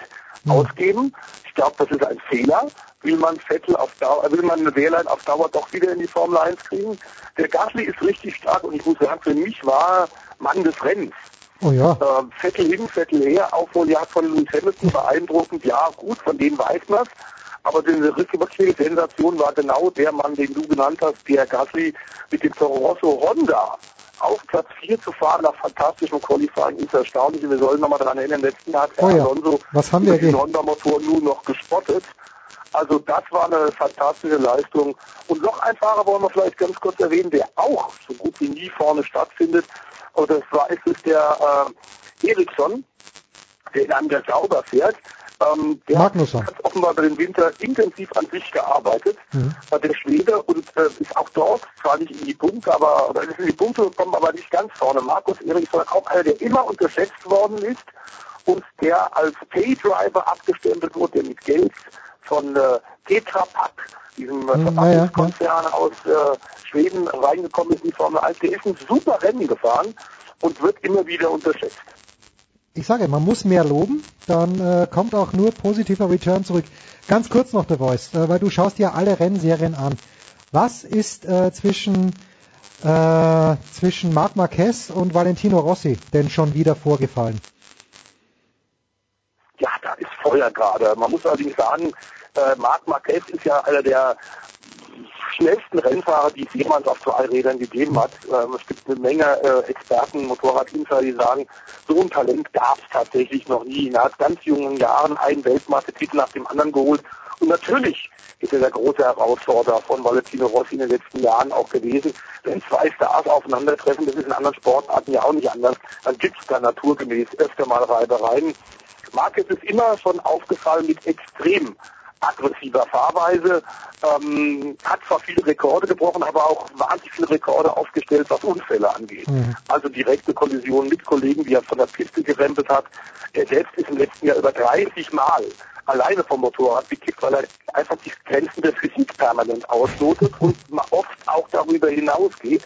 Speaker 26: Ausgeben. Ich glaube, das ist ein Fehler. Will man Vettel auf Dauer, will man eine Wehrlein auf Dauer doch wieder in die Formel 1 kriegen? Der Gasly ist richtig stark und ich muss sagen, für mich war Mann des Rennens.
Speaker 7: Oh ja.
Speaker 26: Äh, Vettel hin, Vettel her, Aufholjagd von Lewis Hamilton beeindruckend, ja gut, von denen weiß man Aber die wirkliche Sensation war genau der Mann, den du genannt hast, Pierre Gasly, mit dem Toro Rosso Honda auf Platz 4 zu fahren nach fantastischem Qualifying ist erstaunlich. Und wir sollen nochmal daran erinnern, letzten Jahr hat
Speaker 7: Oh ja.
Speaker 26: Alonso
Speaker 7: Was haben wir ge-
Speaker 26: Honda-Motor nur noch gespottet. Also das war eine fantastische Leistung. Und noch ein Fahrer wollen wir vielleicht ganz kurz erwähnen, der auch so gut wie nie vorne stattfindet. Und das war ist es der äh, Eriksson, der in einem der Sauber fährt. Ähm, der
Speaker 7: Magnusson.
Speaker 26: hat offenbar über den Winter intensiv an sich gearbeitet, war der Schwede und äh, ist auch dort zwar nicht in die Punkte, aber oder ist in die Punkte gekommen, aber nicht ganz vorne. Markus Eriksson auch einer, der immer unterschätzt worden ist und der als Paydriver abgestempelt wurde, der mit Geld von äh, Tetra Pak, diesem äh, Verpackungskonzern aus äh, Schweden reingekommen ist in die Formel 1. Der ist ein super Rennen gefahren und wird immer wieder unterschätzt.
Speaker 7: Ich sage, man muss mehr loben, dann äh, kommt auch nur positiver Return zurück. Ganz kurz noch, The Voice, äh, weil du schaust dir alle Rennserien an. Was ist äh, zwischen, äh, zwischen Marc Marquez und Valentino Rossi denn schon wieder vorgefallen?
Speaker 26: Ja, da ist Feuer gerade. Man muss allerdings sagen, äh, Marc Marquez ist ja einer der schnellsten Rennfahrer, die es jemals auf zwei Rädern gegeben hat. Ähm, es gibt eine Menge äh, Experten, Motorradinsider, die sagen, so ein Talent gab es tatsächlich noch nie. Er hat ganz jungen Jahren einen Weltmeistertitel nach dem anderen geholt. Und natürlich ist er der große Herausforderer von Valentino Rossi in den letzten Jahren auch gewesen. Wenn zwei Stars aufeinandertreffen, das ist in anderen Sportarten ja auch nicht anders, dann gibt es da naturgemäß öfter mal Reibereien. Marquez ist immer schon aufgefallen mit extrem aggressiver Fahrweise, ähm, hat zwar viele Rekorde gebrochen, aber auch wahnsinnig viele Rekorde aufgestellt, was Unfälle angeht. Also direkte Kollisionen mit Kollegen, die er von der Piste gerempelt hat. Er selbst ist im letzten Jahr über 30 Mal alleine vom Motorrad gekippt, weil er einfach die Grenzen der Physik permanent auslotet und oft auch darüber hinausgeht.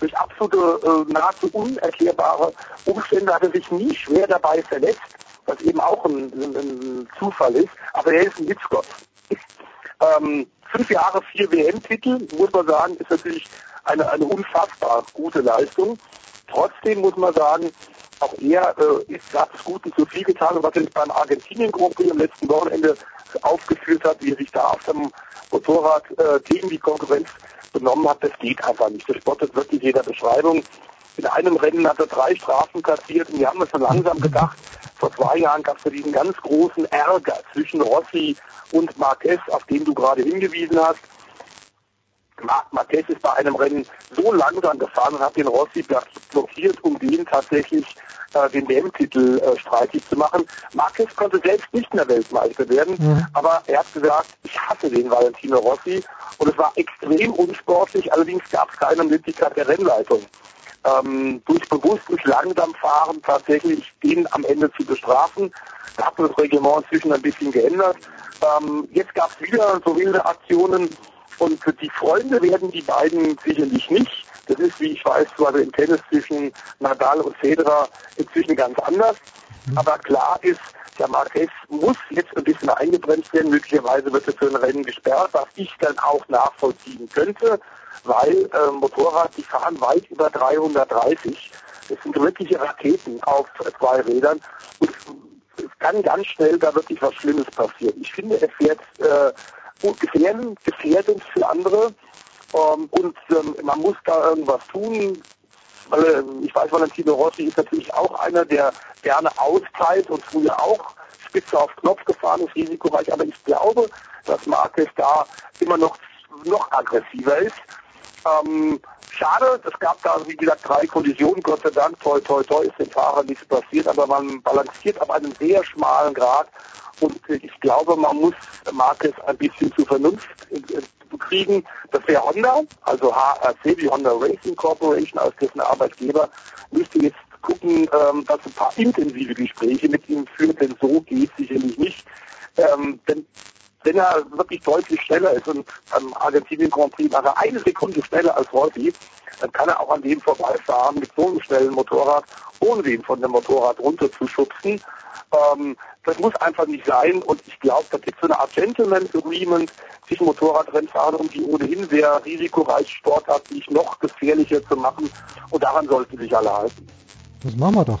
Speaker 26: Durch absolute, äh, nahezu unerklärbare Umstände hat er sich nie schwer dabei verletzt, was eben auch ein, ein, ein Zufall ist. Aber er ist ein Hitzgott. Ähm, fünf Jahre, vier WM-Titel, muss man sagen, ist natürlich eine, eine unfassbar gute Leistung. Trotzdem muss man sagen, auch er äh, ist, hat es Guten zu viel getan was er beim Argentinien Grand am letzten Wochenende aufgeführt hat, wie er sich da auf dem Motorrad äh, gegen die Konkurrenz benommen hat, das geht einfach nicht. Das spottet wirklich jeder Beschreibung. In einem Rennen hat er drei Strafen kassiert und wir haben es schon langsam gedacht. Vor zwei Jahren gab es ja diesen ganz großen Ärger zwischen Rossi und Marquez, auf den du gerade hingewiesen hast. Marquez ist bei einem Rennen so langsam gefahren und hat den Rossi blockiert, um den tatsächlich äh, den WM-Titel äh, streitig zu machen. Marquez konnte selbst nicht mehr Weltmeister werden, aber er hat gesagt, ich hasse den Valentino Rossi und es war extrem unsportlich, allerdings gab es keine Möglichkeit der Rennleitung. Ähm, durch bewusstes Langsamfahren tatsächlich den am Ende zu bestrafen. Da hat man das Reglement inzwischen ein bisschen geändert. Ähm, jetzt gab es wieder so wilde Aktionen und die Freunde werden die beiden sicherlich nicht. Das ist, wie ich weiß, also im Tennis zwischen Nadal und Federer inzwischen ganz anders. Aber klar ist, der Marquez muss jetzt ein bisschen eingebremst werden. Möglicherweise wird er für ein Rennen gesperrt, was ich dann auch nachvollziehen könnte, weil äh, Motorrad, die fahren weit über 330. Das sind wirkliche Raketen auf zwei Rädern. Und es kann ganz schnell da wirklich was Schlimmes passieren. Ich finde, er fährt äh, gefährdend, gefährdend für andere. Ähm, und ähm, man muss da irgendwas tun. Weil, äh, ich weiß, Valentino Rossi ist natürlich auch einer, der gerne austeilt und früher auch spitze auf Knopf gefahren ist, risikoreich. Aber ich glaube, dass Marquez da immer noch, noch aggressiver ist. Ähm, schade, es gab da, wie gesagt, drei Kollisionen. Gott sei Dank, toi, toi, toi, ist dem Fahrer nichts passiert. Aber man balanciert auf einem sehr schmalen Grad. Und äh, ich glaube, man muss Marquez ein bisschen zur Vernunft äh, kriegen. Das wäre Honda, also HRC, die Honda Racing Corporation als dessen Arbeitgeber, müsste jetzt gucken, ähm, dass ein paar intensive Gespräche mit ihm führt, denn so geht sicherlich nicht. Ähm, denn wenn er wirklich deutlich schneller ist und am Argentinien Grand Prix war er eine Sekunde schneller als Rossi, dann kann er auch an dem vorbeifahren mit so einem schnellen Motorrad, ohne den von dem Motorrad runterzuschubsen. Ähm, das muss einfach nicht sein und ich glaube, da gibt es so eine Art Gentleman Agreement zwischen Motorradrennfahrern, um die ohnehin sehr risikoreiche Sportart nicht noch gefährlicher zu machen und daran sollten sich alle halten.
Speaker 7: Das machen wir doch.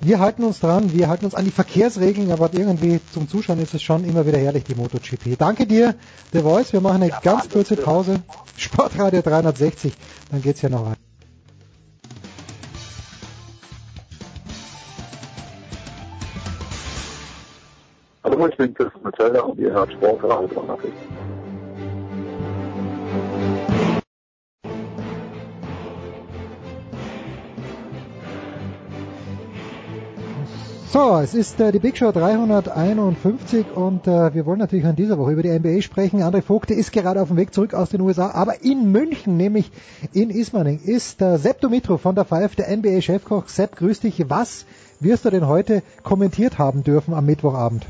Speaker 7: Wir halten uns dran, wir halten uns an die Verkehrsregeln, aber irgendwie zum Zuschauen ist es schon immer wieder herrlich, die MotoGP. Danke dir, The Voice. Wir machen eine ja, ganz kurze Pause. Sportradio 360, dann geht's ja noch weiter.
Speaker 26: Hallo, ich bin Chris Metzelder und ihr hört Sportradio 360.
Speaker 7: So, es ist äh, die Big Show 351 und äh, wir wollen natürlich an dieser Woche über die NBA sprechen. André Vogte ist gerade auf dem Weg zurück aus den USA, aber in München, nämlich in Ismaning, ist äh, Sepp Dumitro von der Five, der NBA-Chefkoch. Sepp, grüß dich. Was wirst du denn heute kommentiert haben dürfen am Mittwochabend?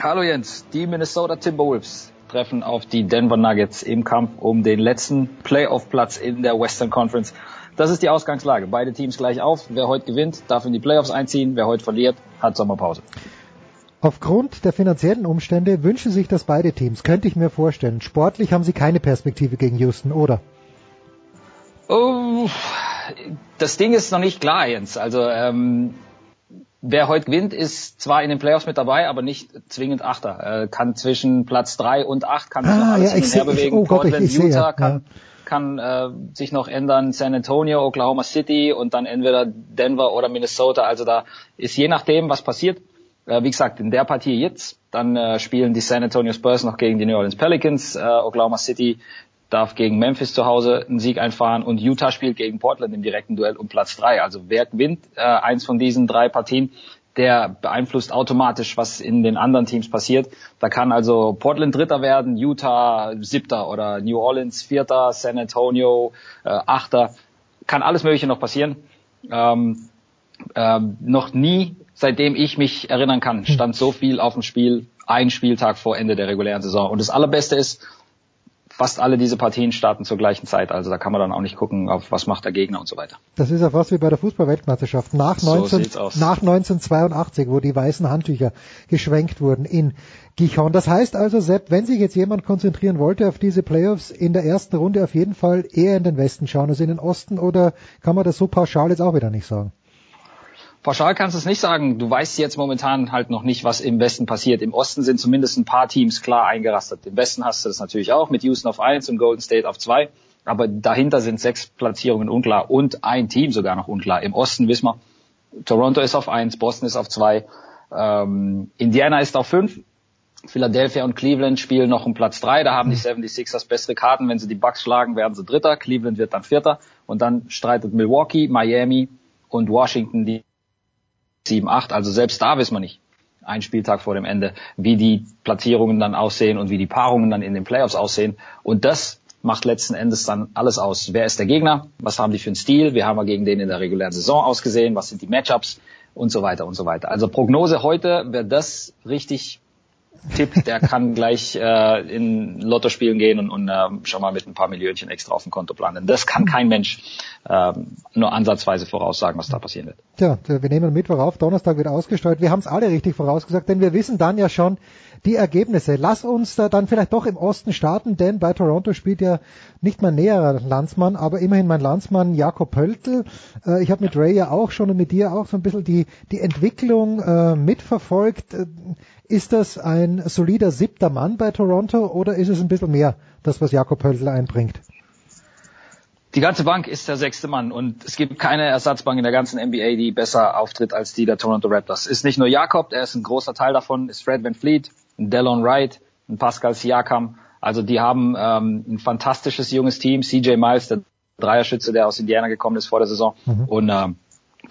Speaker 30: Hallo Jens, die Minnesota Timberwolves treffen auf die Denver Nuggets im Kampf um den letzten Playoff-Platz in der Western Conference. Das ist die Ausgangslage. Beide Teams gleich auf. Wer heute gewinnt, darf in die Playoffs einziehen. Wer heute verliert, hat Sommerpause.
Speaker 7: Aufgrund der finanziellen Umstände wünschen sich das beide Teams, könnte ich mir vorstellen. Sportlich haben sie keine Perspektive gegen Houston, oder?
Speaker 30: Oh, das Ding ist noch nicht klar, Jens. Also ähm, wer heute gewinnt, ist zwar in den Playoffs mit dabei, aber nicht zwingend Achter. Äh, kann zwischen Platz drei und acht kann sich ah, noch alles ja, hin und her bewegen. Oh Portland, Gott, ich, Utah sehe, kann, ja kann äh, sich noch ändern. San Antonio, Oklahoma City und dann entweder Denver oder Minnesota. Also da ist je nachdem, was passiert. Äh, wie gesagt, in der Partie jetzt, dann äh, spielen die San Antonio Spurs noch gegen die New Orleans Pelicans. Äh, Oklahoma City darf gegen Memphis zu Hause einen Sieg einfahren und Utah spielt gegen Portland im direkten Duell um Platz drei. Also wer gewinnt äh, eins von diesen drei Partien, der beeinflusst automatisch, was in den anderen Teams passiert. Da kann also Portland Dritter werden, Utah Siebter oder New Orleans Vierter, San Antonio äh, Achter. Kann alles Mögliche noch passieren. Ähm, ähm, noch nie, seitdem ich mich erinnern kann, stand so viel auf dem Spiel, ein Spieltag vor Ende der regulären Saison. Und das Allerbeste ist, fast alle diese Partien starten zur gleichen Zeit. Also da kann man dann auch nicht gucken, auf was macht der Gegner und so weiter.
Speaker 7: Das ist ja fast wie bei der Fußballweltmeisterschaft nach, so 19, nach 1982, wo die weißen Handtücher geschwenkt wurden in Gichon. Das heißt also, Sepp, wenn sich jetzt jemand konzentrieren wollte auf diese Playoffs, in der ersten Runde auf jeden Fall eher in den Westen schauen als in den Osten oder kann man das so pauschal jetzt auch wieder nicht sagen?
Speaker 30: Pauschal kannst du es nicht sagen. Du weißt jetzt momentan halt noch nicht, was im Westen passiert. Im Osten sind zumindest ein paar Teams klar eingerastet. Im Westen hast du das natürlich auch mit Houston auf eins und Golden State auf zwei. Aber dahinter sind sechs Platzierungen unklar und ein Team sogar noch unklar. Im Osten wissen wir, Toronto ist auf eins, Boston ist auf zwei, ähm, Indiana ist auf fünf, Philadelphia und Cleveland spielen noch um Platz drei. Da haben die 76ers bessere Karten. Wenn sie die Bucks schlagen, werden sie Dritter. Cleveland wird dann Vierter. Und dann streitet Milwaukee, Miami und Washington die 7, 8. Also selbst da wissen wir nicht, ein Spieltag vor dem Ende, wie die Platzierungen dann aussehen und wie die Paarungen dann in den Playoffs aussehen. Und das macht letzten Endes dann alles aus. Wer ist der Gegner? Was haben die für einen Stil? Wie haben wir gegen den in der regulären Saison ausgesehen? Was sind die Matchups? Und so weiter und so weiter. Also Prognose heute, wer das richtig Tipp, der kann gleich äh, in Lotto spielen gehen und, und äh, schon mal mit ein paar Millionchen extra auf dem Konto planen. Das kann kein Mensch äh, nur ansatzweise voraussagen, was da passieren wird.
Speaker 7: Tja, wir nehmen Mittwoch auf, Donnerstag wird ausgesteuert. Wir haben es alle richtig vorausgesagt, denn wir wissen dann ja schon die Ergebnisse. Lass uns da dann vielleicht doch im Osten starten, denn bei Toronto spielt ja nicht mein näherer Landsmann, aber immerhin mein Landsmann Jakob Pöltl. Äh, ich habe mit Ray ja auch schon und mit dir auch so ein bisschen die, die Entwicklung äh, mitverfolgt. Ist das ein solider siebter Mann bei Toronto oder ist es ein bisschen mehr, das was Jakob Höldl einbringt?
Speaker 30: Die ganze Bank ist der sechste Mann und es gibt keine Ersatzbank in der ganzen NBA, die besser auftritt als die der Toronto Raptors. Ist nicht nur Jakob, er ist ein großer Teil davon, ist Fred Van Fleet, ein Delon Wright, ein Pascal Siakam. Also die haben ähm, ein fantastisches junges Team. CJ Miles, der Dreierschütze, der aus Indiana gekommen ist vor der Saison. Mhm. Und ähm,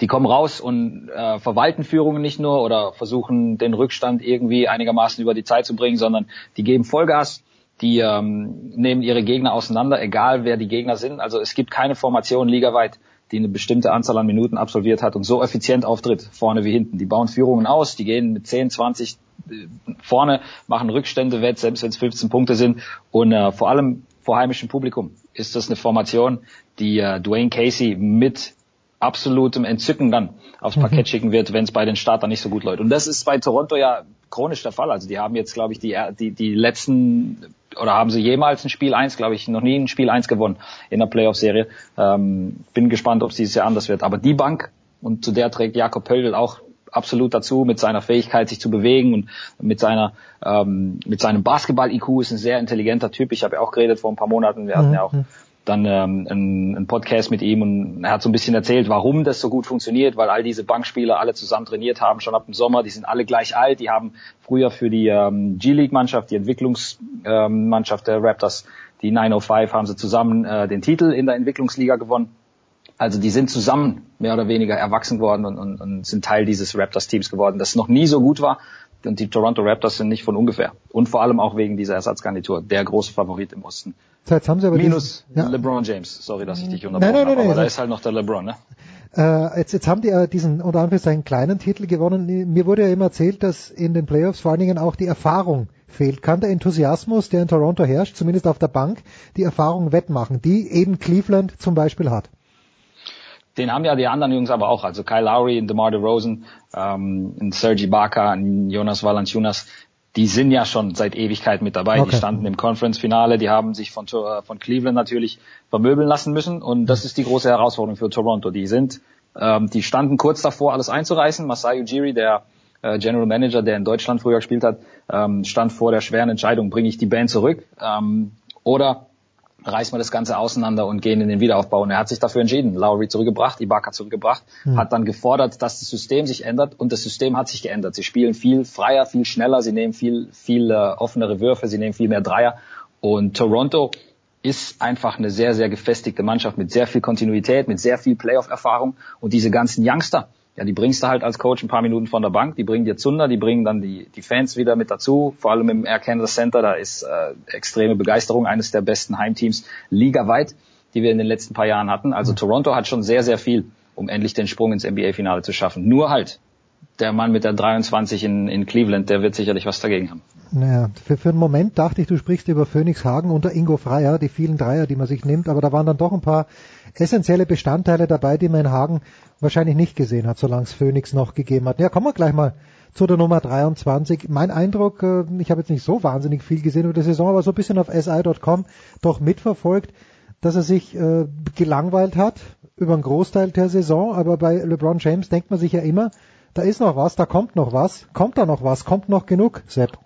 Speaker 30: die kommen raus und äh, verwalten Führungen nicht nur oder versuchen den Rückstand irgendwie einigermaßen über die Zeit zu bringen, sondern die geben Vollgas, die ähm, nehmen ihre Gegner auseinander, egal wer die Gegner sind. Also es gibt keine Formation ligaweit, die eine bestimmte Anzahl an Minuten absolviert hat und so effizient auftritt, vorne wie hinten. Die bauen Führungen aus, die gehen mit 10, 20 äh, vorne, machen Rückstände wett, selbst wenn es 15 Punkte sind und äh, vor allem vor heimischem Publikum ist das eine Formation, die äh, Dwayne Casey mit absolutem Entzücken dann aufs Parkett mhm. schicken wird, wenn es bei den Startern nicht so gut läuft. Und das ist bei Toronto ja chronisch der Fall. Also die haben jetzt, glaube ich, die, die, die letzten oder haben sie jemals ein Spiel eins, glaube ich, noch nie ein Spiel eins gewonnen in der Playoff-Serie. Ähm, bin gespannt, ob es dieses Jahr anders wird. Aber die Bank, und zu der trägt Jakob Pöldl auch absolut dazu mit seiner Fähigkeit, sich zu bewegen und mit seiner ähm, mit seinem Basketball-IQ ist ein sehr intelligenter Typ. Ich habe ja auch geredet vor ein paar Monaten. Wir hatten ja auch dann ähm, einen, einen Podcast mit ihm und er hat so ein bisschen erzählt, warum das so gut funktioniert, weil all diese Bankspieler alle zusammen trainiert haben, schon ab dem Sommer, die sind alle gleich alt, die haben früher für die ähm, G-League-Mannschaft, die Entwicklungsmannschaft ähm, der Raptors, die 905, haben sie zusammen äh, den Titel in der Entwicklungsliga gewonnen. Also die sind zusammen mehr oder weniger erwachsen worden und, und, und sind Teil dieses Raptors-Teams geworden, das noch nie so gut war. Und die Toronto Raptors sind nicht von ungefähr. Und vor allem auch wegen dieser Ersatzgarnitur, der große Favorit im Osten.
Speaker 7: Jetzt haben sie aber
Speaker 30: Minus
Speaker 7: diesen, ja.
Speaker 30: LeBron James. Sorry, dass ich dich unterbrochen
Speaker 7: nein, nein,
Speaker 30: habe,
Speaker 7: nein,
Speaker 30: aber
Speaker 7: nein,
Speaker 30: da ist halt noch der LeBron, ne?
Speaker 7: Äh, jetzt, jetzt haben die äh, diesen unter Anführungszeichen kleinen Titel gewonnen. Mir wurde ja immer erzählt, dass in den Playoffs vor allen Dingen auch die Erfahrung fehlt. Kann der Enthusiasmus, der in Toronto herrscht, zumindest auf der Bank, die Erfahrung wettmachen, die eben Cleveland zum Beispiel hat?
Speaker 30: Den haben ja die anderen Jungs aber auch. Also Kyle Lowry, DeMar DeRozan, ähm, Sergi Barker, Jonas Valanciunas, die sind ja schon seit Ewigkeit mit dabei. Okay. Die standen im Conference-Finale, die haben sich von, von Cleveland natürlich vermöbeln lassen müssen und das ist die große Herausforderung für Toronto. Die sind, ähm, die standen kurz davor, alles einzureißen. Masai Ujiri, der äh, General Manager, der in Deutschland früher gespielt hat, ähm, stand vor der schweren Entscheidung, bringe ich die Band zurück ähm, oder reißen wir das Ganze auseinander und gehen in den Wiederaufbau. Und er hat sich dafür entschieden. Lowry zurückgebracht, Ibaka zurückgebracht, mhm. hat dann gefordert, dass das System sich ändert und das System hat sich geändert. Sie spielen viel freier, viel schneller, sie nehmen viel, viel äh, offenere Würfe, sie nehmen viel mehr Dreier. Und Toronto ist einfach eine sehr, sehr gefestigte Mannschaft mit sehr viel Kontinuität, mit sehr viel Playoff-Erfahrung und diese ganzen Youngster, ja, die bringst du halt als Coach ein paar Minuten von der Bank, die bringen dir Zunder, die bringen dann die, die Fans wieder mit dazu, vor allem im Air Canada Center, da ist äh, extreme Begeisterung, eines der besten Heimteams ligaweit, die wir in den letzten paar Jahren hatten. Also Toronto hat schon sehr, sehr viel, um endlich den Sprung ins NBA-Finale zu schaffen. Nur halt, der Mann mit der 23 in, in Cleveland, der wird sicherlich was dagegen haben.
Speaker 7: Naja, für, für einen Moment dachte ich, du sprichst über Phoenix Hagen unter Ingo Freier, die vielen Dreier, die man sich nimmt, aber da waren dann doch ein paar essentielle Bestandteile dabei, die man in Hagen wahrscheinlich nicht gesehen hat, solange es Phoenix noch gegeben hat. Ja, kommen wir gleich mal zu der Nummer 23. Mein Eindruck, äh, ich habe jetzt nicht so wahnsinnig viel gesehen über die Saison, aber so ein bisschen auf SI.com doch mitverfolgt, dass er sich äh, gelangweilt hat über einen Großteil der Saison, aber bei LeBron James denkt man sich ja immer, da ist noch was, da kommt noch was, kommt da noch was, kommt noch genug, Sepp.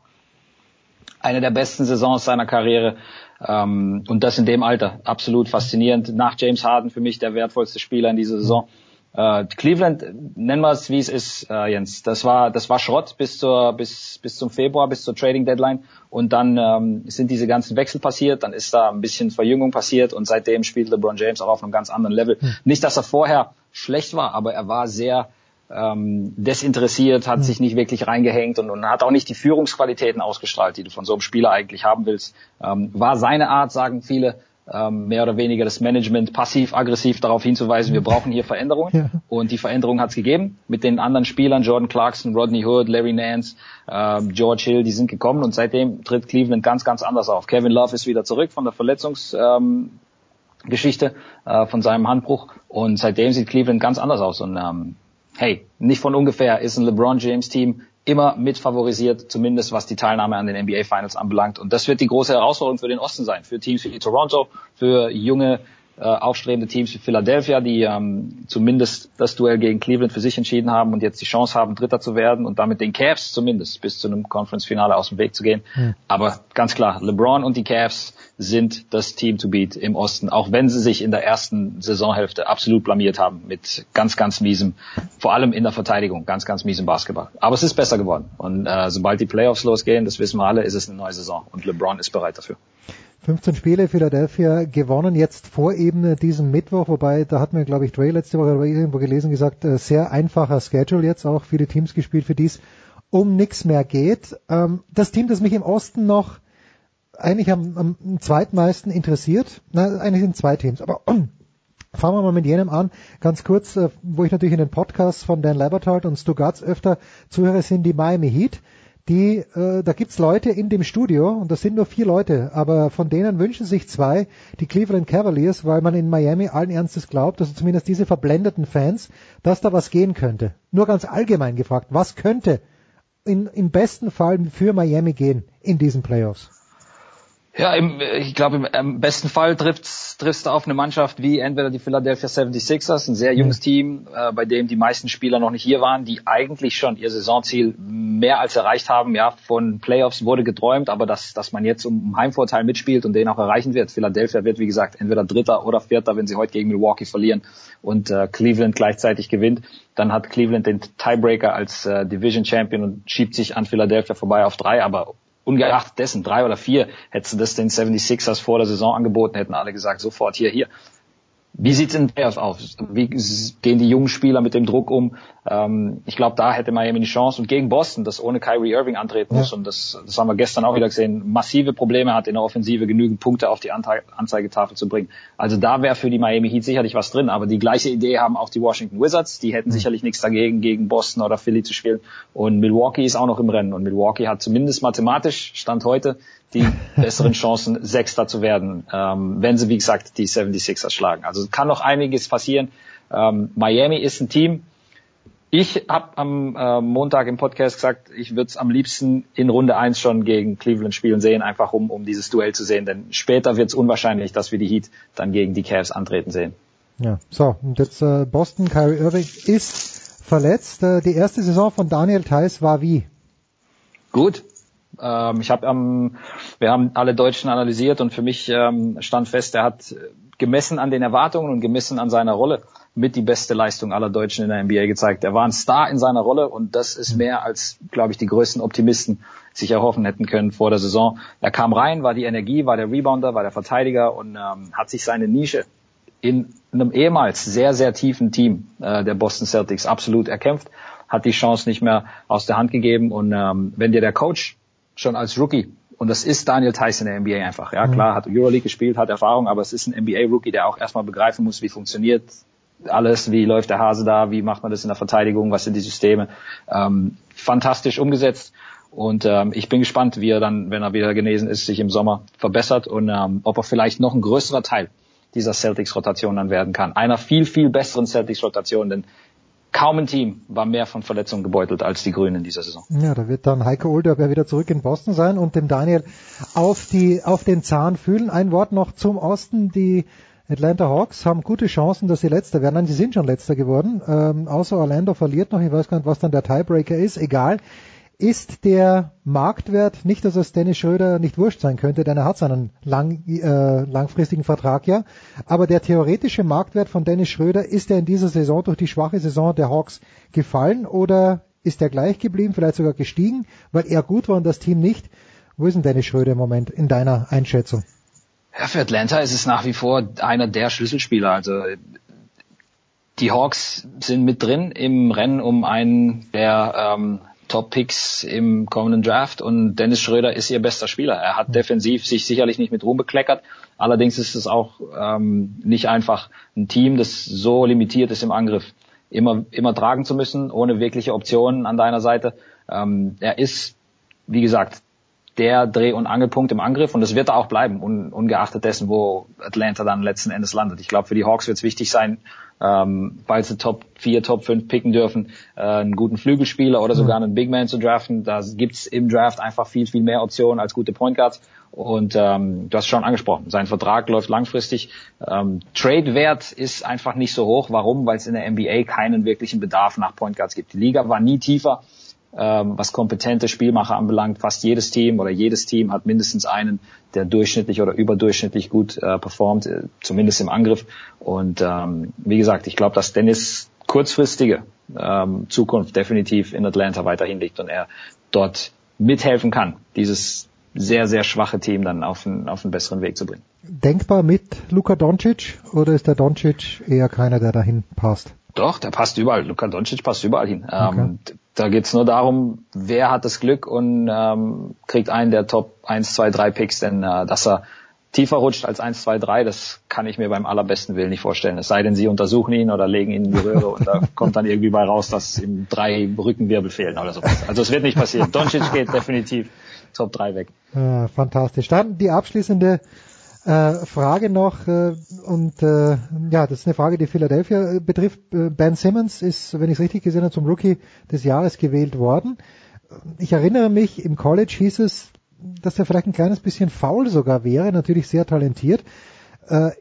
Speaker 30: Eine der besten Saisons seiner Karriere ähm, und das in dem Alter. Absolut faszinierend. Nach James Harden für mich der wertvollste Spieler in dieser Saison. Äh, Cleveland, nennen wir es wie es ist, äh, Jens. Das war das war Schrott bis zur bis bis zum Februar, bis zur Trading Deadline und dann ähm, sind diese ganzen Wechsel passiert, dann ist da ein bisschen Verjüngung passiert und seitdem spielt LeBron James auch auf einem ganz anderen Level. Hm. Nicht, dass er vorher schlecht war, aber er war sehr ähm, desinteressiert, hat hm. sich nicht wirklich reingehängt und, und hat auch nicht die Führungsqualitäten ausgestrahlt, die du von so einem Spieler eigentlich haben willst. Ähm, war seine Art, sagen viele, ähm, mehr oder weniger das Management passiv-aggressiv darauf hinzuweisen, wir brauchen hier Veränderungen. Ja. Und die Veränderung hat es gegeben. Mit den anderen Spielern, Jordan Clarkson, Rodney Hood, Larry Nance, ähm, George Hill, die sind gekommen und seitdem tritt Cleveland ganz, ganz anders auf. Kevin Love ist wieder zurück von der Verletzungsgeschichte, ähm, äh, von seinem Handbruch und seitdem sieht Cleveland ganz anders aus. Und ähm, hey, nicht von ungefähr ist ein LeBron James Team immer mit favorisiert, zumindest was die Teilnahme an den NBA Finals anbelangt. Und das wird die große Herausforderung für den Osten sein, für Teams wie Toronto, für junge äh, aufstrebende Teams wie Philadelphia, die ähm, zumindest das Duell gegen Cleveland für sich entschieden haben und jetzt die Chance haben, Dritter zu werden und damit den Cavs zumindest bis zu einem Conference-Finale aus dem Weg zu gehen. Mhm. Aber ganz klar, LeBron und die Cavs sind das Team to beat im Osten, auch wenn sie sich in der ersten Saisonhälfte absolut blamiert haben mit ganz, ganz miesem, vor allem in der Verteidigung, ganz, ganz miesem Basketball. Aber es ist besser geworden. Und äh, sobald die Playoffs losgehen, das wissen wir alle, ist es eine neue Saison und LeBron ist bereit dafür.
Speaker 7: 15 Spiele Philadelphia gewonnen, jetzt vor eben diesem Mittwoch, wobei da hat mir, glaube ich, Dre letzte Woche irgendwo gelesen gesagt, äh, sehr einfacher Schedule jetzt auch, viele Teams gespielt, für die es um nichts mehr geht. Ähm, das Team, das mich im Osten noch eigentlich am, am zweitmeisten interessiert, na, eigentlich sind zwei Teams, aber fangen wir mal mit jenem an, ganz kurz, äh, wo ich natürlich in den Podcasts von Dan Labertard und Stu Gatz öfter zuhöre, sind die Miami Heat die, äh, da gibt's Leute in dem Studio, und das sind nur vier Leute, aber von denen wünschen sich zwei die Cleveland Cavaliers, weil man in Miami allen Ernstes glaubt, also zumindest diese verblendeten Fans, dass da was gehen könnte. Nur ganz allgemein gefragt, was könnte in, im besten Fall für Miami gehen in diesen Playoffs?
Speaker 30: Ja, im, ich glaube, im, besten Fall triffst, triffst du auf eine Mannschaft wie entweder die Philadelphia 76ers, ein sehr junges Team, äh, bei dem die meisten Spieler noch nicht hier waren, die eigentlich schon ihr Saisonziel mehr als erreicht haben. Ja, von Playoffs wurde geträumt, aber dass, dass man jetzt um Heimvorteil mitspielt und den auch erreichen wird. Philadelphia wird, wie gesagt, entweder Dritter oder Vierter, wenn sie heute gegen Milwaukee verlieren und äh, Cleveland gleichzeitig gewinnt. Dann hat Cleveland den Tiebreaker als äh, Division Champion und schiebt sich an Philadelphia vorbei auf drei, aber ungeachtet dessen, drei oder vier, hättest du das den 76ers vor der Saison angeboten, hätten alle gesagt, sofort hier, hier. Wie sieht's in Playoffs aus? Wie gehen die jungen Spieler mit dem Druck um? Ähm, ich glaube, da hätte Miami die Chance. Und gegen Boston, das ohne Kyrie Irving antreten muss, ja. und das, das haben wir gestern auch wieder gesehen, massive Probleme hat in der Offensive, genügend Punkte auf die Anzeigetafel zu bringen. Also da wäre für die Miami Heat sicherlich was drin. Aber die gleiche Idee haben auch die Washington Wizards. Die hätten mhm. sicherlich nichts dagegen, gegen Boston oder Philly zu spielen. Und Milwaukee ist auch noch im Rennen. Und Milwaukee hat zumindest mathematisch, Stand heute, die besseren Chancen, Sechster zu werden, ähm, wenn sie, wie gesagt, die 76ers schlagen. Also kann noch einiges passieren. Ähm, Miami ist ein Team. Ich habe am äh, Montag im Podcast gesagt, ich würde es am liebsten in Runde eins schon gegen Cleveland spielen sehen, einfach um, um dieses Duell zu sehen. Denn später wird es unwahrscheinlich, dass wir die Heat dann gegen die Cavs antreten sehen.
Speaker 7: Ja, so, und jetzt äh, Boston, Kyrie Irving ist verletzt. Äh, die erste Saison von Daniel Theiss war wie?
Speaker 30: Gut, ähm, ich habe ähm, wir haben alle Deutschen analysiert und für mich ähm, stand fest, er hat gemessen an den Erwartungen und gemessen an seiner Rolle mit die beste Leistung aller Deutschen in der NBA gezeigt. Er war ein Star in seiner Rolle und das ist mehr als, glaube ich, die größten Optimisten sich erhoffen hätten können vor der Saison. Er kam rein, war die Energie, war der Rebounder, war der Verteidiger und ähm, hat sich seine Nische in einem ehemals sehr, sehr tiefen Team äh, der Boston Celtics absolut erkämpft, hat die Chance nicht mehr aus der Hand gegeben und ähm, wenn dir der Coach schon als Rookie. Und das ist Daniel Tyson in der NBA einfach. Ja, klar, hat Euroleague gespielt, hat Erfahrung, aber es ist ein NBA-Rookie, der auch erstmal begreifen muss, wie funktioniert alles, wie läuft der Hase da, wie macht man das in der Verteidigung, was sind die Systeme. Ähm, fantastisch umgesetzt. Und ähm, ich bin gespannt, wie er dann, wenn er wieder genesen ist, sich im Sommer verbessert und ähm, ob er vielleicht noch ein größerer Teil dieser Celtics-Rotation dann werden kann. Einer viel, viel besseren Celtics-Rotation, denn kaum ein Team war mehr von Verletzungen gebeutelt als die Grünen in dieser Saison.
Speaker 7: Ja, da wird dann Heiko Olderb ja wieder zurück in Boston sein und dem Daniel auf die, auf den Zahn fühlen. Ein Wort noch zum Osten. Die Atlanta Hawks haben gute Chancen, dass sie Letzter werden. Nein, sie sind schon Letzter geworden. Ähm, außer Orlando verliert noch. Ich weiß gar nicht, was dann der Tiebreaker ist. Egal ist der Marktwert, nicht dass es Dennis Schröder nicht wurscht sein könnte, denn er hat seinen lang, äh, langfristigen Vertrag ja, aber der theoretische Marktwert von Dennis Schröder, ist er in dieser Saison durch die schwache Saison der Hawks gefallen oder ist er gleich geblieben, vielleicht sogar gestiegen, weil er gut war und das Team nicht? Wo ist denn Dennis Schröder im Moment in deiner Einschätzung?
Speaker 30: Ja, für Atlanta ist es nach wie vor einer der Schlüsselspieler. Also die Hawks sind mit drin im Rennen um einen der ähm, Top-Picks im kommenden Draft und Dennis Schröder ist ihr bester Spieler. Er hat defensiv sich sicherlich nicht mit Ruhm bekleckert. Allerdings ist es auch ähm, nicht einfach ein Team, das so limitiert ist im Angriff, immer, immer tragen zu müssen, ohne wirkliche Optionen an deiner Seite. Ähm, er ist, wie gesagt, der Dreh- und Angelpunkt im Angriff und das wird er auch bleiben, un, ungeachtet dessen, wo Atlanta dann letzten Endes landet. Ich glaube, für die Hawks wird es wichtig sein, ähm, weil sie Top 4, Top 5 picken dürfen, äh, einen guten Flügelspieler oder sogar einen Big Man zu draften. Da gibt's im Draft einfach viel, viel mehr Optionen als gute Point Guards. Und ähm, du hast schon angesprochen, sein Vertrag läuft langfristig. Ähm, Trade-Wert ist einfach nicht so hoch. Warum? Weil es in der NBA keinen wirklichen Bedarf nach Point Guards gibt. Die Liga war nie tiefer ähm, was kompetente Spielmacher anbelangt. Fast jedes Team oder jedes Team hat mindestens einen, der durchschnittlich oder überdurchschnittlich gut äh, performt, äh, zumindest im Angriff. Und ähm, wie gesagt, ich glaube, dass Dennis kurzfristige ähm, Zukunft definitiv in Atlanta weiterhin liegt und er dort mithelfen kann, dieses sehr, sehr schwache Team dann auf einen, auf einen besseren Weg zu bringen.
Speaker 7: Denkbar mit Luka Doncic oder ist der Doncic eher keiner, der dahin passt?
Speaker 30: Doch, der passt überall. Luka Doncic passt überall hin. Okay. Ähm, da geht's nur darum, wer hat das Glück und ähm, kriegt einen der Top 1, 2, 3 Picks, denn äh, dass er tiefer rutscht als 1, 2, 3, das kann ich mir beim allerbesten Willen nicht vorstellen. Es sei denn, sie untersuchen ihn oder legen ihn in die Röhre und da kommt dann irgendwie bei raus, dass ihm drei Rückenwirbel fehlen oder sowas. Also es wird nicht passieren. Doncic geht definitiv Top 3 weg.
Speaker 7: Ja, fantastisch. Dann die abschließende äh, Frage noch, äh, und äh, ja, das ist eine Frage, die Philadelphia äh, betrifft. Äh, ben Simmons ist, wenn ich es richtig gesehen habe, zum Rookie des Jahres gewählt worden. Ich erinnere mich, im College hieß es, dass er vielleicht ein kleines bisschen faul sogar wäre, natürlich sehr talentiert.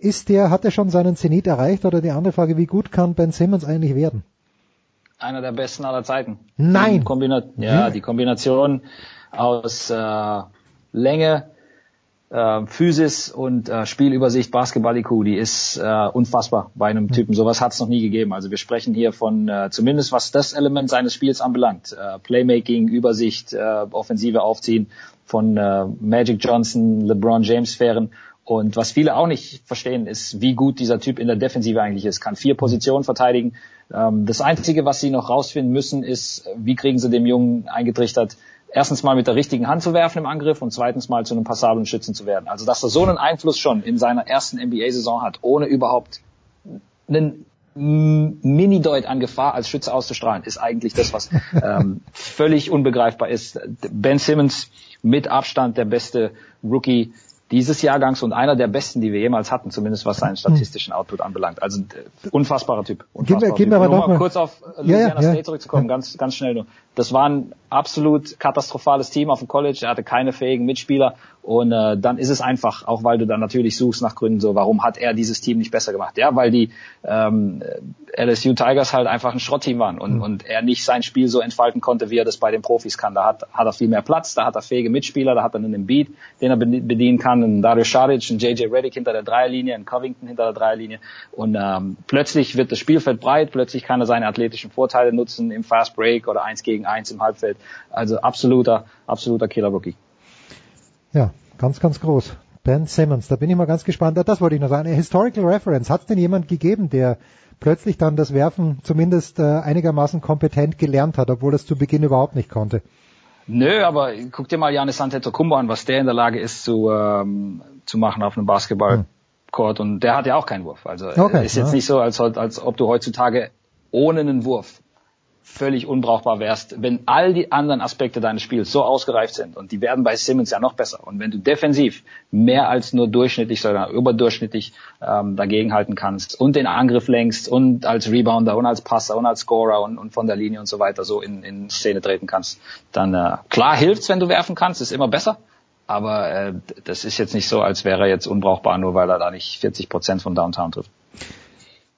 Speaker 7: Ist der, hat er schon seinen Zenit erreicht oder die andere Frage, wie gut kann Ben Simmons eigentlich werden?
Speaker 30: Einer der besten aller Zeiten.
Speaker 7: Nein.
Speaker 30: Die Kombina ja, die Kombination aus Länge, äh, Physis und äh, Spielübersicht Basketball-IQ, die ist äh, unfassbar bei einem Typen. Sowas hat es noch nie gegeben. Also wir sprechen hier von, äh, zumindest was das Element seines Spiels anbelangt, äh, Playmaking, Übersicht, äh, Offensive aufziehen von äh, Magic Johnson, LeBron James Sphären und was viele auch nicht verstehen, ist, wie gut dieser Typ in der Defensive eigentlich ist. Kann vier Positionen verteidigen. Ähm, das Einzige, was sie noch rausfinden müssen, ist, wie kriegen sie dem Jungen eingetrichtert, erstens mal mit der richtigen Hand zu werfen im Angriff und zweitens mal zu einem passablen Schützen zu werden. Also, dass er so einen Einfluss schon in seiner ersten NBA-Saison hat, ohne überhaupt einen Mini-Deut an Gefahr als Schütze auszustrahlen, ist eigentlich das, was ähm, völlig unbegreifbar ist. Ben Simmons mit Abstand der beste Rookie dieses Jahrgangs und einer der besten, die wir jemals hatten, zumindest was seinen statistischen Output anbelangt. Also äh, unfassbarer Typ. Unfassbarer
Speaker 7: gib mir, gib mir aber
Speaker 30: noch mal kurz auf Louisiana
Speaker 7: ja, ja,
Speaker 30: State
Speaker 7: ja.
Speaker 30: zurückzukommen, ganz, ganz schnell nur. Das war ein absolut katastrophales Team auf dem College. Er hatte keine fähigen Mitspieler und äh, dann ist es einfach, auch weil du dann natürlich suchst nach Gründen, so warum hat er dieses Team nicht besser gemacht? Ja, weil die ähm, LSU Tigers halt einfach ein Schrottteam waren und, mhm. und er nicht sein Spiel so entfalten konnte, wie er das bei den Profis kann. Da hat, hat er viel mehr Platz, da hat er fähige Mitspieler, da hat er einen Beat, den er bedienen kann, einen Dario Saric, einen JJ Reddick hinter der Dreierlinie, einen Covington hinter der Dreierlinie und ähm, plötzlich wird das Spielfeld breit, plötzlich kann er seine athletischen Vorteile nutzen im Fast Break oder eins gegen eins im Halbfeld. Also absoluter, absoluter Killer Rookie.
Speaker 7: Ja, ganz, ganz groß. Ben Simmons, da bin ich mal ganz gespannt. Das wollte ich noch sagen. Eine Historical Reference. Hat es denn jemand gegeben, der plötzlich dann das Werfen zumindest äh, einigermaßen kompetent gelernt hat, obwohl es zu Beginn überhaupt nicht konnte?
Speaker 30: Nö, aber guck dir mal Janis Antetokounmpo an, was der in der Lage ist zu, ähm, zu machen auf einem Basketballcourt. Und der hat ja auch keinen Wurf. Also
Speaker 7: okay,
Speaker 30: ist jetzt
Speaker 7: ja.
Speaker 30: nicht so, als, als ob du heutzutage ohne einen Wurf völlig unbrauchbar wärst, wenn all die anderen Aspekte deines Spiels so ausgereift sind. Und die werden bei Simmons ja noch besser. Und wenn du defensiv mehr als nur durchschnittlich, sondern überdurchschnittlich ähm, dagegenhalten kannst und den Angriff lenkst und als Rebounder und als Passer und als Scorer und, und von der Linie und so weiter so in, in Szene treten kannst, dann äh, klar hilft's, wenn du werfen kannst, ist immer besser, aber äh, das ist jetzt nicht so, als wäre er jetzt unbrauchbar, nur weil er da nicht 40 Prozent von Downtown trifft.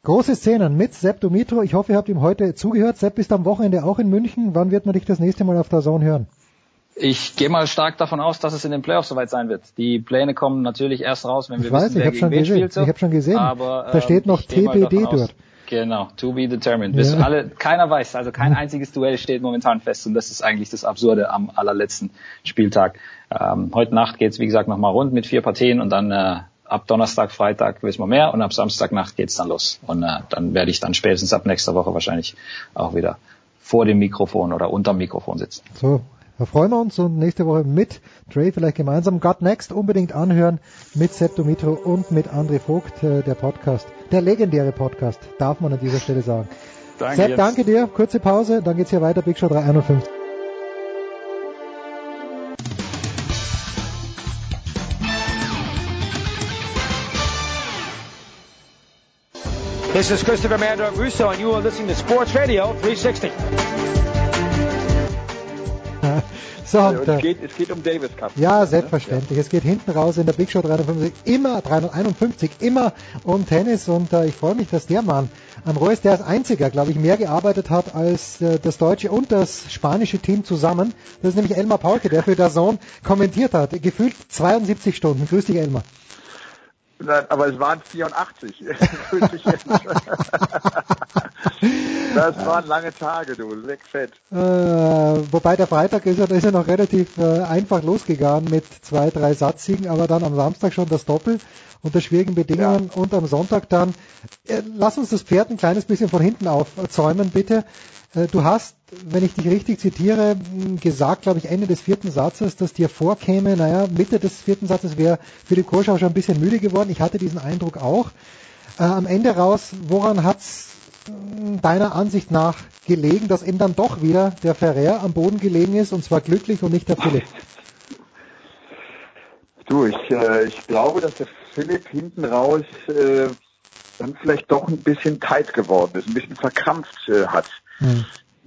Speaker 7: Große Szenen mit Sepp Dumitro. Ich hoffe, ihr habt ihm heute zugehört. Sepp bist am Wochenende auch in München. Wann wird man dich das nächste Mal auf der Zone hören?
Speaker 30: Ich gehe mal stark davon aus, dass es in den Playoffs soweit sein wird. Die Pläne kommen natürlich erst raus, wenn wir
Speaker 7: ich weiß,
Speaker 30: wissen, wer
Speaker 7: ich habe
Speaker 30: gegen
Speaker 7: schon
Speaker 30: wen
Speaker 7: gesehen.
Speaker 30: spielt. So.
Speaker 7: Ich habe schon gesehen.
Speaker 30: Aber,
Speaker 7: da
Speaker 30: ähm,
Speaker 7: steht noch TBD
Speaker 30: aus-
Speaker 7: dort.
Speaker 30: Genau, to be determined. Bis
Speaker 7: Ja.
Speaker 30: alle, keiner weiß, also kein einziges Duell steht momentan fest und das ist eigentlich das Absurde am allerletzten Spieltag. Ähm, heute Nacht geht's wie gesagt nochmal rund mit vier Partien und dann äh, ab Donnerstag, Freitag wissen wir mehr und ab Samstagnacht geht's dann los. Und äh, dann werde ich dann spätestens ab nächster Woche wahrscheinlich auch wieder vor dem Mikrofon oder unterm Mikrofon sitzen.
Speaker 7: So, da freuen wir uns und nächste Woche mit Dre vielleicht gemeinsam. God Next unbedingt anhören mit Sepp Dumitro und mit André Vogt, äh, der Podcast, der legendäre Podcast, darf man an dieser Stelle sagen.
Speaker 30: Danke,
Speaker 7: Sepp, danke dir. Kurze Pause, dann geht's hier weiter. Big Show 351.
Speaker 31: This is Christopher Mando Russo, and you are listening to Sports Radio 360.
Speaker 7: So,
Speaker 31: Also,
Speaker 7: und,
Speaker 31: es, geht, es geht um Davis Cup.
Speaker 7: Ja, selbstverständlich. Es geht hinten raus in der Big Show 351, immer 351, immer um Tennis und äh, ich freue mich, dass der Mann am Rohr ist, der als einziger, glaube ich, mehr gearbeitet hat als äh, das deutsche und das spanische Team zusammen. Das ist nämlich Elmar Paulke, der für Dazon kommentiert hat. Gefühlt 72 Stunden. Grüß dich, Elmar.
Speaker 17: Nein, aber es waren 84. Grüß dich jetzt. das waren lange Tage, du. Leck fett.
Speaker 7: Äh, wobei der Freitag ist ja, ist ja noch relativ äh, einfach losgegangen mit zwei, drei Satzsiegen, aber dann am Samstag schon das Doppel unter schwierigen Bedingungen und am Sonntag dann. Äh, lass uns das Pferd ein kleines bisschen von hinten aufzäumen, bitte. Äh, du hast, wenn ich dich richtig zitiere, gesagt, glaube ich, Ende des vierten Satzes, dass dir vorkäme, naja, Mitte des vierten Satzes wäre die Kurschau schon ein bisschen müde geworden. Ich hatte diesen Eindruck auch. Äh, am Ende raus, woran hat's mh, deiner Ansicht nach gelegen, dass eben dann doch wieder der Ferrer am Boden gelegen ist und zwar glücklich und nicht der Philipp?
Speaker 17: Du, ich, äh, ich glaube, dass der Philipp hinten raus äh, dann vielleicht doch ein bisschen tight geworden ist, ein bisschen verkrampft äh, hat.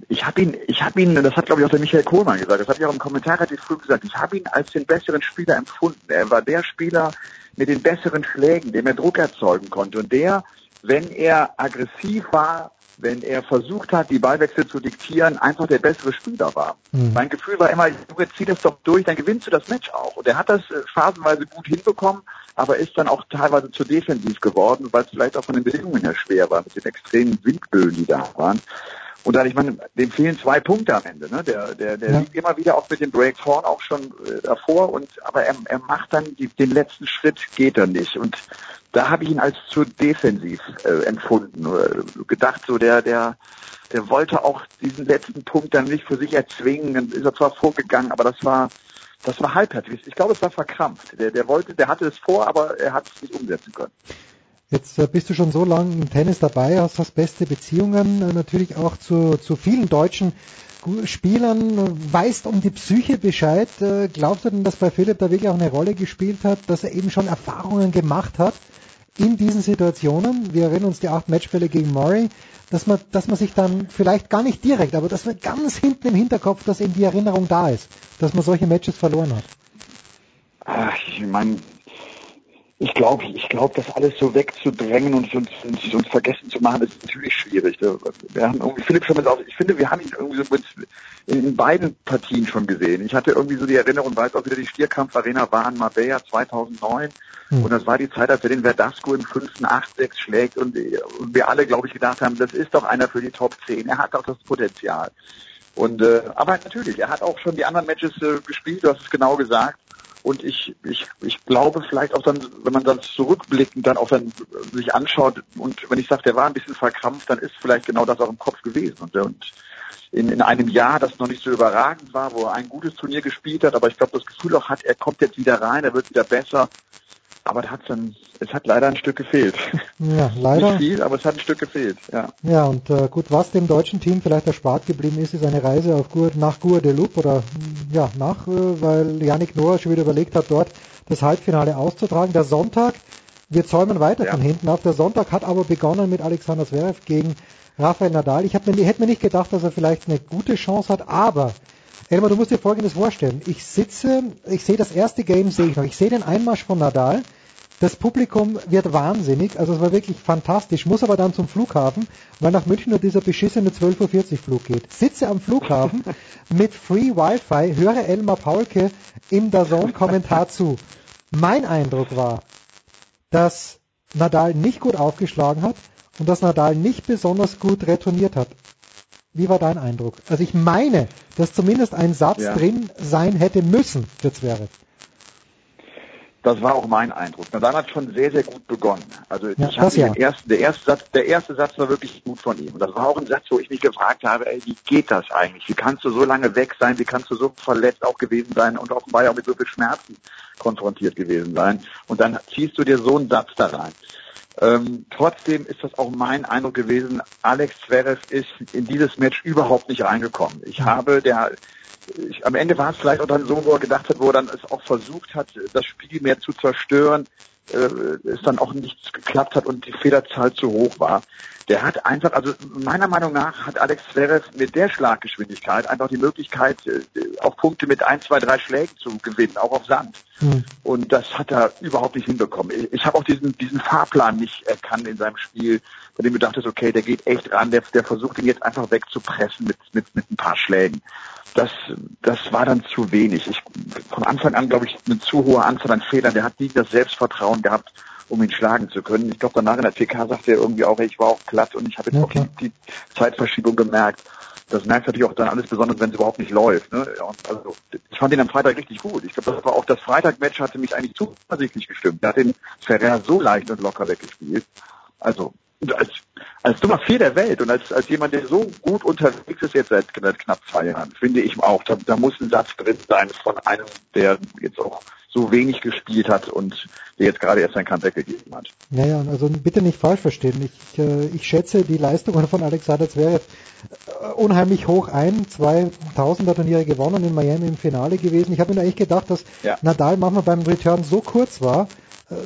Speaker 32: Ich habe ihn, ich habe ihn, das hat glaube ich auch der Michael Kohlmann gesagt, das habe ich auch im Kommentar relativ früh gesagt, ich habe ihn als den besseren Spieler empfunden. Er war der Spieler mit den besseren Schlägen, dem er Druck erzeugen konnte und der, wenn er aggressiv war, wenn er versucht hat, die Ballwechsel zu diktieren, einfach der bessere Spieler war. Mhm. Mein Gefühl war immer, Junge, zieh das doch durch, dann gewinnst du das Match auch. Und er hat das äh, phasenweise gut hinbekommen, aber ist dann auch teilweise zu defensiv geworden, weil es vielleicht auch von den Bedingungen her schwer war, mit den extremen Windböen, die da waren. Und dann, ich meine, dem fehlen zwei Punkte am Ende. Ne? Der, der, der ja. liegt immer wieder auch mit dem Break vorn auch schon äh, davor und aber er, er macht dann die, den letzten Schritt, geht er nicht. Und da habe ich ihn als zu defensiv äh, empfunden. Äh, gedacht, so der, der, der wollte auch diesen letzten Punkt dann nicht für sich erzwingen. Dann ist er zwar vorgegangen, aber das war das war halbherzig. Ich glaube, es war verkrampft. Der, der wollte, der hatte es vor, aber er hat es nicht umsetzen können.
Speaker 7: Jetzt äh, bist du schon so lange im Tennis dabei, hast das beste Beziehungen, äh, natürlich auch zu, zu vielen deutschen Spielern, weißt um die Psyche Bescheid. Äh, glaubst du denn, dass bei Philipp da wirklich auch eine Rolle gespielt hat, dass er eben schon Erfahrungen gemacht hat in diesen Situationen? Wir erinnern uns die acht Matchfälle gegen Murray, dass man, dass man sich dann vielleicht gar nicht direkt, aber dass man ganz hinten im Hinterkopf, dass eben die Erinnerung da ist, dass man solche Matches verloren hat.
Speaker 32: Ach, ich meine, ich glaube, ich glaube, das alles so wegzudrängen und uns, uns, uns vergessen zu machen, ist natürlich schwierig. Wir haben irgendwie Philipp schon mal ich finde, wir haben ihn irgendwie so mit, in, beiden Partien schon gesehen. Ich hatte irgendwie so die Erinnerung, weil es auch wieder die Stierkampf-Arena war in Marbella 2009 mhm. und das war die Zeit, als er den Verdasco im fünften 8-6 schlägt und, und wir alle, glaube ich, gedacht haben, das ist doch einer für die Top 10. Er hat auch das Potenzial. Und äh, aber natürlich, er hat auch schon die anderen Matches äh, gespielt, du hast es genau gesagt. Und ich, ich, ich glaube vielleicht auch dann, wenn man dann zurückblickend dann auch dann sich anschaut und wenn ich sage, der war ein bisschen verkrampft, dann ist vielleicht genau das auch im Kopf gewesen. Und, und in, in einem Jahr, das noch nicht so überragend war, wo er ein gutes Turnier gespielt hat, aber ich glaube, das Gefühl auch hat, er kommt jetzt wieder rein, er wird wieder besser. Aber hat dann, es hat leider ein Stück gefehlt.
Speaker 7: Ja, leider.
Speaker 32: Nicht viel, aber es hat ein Stück gefehlt, ja.
Speaker 7: Ja, und äh, gut, was dem deutschen Team vielleicht erspart geblieben ist, ist eine Reise auf Gur, nach Guadeloupe oder ja, nach, äh, weil Yannick Noah schon wieder überlegt hat, dort das Halbfinale auszutragen. Der Sonntag, wir zäumen weiter ja. von hinten auf. Der Sonntag hat aber begonnen mit Alexander Zverev gegen Rafael Nadal. Ich mir, hätte mir nicht gedacht, dass er vielleicht eine gute Chance hat, aber Elmar, du musst dir Folgendes vorstellen. Ich sitze, ich sehe das erste Game, sehe ich noch. Ich sehe den Einmarsch von Nadal. Das Publikum wird wahnsinnig, also es war wirklich fantastisch, muss aber dann zum Flughafen, weil nach München nur dieser beschissene 12.40 Uhr Flug geht. Sitze am Flughafen mit Free Wi-Fi, höre Elmar Paulke im Dazone-Kommentar zu. Mein Eindruck war, dass Nadal nicht gut aufgeschlagen hat und dass Nadal nicht besonders gut retourniert hat. Wie war dein Eindruck? Also ich meine, dass zumindest ein Satz ja. drin sein hätte müssen für Zverev.
Speaker 32: Das war auch mein Eindruck. Nadal hat schon sehr, sehr gut begonnen. Also ja, ich habe ja. den ersten, der erste Satz, der erste Satz war wirklich gut von ihm. Und das war auch ein Satz, wo ich mich gefragt habe, ey, wie geht das eigentlich? Wie kannst du so lange weg sein? Wie kannst du so verletzt auch gewesen sein und offenbar auch mit so viel Schmerzen konfrontiert gewesen sein? Und dann ziehst du dir so einen Satz da rein. Ähm, trotzdem ist das auch mein Eindruck gewesen, Alex Zverev ist in dieses Match überhaupt nicht reingekommen. Ich habe der ich, am Ende war es vielleicht auch dann so, wo er gedacht hat, wo er dann es auch versucht hat, das Spiel mehr zu zerstören, äh, es dann auch nichts geklappt hat und die Fehlerzahl zu hoch war. Der hat einfach, also meiner Meinung nach hat Alex Zverev mit der Schlaggeschwindigkeit einfach die Möglichkeit, äh, auch Punkte mit ein, zwei, drei Schlägen zu gewinnen, auch auf Sand. Mhm. Und das hat er überhaupt nicht hinbekommen. Ich, ich habe auch diesen, diesen Fahrplan nicht erkannt in seinem Spiel, bei dem du dachtest, okay, der geht echt ran, der, der versucht ihn jetzt einfach wegzupressen mit, mit, mit ein paar Schlägen das, das war dann zu wenig. Ich, von Anfang an, glaube ich, eine zu hohe Anzahl an Fehlern. Der hat nie das Selbstvertrauen gehabt, um ihn schlagen zu können. Ich glaube, danach in der TK sagte er irgendwie auch, ich war auch platt und ich habe jetzt okay. auch die, die Zeitverschiebung gemerkt. Das merkt natürlich auch dann alles besonders, wenn es überhaupt nicht läuft. Ne? Also ich fand ihn am Freitag richtig gut. Ich glaube, das war auch das Freitag-Match hatte mich eigentlich zuversichtlich gestimmt. Er hat den Ferrer so leicht und locker weggespielt. Also als, als Nummer vier der Welt und als, als jemand, der so gut unterwegs ist jetzt seit, seit knapp zwei Jahren, finde ich auch, da, da muss ein Satz drin sein von einem, der jetzt auch so wenig gespielt hat und der jetzt gerade erst sein Comeback gegeben hat.
Speaker 7: Naja, also bitte nicht falsch verstehen. Ich, äh, ich schätze die Leistungen von Alexander Zverev äh, unheimlich hoch ein. 2000er Turniere gewonnen in Miami im Finale gewesen. Ich habe mir eigentlich gedacht, dass ja. Nadal manchmal beim Return so kurz war,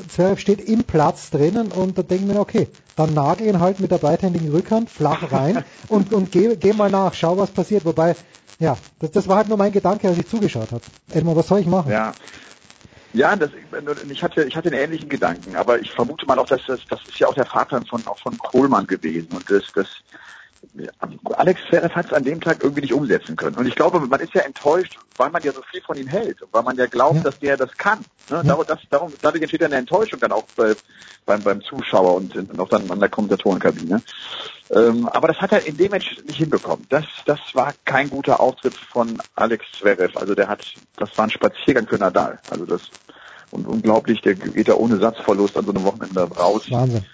Speaker 7: Zverev steht im Platz drinnen und da denken wir, okay, dann nagel ihn halt mit der beidhändigen Rückhand flach rein und, und geh, geh mal nach, schau, was passiert. Wobei, ja, das, das war halt nur mein Gedanke, als ich zugeschaut habe. Edmund, was soll ich machen?
Speaker 32: Ja. Ja, das, ich hatte, ich hatte einen ähnlichen Gedanken, aber ich vermute mal auch, dass das, das ist ja auch der Vater von, auch von Kohlmann gewesen und das, das, Alex Zverev hat es an dem Tag irgendwie nicht umsetzen können. Und ich glaube, man ist ja enttäuscht, weil man ja so viel von ihm hält, weil man ja glaubt, ja. dass der das kann. Ne? Ja. Das, darum, dadurch entsteht ja eine Enttäuschung dann auch bei, beim, beim Zuschauer und, und auch dann an der Kommentatorenkabine. Ähm, aber das hat er in dem Match nicht hinbekommen. Das, das war kein guter Auftritt von Alex Zverev. Also der hat, das war ein Spaziergang für Nadal. Also das und unglaublich, der geht da ohne Satzverlust an so einem Wochenende raus.
Speaker 7: Wahnsinn.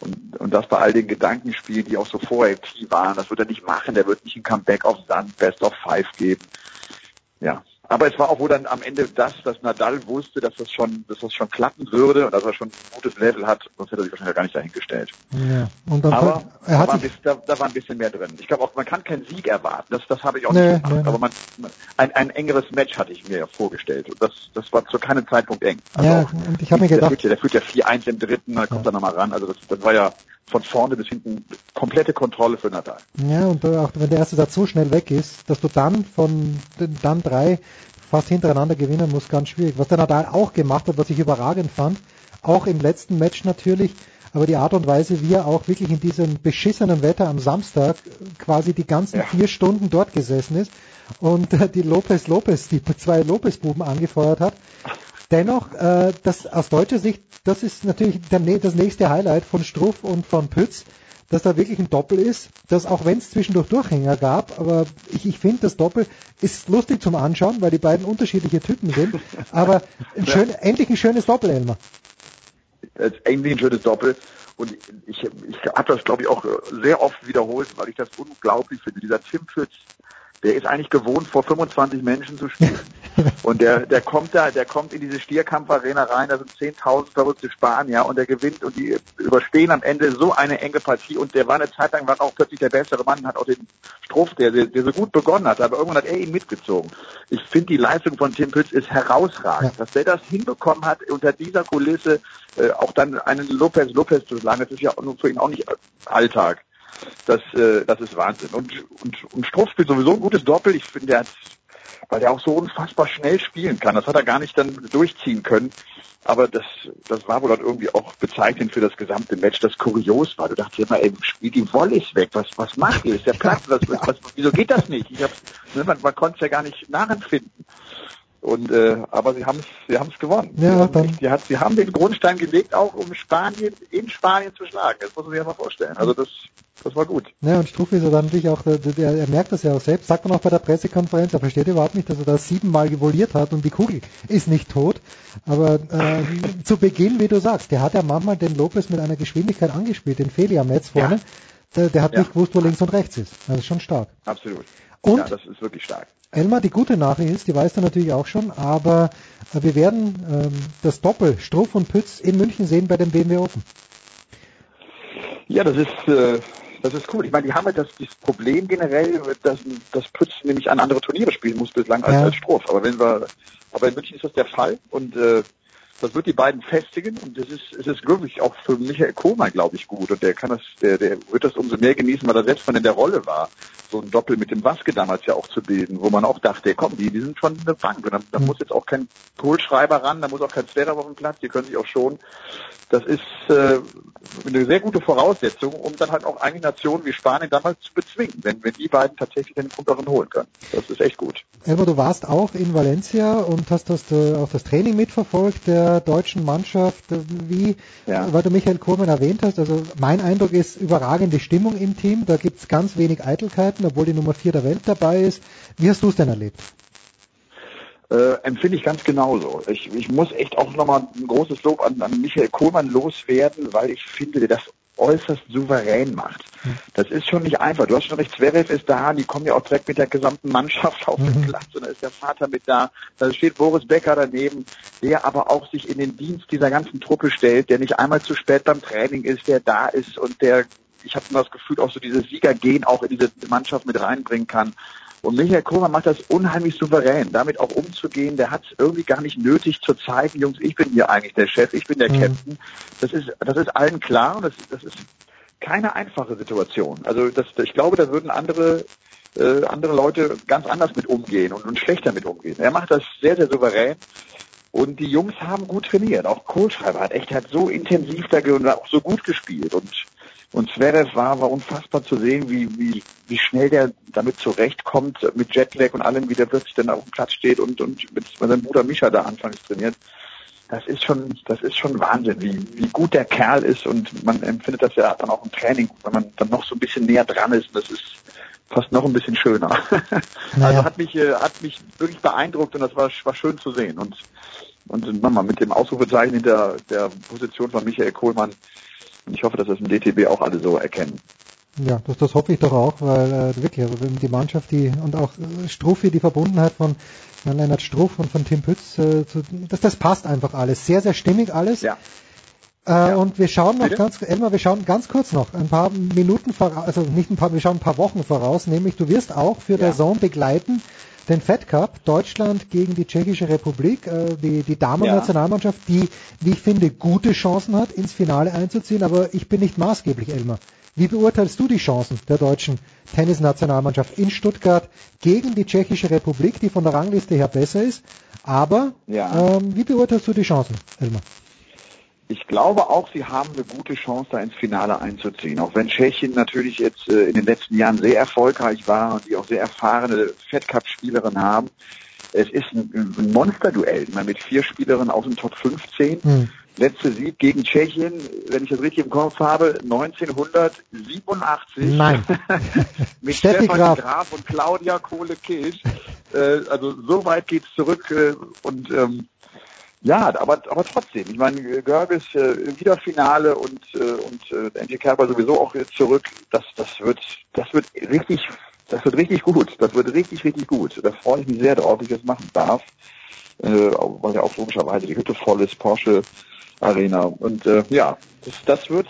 Speaker 32: Und, und das bei all den Gedankenspielen, die auch so vorher waren, das wird er nicht machen, der wird nicht ein Comeback auf Sand, Best of Five geben. Ja, aber es war auch wohl dann am Ende das, dass Nadal wusste, dass das schon, dass das schon klappen würde und dass er schon ein gutes Level hat, sonst hätte er sich wahrscheinlich gar nicht dahingestellt.
Speaker 7: Ja. Und dann
Speaker 32: aber
Speaker 7: er hat
Speaker 32: da, war bisschen, da, da, war ein bisschen mehr drin. Ich glaube auch, man kann keinen Sieg erwarten. Das, das habe ich auch nee, nicht gemacht. Nee. Aber man, ein, ein engeres Match hatte ich mir vorgestellt. Und das, das war zu keinem Zeitpunkt eng.
Speaker 7: Also ja, und ich habe mir gedacht.
Speaker 32: Der führt ja, ja 4-1 im dritten, da kommt ja. er nochmal ran. Also das, das war ja von vorne bis hinten komplette Kontrolle für Nadal.
Speaker 7: Ja, und auch wenn der erste Satz so schnell weg ist, dass du dann von dann drei fast hintereinander gewinnen muss, ganz schwierig. Was der Nadal auch gemacht hat, was ich überragend fand, auch im letzten Match natürlich, aber die Art und Weise, wie er auch wirklich in diesem beschissenen Wetter am Samstag quasi die ganzen ja. vier Stunden dort gesessen ist und die Lopez Lopez, die zwei Lopez-Buben angefeuert hat. Dennoch, äh, das aus deutscher Sicht, das ist natürlich der, das nächste Highlight von Struff und von Pütz dass da wirklich ein Doppel ist, dass auch wenn es zwischendurch Durchhänger gab, aber ich, ich finde, das Doppel ist lustig zum Anschauen, weil die beiden unterschiedliche Typen sind, aber ein schön, ja. endlich ein schönes Doppel, Elmar.
Speaker 32: Endlich ein schönes Doppel. Und ich, ich habe das, glaube ich, auch sehr oft wiederholt, weil ich das unglaublich finde. Dieser Tim Pütz, der ist eigentlich gewohnt, vor 25 Menschen zu spielen. Und der, der kommt da, der kommt in diese Stierkampfarena rein, da sind 10.000 verrückte Spanier und der gewinnt und die überstehen am Ende so eine enge Partie und der war eine Zeit lang, war auch plötzlich der bessere Mann, hat auch den Struff, der, der, so gut begonnen hat, aber irgendwann hat er ihn mitgezogen. Ich finde, die Leistung von Tim Pütz ist herausragend, dass der das hinbekommen hat, unter dieser Kulisse äh, auch dann einen Lopez Lopez zu schlagen, das ist ja für ihn auch nicht Alltag. Das, äh, das ist Wahnsinn. Und, und, und Struff spielt sowieso ein gutes Doppel. Ich finde, der hat, weil der auch so unfassbar schnell spielen kann. Das hat er gar nicht dann durchziehen können. Aber das, das war wohl dann irgendwie auch bezeichnend für das gesamte Match, das kurios war. Du dachtest immer, ey, spiel die Volleys weg. Was, was macht ihr? Ist der Platz? Was, was, wieso geht das nicht? Ich hab, ne, man, man konnte es ja gar nicht nachempfinden. Und äh, aber sie haben es, sie haben es gewonnen.
Speaker 7: Ja,
Speaker 32: sie, haben, hat, sie haben den Grundstein gelegt, auch um Spanien in Spanien zu schlagen. Das muss man sich ja mal vorstellen. Also das, das war gut.
Speaker 7: Ja, und Struff ist er dann natürlich auch, der, der, er merkt das ja auch selbst, sagt man auch bei der Pressekonferenz, er versteht überhaupt nicht, dass er da siebenmal gewoliert hat und die Kugel ist nicht tot. Aber äh, zu Beginn, wie du sagst, der hat ja manchmal den Lopez mit einer Geschwindigkeit angespielt, den Felia Metz vorne. Ja. Der, der, hat ja. nicht gewusst, wo links und rechts ist. Das ist schon stark.
Speaker 32: Absolut.
Speaker 7: Und
Speaker 32: ja, das ist wirklich stark.
Speaker 7: Elmar, die gute Nachricht ist, die weißt du natürlich auch schon, aber äh, wir werden ähm, das Doppel Struff und Pütz in München sehen bei dem BMW Open.
Speaker 32: Ja, das ist äh, das ist cool. Ich meine, die haben halt das, das Problem generell, dass, dass Pütz nämlich an andere Turniere spielen muss bislang als, ja. als Struff. Aber wenn wir, aber in München ist das der Fall und äh, das wird die beiden festigen und das ist, es ist wirklich auch für Michael Kohlmann, glaube ich, gut und der kann das, der, der wird das umso mehr genießen, weil er selbst von in der Rolle war so ein Doppel mit dem Waske damals ja auch zu bilden, wo man auch dachte, komm, die, die sind schon eine Bank. Und da, da mhm. muss jetzt auch kein Kohlschreiber ran, da muss auch kein Zverev auf dem Platz, die können sich auch schon. Das ist äh, eine sehr gute Voraussetzung, um dann halt auch einige Nationen wie Spanien damals zu bezwingen, wenn, wenn die beiden tatsächlich den Punkt darin holen können. Das ist echt gut.
Speaker 7: Elmar, du warst auch in Valencia und hast das, äh, auch das Training mitverfolgt der deutschen Mannschaft. Wie, ja. weil du Michael Kohlmann erwähnt hast, also mein Eindruck ist überragende Stimmung im Team, da gibt's ganz wenig Eitelkeiten obwohl die Nummer 4 der Welt dabei ist. Wie hast du es denn erlebt?
Speaker 32: Äh, empfinde ich ganz genauso. Ich, ich muss echt auch nochmal ein großes Lob an, an Michael Kohlmann loswerden, weil ich finde, der das äußerst souverän macht. Hm. Das ist schon nicht einfach. Du hast schon recht, Zverev ist da, die kommen ja auch direkt mit der gesamten Mannschaft auf den mhm. Platz und da ist der Vater mit da. Da steht Boris Becker daneben, der aber auch sich in den Dienst dieser ganzen Truppe stellt, der nicht einmal zu spät beim Training ist, der da ist und der ich habe immer das Gefühl, auch so dieses Siegergehen auch in diese Mannschaft mit reinbringen kann. Und Michael Kohlmann macht das unheimlich souverän, damit auch umzugehen. Der hat es irgendwie gar nicht nötig zu zeigen, Jungs, ich bin hier eigentlich der Chef, ich bin der mhm. Captain. Das ist, das ist allen klar und das, das ist keine einfache Situation. Also das, ich glaube, da würden andere äh, andere Leute ganz anders mit umgehen und, und schlechter mit umgehen. Er macht das sehr, sehr souverän. Und die Jungs haben gut trainiert. Auch Kohlschreiber hat echt hat so intensiv da und auch so gut gespielt. Und und Zverev war, war unfassbar zu sehen, wie, wie, wie schnell der damit zurechtkommt, mit Jetlag und allem, wie der plötzlich dann auf dem Platz steht und, und mit, seinem Bruder Micha da anfangs trainiert. Das ist schon, das ist schon Wahnsinn, wie, wie gut der Kerl ist und man empfindet das ja dann auch im Training, wenn man dann noch so ein bisschen näher dran ist. Das ist fast noch ein bisschen schöner. Naja. Also hat mich, äh, hat mich wirklich beeindruckt und das war, war schön zu sehen. Und, und Mama, mit dem Ausrufezeichen hinter der Position von Michael Kohlmann, und ich hoffe, dass das im DTB auch alle so erkennen.
Speaker 7: Ja, das, das hoffe ich doch auch, weil äh, wirklich, also die Mannschaft, die und auch äh, Struffi, die Verbundenheit von Jan Lennart Struff und von Tim Pütz, äh, zu, das, das passt einfach alles. Sehr, sehr stimmig alles.
Speaker 32: Ja.
Speaker 7: Äh, ja. Und wir schauen noch Bitte? ganz, Elmar, wir schauen ganz kurz noch ein paar Minuten voraus, also nicht ein paar, wir schauen ein paar Wochen voraus, nämlich du wirst auch für ja. der Zone begleiten den Fed Cup, Deutschland gegen die Tschechische Republik, äh, die, die Damen-Nationalmannschaft, die, wie ich finde, gute Chancen hat, ins Finale einzuziehen, aber ich bin nicht maßgeblich, Elmar. Wie beurteilst du die Chancen der deutschen Tennisnationalmannschaft in Stuttgart gegen die Tschechische Republik, die von der Rangliste her besser ist? Aber ja. ähm, wie beurteilst du die Chancen, Elmar?
Speaker 32: Ich glaube auch, sie haben eine gute Chance, da ins Finale einzuziehen. Auch wenn Tschechien natürlich jetzt äh, in den letzten Jahren sehr erfolgreich war und die auch sehr erfahrene Fed Cup Spielerinnen haben. Es ist ein, ein Monsterduell, meine, mit vier Spielerinnen aus dem Top 15. Hm. Letzte Sieg gegen Tschechien, wenn ich das richtig im Kopf habe, 1987.
Speaker 7: Nein.
Speaker 32: mit Stefan Graf. Graf und Claudia Kohle-Kilsch. Äh, also so weit geht's zurück äh, und ähm, ja, aber, aber trotzdem. Ich meine, Görges äh, wieder Finale und, äh, und äh, Angie Kerber sowieso auch jetzt zurück. Das, das wird, das wird richtig, das wird richtig gut. Das wird richtig, richtig gut. Da freue ich mich sehr drauf, dass ich das machen darf. Äh, weil ja auch logischerweise die Hütte voll ist, Porsche Arena. Und äh, ja, das, das wird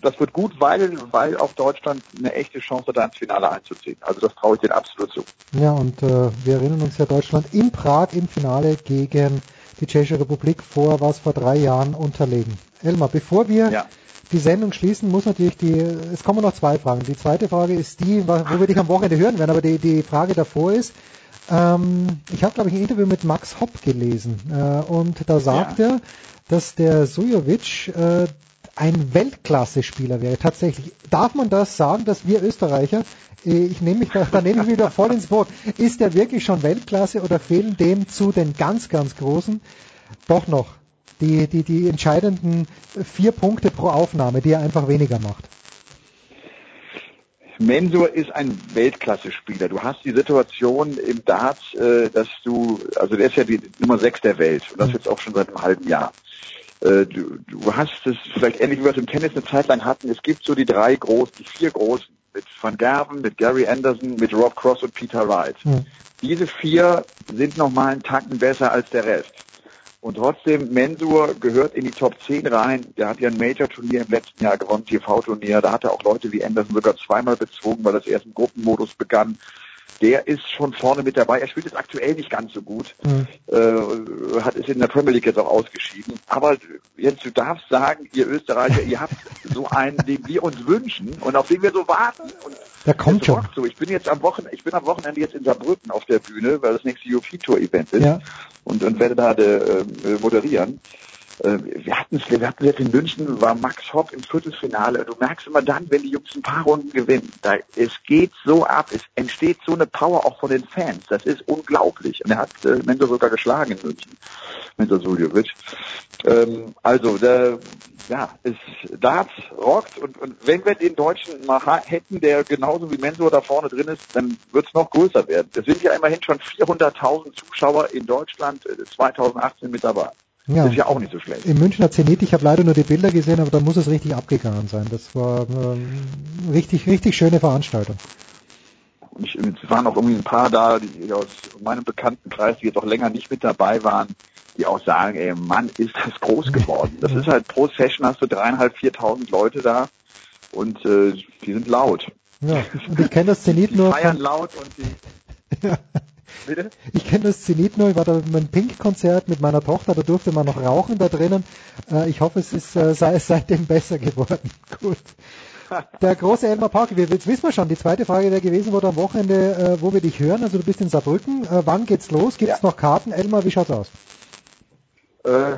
Speaker 32: das wird gut, weil weil auch Deutschland eine echte Chance hat, da ins Finale einzuziehen. Also das traue ich denen absolut zu.
Speaker 7: Ja, und äh, wir erinnern uns ja Deutschland in Prag im Finale gegen die Tschechische Republik vor, was vor drei Jahren unterlegen. Elmar, bevor wir ja. die Sendung schließen, muss natürlich die, es kommen noch zwei Fragen. Die zweite Frage ist die, wo wir dich am Wochenende hören werden, aber die, die Frage davor ist, ähm, ich habe, glaube ich, ein Interview mit Max Hopp gelesen äh, und da sagt ja. er, dass der Sujovic äh, ein Weltklasse-Spieler wäre. Tatsächlich. Darf man das sagen, dass wir Österreicher ich nehme mich da, da nehme ich wieder voll ins Boot. Ist der wirklich schon Weltklasse oder fehlen dem zu den ganz, ganz Großen doch noch die, die, die entscheidenden vier Punkte pro Aufnahme, die er einfach weniger macht?
Speaker 32: Mensur ist ein Weltklasse-Spieler. Du hast die Situation im Darts, äh, dass du, also der ist ja die Nummer sechs der Welt und das jetzt auch schon seit einem halben Jahr. Äh, du, du hast es vielleicht ähnlich wie wir es im Tennis eine Zeit lang hatten. Es gibt so die drei großen, die vier großen mit Van Gerven, mit Gary Anderson, mit Rob Cross und Peter Wright. Mhm. Diese vier sind nochmal einen Tacken besser als der Rest. Und trotzdem, Mensur gehört in die Top 10 rein. Der hat ja ein Major-Turnier im letzten Jahr gewonnen, TV-Turnier. Da hat er auch Leute wie Anderson sogar zweimal bezwungen, weil das erst im Gruppenmodus begann der ist schon vorne mit dabei. Er spielt jetzt aktuell nicht ganz so gut, mhm. äh, hat ist in der Premier League jetzt auch ausgeschieden. Aber jetzt du darfst sagen, ihr Österreicher, ihr habt so einen, den wir uns wünschen und auf den wir so warten. Und
Speaker 7: der kommt schon.
Speaker 32: So. Ich bin jetzt am Wochenende, ich bin am Wochenende jetzt in Saarbrücken auf der Bühne, weil das nächste European Tour Event ist ja. und, und werde da äh, moderieren. Äh, wir hatten es, wir hatten jetzt in München, war Max Hopp im Viertelfinale. Du merkst immer dann, wenn die Jungs ein paar Runden gewinnen, da, es geht so ab, es entsteht so eine Power auch von den Fans. Das ist unglaublich. Und er hat äh, Mensur sogar geschlagen in München, Mensur Suljovic. Ähm, also, der, ja, es, Darts rockt und, und wenn wir den Deutschen mal hätten, der genauso wie Mensur da vorne drin ist, dann wird es noch größer werden. Es sind ja immerhin schon 400.000 Zuschauer in Deutschland 2018 äh, mit dabei. Ja. Das ist ja auch nicht so schlecht.
Speaker 7: Im Münchner Zenit, ich habe leider nur die Bilder gesehen, aber da muss es richtig abgegangen sein. Das war ähm, richtig, richtig schöne Veranstaltung.
Speaker 32: Und ich, es waren auch irgendwie ein paar da, die aus meinem Bekanntenkreis, die jetzt auch länger nicht mit dabei waren, die auch sagen, ey, Mann, ist das groß geworden. Das ist halt pro Session hast du dreieinhalb, viertausend Leute da. und äh, die sind laut.
Speaker 7: Ja, und ich kenne das Zenit nur.
Speaker 32: Die feiern von, laut und die.
Speaker 7: ja. Bitte? Ich kenne das Zenit nur, ich war da beim Pink-Konzert mit meiner Tochter, da durfte man noch rauchen da drinnen. Äh, ich hoffe, es ist äh, sei, seitdem besser geworden. Gut. Der große Elmar Park, wir, jetzt wissen wir schon, die zweite Frage wäre gewesen, wo du am Wochenende, äh, wo wir dich hören. Also du bist in Saarbrücken. Wann geht's los? Gibt es ja. noch Karten? Elmar, wie schaut's aus?
Speaker 32: Äh,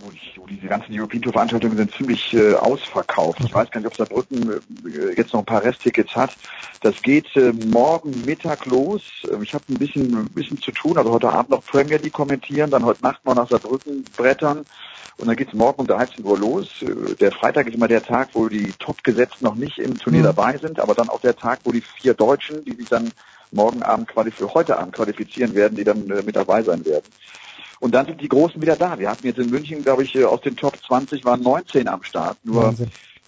Speaker 32: wo, ich, wo diese ganzen European Tour Veranstaltungen sind ziemlich äh, ausverkauft. Ich weiß gar nicht, ob Saarbrücken äh, jetzt noch ein paar Resttickets hat. Das geht äh, morgen Mittag los. Ähm, ich habe ein bisschen, ein bisschen zu tun, also heute Abend noch Premier League kommentieren, dann heute Nacht mal nach Saarbrücken brettern. Und dann geht's morgen um 13 Uhr los. Äh, der Freitag ist immer der Tag, wo die Top-Gesetzten noch nicht im Turnier mhm. dabei sind, aber dann auch der Tag, wo die vier Deutschen, die sich dann morgen Abend qualifizieren, heute Abend qualifizieren werden, die dann äh, mit dabei sein werden. Und dann sind die Großen wieder da. Wir hatten jetzt in München, glaube ich, äh, aus den Top 20 waren 19 am Start. Nur,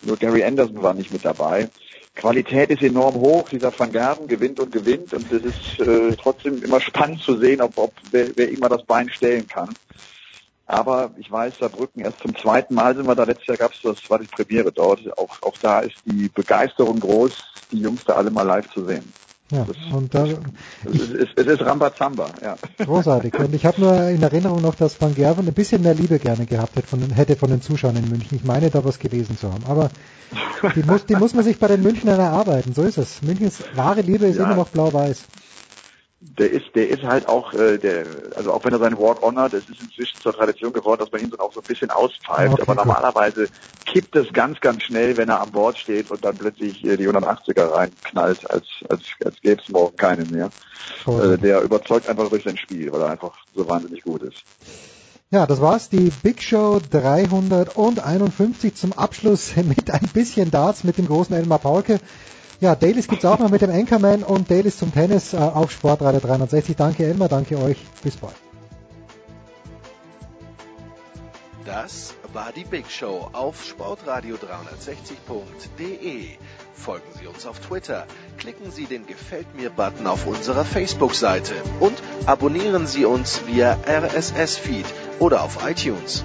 Speaker 32: nur Gary Anderson war nicht mit dabei. Qualität ist enorm hoch. Dieser Van Gerben gewinnt und gewinnt. Und es ist äh, trotzdem immer spannend zu sehen, ob, ob wer, wer immer das Bein stellen kann. Aber ich weiß, Saarbrücken erst zum zweiten Mal sind wir da. Letztes Jahr gab es das, war die Premiere dort. Auch, auch da ist die Begeisterung groß, die Jungs da alle mal live zu sehen.
Speaker 7: Ja, das, und da,
Speaker 32: es, ist, es ist Rambazamba, ja.
Speaker 7: Großartig. Und ich habe nur in Erinnerung noch, dass Van Gerven ein bisschen mehr Liebe gerne gehabt hätte von, hätte von den Zuschauern in München. Ich meine, da was gelesen zu haben. Aber die muss, die muss man sich bei den Münchnern erarbeiten. So ist es. Münchens wahre Liebe ist ja. immer noch blau-weiß
Speaker 32: der ist, der ist halt auch, äh, der, also auch wenn er seinen Walk on hat, es ist inzwischen zur Tradition geworden, dass man ihn so auch so ein bisschen auspfeift, okay, aber normalerweise kippt es ganz, ganz schnell, wenn er an Bord steht und dann plötzlich äh, die 180er reinknallt, als, als, als gäbe es morgen keinen mehr. Äh, der überzeugt einfach durch sein Spiel, weil er einfach so wahnsinnig gut ist.
Speaker 7: Ja, das war's, die Big Show 351 zum Abschluss mit ein bisschen Darts mit dem großen Elmar Paulke. Ja, Dailies gibt's auch noch mit dem Anchorman und Dailies zum Tennis äh, auf Sportradio 360. Danke Elmar, danke euch. Bis bald.
Speaker 2: Das war die Big Show auf sportradio360.de. Folgen Sie uns auf Twitter, klicken Sie den Gefällt mir-Button auf unserer Facebook-Seite und abonnieren Sie uns via RSS-Feed oder auf iTunes.